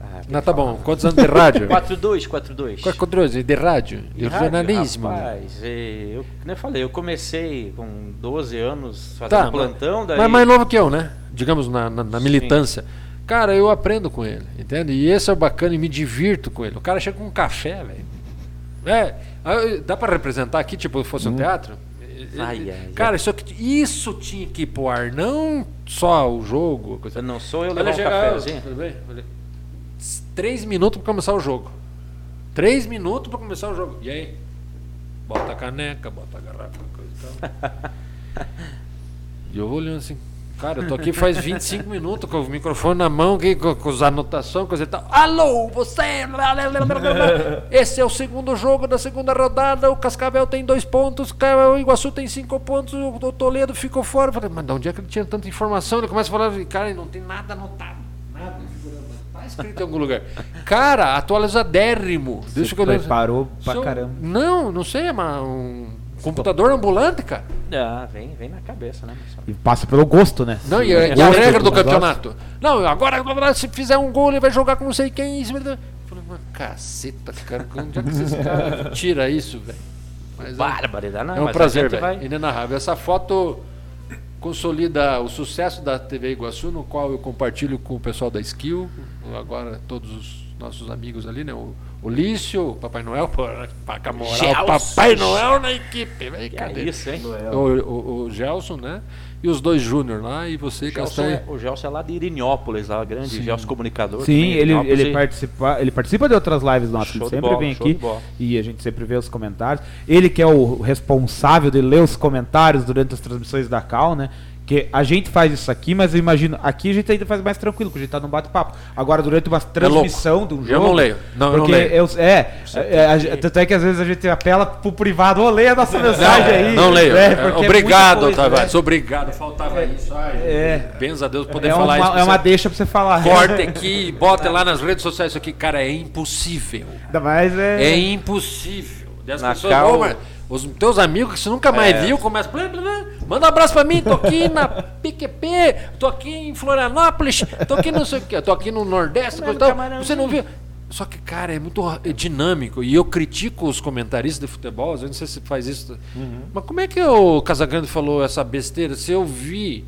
Ah, Não, tá bom. Quantos anos de rádio? 4-2, 4-2. Qual é que é o de rádio? De, rádio, jornalismo. Rapaz, eu, como eu falei, eu comecei com 12 anos fazendo Tá, plantão, daí... Mas mais novo que eu, né? Digamos, na, na- na Sim. militância. Cara, eu aprendo com ele, entende? E esse é o bacana e me divirto com ele. O cara chega com um café, velho. É, aí, dá pra representar aqui, tipo, se fosse um teatro? Ai, ai, cara, isso, aqui- isso tinha que ir pro ar, não só o jogo. Coisa. Não sou eu Olha, levar um chega- cafezinho. tudo bem? Olha. Três minutos pra começar o jogo. Três minutos pra começar o jogo. E aí? Bota a caneca, bota a garrafa, coisa e tal. E eu vou olhando assim, cara, eu tô aqui faz 25 minutos com o microfone na mão, aqui, com, com as anotações, coisa e tal. Alô, você! Esse é o segundo jogo da segunda rodada. O Cascavel tem dois pontos, o Iguaçu tem cinco pontos, o Toledo ficou fora. Eu falei, mas de onde é que ele tinha tanta informação? Ele começa a falar, cara, não tem nada anotado. Nada. Tá escrito em algum lugar. Cara, atualizadérrimo. Deixa eu olhar. preparou pra caramba. Não, não sei, é uma- um computador ambulante, cara. Ah, vem, vem na cabeça, né? E passa pelo gosto, né? Não, e, a- e a Gosto regra do campeonato. Não, agora se fizer um gol, ele vai jogar com não sei quem. Isso, eu falei, mas caceta, cara, onde é que esses caras tira isso, velho? Mas é- Barbaridade, não, é um prazer, velho. vai- Inenarrável. Essa foto consolida o sucesso da TV Iguaçu, no qual eu compartilho com o pessoal da Skill, agora todos os nossos amigos ali, né? O, o Lício, o Papai Noel, pô, paga moral, Gelson. Papai Noel na equipe, velho. Que cadê? é isso, hein? O, o, o Gelson, né? E os dois Júnior lá, e você, O Gelson, Castanha. é, o Gelson é lá de Irinópolis, lá, grande Gelson comunicador. Sim, ele, ele, e- participa, ele participa de outras lives nossas, ele sempre bola, vem aqui e a gente sempre vê os comentários. Ele que é o responsável de ler os comentários durante as transmissões da Cal, né? Que a gente faz isso aqui, mas eu imagino, aqui a gente ainda faz mais tranquilo, porque a gente tá num bate-papo. Agora, durante uma transmissão de um jogo. Eu não leio. Não, eu não porque leio. eu- é, é, tanto é que às vezes a gente apela pro privado, ô, leia a nossa mensagem aí. Não leio. porque é Obrigado, coisa, Tavares. né? Obrigado. Faltava isso. Ai, É. Benza a Deus poder É falar uma, isso. é uma deixa pra você falar. Corte aqui, bota lá nas redes sociais isso aqui. Cara, é impossível. Ainda mais é. É impossível. E as Na pessoas, cal- "Ô, mas os teus amigos que você nunca mais É. viu, começam. blá, blá, blá, Manda um abraço pra mim, tô aqui na PQP, tô aqui em Florianópolis, tô aqui não sei o que, tô aqui no Nordeste, e tal. Você não viu? Só que, cara, é muito é dinâmico. E eu critico os comentaristas de futebol, eu não sei se faz isso. Mas como é que o Casagrande falou essa besteira? Se eu vi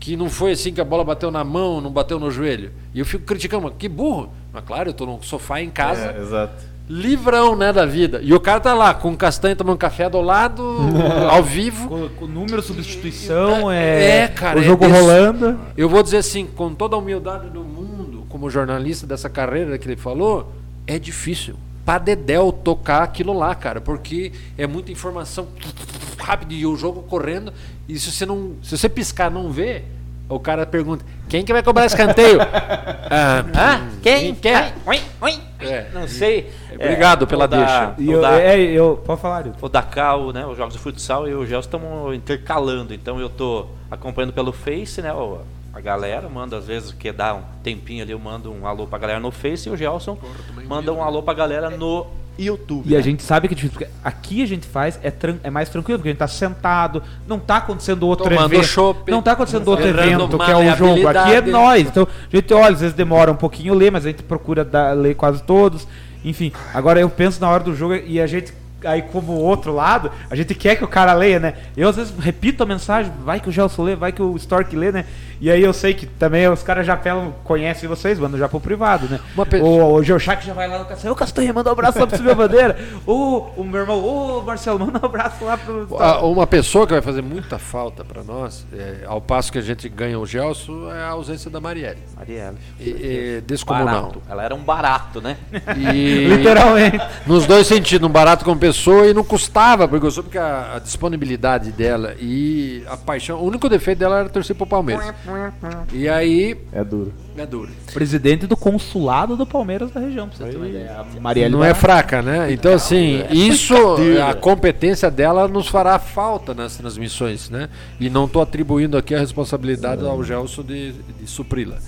que não foi assim que a bola bateu na mão, não bateu no joelho. E eu fico criticando, mas que burro. Mas claro, eu tô no sofá em casa É, exato. Livrão, né, da vida. E o cara tá lá com um castanho tomando café do lado, ao vivo. Com, com número, substituição, é, É, cara, o é jogo desse- rolando. Eu vou dizer assim, com toda a humildade do mundo, como jornalista dessa carreira que ele falou, é difícil. Pra Dedéu tocar aquilo lá, cara, porque é muita informação rápido e o jogo correndo. E se você não. Se você piscar e não vê, o cara pergunta: quem que vai cobrar escanteio? ah, Hã? Quem? quer? Oi, oi. É. Não sei. Obrigado pela da- deixa. E o eu, da- é, eu, pode falar, o Dakar, né, os jogos de futsal e o Gelson estamos intercalando. Então eu tô acompanhando pelo Face, né, o- a galera, manda às vezes que dá um tempinho ali, eu mando um alô pra galera no Face e o Gelson manda um alô pra galera no YouTube. E a né? gente sabe que é difícil, porque aqui a gente faz, é, tran- é mais tranquilo, porque a gente tá sentado, não tá acontecendo outro Tomando evento. chopp, não tá acontecendo outro evento, que é o jogo. Aqui é nós. Então, a gente olha, às vezes demora um pouquinho ler, mas a gente procura dar, ler quase todos. Enfim, agora eu penso na hora do jogo e a gente. Aí, como o outro lado, a gente quer que o cara leia, né? Eu às vezes repito a mensagem, vai que o Gelson lê, vai que o Stork lê, né? E aí eu sei que também os caras já apelam, conhecem vocês, mandam já pro privado, né? Uma pe- O, o Georchac já vai lá no Castanha, ô Castanha, manda um abraço lá pro a Bandeira. O, o meu irmão, ô Marcelo, manda um abraço lá pro. Uma pessoa que vai fazer muita falta para nós, é, ao passo que a gente ganha o Gelson, é a ausência da Marielle. Marielle. E, e, descomunal. Barato. Ela era um barato, né? E Literalmente. nos dois sentidos, um barato como pessoa e não custava, porque eu soube que a, a disponibilidade dela e a paixão. O único defeito dela era torcer pro Palmeiras. E aí. É duro. É duro. Presidente do consulado do Palmeiras da região, pra você ter uma ideia. A Marielle não é fraca, né? Então, assim, isso, a competência dela nos fará falta nas transmissões, né? E não estou atribuindo aqui a responsabilidade ao Gelson de, de supri-la.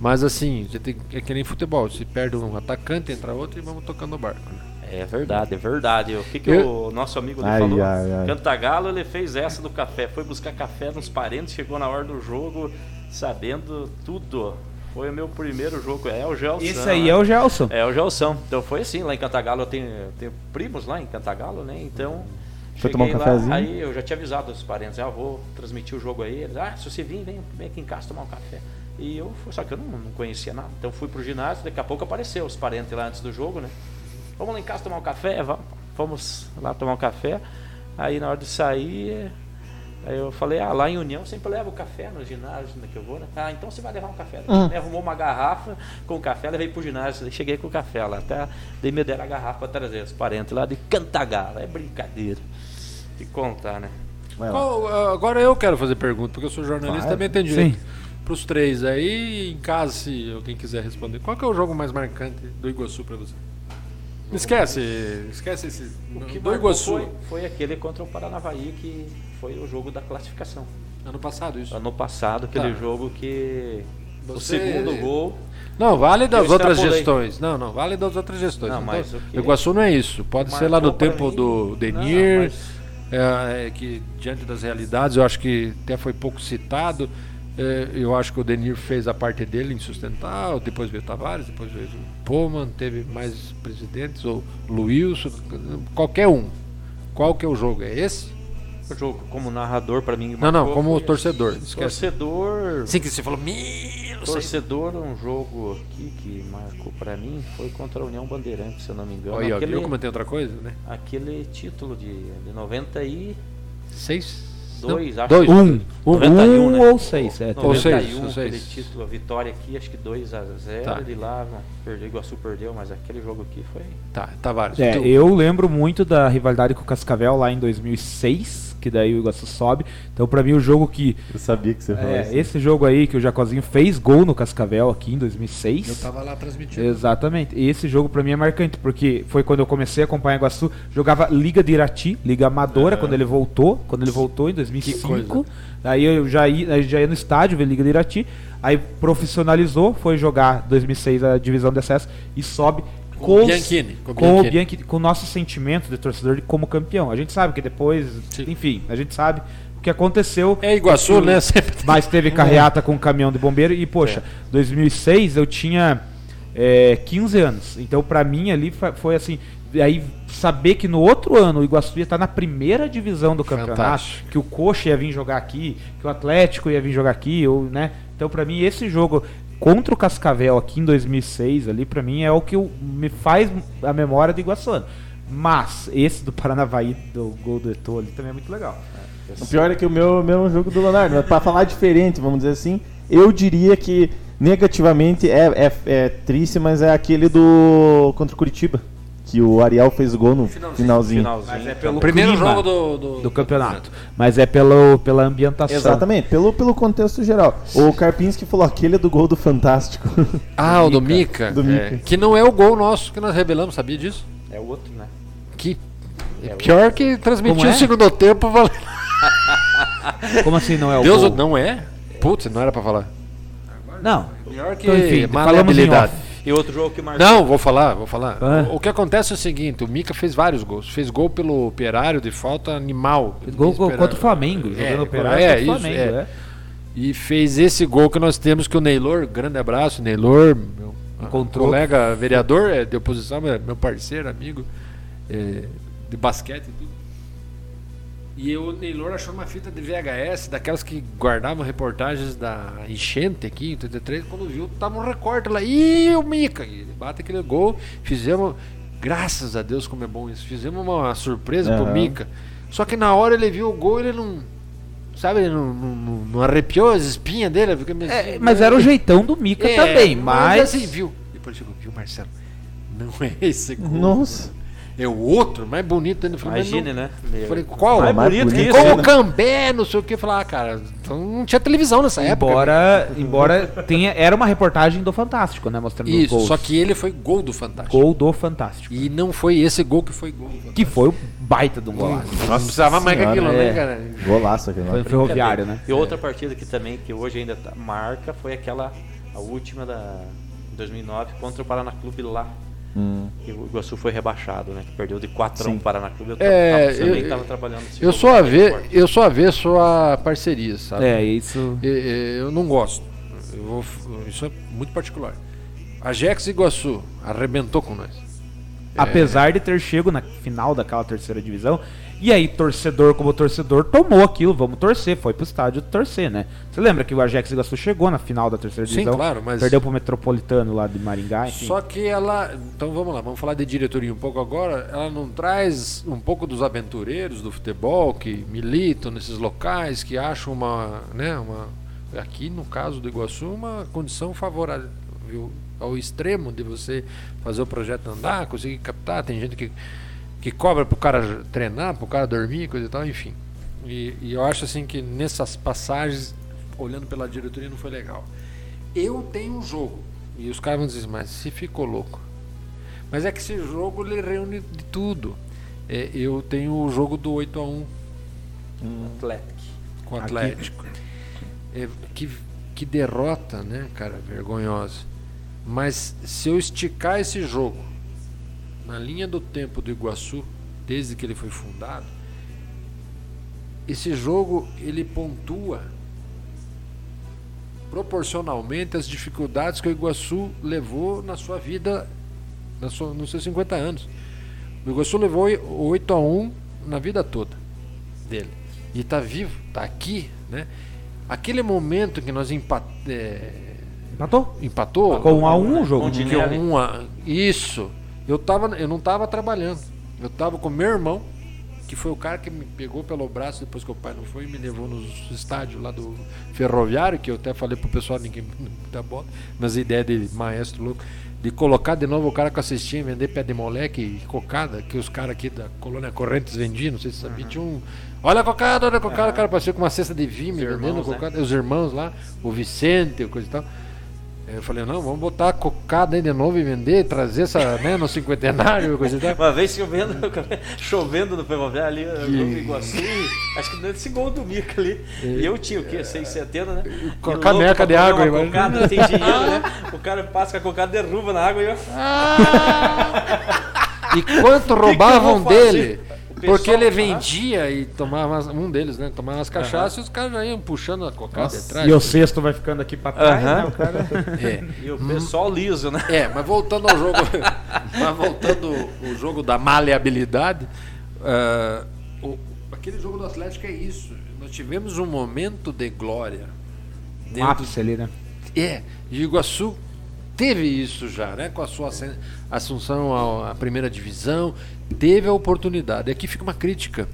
Mas, assim, você tem, é que nem futebol: se perde um atacante, entra outro e vamos tocando o barco. Né? É verdade, é verdade. O que, que Eu- o nosso amigo Ai, falou? ai, ai. Cantagalo, ele fez essa do café. Foi buscar café nos parentes, chegou na hora do jogo, sabendo tudo. Foi o meu primeiro jogo. É o Gelson. Esse aí é o Gelson. É o Gelson. Então foi assim, lá em Cantagalo eu tenho, eu tenho primos lá em Cantagalo, né? Então. Foi tomar um lá, cafezinho? Aí eu já tinha avisado os parentes, ah, vou transmitir o jogo aí. Eles, ah, se você vir, vem, vem aqui em casa tomar um café. E eu, fui- só que eu não, não conhecia nada. Então fui pro ginásio, daqui a pouco apareceu os parentes lá antes do jogo, né? Vamos lá em casa tomar um café? Vamos. Lá tomar um café. Aí na hora de sair, aí eu falei, ah, lá em União sempre leva o café no ginásio né, que eu vou, né? Ah, então você vai levar um café. Me arrumou uma garrafa com café, levei pro ginásio, cheguei com o café lá, até daí me deram a garrafa para trazer os parentes lá de Cantagalo, é brincadeira. De contar, né? Qual- ah, agora eu quero fazer pergunta, porque eu sou jornalista também tem direito. Sim. Para os três aí, em casa, se alguém quiser responder, qual que é o jogo mais marcante do Iguaçu para você? Esquece, esquece esse. O que do Iguaçu. foi, foi aquele contra o Paranavaí, que foi o jogo da classificação. Ano passado, isso. Ano passado, aquele Tá. jogo que o Você- segundo gol Não, vale das outras gestões. Não, não, vale das outras gestões. Não, mas tô- o que- Iguaçu não é isso. Pode ser lá no tempo mim- do Denir, Não, mas- é, é, que diante das realidades, eu acho que até foi pouco citado. É, eu acho que o Denir fez a parte dele em sustentar, depois veio o Tavares, depois veio o Pullman, teve mais presidentes, ou Luilson, qualquer um. Qual que é o jogo? É esse? Jogo como narrador para mim. Não, não, como foi- torcedor. Esquece. Torcedor. Sim, que você falou, meu, Torcedor, um jogo aqui que marcou para mim foi contra a União Bandeirante, se eu não me engano. Olha, aquele, eu comentei outra coisa, né? aquele título de, de 92, Seis? acho dois. que- Um. Um, 91, né? ou seis. É, Ou seis, 91, ou seis. aquele título, a vitória aqui, acho que 2 a 0 Tá. de lá, não, perdeu, Iguaçu perdeu, mas aquele jogo aqui foi Tá, Tavares. É, tu- eu lembro muito da rivalidade com o Cascavel lá em 2006, que daí o Iguaçu sobe. Então, pra mim, o jogo que. Eu sabia que você falou É, isso. esse jogo aí que o Jacozinho fez gol no Cascavel aqui em 2006. Eu tava lá transmitindo. Exatamente. E esse jogo pra mim é marcante, porque foi quando eu comecei a acompanhar Iguaçu, jogava Liga de Irati, Liga Amadora, quando ele voltou, quando ele voltou em 2005. coisa. Aí eu já ia, aí já ia no estádio ver Liga de Irati, aí profissionalizou, foi jogar 2006 a divisão de acesso e sobe Com o Bianchini, com o com o Bianchini. Bianchi, com o nosso sentimento de torcedor de como campeão. A gente sabe que depois, Sim. enfim, a gente sabe o que aconteceu. É Iguaçu, né? Sempre Mas teve carreata com um caminhão de bombeiro e, poxa, 2006 eu tinha é, 15 anos. Então, pra mim ali foi assim. Aí saber que no outro ano o Iguaçu ia estar na primeira divisão do campeonato, Fantástico. que o Coxa ia vir jogar aqui, que o Atlético ia vir jogar aqui, ou, né? Então, pra mim, esse jogo contra o Cascavel aqui em 2006, ali, pra mim, é o que me faz a memória do Iguaçuano. Mas esse do Paranavaí, do gol do Eto'o ali, também é muito legal. O pior é que o meu, meu é jogo do Leonardo. Mas pra falar diferente, vamos dizer assim, eu diria que negativamente é, é, é triste, mas é aquele do contra o Curitiba. Que o Ariel fez o gol no finalzinho. Finalzinho. Mas é pelo Primeiro clima jogo do, do, do campeonato. Mas é pelo, pela ambientação. Exatamente, pelo, pelo contexto geral. O Karpinski falou aquele do gol do Fantástico. Ah, o do Mika. Do é, que não é o gol nosso que nós revelamos, sabia disso? É o outro, né? Que pior que transmitiu Como é? o segundo tempo. Como assim não é o Deus, gol? não é? Putz, não era pra falar. Não. Pior que Então, enfim, falamos em maleabilidade. E outro jogo que marcou. Não, vou falar, vou falar. Ah. O, o que acontece é o seguinte, o Mika fez vários gols. Fez gol pelo Operário de falta animal. Gol, gol contra o Flamengo. É, Jogando operário é, contra o isso, Flamengo. é. é. E fez esse gol que nós temos que o Neylor, grande abraço, Neylor, meu Encontrou. colega vereador é, de oposição, é meu parceiro, amigo é, de basquete e tudo. E o Neylor achou uma fita de VHS, daquelas que guardavam reportagens da enchente aqui em 83, quando viu, tava um recorte lá. Ih, o Mica! E ele bate aquele gol, fizemos, graças a Deus como é bom isso, fizemos uma surpresa pro Aham. Mica. Só que na hora ele viu o gol, ele não. Sabe, ele não, não, não- não arrepiou as espinhas dele, fica meio É, assim, mas era o jeitão do Mika É, também, mas. assim, viu? Depois chegou, viu, Marcelo? Não é esse gol. Nossa. É o outro, mais bonito ainda. Mas Imagine, não- né? Eu falei, qual? Mais bonito bonito que isso, Com né? o Cambé, não sei o que. Eu falei, ah, cara, então não tinha televisão nessa época. Embora, embora tenha, era uma reportagem do Fantástico, né? Mostrando os Isso, gols. só que ele foi gol do Fantástico. Gol do Fantástico. E não foi esse gol que foi gol do Fantástico. Que foi o baita de um golaço. Nós precisava mais que aquilo, é. né, cara? Golaço aquele Foi ferroviário, né? E outra partida que também, que hoje ainda tá- marca, foi aquela, a última da 2009 contra o Paraná Clube lá. Hum. Que o Iguaçu foi rebaixado, né? Que perdeu de 4 a 1 Sim. o Paraná Clube. Eu, É, tava, também eu- estava trabalhando nesse Eu sou, a ver, eu sou avesso a parceria, sabe? É, isso. E- e- Eu não gosto. Eu vou- isso é muito particular. A Jex Iguaçu arrebentou com nós. Apesar de ter chego na final daquela terceira divisão. E aí, torcedor como torcedor, tomou aquilo, vamos torcer, foi pro estádio torcer, né? Você lembra que o Ajax Iguaçu chegou na final da terceira Sim, divisão? claro, mas- Perdeu pro Metropolitano lá de Maringá, enfim. Só que ela. Então vamos lá, vamos falar de diretoria um pouco agora. Ela não traz um pouco dos aventureiros do futebol que militam nesses locais, que acham uma. Né, uma aqui no caso do Iguaçu, uma condição favorável ao extremo de você fazer o projeto andar, conseguir captar. Tem gente que, que cobra pro cara treinar, pro cara dormir, coisa e tal, enfim. E, e eu acho assim que nessas passagens, olhando pela diretoria, não foi legal. Eu tenho um jogo. E os caras vão dizer, mas se ficou louco. Mas é que esse jogo ele reúne de tudo. É, eu tenho o jogo do 8 a 1 Atlético. com o Atlético. É, que, que derrota, né, cara, vergonhosa. Mas se eu esticar esse jogo na linha do tempo do Iguaçu, desde que ele foi fundado, esse jogo ele pontua proporcionalmente às dificuldades que o Iguaçu levou na sua vida, na sua, nos seus 50 anos. O Iguaçu levou 8 a 1 na vida toda dele. E está vivo, está aqui, né? Aquele momento que nós empat, é, Empatou? empatou Com um a um o jogo. Continua. que Tinelli. um a- isso. Eu tava, eu não estava trabalhando. Eu estava com meu irmão, que foi o cara que me pegou pelo braço depois que o pai não foi e me levou nos estádios lá do ferroviário, que eu até falei pro pessoal, ninguém dá bola, mas a ideia de maestro louco, de colocar de novo o cara com a cestinha e vender pé de moleque e cocada, que os caras aqui da colônia Correntes vendiam, não sei se sabia, tinha um. Olha a cocada, olha a cocada, o cara parecia com uma cesta de vime Os vendendo né? cocada, os irmãos lá, o Vicente, coisa e tal. Eu falei, não, vamos botar a cocada aí de novo e vender, trazer essa, né, no cinquentenário, coisa e tal. Uma vez chovendo, chovendo no Ferroviário ali, no Iguaçu, acho que nesse gol do Mica ali. E eu tinha o quê? 670, né? Com a caneca de água, uma imagina. cocada, tem dinheiro, né? O cara passa com a cocada, derruba na água e eu... E quanto roubavam vou fazer? dele? Pessoal- Porque ele vendia e tomava, um deles, né? Tomava as cachaças e os caras já iam puxando a cocada de trás. E o sexto vai ficando aqui pra trás, Aham. né? O cara... É. E o pessoal liso, né? É, mas voltando ao jogo, mas voltando o jogo da maleabilidade, ah, o- aquele jogo do Atlético é isso. Nós tivemos um momento de glória. Um ápice ali, né? É, e o Iguaçu teve isso já, né? Com a sua assunção à primeira divisão, teve a oportunidade. Aqui fica uma crítica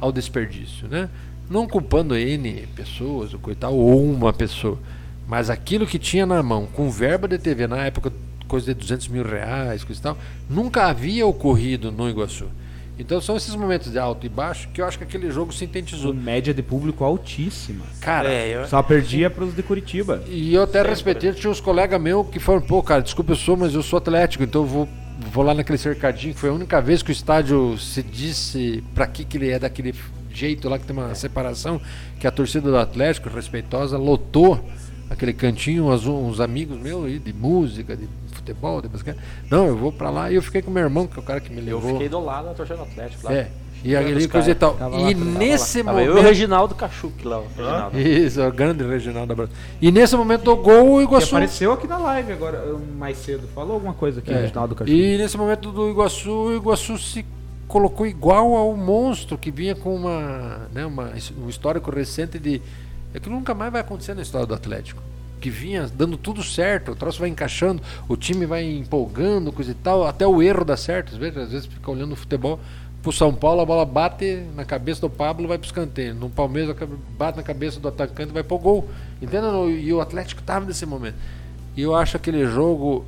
ao desperdício, né? Não culpando N pessoas, o coitado, ou uma pessoa, mas aquilo que tinha na mão, com verba de TV na época, coisa de 200 mil reais, coisa e tal. Nunca havia ocorrido no Iguaçu. Então são esses momentos de alto e baixo que eu acho que aquele jogo sintetizou. Com média de público altíssima. Cara, É, eu- Só perdia pros de Curitiba. E eu até respeitei, tinha uns colegas meus que foram, pô, cara, desculpa, eu sou, mas eu sou atlético, então eu vou, vou lá naquele cercadinho. Foi a única vez que o estádio se disse pra que, que ele é daquele jeito lá que tem uma separação, que a torcida do Atlético, respeitosa, lotou aquele cantinho, uns, uns amigos meus aí de música, de futebol, de basquete. Não, eu vou pra lá e eu fiquei com meu irmão, que é o cara que me Eu levou. fiquei do lado da torcida do Atlético lá. É. E os coisa e tal. E nesse eu e o momento. Reginaldo Cachuque lá. Reginaldo. Isso, o grande Reginaldo Abraão. E nesse momento do gol, o Que Iguaçu. apareceu aqui na live agora, mais cedo. Falou alguma coisa aqui, É. Reginaldo Cachorro. E nesse momento do Iguaçu, o Iguaçu se colocou igual ao monstro que vinha com uma, né, uma, um histórico recente de. É que nunca mais vai acontecer na história do Atlético. Que vinha dando tudo certo, o troço vai encaixando, o time vai empolgando, coisa e tal, até o erro dá certo. Às vezes, às vezes fica olhando o futebol. Pro São Paulo, a bola bate na cabeça do Pablo vai pro escanteio. No Palmeiras, bate na cabeça do atacante vai pro gol. Entendeu? E o Atlético tava nesse momento. E eu acho aquele jogo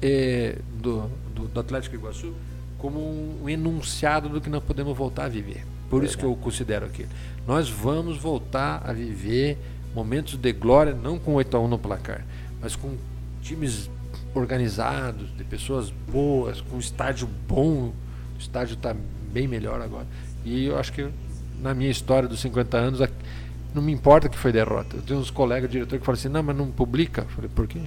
é, do, do, do Atlético Iguaçu como um enunciado do que nós podemos voltar a viver. Por isso que eu considero aquilo. Nós vamos voltar a viver momentos de glória, não com 8 a 1 no placar, mas com times organizados, de pessoas boas, com estádio bom. Estádio está bem melhor agora. E eu acho que na minha história dos 50 anos, não me importa que foi derrota. Eu tenho uns colegas diretores que falam assim: não, mas não publica. Eu falei: por quê?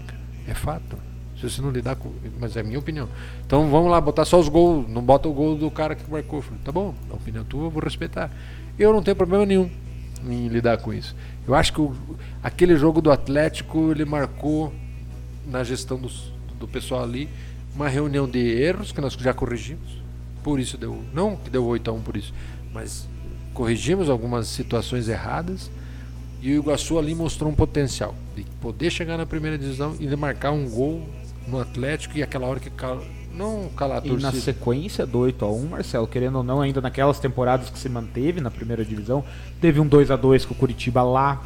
É fato. Se você não lidar com. Mas é a minha opinião. Então vamos lá, botar só os gols. Não bota o gol do cara que marcou. Eu falei: tá bom, a opinião tua eu vou respeitar. Eu não tenho problema nenhum em lidar com isso. Eu acho que o- aquele jogo do Atlético ele marcou na gestão dos- do pessoal ali uma reunião de erros que nós já corrigimos. Por isso deu. Não que deu 8 a 1 por isso, mas corrigimos algumas situações erradas. E o Iguaçu ali mostrou um potencial de poder chegar na primeira divisão e de marcar um gol no Atlético e aquela hora que cal... não calar a E na sequência do 8x1, Marcelo, querendo ou não, ainda naquelas temporadas que se manteve na primeira divisão, teve um 2x2 com o Curitiba lá.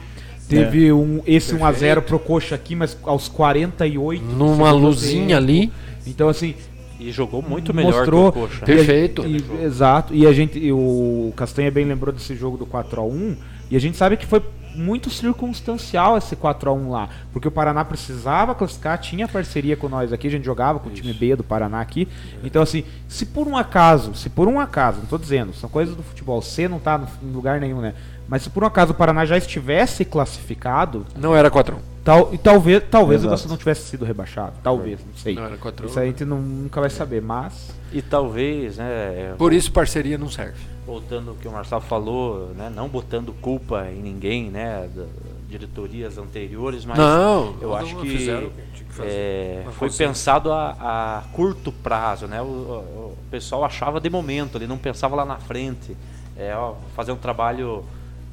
Teve um, esse 1x0 pro Coxa aqui, mas aos 48. do Numa luzinha tempo. ali. Então, assim, E jogou muito melhor mostrou. que o Coxa. e a- Perfeito. e- exato. E a gente, e o Castanha bem lembrou desse jogo do 4x1. E a gente sabe que foi muito circunstancial esse 4x1 lá. Porque o Paraná precisava classificar, tinha parceria com nós aqui, a gente jogava com o time B do Paraná aqui. Então, assim, se por um acaso, se por um acaso, não tô dizendo, são coisas do futebol, C não tá no, em lugar nenhum, né? Mas se por um acaso o Paraná já estivesse classificado, Não era 4 a 1 tal, e talvez, talvez Exato. você não tivesse sido rebaixado. Talvez, não sei. Não era 4 a 1 Isso aí a gente não- nunca vai saber, mas. E talvez, né, Por isso parceria não serve. voltando ao que o Marcelo falou, né, não botando culpa em ninguém, né, da, diretorias anteriores, mas não, eu acho que, fizeram o que tinha que fazer. é, foi consciência. pensado a, a curto prazo, né? O, o- o pessoal achava de momento, ele não pensava lá na frente, é, ó, fazer um trabalho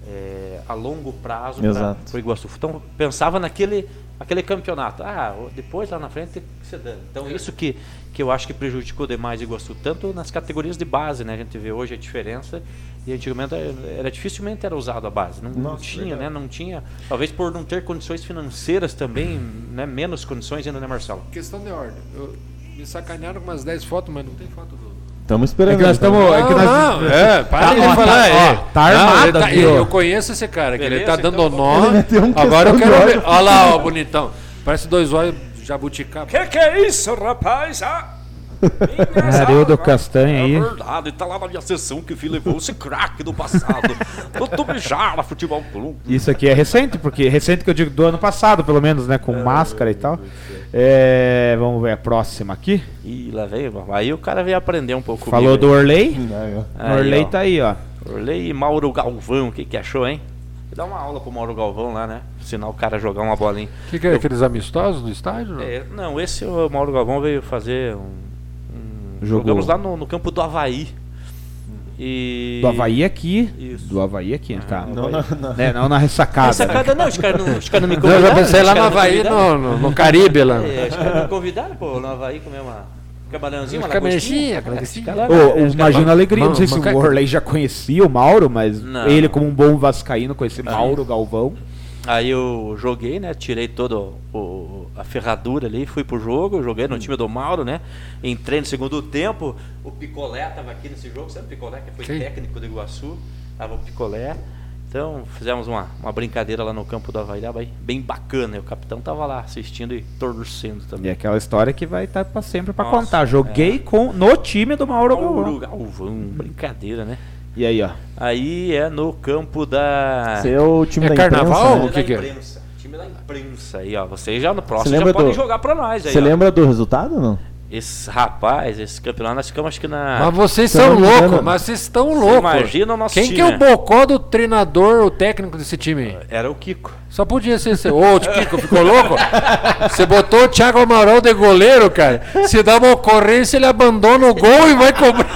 é, a longo prazo para o Iguaçu. Então pensava naquele aquele campeonato. Ah, depois lá na frente tem que ser dano. Então isso que que eu acho que prejudicou demais o Iguaçu, tanto nas categorias de base, né? A gente vê hoje a diferença e antigamente era, dificilmente era usado a base, não, não Nossa, tinha, né? Não tinha, talvez por não ter condições financeiras também, né? Menos condições ainda, né, Marcelo? Questão de ordem. Eu, me sacanearam com umas 10 fotos, mas não tem foto do. Estamos esperando. É que nós estamos- é que nós- não, é, para Tá, de ó, falar. tá- é. ó, tá armado ele aqui, ó. Eu conheço esse cara, que ele Beleza, tá dando então, nó. Ele meteu um Agora eu quero ver. Olha lá, ó, bonitão. Parece dois olhos jabuticaba. Que que é isso, rapaz? Ah, Haroldo Castanha aí. É verdade, tá lá na minha sessão que fui levou esse craque do passado. do Tubijara Futebol Clube. Isso aqui é recente, porque recente que eu digo do ano passado, pelo menos, né? Com máscara e tal. É, vamos ver a próxima aqui. E lá veio, aí o cara veio aprender um pouco Falou do comigo, Orley. Não, O Orley tá aí, ó. aí. Orley e Mauro Galvão, o que que achou, hein? Dá uma aula pro Mauro Galvão lá, né? Ensinar o cara a jogar uma bolinha. O que, que é aqueles amistosos do estádio? não? É, não, esse o Mauro Galvão veio fazer um. Jogou. Jogamos lá no, no campo do Havaí. E. Do Havaí aqui. Isso. Do Havaí aqui, tá. não, não, não. É, não na ressacada. Essa né? cara não, os caras não, os caras não me Eu convidaram. já pensei lá no não Havaí, no, no, no Caribe lá. É, os caras me convidaram, pô, no Havaí comer uma camarãozinho, uma lagostinha. Imagina a Alegria. Não sei se o Orley já conhecia o Mauro, mas Não. ele, como um bom vascaíno, conhecia Mauro Galvão. Aí eu joguei, né? Tirei todo o, a ferradura ali, fui pro jogo, joguei no time do Mauro, né? Entrei no segundo tempo, o Picolé tava aqui nesse jogo, sabe o Picolé, que foi Sim. técnico do Iguaçu, tava o Picolé. Então fizemos uma, uma brincadeira lá no campo do Havaí, bem, bem bacana. E o capitão tava lá assistindo e torcendo E também. aquela história que vai estar pra sempre pra Nossa, contar. Joguei com, no time do Mauro Mauro Galvão. Galvão, brincadeira, né? E aí, ó. Aí é no campo da. Seu time É da carnaval? imprensa, né? O que que é? Imprensa. Time da imprensa aí, ó. Vocês já no próximo já podem do- jogar pra nós aí. Você lembra do resultado ou não? Esse rapaz, esse campeonato, nós ficamos acho que na. Mas vocês são loucos, mas vocês estão Você loucos. imagina o nosso Quem time. que é o bocó do treinador, o técnico desse time? Era o Kiko. Só podia ser esse. Ô, Kiko, ficou louco? Você botou o Thiago Amaral de goleiro, cara. Se dá uma ocorrência, ele abandona o gol e vai cobrir.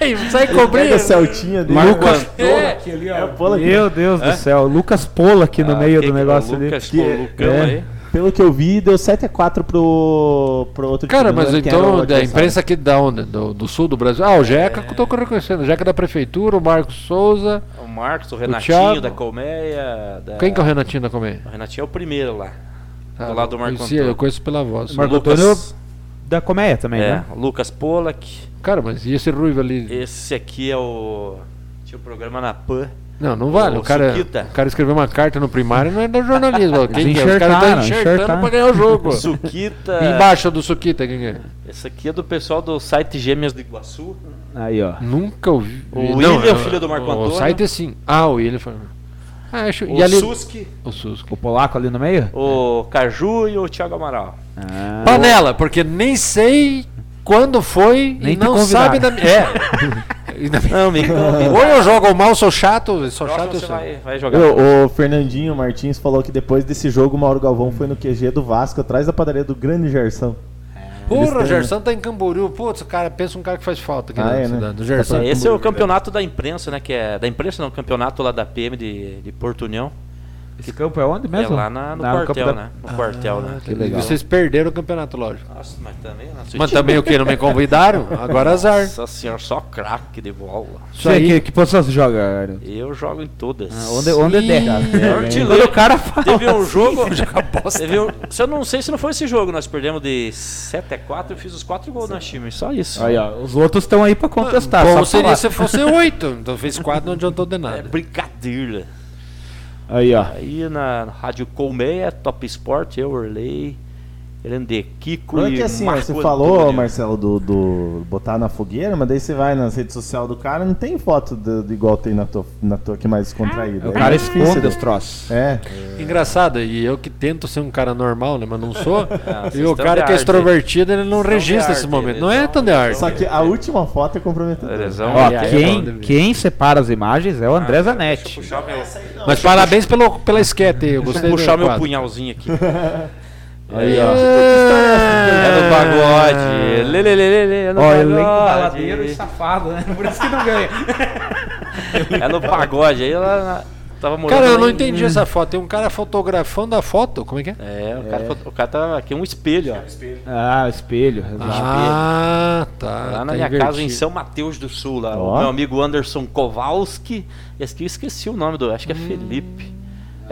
E sai o Celtinha dele. Lucas É, É, pula aqui. Meu Deus do céu, Lucas Pola aqui no Ah, meio quem do que é o negócio ali. Lucas Que- é, aí. Pelo que eu vi, deu 7x4 pro, pro outro Cara, time. não mas o então, da imprensa aqui da onde? Do, do sul do Brasil? Ah, o Jeca, que eu tô reconhecendo. O Jeca da Prefeitura, o Marcos Souza. O Marcos, o. Renatinho da Colmeia. Da... Quem que é o Renatinho da Comer? O Renatinho é o primeiro lá. Ah, do lado do eu Marco conhecia, Antônio. Eu conheço pela voz. Marco Lucas- Antônio da Coméia também, É, né? o Lucas Polak. Cara, mas e esse ruivo ali? Esse aqui é o. Tinha o programa na PAN. Não, não vale. O O cara, Suquita. o cara escreveu uma carta no primário não é do jornalismo. Quem que é? Os caras estão enxertando enxertaram. pra ganhar o jogo. Suquita. Embaixo do Suquita, quem é? Esse aqui é do pessoal do site Gêmeas do Iguaçu. Aí, ó. Nunca ouvi. O Não, William, é- filho do Marco O Antônio. site é sim. Ah, o William foi. Ah, acho... O ali... Suski, O Susco. O polaco ali no meio? o Caju e o Thiago Amaral. Ah, Panela, porque nem sei quando foi Nem e não sabe da. É. Não, me Ou eu jogo mal, sou chato, sou Próximo chato você sou. vai, vai jogar. Eu- o Fernandinho Martins falou que depois desse jogo o Mauro Galvão foi no QG do Vasco, atrás da padaria do Grande Gerson. Porra, o Gerson tá em Camboriú. Putz, o cara pensa um cara que faz falta aqui Ah, na é, né? cidade. O Gerson. Tá Esse é o campeonato da imprensa, né? Que é da imprensa, não, campeonato lá da PM de, de Porto União. Esse campo é onde mesmo? É lá na- no campo quartel, da- né? No quartel, né? que legal. Vocês perderam o campeonato, lógico. Nossa, mas também. Nossa, Mas também o que? Não me convidaram? Agora azar. Nossa senhora, só craque de bola. Isso aí. que, que posição você joga, Ariel? Eu jogo em todas. Ah, onde, onde Ih, der, cara. é, Quando artilheiro. o cara fala. Teve um jogo. bosta. Teve um, se eu não sei se não foi esse jogo, nós perdemos de 7 a 4 eu fiz os 4 gols na time. Só isso. Aí, ó, os outros estão aí pra contestar. Bom seria falar. se fosse oito. Então fez quatro, não adiantou de É nada. brincadeira. Aí, ó. Aí na Rádio Colmeia, Top Sport, eu, Orley, Erende Kiko Não é e que assim, Marco você falou, Antônio. Marcelo, do, do botar na fogueira, mas daí você vai nas redes sociais do cara, não tem foto do, do igual tem na tua, na tua que é mais descontraída. O É cara difícil, esconde né? os troços. É, Engraçado, e eu que tento ser um cara normal, né? Mas não sou. Ah, e o cara que é extrovertido, ele não registra esse momento. Não é tão de arte. só que a última foto é comprometedora. Ó, quem, quem separa as imagens é o André Zanetti. Puxar meu, Mas parabéns pelo, pela esquete, eu gostei puxar do meu quadro. punhalzinho aqui. Aí, ó. É no pagode. Lê, lê, lê, lê, lê, é no Ó, pagode. elenco baladeiro e safado, né? Por isso que não ganha. É no pagode. Aí ela tava morando Cara, eu não em- entendi essa foto. Tem um cara fotografando a foto. Como é que é? É, o cara, o cara tá aqui um espelho, ó. Ah, espelho. exato. Ah, tá. Lá tá na minha casa em. São Mateus do Sul, lá. Ó. O meu amigo Anderson Kowalski. Esse aqui eu esqueci o nome do. Acho que é Felipe.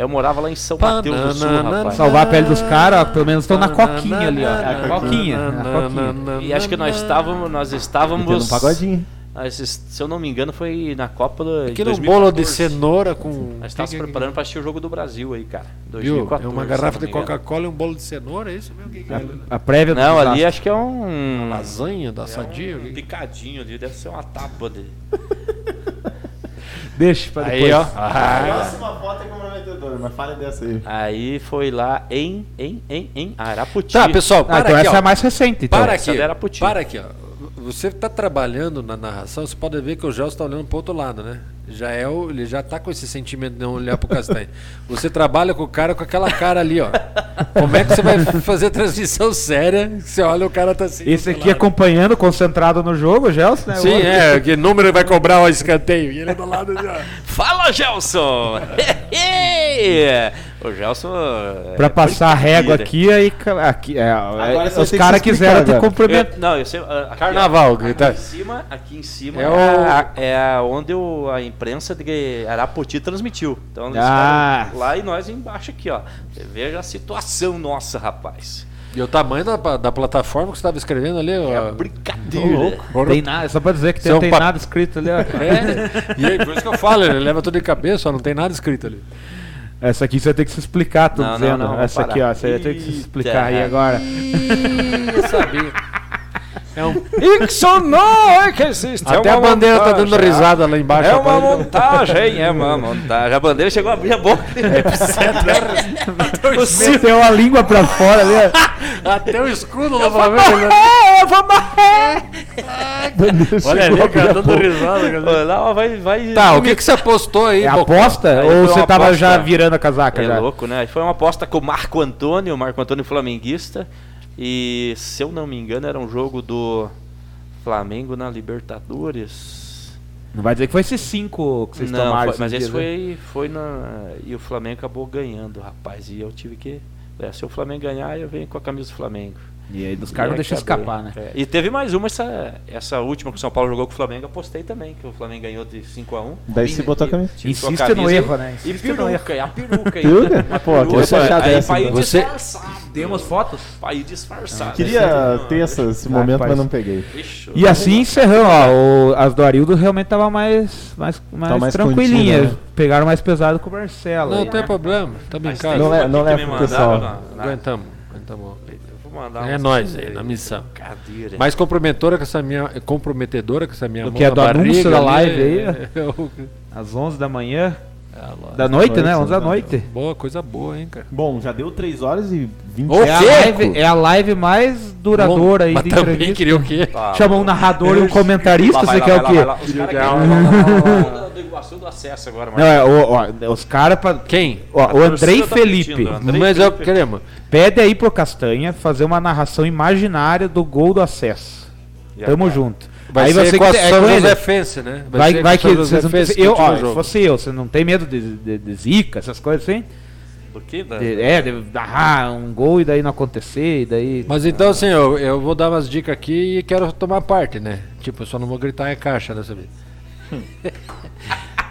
Eu morava lá em São Mateus do Sul, rapaz. Salvar a pele dos caras, ó, pelo menos estão na coquinha ali, ó. A coquinha. A coquinha. E acho que nós estávamos. Nós estávamos. um pagodinho. nós- se eu não me engano, foi na Copa do. Aquele um 2014. bolo de cenoura com. Nós estávamos se preparando para assistir o jogo do Brasil aí, cara. Viu? 2014. É uma garrafa de. Coca-Cola e um bolo de cenoura, é isso mesmo? Que que é? A prévia do Não, ali desastre. acho que é um. Lasanha da Sadia? Um picadinho ali, deve ser uma tábua de. Deixa pra depois. Aí, ó. A próxima foto é comprometedora, mas fale dessa aí. Aí foi lá em, em, em, em Araputi. Tá, pessoal, Ah, para então aqui, essa ó. é a mais recente, então. Para essa aqui, era Putin. para aqui, ó. Você está trabalhando na narração, você pode ver que o Gelson está olhando para outro lado, né? Já é o, ele já tá com esse sentimento de não olhar pro Castanho. Você trabalha com o cara com aquela cara ali, ó. Como é que você vai fazer transmissão séria? Você olha o cara tá assim. Esse aqui lado? acompanhando, concentrado no jogo, Gelson, né? Sim, outro- é, que número vai cobrar o escanteio? E ele do lado ali, ó. Fala, Gelson! o Gelson. é Pra passar a régua aqui, aí. aqui é, Agora é, os caras se quiseram te cumprimentar. Não, eu sei. aqui, Carnaval, ó, que tá- aqui em cima, aqui em cima É é, o- a, é onde o- a imprensa de Arapoti transmitiu. Então eles Ah. lá e nós embaixo aqui, ó. Você Veja a situação nossa, rapaz. E o tamanho da, da plataforma que você estava escrevendo ali, É ó. brincadeira. Tem nada, só pra dizer que tem, é um tem pa- nada escrito ali, ó. É, e aí, por isso que eu falo, ele leva tudo de cabeça, ó, não tem nada escrito ali. Essa aqui você vai ter que se explicar, tô Não, não, dizendo. não, vou Essa aqui, parar. ó, você vai ter que se explicar aí agora. Eu sabia. É um, é que existe. é até a uma bandeira tá montagem, dando risada lá embaixo. É uma rapaz. montagem, É uma montagem. A bandeira chegou a abrir a boca. Meteu a língua pra fora ali. Até o escudo lá pra ver. Olha ali, cara, dando risada. cara. Lá, vai, vai. Tá, o que, que você apostou aí, É aposta? Ou você uma tava já virando a casaca É já? louco, né? Foi uma aposta com o Marco Antônio, o Marco Antônio flamenguista. E se eu não me engano, era um jogo do Flamengo na Libertadores. Não vai dizer que foi esses cinco que vocês não, tomaram foi- mas esse né? foi, foi na. E o Flamengo acabou ganhando, rapaz. E eu tive que. é, se o Flamengo ganhar, eu venho com a camisa do Flamengo. E aí os E caras não deixam escapar, né? É, E teve mais uma, essa, essa última que o São Paulo jogou com o Flamengo, apostei também, que o Flamengo ganhou de 5x1. Daí você botou a camisa. Insiste no erro, e- né? E Insiste no peruca, e a peruca aí. Peruca? Pô, Peruca, você achar aí dessa, então. Você- disfarçado. Temos fotos? Ir disfarçado. Queria ter essa- esse momento, mas não peguei. E assim encerrando, ó, o- as do Arildo realmente tava mais, mais, mais, mais tranquilinhas. contida, né? Pegaram mais pesado com o Marcelo. Não aí, tem né? problema, tamo em Mas casa. tem Não leva me pro mandaram pessoal. Aguentamos, aguentamos. Vou mandar É nós aí, na missão. Brincadeira. Mais comprometedora que essa minha. Comprometedora que essa minha Do mão que na do anúncio da live aí, é- é Às 11 da manhã. É. Da noite, né? noite, 11 da né? noite. Boa, coisa boa, hein, cara. Bom, já deu 3 horas e 20 Ô, É a, live, é a live mais duradoura aí Mas de também entrevista. queria o quê? Tá, Chamou um narrador e um comentarista, você lá quer o quê? Os caras do Iguaçu do acesso agora, Não, é, ó, ó, os caras. pra- Quem? ó, o Andrei tá Felipe. pedindo, Andrei Mas é o que Felipe. queremos. Pede aí pro Castanha fazer uma narração imaginária do gol do acesso. Já Tamo tá. junto. Vai aí ser você com a que- é ele. Josefense, né? Vai, ser vai com que vocês não, eu, que ó, se fosse eu, você não tem medo de, de, de zica, essas coisas assim? Do que? Da- De- é, de narrar um gol e daí não acontecer, e daí. Mas então, assim, eu, eu vou dar umas dicas aqui e quero tomar parte, né? Tipo, eu só não vou gritar em caixa dessa vez.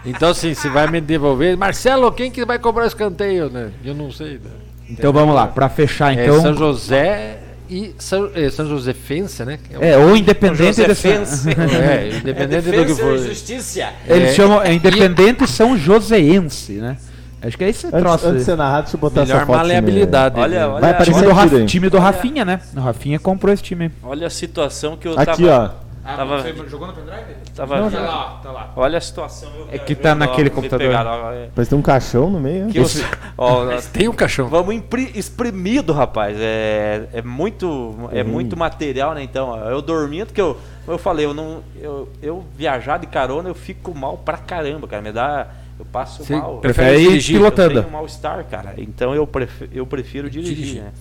então, assim, se vai me devolver. Marcelo, quem que vai cobrar escanteio, né? Eu não sei. Né? Então vamos lá, pra fechar É então. São José e São, é, São Josefense, né? É o- É, ou independente. Josefense. É, independente do que for. Justiça. Eles É, chamam é independente São Joseense, né? Acho que é esse Antes, troço. antes de ser narrado, deixa eu botar Melhor essa foto. maleabilidade. Olha, né? olha. Vai aparecer time do, time do Rafinha, né? O Rafinha comprou esse time. Olha a situação que eu Aqui, tava. ó. Tava, jogou no pendrive? tava Tá lá, tá lá. Olha a situação. eu É que tá ó, naquele me computador. pegaram, ó, é. Parece ter um caixão no meio. né? Que ó, nós Tem um caixão. Vamos impri- exprimido, rapaz. É, é muito é muito material, né? Então, ó, eu dormindo, porque eu, como eu falei, eu não eu, eu viajar de carona, eu fico mal pra caramba, cara. Me dá eu passo Você mal. prefere eu ir dirigir, pilotando? Eu tenho mal-estar, cara. Então eu prefiro, eu prefiro dirigir, Dirigir. né?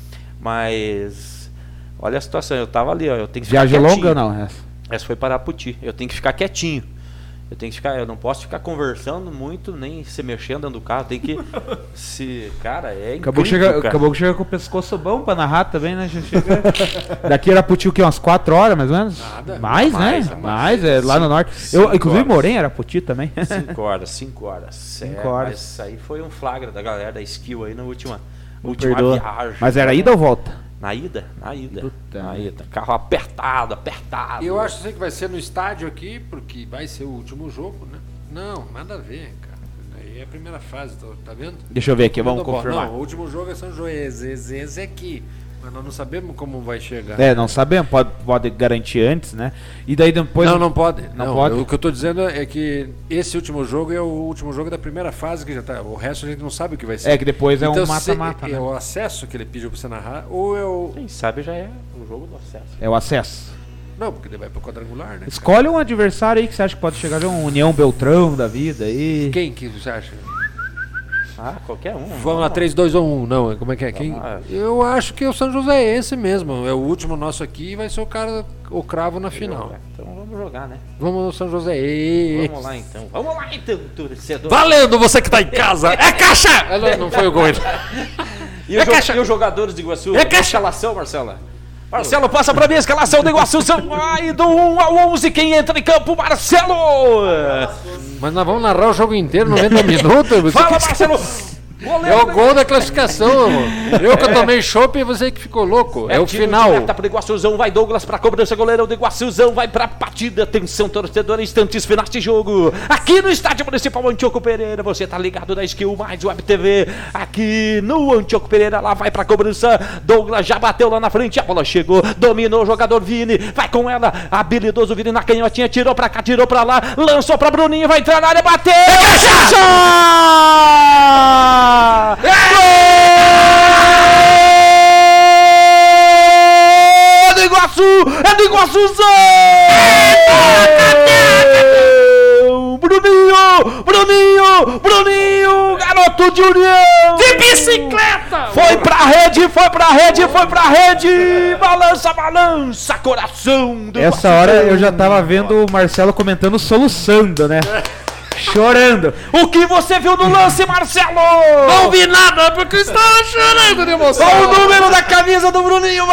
Mas olha a situação, eu tava ali, ó, eu tenho que Viagem longa não? Essa? Essa foi para Puti. Eu tenho que ficar quietinho. Eu tenho que ficar, eu não posso ficar conversando muito, nem se mexendo dentro do carro. Tem que se, cara, é Acabou que, incrível, chega, cara. acabou que chega com o pescoço bom pra narrar também, né? Chega... Daqui era Puti o quê? Umas 4 horas, mais ou menos? Nada. Mais, Mais, né? mais. Mais, é lá no norte. Eu, inclusive, horas. Morém era Puti também. 5 horas, 5 horas. Cinco É, horas. Mas isso aí foi um flagra da galera da skill aí na última, última Perdoa. viagem. Mas era ida ou volta? Na ida? Na ida. Puta na ida. Carro apertado, apertado. Eu acho que vai ser no estádio aqui, porque vai ser o último jogo, né? Não, nada a ver, cara. Aí é a primeira fase, tá, tá vendo? Deixa eu ver aqui, vamos bom, confirmar. Não, o último jogo é São Joséense aqui. Mas nós não sabemos como vai chegar. É, não sabemos, pode, pode garantir antes, né? E daí depois. não, não pode. Não Não, pode? O que eu tô dizendo é que esse último jogo é o último jogo da primeira fase que já tá. O resto a gente não sabe o que vai ser. É que depois é Então, um se mata-mata, É né? o acesso que ele pediu pra você narrar, ou é o. Quem sabe já é o jogo do acesso. É o acesso. Não, porque ele vai pro quadrangular, né? Escolhe um adversário aí que você acha que pode chegar, um União Beltrão da vida aí. Quem que você acha? Ah, qualquer um. Vamos lá, 3, 2 ou 1. Não, como é que é? Quem? Eu acho que é o São Joséense mesmo. É o último nosso aqui e vai ser o cara o cravo na final. Então vamos jogar, né? Vamos no São José. Ê! Vamos lá então. Vamos lá então, torcedor. Valendo você que tá em casa! É caixa! Não, não foi o gol. E, os jo- e os jogadores de Iguaçu? É caixa! Marcela. Marcelo, passa pra mim a escalação do Iguaçu. Aí do 1 ao 11. Quem entra em campo? Marcelo! Mas nós vamos narrar o jogo inteiro, 90 minutos. Fala, Marcelo! É o gol da classificação. Eu que eu tomei chopp e você que ficou louco. É, o tiro final. meta pro Iguaçuzão, vai Douglas pra cobrança, goleirão do Iguaçuzão, vai pra partida, atenção torcedor, instantes finais de jogo, aqui no Estádio Municipal Antioco Pereira, você tá ligado na Skill Mais Web TV, aqui no Antioco Pereira, lá vai pra cobrança, Douglas já bateu lá na frente, a bola chegou, dominou o jogador Vini, vai com ela, habilidoso Vini na canhotinha, tirou pra cá, tirou pra lá, lançou pra Bruninho, vai entrar na área, bateu! É do Iguaçu! É do Iguaçuzão! Bruninho! Bruninho! Bruninho! Garoto de União! De bicicleta! Foi pra rede, foi pra rede, foi pra rede! Balança, balança, coração do Essa hora eu já tava vendo o Marcelo comentando soluçando, né? Chorando. O que você viu no lance, Marcelo? Não vi nada porque eu estava chorando de emoção. Qual o número da camisa do Bruninho?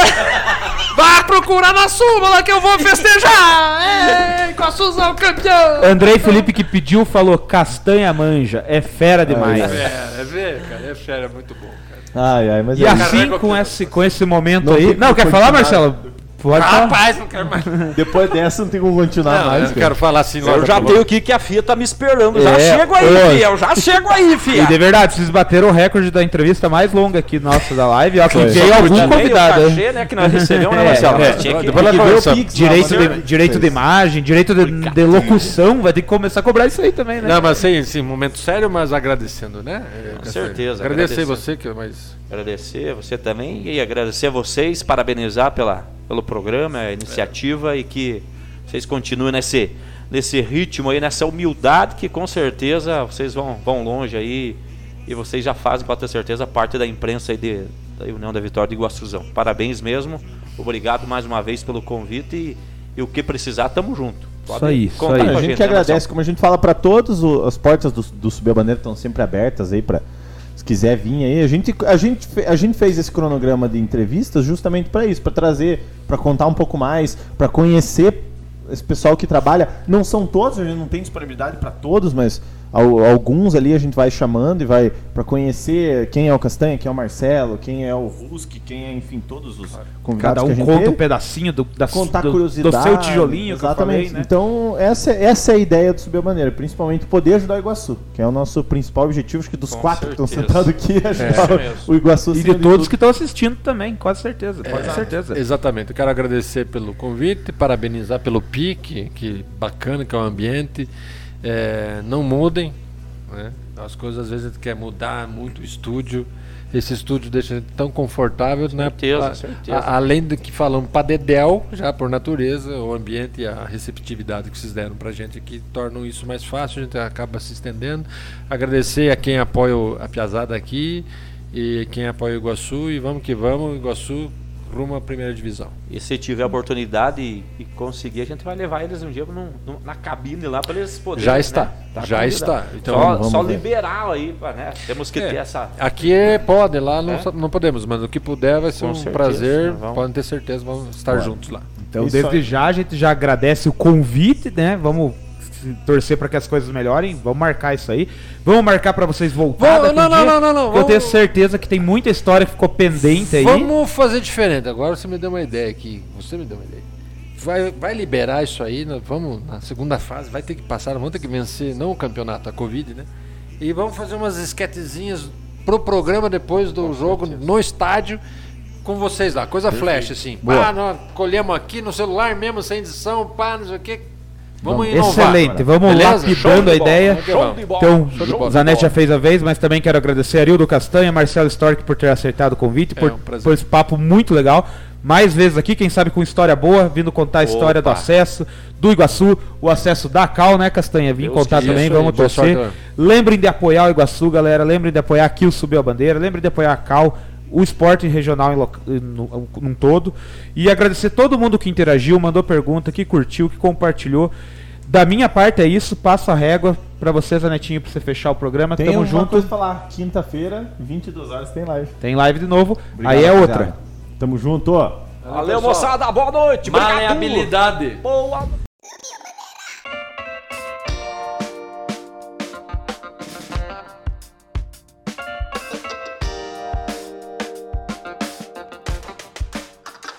Vá procurar na súmula que eu vou festejar. Ei, com a Suzão campeão. Andrei Felipe que pediu falou castanha manja. É fera demais. É, é ver, cara. É fera, é muito bom, cara. Ai, ai, mas E é- assim, com esse, com esse momento Não aí. Não, quer falar. Marcelo? Pode. Rapaz, não quero mais. depois dessa não tem como continuar Não, mais. eu não quero falar assim logo. Eu já tenho aqui que a FIA tá me esperando. Já É, chego aí, ô. Fia. Eu já chego aí, Fia. E de verdade, vocês bateram o recorde da entrevista mais longa aqui nossa da live. Ó, que veio algum convidado. O cachê, né, que nós recebemos, né, É, Marcelo? é. Que- Depois que nós. Pix, Direito de, né? direito de imagem, direito de, de locução, vai ter que começar a cobrar isso aí também, né? Não, mas sem, sem momento sério, mas agradecendo, né? É, Com certeza, Agradecer agradecer. você, que mas Agradecer você também e agradecer a vocês, parabenizar pela, pelo programa, a iniciativa e que vocês continuem nesse, nesse ritmo aí, nessa humildade que com certeza vocês vão, vão longe aí e vocês já fazem, pode ter certeza, parte da imprensa aí de, da União da Vitória de Iguaçuzão. Parabéns mesmo, obrigado mais uma vez pelo convite e, e o que precisar, tamo junto. Pode Isso aí, isso contar aí. com A gente que né, agradece, Marcelo? como a gente fala pra todos, o- as portas do, do Subir a Bandeira estão sempre abertas aí pra se quiser vir aí. A gente, a gente, a gente fez esse cronograma de entrevistas justamente pra isso, pra trazer, pra contar um pouco mais, pra conhecer esse pessoal que trabalha. Não são todos, a gente não tem disponibilidade pra todos, mas alguns ali a gente vai chamando e vai pra conhecer quem é o Castanha, quem é o Marcelo, quem é o Ruski, quem é, enfim, todos os convidados Cada que a um gente conta teve um pedacinho do, da, contar do, curiosidade. do seu tijolinho Exatamente. que eu falei, né? Então, essa, essa é a ideia do Subir a Bandeira, principalmente poder ajudar o Iguaçu, que é o nosso principal objetivo, acho que dos Com quatro que estão certeza. sentados aqui, é ajudar o- mesmo. o Iguaçu. E de todos que estão assistindo também, com certeza, pode ter certeza. Exatamente. Eu quero agradecer pelo convite, parabenizar pelo pique, que bacana que é o ambiente. É, não mudem. né? As coisas às vezes a gente quer mudar muito o estúdio. Esse estúdio deixa a gente tão confortável, né? Certeza, A- certeza. a- além do que falamos para Dedel, já por natureza, o ambiente e a receptividade que vocês deram pra gente aqui tornam isso mais fácil, a gente acaba se estendendo. Agradecer a quem apoia a Piazada aqui e quem apoia o Iguaçu e vamos que vamos, Iguaçu rumo à primeira divisão. E se tiver a oportunidade e, e conseguir, a gente vai levar eles um dia num- num- na cabine lá para eles poderem. Já está, né? Tá já convidado. está. Então, só vamos só liberar aí, pra, né? Temos que É. ter essa. Aqui é, pode, lá não, É? não podemos, mas o que puder vai ser Com um certeza, prazer. né? Vamos. Podem ter certeza, vamos estar juntos lá. Então, Isso desde aí. já, a gente já agradece o convite, né? Vamos torcer para que as coisas melhorem. Vamos marcar isso aí. Vamos marcar para vocês voltarem. Não, não, não, não, não, Eu tenho vamos- certeza que tem muita história que ficou pendente aí. Vamos fazer diferente. Agora você me deu uma ideia aqui. Você me deu uma ideia. Vai, vai liberar isso aí, vamos na segunda fase, vai ter que passar, vamos ter que vencer, não o campeonato, a Covid, né? E vamos fazer umas esquetezinhas pro programa depois do jogo no estádio com vocês lá. Coisa flash, assim. Boa. Pá, nós colhemos aqui no celular mesmo, sem edição, pá, não sei o quê. Vamos, inovar. Excelente, vamos Beleza? Lapidando a bola, ideia. Então. Zanetti já fez a vez, mas também quero agradecer a Arildo Castanha, Marcelo Stork por ter aceitado o convite, É, por, um por esse papo muito legal. Mais vezes aqui, quem sabe com história boa, vindo contar a história do acesso do Iguaçu, o acesso da Cal, né, Castanha? Vim Deus contar também, aí, vamos torcer. Lembrem de apoiar o Iguaçu, galera. Lembrem de apoiar aqui o Subiu a Bandeira. Lembrem de apoiar a Cal. O esporte regional em loca- no- num todo. E agradecer todo mundo que interagiu, mandou pergunta, que curtiu, que compartilhou. Da minha parte é isso, passo a régua pra você, Zanetinho, pra você fechar o programa. Tem Tamo uma junto. coisa pra falar. Quinta-feira, 22 horas, tem live. Tem live de novo. Obrigado, Aí é rapaziada. outra. Tamo junto, ó. Valeu, moçada. Boa noite. Maleabilidade. Boa